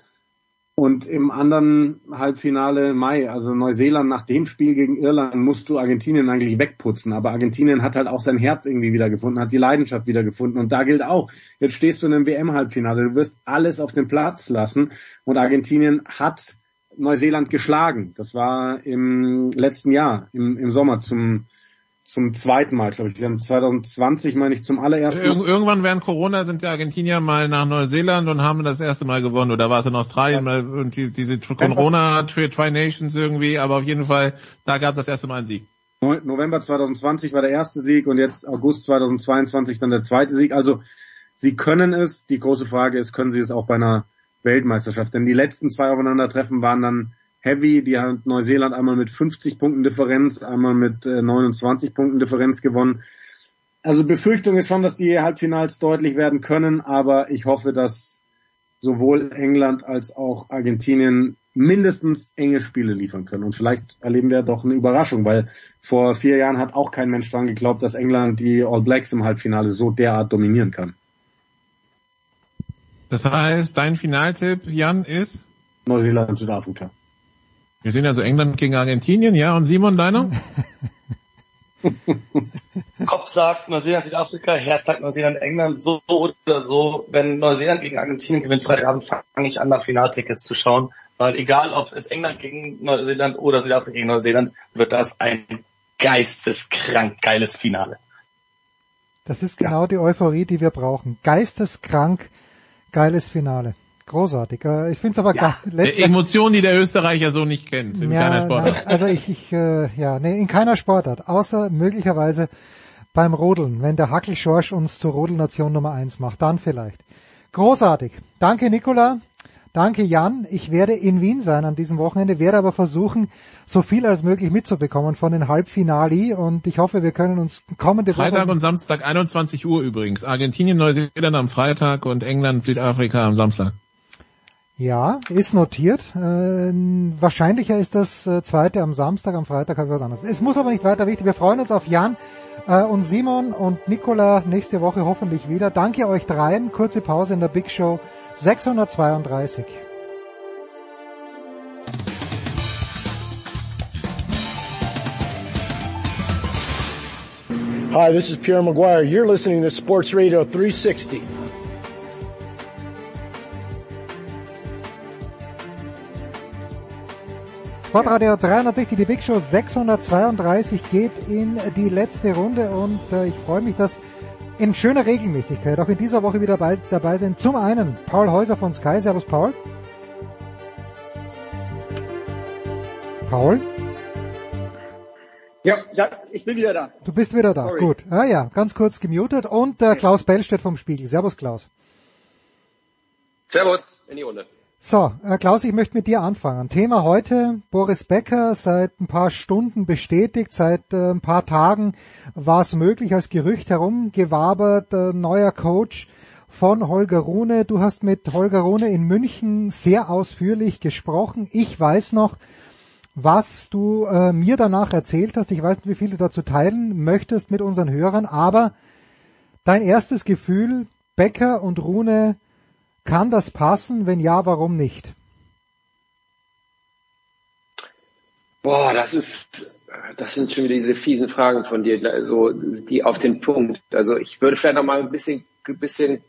Und im anderen Halbfinale Mai, also Neuseeland nach dem Spiel gegen Irland, musst du Argentinien eigentlich wegputzen. Aber Argentinien hat halt auch sein Herz irgendwie wiedergefunden, hat die Leidenschaft wiedergefunden. Und da gilt auch, jetzt stehst du in einem WM-Halbfinale, du wirst alles auf den Platz lassen. Und Argentinien hat Neuseeland geschlagen. Das war im letzten Jahr, im, im Sommer zum, zum zweiten Mal, glaube ich. Sie haben 2020, meine ich, zum allerersten Ir Irgendwann während Corona sind die Argentinier mal nach Neuseeland und haben das erste Mal gewonnen. Oder war es in Australien ja. und die, diese Corona Tri Nations irgendwie, aber auf jeden Fall, da gab es das erste Mal einen Sieg. November 2020 war der erste Sieg und jetzt August 2022 dann der zweite Sieg. Also sie können es. Die große Frage ist, können sie es auch bei einer Weltmeisterschaft. Denn die letzten zwei Aufeinandertreffen waren dann heavy. Die hat Neuseeland einmal mit 50 Punkten Differenz, einmal mit äh, 29 Punkten Differenz gewonnen. Also Befürchtung ist schon, dass die Halbfinals deutlich werden können, aber ich hoffe, dass sowohl England als auch Argentinien mindestens enge Spiele liefern können. Und vielleicht erleben wir doch eine Überraschung, weil vor vier Jahren hat auch kein Mensch dran geglaubt, dass England die All Blacks im Halbfinale so derart dominieren kann. Das heißt, dein Finaltipp, Jan, ist? Neuseeland und Südafrika. Wir sehen also England gegen Argentinien, ja? Und Simon, deiner? Kopf sagt Neuseeland, Südafrika, Herz sagt Neuseeland, England, so oder so. Wenn Neuseeland gegen Argentinien gewinnt Freitagabend, fange ich an, nach Finaltickets zu schauen. Weil egal, ob es England gegen Neuseeland oder Südafrika gegen Neuseeland, wird das ein geisteskrank geiles Finale. Das ist genau ja. die Euphorie, die wir brauchen. Geisteskrank Geiles Finale. Großartig. Äh, ich finde es aber ja, geil. Emotionen, die der Österreicher so nicht kennt in ja, keiner Sportart. Nein, also ich, ich äh, ja, nee, in keiner Sportart, außer möglicherweise beim Rodeln, wenn der Hackel Schorsch uns zur Rodelnation Nummer eins macht, dann vielleicht. Großartig. Danke, Nicola. Danke, Jan. Ich werde in Wien sein an diesem Wochenende, werde aber versuchen, so viel als möglich mitzubekommen von den Halbfinali und ich hoffe, wir können uns kommende Woche... Freitag und Samstag, 21 Uhr übrigens. Argentinien, Neuseeland am Freitag und England, Südafrika am Samstag. Ja, ist notiert. Äh, wahrscheinlicher ist das äh, zweite am Samstag, am Freitag habe ich was anderes. Es muss aber nicht weiter wichtig. Wir freuen uns auf Jan äh, und Simon und Nicola nächste Woche hoffentlich wieder. Danke euch dreien. Kurze Pause in der Big Show 632. Hi, this is Pierre Maguire. You're listening to Sports Radio 360. Sportradio 360, die Big Show 632 geht in die letzte Runde und äh, ich freue mich, dass in schöner Regelmäßigkeit auch in dieser Woche wieder dabei, dabei sind. Zum einen Paul Häuser von Sky. Servus Paul. Paul? Ja, ja, ich bin wieder da. Du bist wieder da, Sorry. gut. Ah ja, ganz kurz gemutet. Und äh, Klaus Bellstedt vom Spiegel. Servus Klaus. Servus, in die Runde. So, äh, Klaus, ich möchte mit dir anfangen. Thema heute, Boris Becker, seit ein paar Stunden bestätigt, seit äh, ein paar Tagen war es möglich, als Gerücht herumgewabert, äh, neuer Coach von Holger Rune. Du hast mit Holger Rune in München sehr ausführlich gesprochen. Ich weiß noch, was du äh, mir danach erzählt hast. Ich weiß nicht, wie viel du dazu teilen möchtest mit unseren Hörern, aber dein erstes Gefühl, Becker und Rune kann das passen? Wenn ja, warum nicht? Boah, das ist, das sind schon wieder diese fiesen Fragen von dir, so die auf den Punkt. Also ich würde vielleicht noch mal ein bisschen, bisschen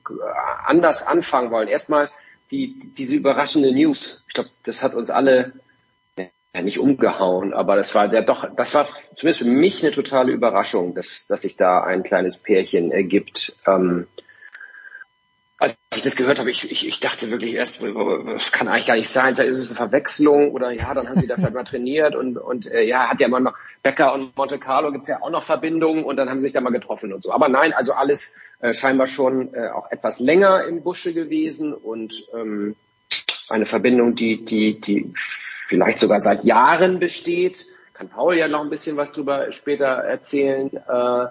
anders anfangen wollen. Erstmal die, diese überraschende News. Ich glaube, das hat uns alle ja, nicht umgehauen, aber das war der doch, das war zumindest für mich eine totale Überraschung, dass, dass sich da ein kleines Pärchen ergibt. Ähm, als ich das gehört habe, ich, ich, ich dachte wirklich erst, das kann eigentlich gar nicht sein, da ist es eine Verwechslung oder ja, dann haben sie da vielleicht mal trainiert und, und äh, ja, hat ja immer noch Becker und Monte Carlo gibt's ja auch noch Verbindungen und dann haben sie sich da mal getroffen und so. Aber nein, also alles äh, scheinbar schon äh, auch etwas länger im Busche gewesen und ähm, eine Verbindung, die, die, die vielleicht sogar seit Jahren besteht. Kann Paul ja noch ein bisschen was drüber später erzählen. Äh,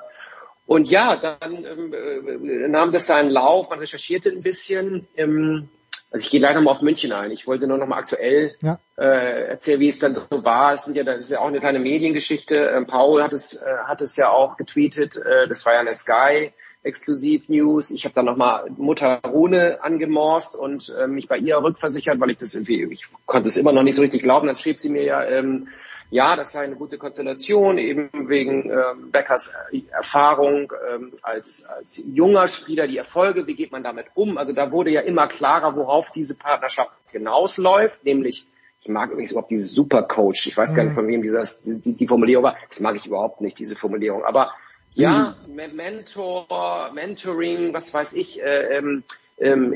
und ja, dann ähm, äh, nahm das seinen Lauf, man recherchierte ein bisschen. Ähm, also ich gehe leider mal auf München ein. Ich wollte nur noch mal aktuell ja. äh, erzählen, wie es dann so war. Es sind ja, das ist ja auch eine kleine Mediengeschichte. Ähm, Paul hat es, äh, hat es ja auch getweetet. Äh, das war ja eine Sky Exklusiv News. Ich habe dann nochmal Mutter Rune angemorst und äh, mich bei ihr rückversichert, weil ich das irgendwie, ich konnte es immer noch nicht so richtig glauben. Dann schrieb sie mir ja, ähm, ja, das sei eine gute Konstellation, eben wegen ähm, Beckers Erfahrung ähm, als, als junger Spieler, die Erfolge, wie geht man damit um? Also da wurde ja immer klarer, worauf diese Partnerschaft hinausläuft, nämlich ich mag übrigens überhaupt dieses Supercoach. Ich weiß gar nicht, mhm. von wem dieses, die, die Formulierung war. Das mag ich überhaupt nicht, diese Formulierung. Aber ja, mhm. Mentor, Mentoring, was weiß ich, äh, ähm, ähm,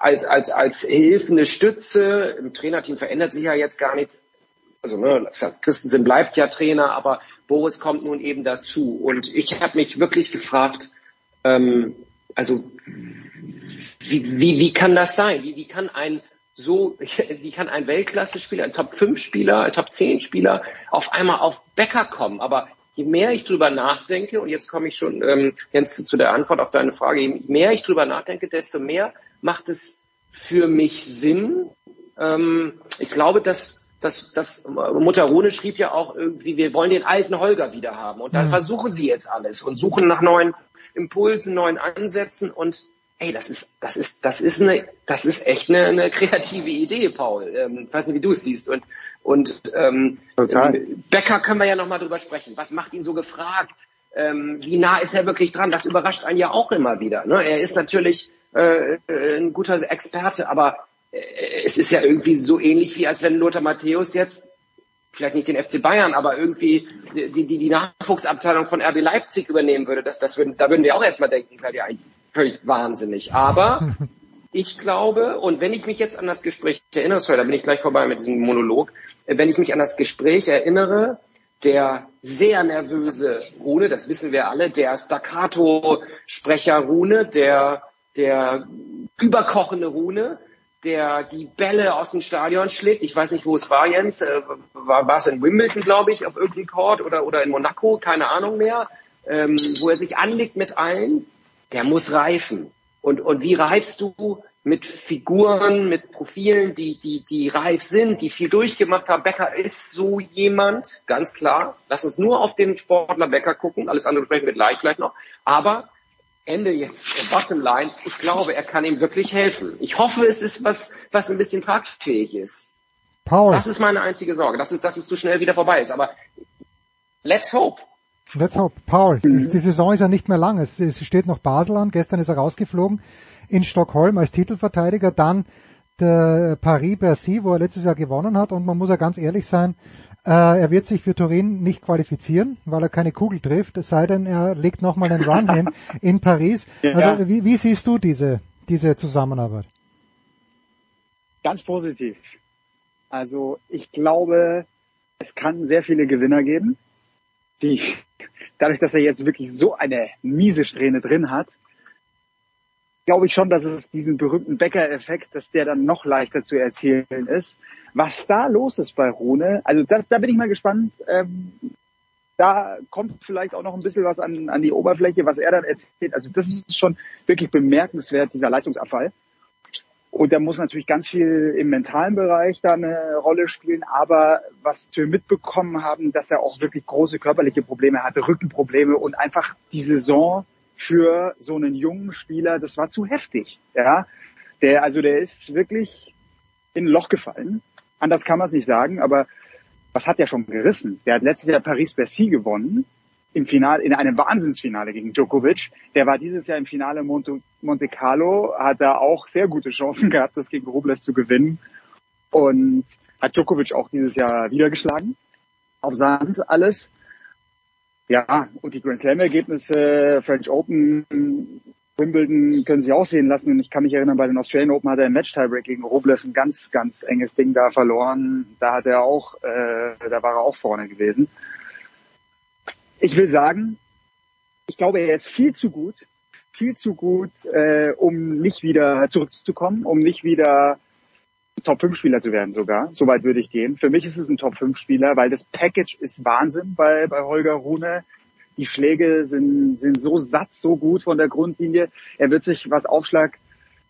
als, als, als hilfende Stütze. Im Trainerteam verändert sich ja jetzt gar nichts also ne, Christensen bleibt ja Trainer, aber Boris kommt nun eben dazu. Und ich habe mich wirklich gefragt, ähm, also wie, wie, wie kann das sein? Wie, wie kann ein so, wie kann ein Weltklasse-Spieler, ein Top-5-Spieler, ein Top-10-Spieler auf einmal auf Becker kommen? Aber je mehr ich drüber nachdenke, und jetzt komme ich schon, ähm, Jens, zu der Antwort auf deine Frage, je mehr ich drüber nachdenke, desto mehr macht es für mich Sinn. Ähm, ich glaube, dass das, das Mutter Rune schrieb ja auch irgendwie, wir wollen den alten Holger wieder haben. Und dann mhm. versuchen sie jetzt alles und suchen nach neuen Impulsen, neuen Ansätzen und hey, das ist, das ist, das ist eine, das ist echt eine, eine kreative Idee, Paul. Ähm, ich weiß nicht, wie du es siehst. Und, und ähm, Total. Becker können wir ja nochmal drüber sprechen. Was macht ihn so gefragt? Ähm, wie nah ist er wirklich dran? Das überrascht einen ja auch immer wieder. Ne? Er ist natürlich äh, ein guter Experte, aber äh, es ist ja irgendwie so ähnlich wie als wenn Lothar Matthäus jetzt vielleicht nicht den FC Bayern, aber irgendwie die, die, die Nachwuchsabteilung von RB Leipzig übernehmen würde. Das, das würden, da würden wir auch erstmal denken, seid ihr eigentlich völlig wahnsinnig. Aber ich glaube, und wenn ich mich jetzt an das Gespräch erinnere, sorry, da bin ich gleich vorbei mit diesem Monolog, äh, wenn ich mich an das Gespräch erinnere, der sehr nervöse Rune, das wissen wir alle, der Staccato-Sprecher Rune, der, der überkochende Rune, der die Bälle aus dem Stadion schlägt. Ich weiß nicht, wo es war, Jens. Äh, war, war es in Wimbledon, glaube ich, auf irgendeinem Court oder, oder in Monaco, keine Ahnung mehr. Ähm, wo er sich anlegt mit allen, der muss reifen. Und, und wie reifst du mit Figuren, mit Profilen, die, die, die reif sind, die viel durchgemacht haben? Becker ist so jemand, ganz klar. Lass uns nur auf den Sportler Becker gucken. Alles andere sprechen wir gleich vielleicht noch. Aber Ende jetzt, Bottomline, ich glaube, er kann ihm wirklich helfen. Ich hoffe, es ist was, was ein bisschen tragfähig ist. Paul. Das ist meine einzige Sorge, dass es, dass es zu schnell wieder vorbei ist. Aber let's hope. Let's hope. Paul, mhm. die, die, Saison ist ja nicht mehr lang. Es, es steht noch Basel an. Gestern ist er rausgeflogen in Stockholm als Titelverteidiger. Dann der Paris-Bercy, wo er letztes Jahr gewonnen hat. Und man muss ja ganz ehrlich sein, äh, er wird sich für Turin nicht qualifizieren, weil er keine Kugel trifft, es sei denn, er legt nochmal einen Run hin in Paris. Ja. Also wie, wie siehst du diese, diese Zusammenarbeit? Ganz positiv. Also ich glaube, es kann sehr viele Gewinner geben, die dadurch, dass er jetzt wirklich so eine miese Strähne drin hat, glaube ich schon, dass es diesen berühmten Bäcker-Effekt, dass der dann noch leichter zu erzählen ist. Was da los ist bei Rune, also das, da bin ich mal gespannt. Ähm, da kommt vielleicht auch noch ein bisschen was an, an die Oberfläche, was er dann erzählt. Also das ist schon wirklich bemerkenswert, dieser Leistungsabfall. Und da muss natürlich ganz viel im mentalen Bereich da eine Rolle spielen. Aber was wir mitbekommen haben, dass er auch wirklich große körperliche Probleme hatte, Rückenprobleme und einfach die Saison für so einen jungen Spieler, das war zu heftig. Ja, der, also der ist wirklich in ein Loch gefallen. Anders kann man es nicht sagen, aber was hat er schon gerissen? Der hat letztes Jahr Paris-Bercy gewonnen im Finale, in einem Wahnsinnsfinale gegen Djokovic. Der war dieses Jahr im Finale Monte, Monte Carlo, hat da auch sehr gute Chancen gehabt, das gegen Rublev zu gewinnen. Und hat Djokovic auch dieses Jahr wieder geschlagen. Auf Sand alles. Ja, und die Grand Slam Ergebnisse, French Open, Wimbledon können sich auch sehen lassen. Und ich kann mich erinnern, bei den Australian Open hat er im Match-Tiebreak gegen Rublev ein ganz, ganz enges Ding da verloren. Da hat er auch, äh, da war er auch vorne gewesen. Ich will sagen, ich glaube, er ist viel zu gut, viel zu gut, äh, um nicht wieder zurückzukommen, um nicht wieder Top-5-Spieler zu werden sogar. Soweit würde ich gehen. Für mich ist es ein Top-5-Spieler, weil das Package ist Wahnsinn bei, bei Holger Rune. Die Schläge sind, sind so satt, so gut von der Grundlinie. Er wird sich, was Aufschlag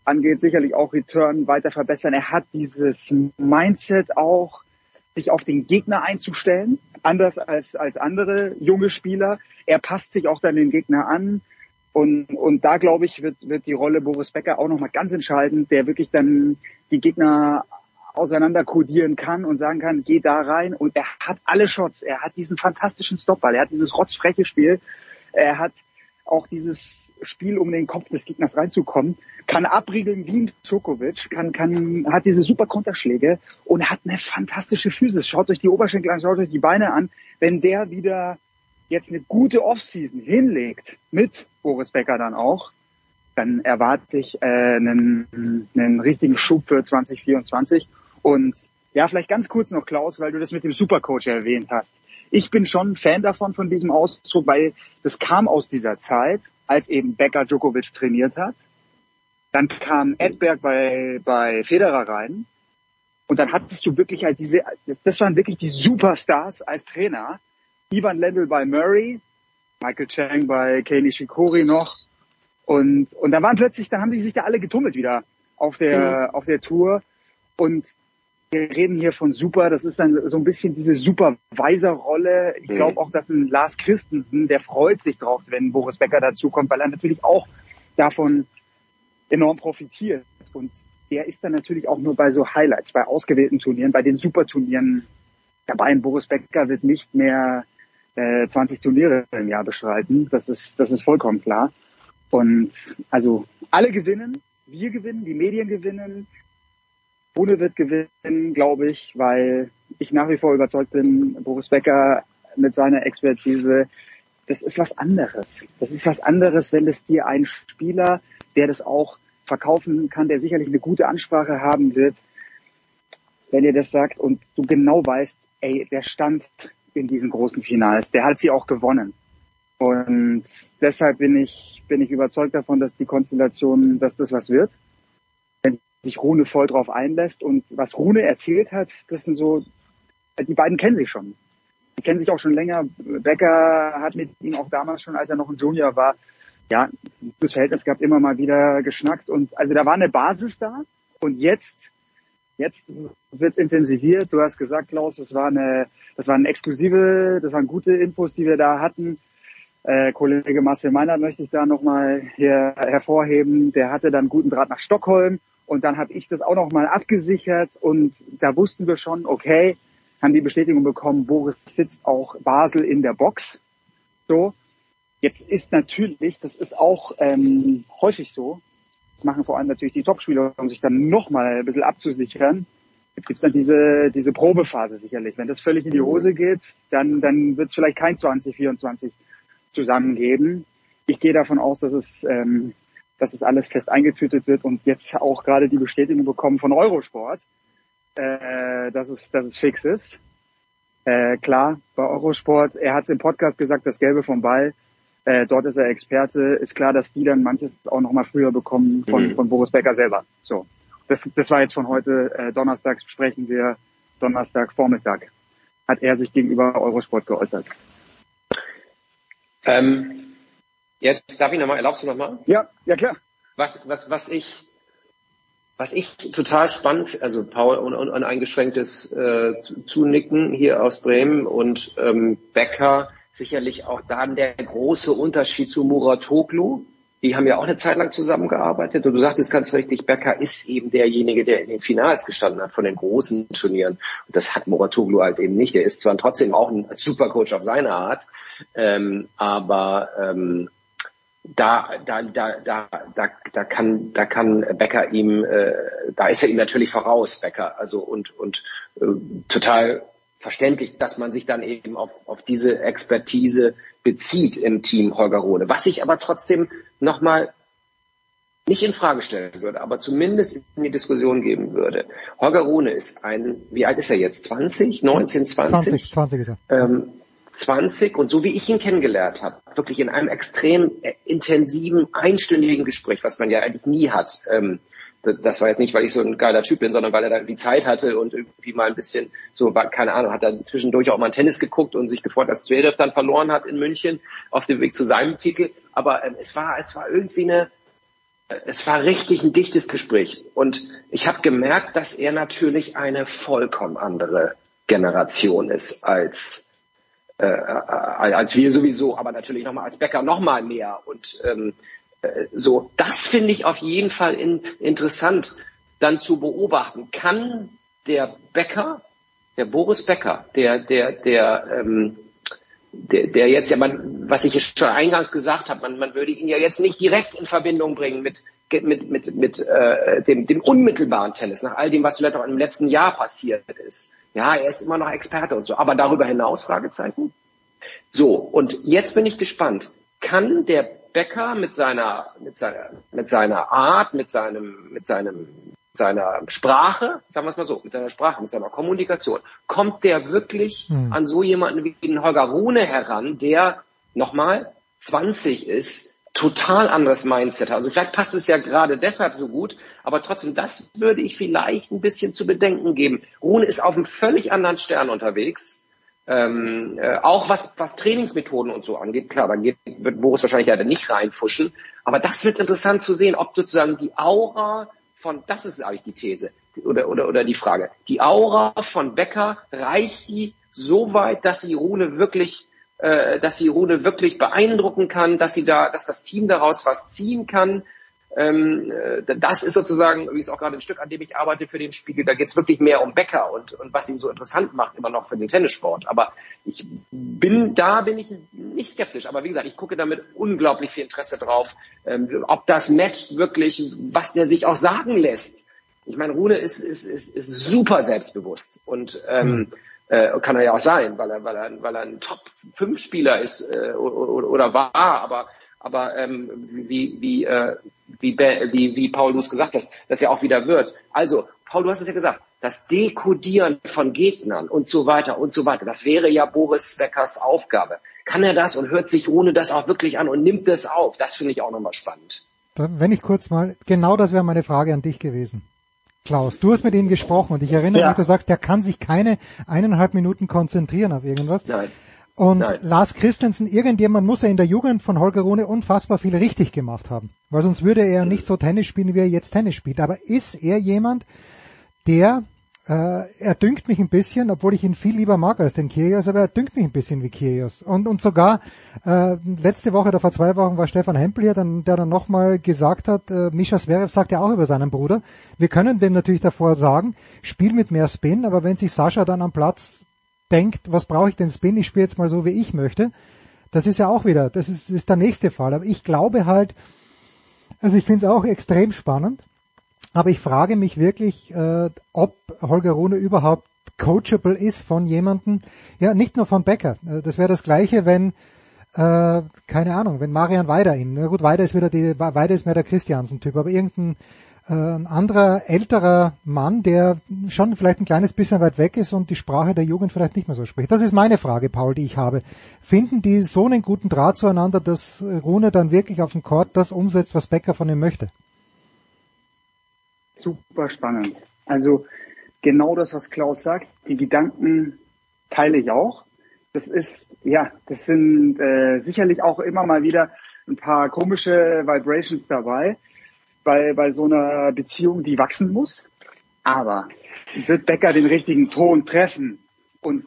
angeht, sicherlich auch Return weiter verbessern. Er hat dieses Mindset auch, sich auf den Gegner einzustellen, anders als, als andere junge Spieler. Er passt sich auch dann den Gegner an. Und, und da glaube ich, wird, wird die Rolle Boris Becker auch nochmal ganz entscheidend, der wirklich dann die Gegner auseinander kodieren kann und sagen kann, geh da rein. Und er hat alle Shots. Er hat diesen fantastischen Stopball. Er hat dieses rotzfreche Spiel. Er hat auch dieses Spiel, um den Kopf des Gegners reinzukommen, kann abriegeln wie ein Djokovic, kann, kann, hat diese super Konterschläge und hat eine fantastische Physis. Schaut euch die Oberschenkel an, schaut euch die Beine an. Wenn der wieder jetzt eine gute Offseason hinlegt, mit Boris Becker dann auch, dann erwarte ich äh, einen, einen richtigen Schub für 2024. Und ja, vielleicht ganz kurz noch, Klaus, weil du das mit dem Supercoach erwähnt hast. Ich bin schon Fan davon, von diesem Ausdruck, weil das kam aus dieser Zeit, als eben Becker Djokovic trainiert hat. Dann kam Edberg bei, bei Federer rein. Und dann hattest du wirklich halt diese, das waren wirklich die Superstars als Trainer. Ivan Lendl bei Murray, Michael Chang bei Kei Nishikori noch. Und, und dann waren plötzlich, dann haben die sich da alle getummelt wieder auf der, mhm. auf der Tour. Und wir reden hier von Super, das ist dann so ein bisschen diese Supervisor-Rolle. Ich glaube auch, dass ein Lars Christensen, der freut sich drauf, wenn Boris Becker dazukommt, weil er natürlich auch davon enorm profitiert. Und der ist dann natürlich auch nur bei so Highlights, bei ausgewählten Turnieren, bei den Superturnieren dabei. Ein Boris Becker wird nicht mehr äh, 20 Turniere im Jahr bestreiten. Das ist, das ist vollkommen klar. Und also alle gewinnen, wir gewinnen, die Medien gewinnen, Rune wird gewinnen, glaube ich, weil ich nach wie vor überzeugt bin, Boris Becker mit seiner Expertise, das ist was anderes. Das ist was anderes, wenn es dir ein Spieler, der das auch verkaufen kann, der sicherlich eine gute Ansprache haben wird, wenn ihr das sagt und du genau weißt, ey, der stand in diesen großen Finals, der hat sie auch gewonnen. Und deshalb bin ich, bin ich überzeugt davon, dass die Konstellation, dass das was wird sich Rune voll drauf einlässt. Und was Rune erzählt hat, das sind so, die beiden kennen sich schon. Die kennen sich auch schon länger. Becker hat mit ihm auch damals schon, als er noch ein Junior war, ja, das Verhältnis gehabt, immer mal wieder geschnackt. Und also da war eine Basis da. Und jetzt, jetzt wird intensiviert. Du hast gesagt, Klaus, das war eine, das waren exklusive, das waren gute Infos, die wir da hatten. Äh, Kollege Marcel Meinert möchte ich da nochmal hier hervorheben. Der hatte dann guten Draht nach Stockholm und dann habe ich das auch nochmal abgesichert und da wussten wir schon, okay, haben die Bestätigung bekommen, Boris sitzt auch Basel in der Box. So, jetzt ist natürlich, das ist auch ähm, häufig so, das machen vor allem natürlich die Topspieler, um sich dann nochmal ein bisschen abzusichern. Jetzt gibt's dann diese, diese Probephase sicherlich. Wenn das völlig in die Hose geht, dann, dann wird es vielleicht kein 2024 zusammengeben. Ich gehe davon aus, dass es ähm, dass es alles fest eingetütet wird und jetzt auch gerade die Bestätigung bekommen von Eurosport, äh, dass, es, dass es fix ist. Äh, klar, bei Eurosport, er hat es im Podcast gesagt, das Gelbe vom Ball, äh, dort ist er Experte, ist klar, dass die dann manches auch noch mal früher bekommen von, mhm. von Boris Becker selber. So, das, das war jetzt von heute, äh, Donnerstag sprechen wir, Donnerstag Vormittag, hat er sich gegenüber Eurosport geäußert. Ähm, Jetzt darf ich nochmal, erlaubst du nochmal? Ja, ja klar. Was, was, was ich, was ich total spannend, also Paul und, und ein eingeschränktes äh, Zunicken hier aus Bremen und ähm, Becker sicherlich auch dann der große Unterschied zu Muratoglu. Die haben ja auch eine Zeit lang zusammengearbeitet und du sagtest ganz richtig, Becker ist eben derjenige, der in den Finals gestanden hat von den großen Turnieren. Und das hat Muratoglu halt eben nicht. Der ist zwar trotzdem auch ein Supercoach auf seine Art, ähm, aber ähm, da, da, da, da, da, da kann, da kann Becker ihm, äh, da ist er ihm natürlich voraus, Becker. Also und und äh, total verständlich, dass man sich dann eben auf, auf diese Expertise bezieht im Team Holger Rode. Was ich aber trotzdem nochmal nicht in Frage stellen würde, aber zumindest in die Diskussion geben würde. Holger Rune ist ein, wie alt ist er jetzt? 20, 19, 20? 20, 20 ist er. Ähm, 20 und so wie ich ihn kennengelernt habe, wirklich in einem extrem äh, intensiven, einstündigen Gespräch, was man ja eigentlich nie hat. Ähm, das war jetzt nicht, weil ich so ein geiler Typ bin, sondern weil er da irgendwie Zeit hatte und irgendwie mal ein bisschen so, keine Ahnung, hat dann zwischendurch auch mal Tennis geguckt und sich gefreut, dass Zverev dann verloren hat in München auf dem Weg zu seinem Titel. Aber ähm, es war, es war irgendwie eine, es war richtig ein dichtes Gespräch. Und ich habe gemerkt, dass er natürlich eine vollkommen andere Generation ist als äh, als wir sowieso, aber natürlich nochmal als Bäcker nochmal mehr. Und ähm, äh, so, das finde ich auf jeden Fall in, interessant, dann zu beobachten. Kann der Bäcker, der Boris Becker, der, der, der, ähm, der, der jetzt ja, man, was ich schon eingangs gesagt habe, man, man würde ihn ja jetzt nicht direkt in Verbindung bringen mit mit mit mit äh, dem, dem unmittelbaren Tennis, nach all dem, was vielleicht auch im letzten Jahr passiert ist. Ja, er ist immer noch Experte und so, aber darüber hinaus Fragezeichen. So und jetzt bin ich gespannt. Kann der Becker mit seiner, mit seiner, mit seiner Art, mit seinem, mit seinem, seiner Sprache, sagen wir es mal so, mit seiner Sprache, mit seiner Kommunikation, kommt der wirklich hm. an so jemanden wie den Holger Rune heran, der nochmal 20 ist, total anderes Mindset hat. Also vielleicht passt es ja gerade deshalb so gut, aber trotzdem, das würde ich vielleicht ein bisschen zu bedenken geben. Rune ist auf einem völlig anderen Stern unterwegs ähm, äh, auch was, was Trainingsmethoden und so angeht, klar, da geht, wird Boris wahrscheinlich ja nicht reinfuschen. Aber das wird interessant zu sehen, ob sozusagen die Aura von, das ist eigentlich die These oder, oder, oder die Frage, die Aura von Becker reicht die so weit, dass sie Rune wirklich, äh, dass sie Rune wirklich beeindrucken kann, dass sie da, dass das Team daraus was ziehen kann, ähm, äh, das ist sozusagen, wie es auch gerade ein Stück, an dem ich arbeite für den Spiegel, da geht es wirklich mehr um Becker und, und was ihn so interessant macht, immer noch für den Tennissport. Aber ich bin, da bin ich nicht skeptisch. Aber wie gesagt, ich gucke damit unglaublich viel Interesse drauf, ähm, ob das Match wirklich, was der sich auch sagen lässt. Ich meine, Rune ist, ist, ist, ist super selbstbewusst und ähm, mhm. äh, kann er ja auch sein, weil er, weil er, weil er ein Top-5-Spieler ist äh, oder, oder war, aber aber ähm, wie, wie, äh, wie, wie, wie Paul, du es gesagt hast, das ja auch wieder wird. Also, Paul, du hast es ja gesagt, das Dekodieren von Gegnern und so weiter und so weiter, das wäre ja Boris Beckers Aufgabe. Kann er das und hört sich ohne das auch wirklich an und nimmt das auf? Das finde ich auch nochmal spannend. Wenn ich kurz mal, genau das wäre meine Frage an dich gewesen. Klaus, du hast mit ihm gesprochen und ich erinnere ja. mich, du sagst, der kann sich keine eineinhalb Minuten konzentrieren auf irgendwas. Nein. Und Nein. Lars Christensen, irgendjemand muss er in der Jugend von Holger Rune unfassbar viel richtig gemacht haben. Weil sonst würde er nicht so Tennis spielen, wie er jetzt Tennis spielt. Aber ist er jemand, der, äh, er dünkt mich ein bisschen, obwohl ich ihn viel lieber mag als den Kyrgios, aber er dünkt mich ein bisschen wie Kyrgios. Und, und sogar äh, letzte Woche oder vor zwei Wochen war Stefan Hempel hier, dann, der dann nochmal gesagt hat, äh, Mischa Zverev sagt ja auch über seinen Bruder, wir können dem natürlich davor sagen, spiel mit mehr Spin, aber wenn sich Sascha dann am Platz denkt, was brauche ich denn Spin, ich spiele jetzt mal so, wie ich möchte. Das ist ja auch wieder, das ist, das ist der nächste Fall. Aber ich glaube halt, also ich finde es auch extrem spannend, aber ich frage mich wirklich, äh, ob Holger Rune überhaupt coachable ist von jemandem, ja nicht nur von Becker. Äh, das wäre das gleiche, wenn äh, keine Ahnung, wenn Marian Weider ihn, na gut, Weider ist wieder die, Weider ist mehr der Christiansen-Typ, aber irgendein ein anderer älterer Mann, der schon vielleicht ein kleines bisschen weit weg ist und die Sprache der Jugend vielleicht nicht mehr so spricht. Das ist meine Frage, Paul, die ich habe. Finden die so einen guten Draht zueinander, dass Rune dann wirklich auf dem Court das umsetzt, was Becker von ihm möchte? Super spannend. Also genau das, was Klaus sagt, die Gedanken teile ich auch. Das ist, ja, das sind äh, sicherlich auch immer mal wieder ein paar komische Vibrations dabei bei, bei so einer Beziehung, die wachsen muss. Aber wird Becker den richtigen Ton treffen und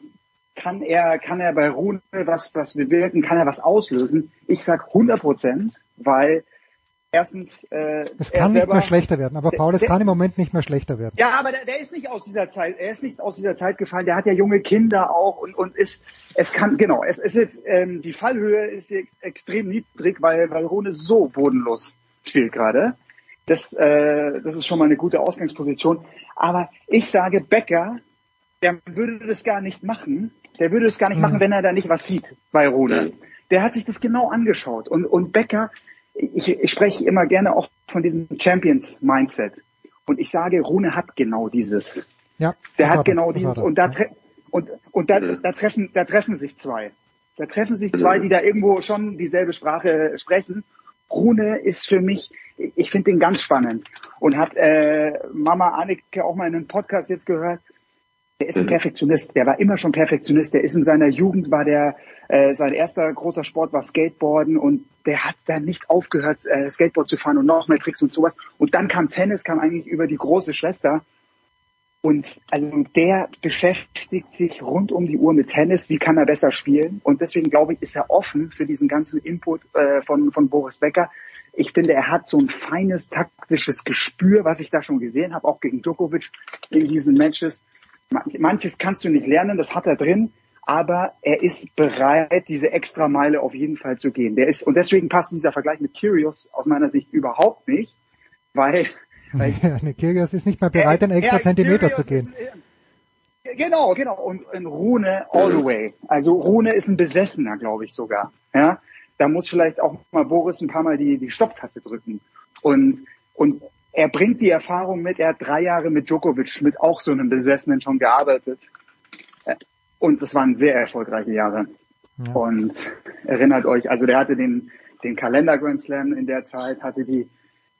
kann er, kann er bei Rune was, was bewirken, kann er was auslösen? Ich sag 100 Prozent, weil erstens, äh, es kann nicht mehr schlechter werden, aber Paul, es kann im Moment nicht mehr schlechter werden. Ja, aber der, der ist nicht aus dieser Zeit, er ist nicht aus dieser Zeit gefallen, der hat ja junge Kinder auch und, und ist, es kann, genau, es ist jetzt, ähm, die Fallhöhe ist jetzt extrem niedrig, weil, weil Rune so bodenlos spielt gerade. Das, äh, das ist schon mal eine gute Ausgangsposition. Aber ich sage, Becker, der würde das gar nicht machen. Der würde es gar nicht mhm. machen, wenn er da nicht was sieht bei Rune. Mhm. Der hat sich das genau angeschaut. Und, und Becker ich, ich spreche immer gerne auch von diesem Champions-Mindset. Und ich sage, Rune hat genau dieses. Ja. Der hat hat genau er, dieses. hat er. Und da, tre und, und da, da treffen, da treffen sich zwei. Da treffen sich zwei, die da irgendwo schon dieselbe Sprache sprechen. Rune ist für mich, ich finde den ganz spannend und hat äh, Mama Anneke auch mal in einem Podcast jetzt gehört. Der ist ein Perfektionist. Der war immer schon Perfektionist. Der ist in seiner Jugend war der äh, sein erster großer Sport war Skateboarden und der hat dann nicht aufgehört äh, Skateboard zu fahren und noch mehr Tricks und sowas. Und dann kam Tennis, kam eigentlich über die große Schwester. Und also der beschäftigt sich rund um die Uhr mit Tennis, wie kann er besser spielen. Und deswegen glaube ich, ist er offen für diesen ganzen Input äh, von, von Boris Becker. Ich finde, er hat so ein feines taktisches Gespür, was ich da schon gesehen habe, auch gegen Djokovic in diesen Matches. Manch- Manches kannst du nicht lernen, das hat er drin, aber er ist bereit, diese extra Meile auf jeden Fall zu gehen. Der ist, und deswegen passt dieser Vergleich mit Kyrgios aus meiner Sicht überhaupt nicht, weil Ja, ne, Kyrgios ist nicht mehr bereit, den extra ja, Zentimeter zu gehen. Genau, genau. Und, und Rune all the way. Also Rune ist ein Besessener, glaube ich sogar. Ja, da muss vielleicht auch mal Boris ein paar Mal die, die Stopptaste drücken. Und, und er bringt die Erfahrung mit. Er hat drei Jahre mit Djokovic, mit auch so einem Besessenen schon gearbeitet. Äh, Und das waren sehr erfolgreiche Jahre. Und erinnert euch, also der hatte den, den Kalender Grand Slam in der Zeit, hatte die,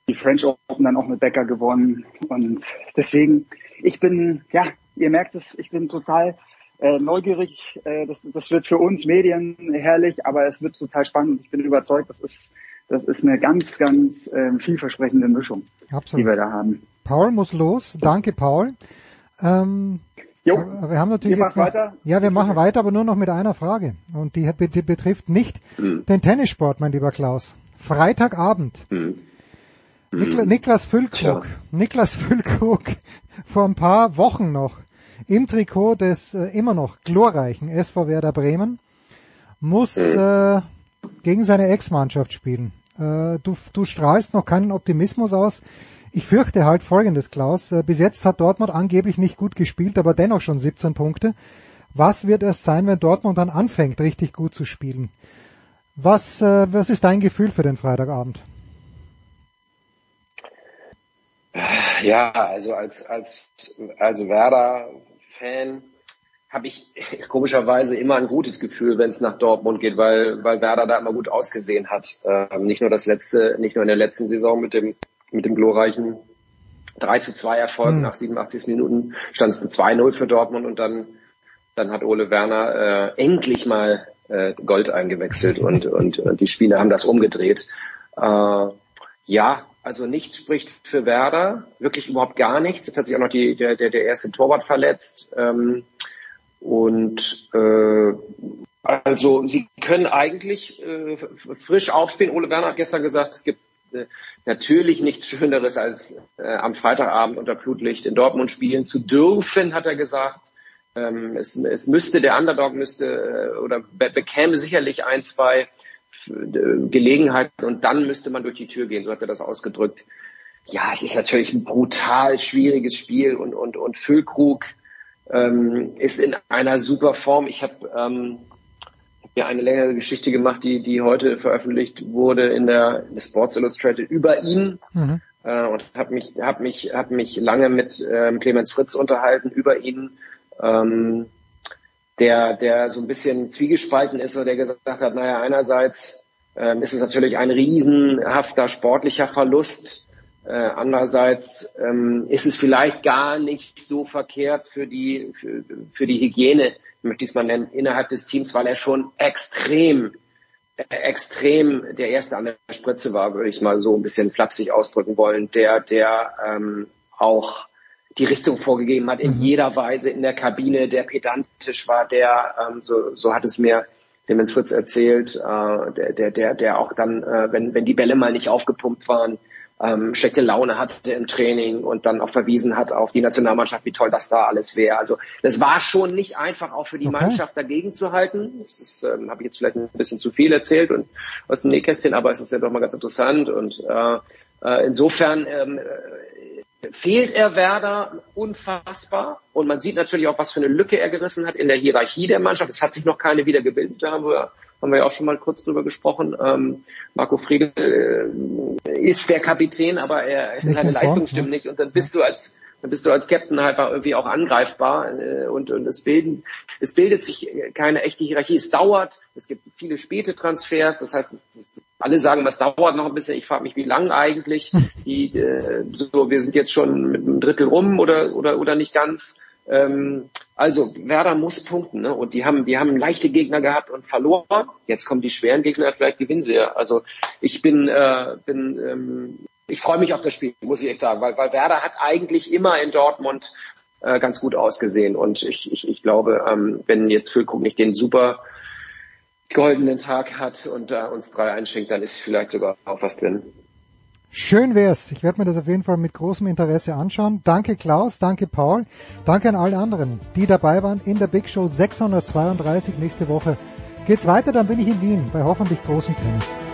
die French Open dann auch mit Becker gewonnen. Und deswegen, ich bin, ja, ihr merkt es, ich bin total äh, neugierig. Äh, das, das wird für uns Medien herrlich, aber es wird total spannend. Ich bin überzeugt, das ist, das ist eine ganz, ganz ähm, vielversprechende Mischung, Absolut. die wir da haben. Paul muss los. Danke, Paul. Ähm, Jo. aber wir haben natürlich jetzt noch, weiter? ja, wir machen weiter, aber nur noch mit einer Frage. Und die, die betrifft nicht den Tennissport, mein lieber Klaus. Freitagabend. Nikla Niklas Füllkrug. Niklas Füllkrug vor ein paar Wochen noch im Trikot des äh, immer noch glorreichen SV Werder Bremen muss äh, gegen seine Ex-Mannschaft spielen. Äh, du, du strahlst noch keinen Optimismus aus. Ich fürchte halt folgendes, Klaus. Äh, bis jetzt hat Dortmund angeblich nicht gut gespielt, aber dennoch schon 17 Punkte. Was wird es sein, wenn Dortmund dann anfängt, richtig gut zu spielen? Was, äh, was ist dein Gefühl für den Freitagabend? Ja, also als als als Werder-Fan habe ich komischerweise immer ein gutes Gefühl, wenn es nach Dortmund geht, weil weil Werder da immer gut ausgesehen hat. Ähm, nicht nur das letzte, nicht nur in der letzten Saison mit dem mit dem glorreichen 3 zu 2 Erfolg Hm. nach 87 Minuten stand es 2-0 für Dortmund und dann dann hat Ole Werner äh, endlich mal äh, Gold eingewechselt und, und, und die Spieler haben das umgedreht. Äh, ja, also nichts spricht für Werder, wirklich überhaupt gar nichts. Jetzt hat sich auch noch die, der, der, der erste Torwart verletzt. Ähm, und äh, also sie können eigentlich äh, frisch aufspielen. Ole Werner hat gestern gesagt, es gibt äh, natürlich nichts Schöneres als äh, am Freitagabend unter Flutlicht in Dortmund spielen zu dürfen, hat er gesagt. Ähm, es, es müsste, der Underdog müsste äh, oder be bekäme sicherlich ein, zwei Gelegenheiten und dann müsste man durch die Tür gehen, so hat er das ausgedrückt. Ja, es ist natürlich ein brutal schwieriges Spiel und, und, und Füllkrug ähm, ist in einer super Form. Ich habe ähm, hab ja eine längere Geschichte gemacht, die, die heute veröffentlicht wurde in der, in der Sports Illustrated über ihn Mhm. äh, und habe mich, hab mich, hab mich lange mit ähm, Clemens Fritz unterhalten über ihn, ähm, der, der so ein bisschen zwiegespalten ist, oder der gesagt hat, naja, einerseits ähm, ist es natürlich ein riesenhafter sportlicher Verlust, äh, andererseits ähm, ist es vielleicht gar nicht so verkehrt für die, für, für die Hygiene, möchte ich es mal nennen, innerhalb des Teams, weil er schon extrem äh, extrem der erste an der Spritze war, würde ich mal so ein bisschen flapsig ausdrücken wollen, der, der ähm, auch die Richtung vorgegeben hat in jeder Weise in der Kabine, der pedantisch war, der, ähm, so, so hat es mir Clemens Fritz erzählt, äh, der, der, der, der auch dann, äh, wenn, wenn die Bälle mal nicht aufgepumpt waren, ähm, schlechte Laune hatte im Training und dann auch verwiesen hat auf die Nationalmannschaft, wie toll das da alles wäre. Also das war schon nicht einfach auch für die Okay. Mannschaft dagegen zu halten. Das ist, ähm, habe ich jetzt vielleicht ein bisschen zu viel erzählt und aus dem Nähkästchen, aber es ist ja doch mal ganz interessant und äh, äh, insofern ähm, äh, fehlt er Werder unfassbar und man sieht natürlich auch, was für eine Lücke er gerissen hat in der Hierarchie der Mannschaft. Es hat sich noch keine wieder gebildet, da haben wir, haben wir ja auch schon mal kurz drüber gesprochen. Ähm, Marco Friedl äh, ist der Kapitän, aber er, seine in Form, Leistung stimmt ja. nicht und dann bist du als dann bist du als Captain halt irgendwie auch angreifbar äh, und, und es bilden es bildet sich keine echte Hierarchie. Es dauert, es gibt viele späte Transfers, das heißt, es, es, alle sagen, es dauert noch ein bisschen. Ich frage mich, wie lang eigentlich. Die, äh, so, wir sind jetzt schon mit einem Drittel rum oder oder oder nicht ganz. Ähm, also Werder muss punkten, ne? Und die haben, die haben leichte Gegner gehabt und verloren. Jetzt kommen die schweren Gegner, vielleicht gewinnen sie ja. Also ich bin, äh, bin, ähm, ich freue mich auf das Spiel, muss ich echt sagen, weil, weil Werder hat eigentlich immer in Dortmund äh, ganz gut ausgesehen und ich, ich, ich glaube, ähm, wenn jetzt Füllkrug nicht den super goldenen Tag hat und da uns drei einschenkt, dann ist vielleicht sogar auch was drin. Schön wär's. Ich werde mir das auf jeden Fall mit großem Interesse anschauen. Danke Klaus, danke Paul, danke an alle anderen, die dabei waren in der Big Show 632. Nächste Woche geht's weiter, dann bin ich in Wien bei hoffentlich großem Tennis.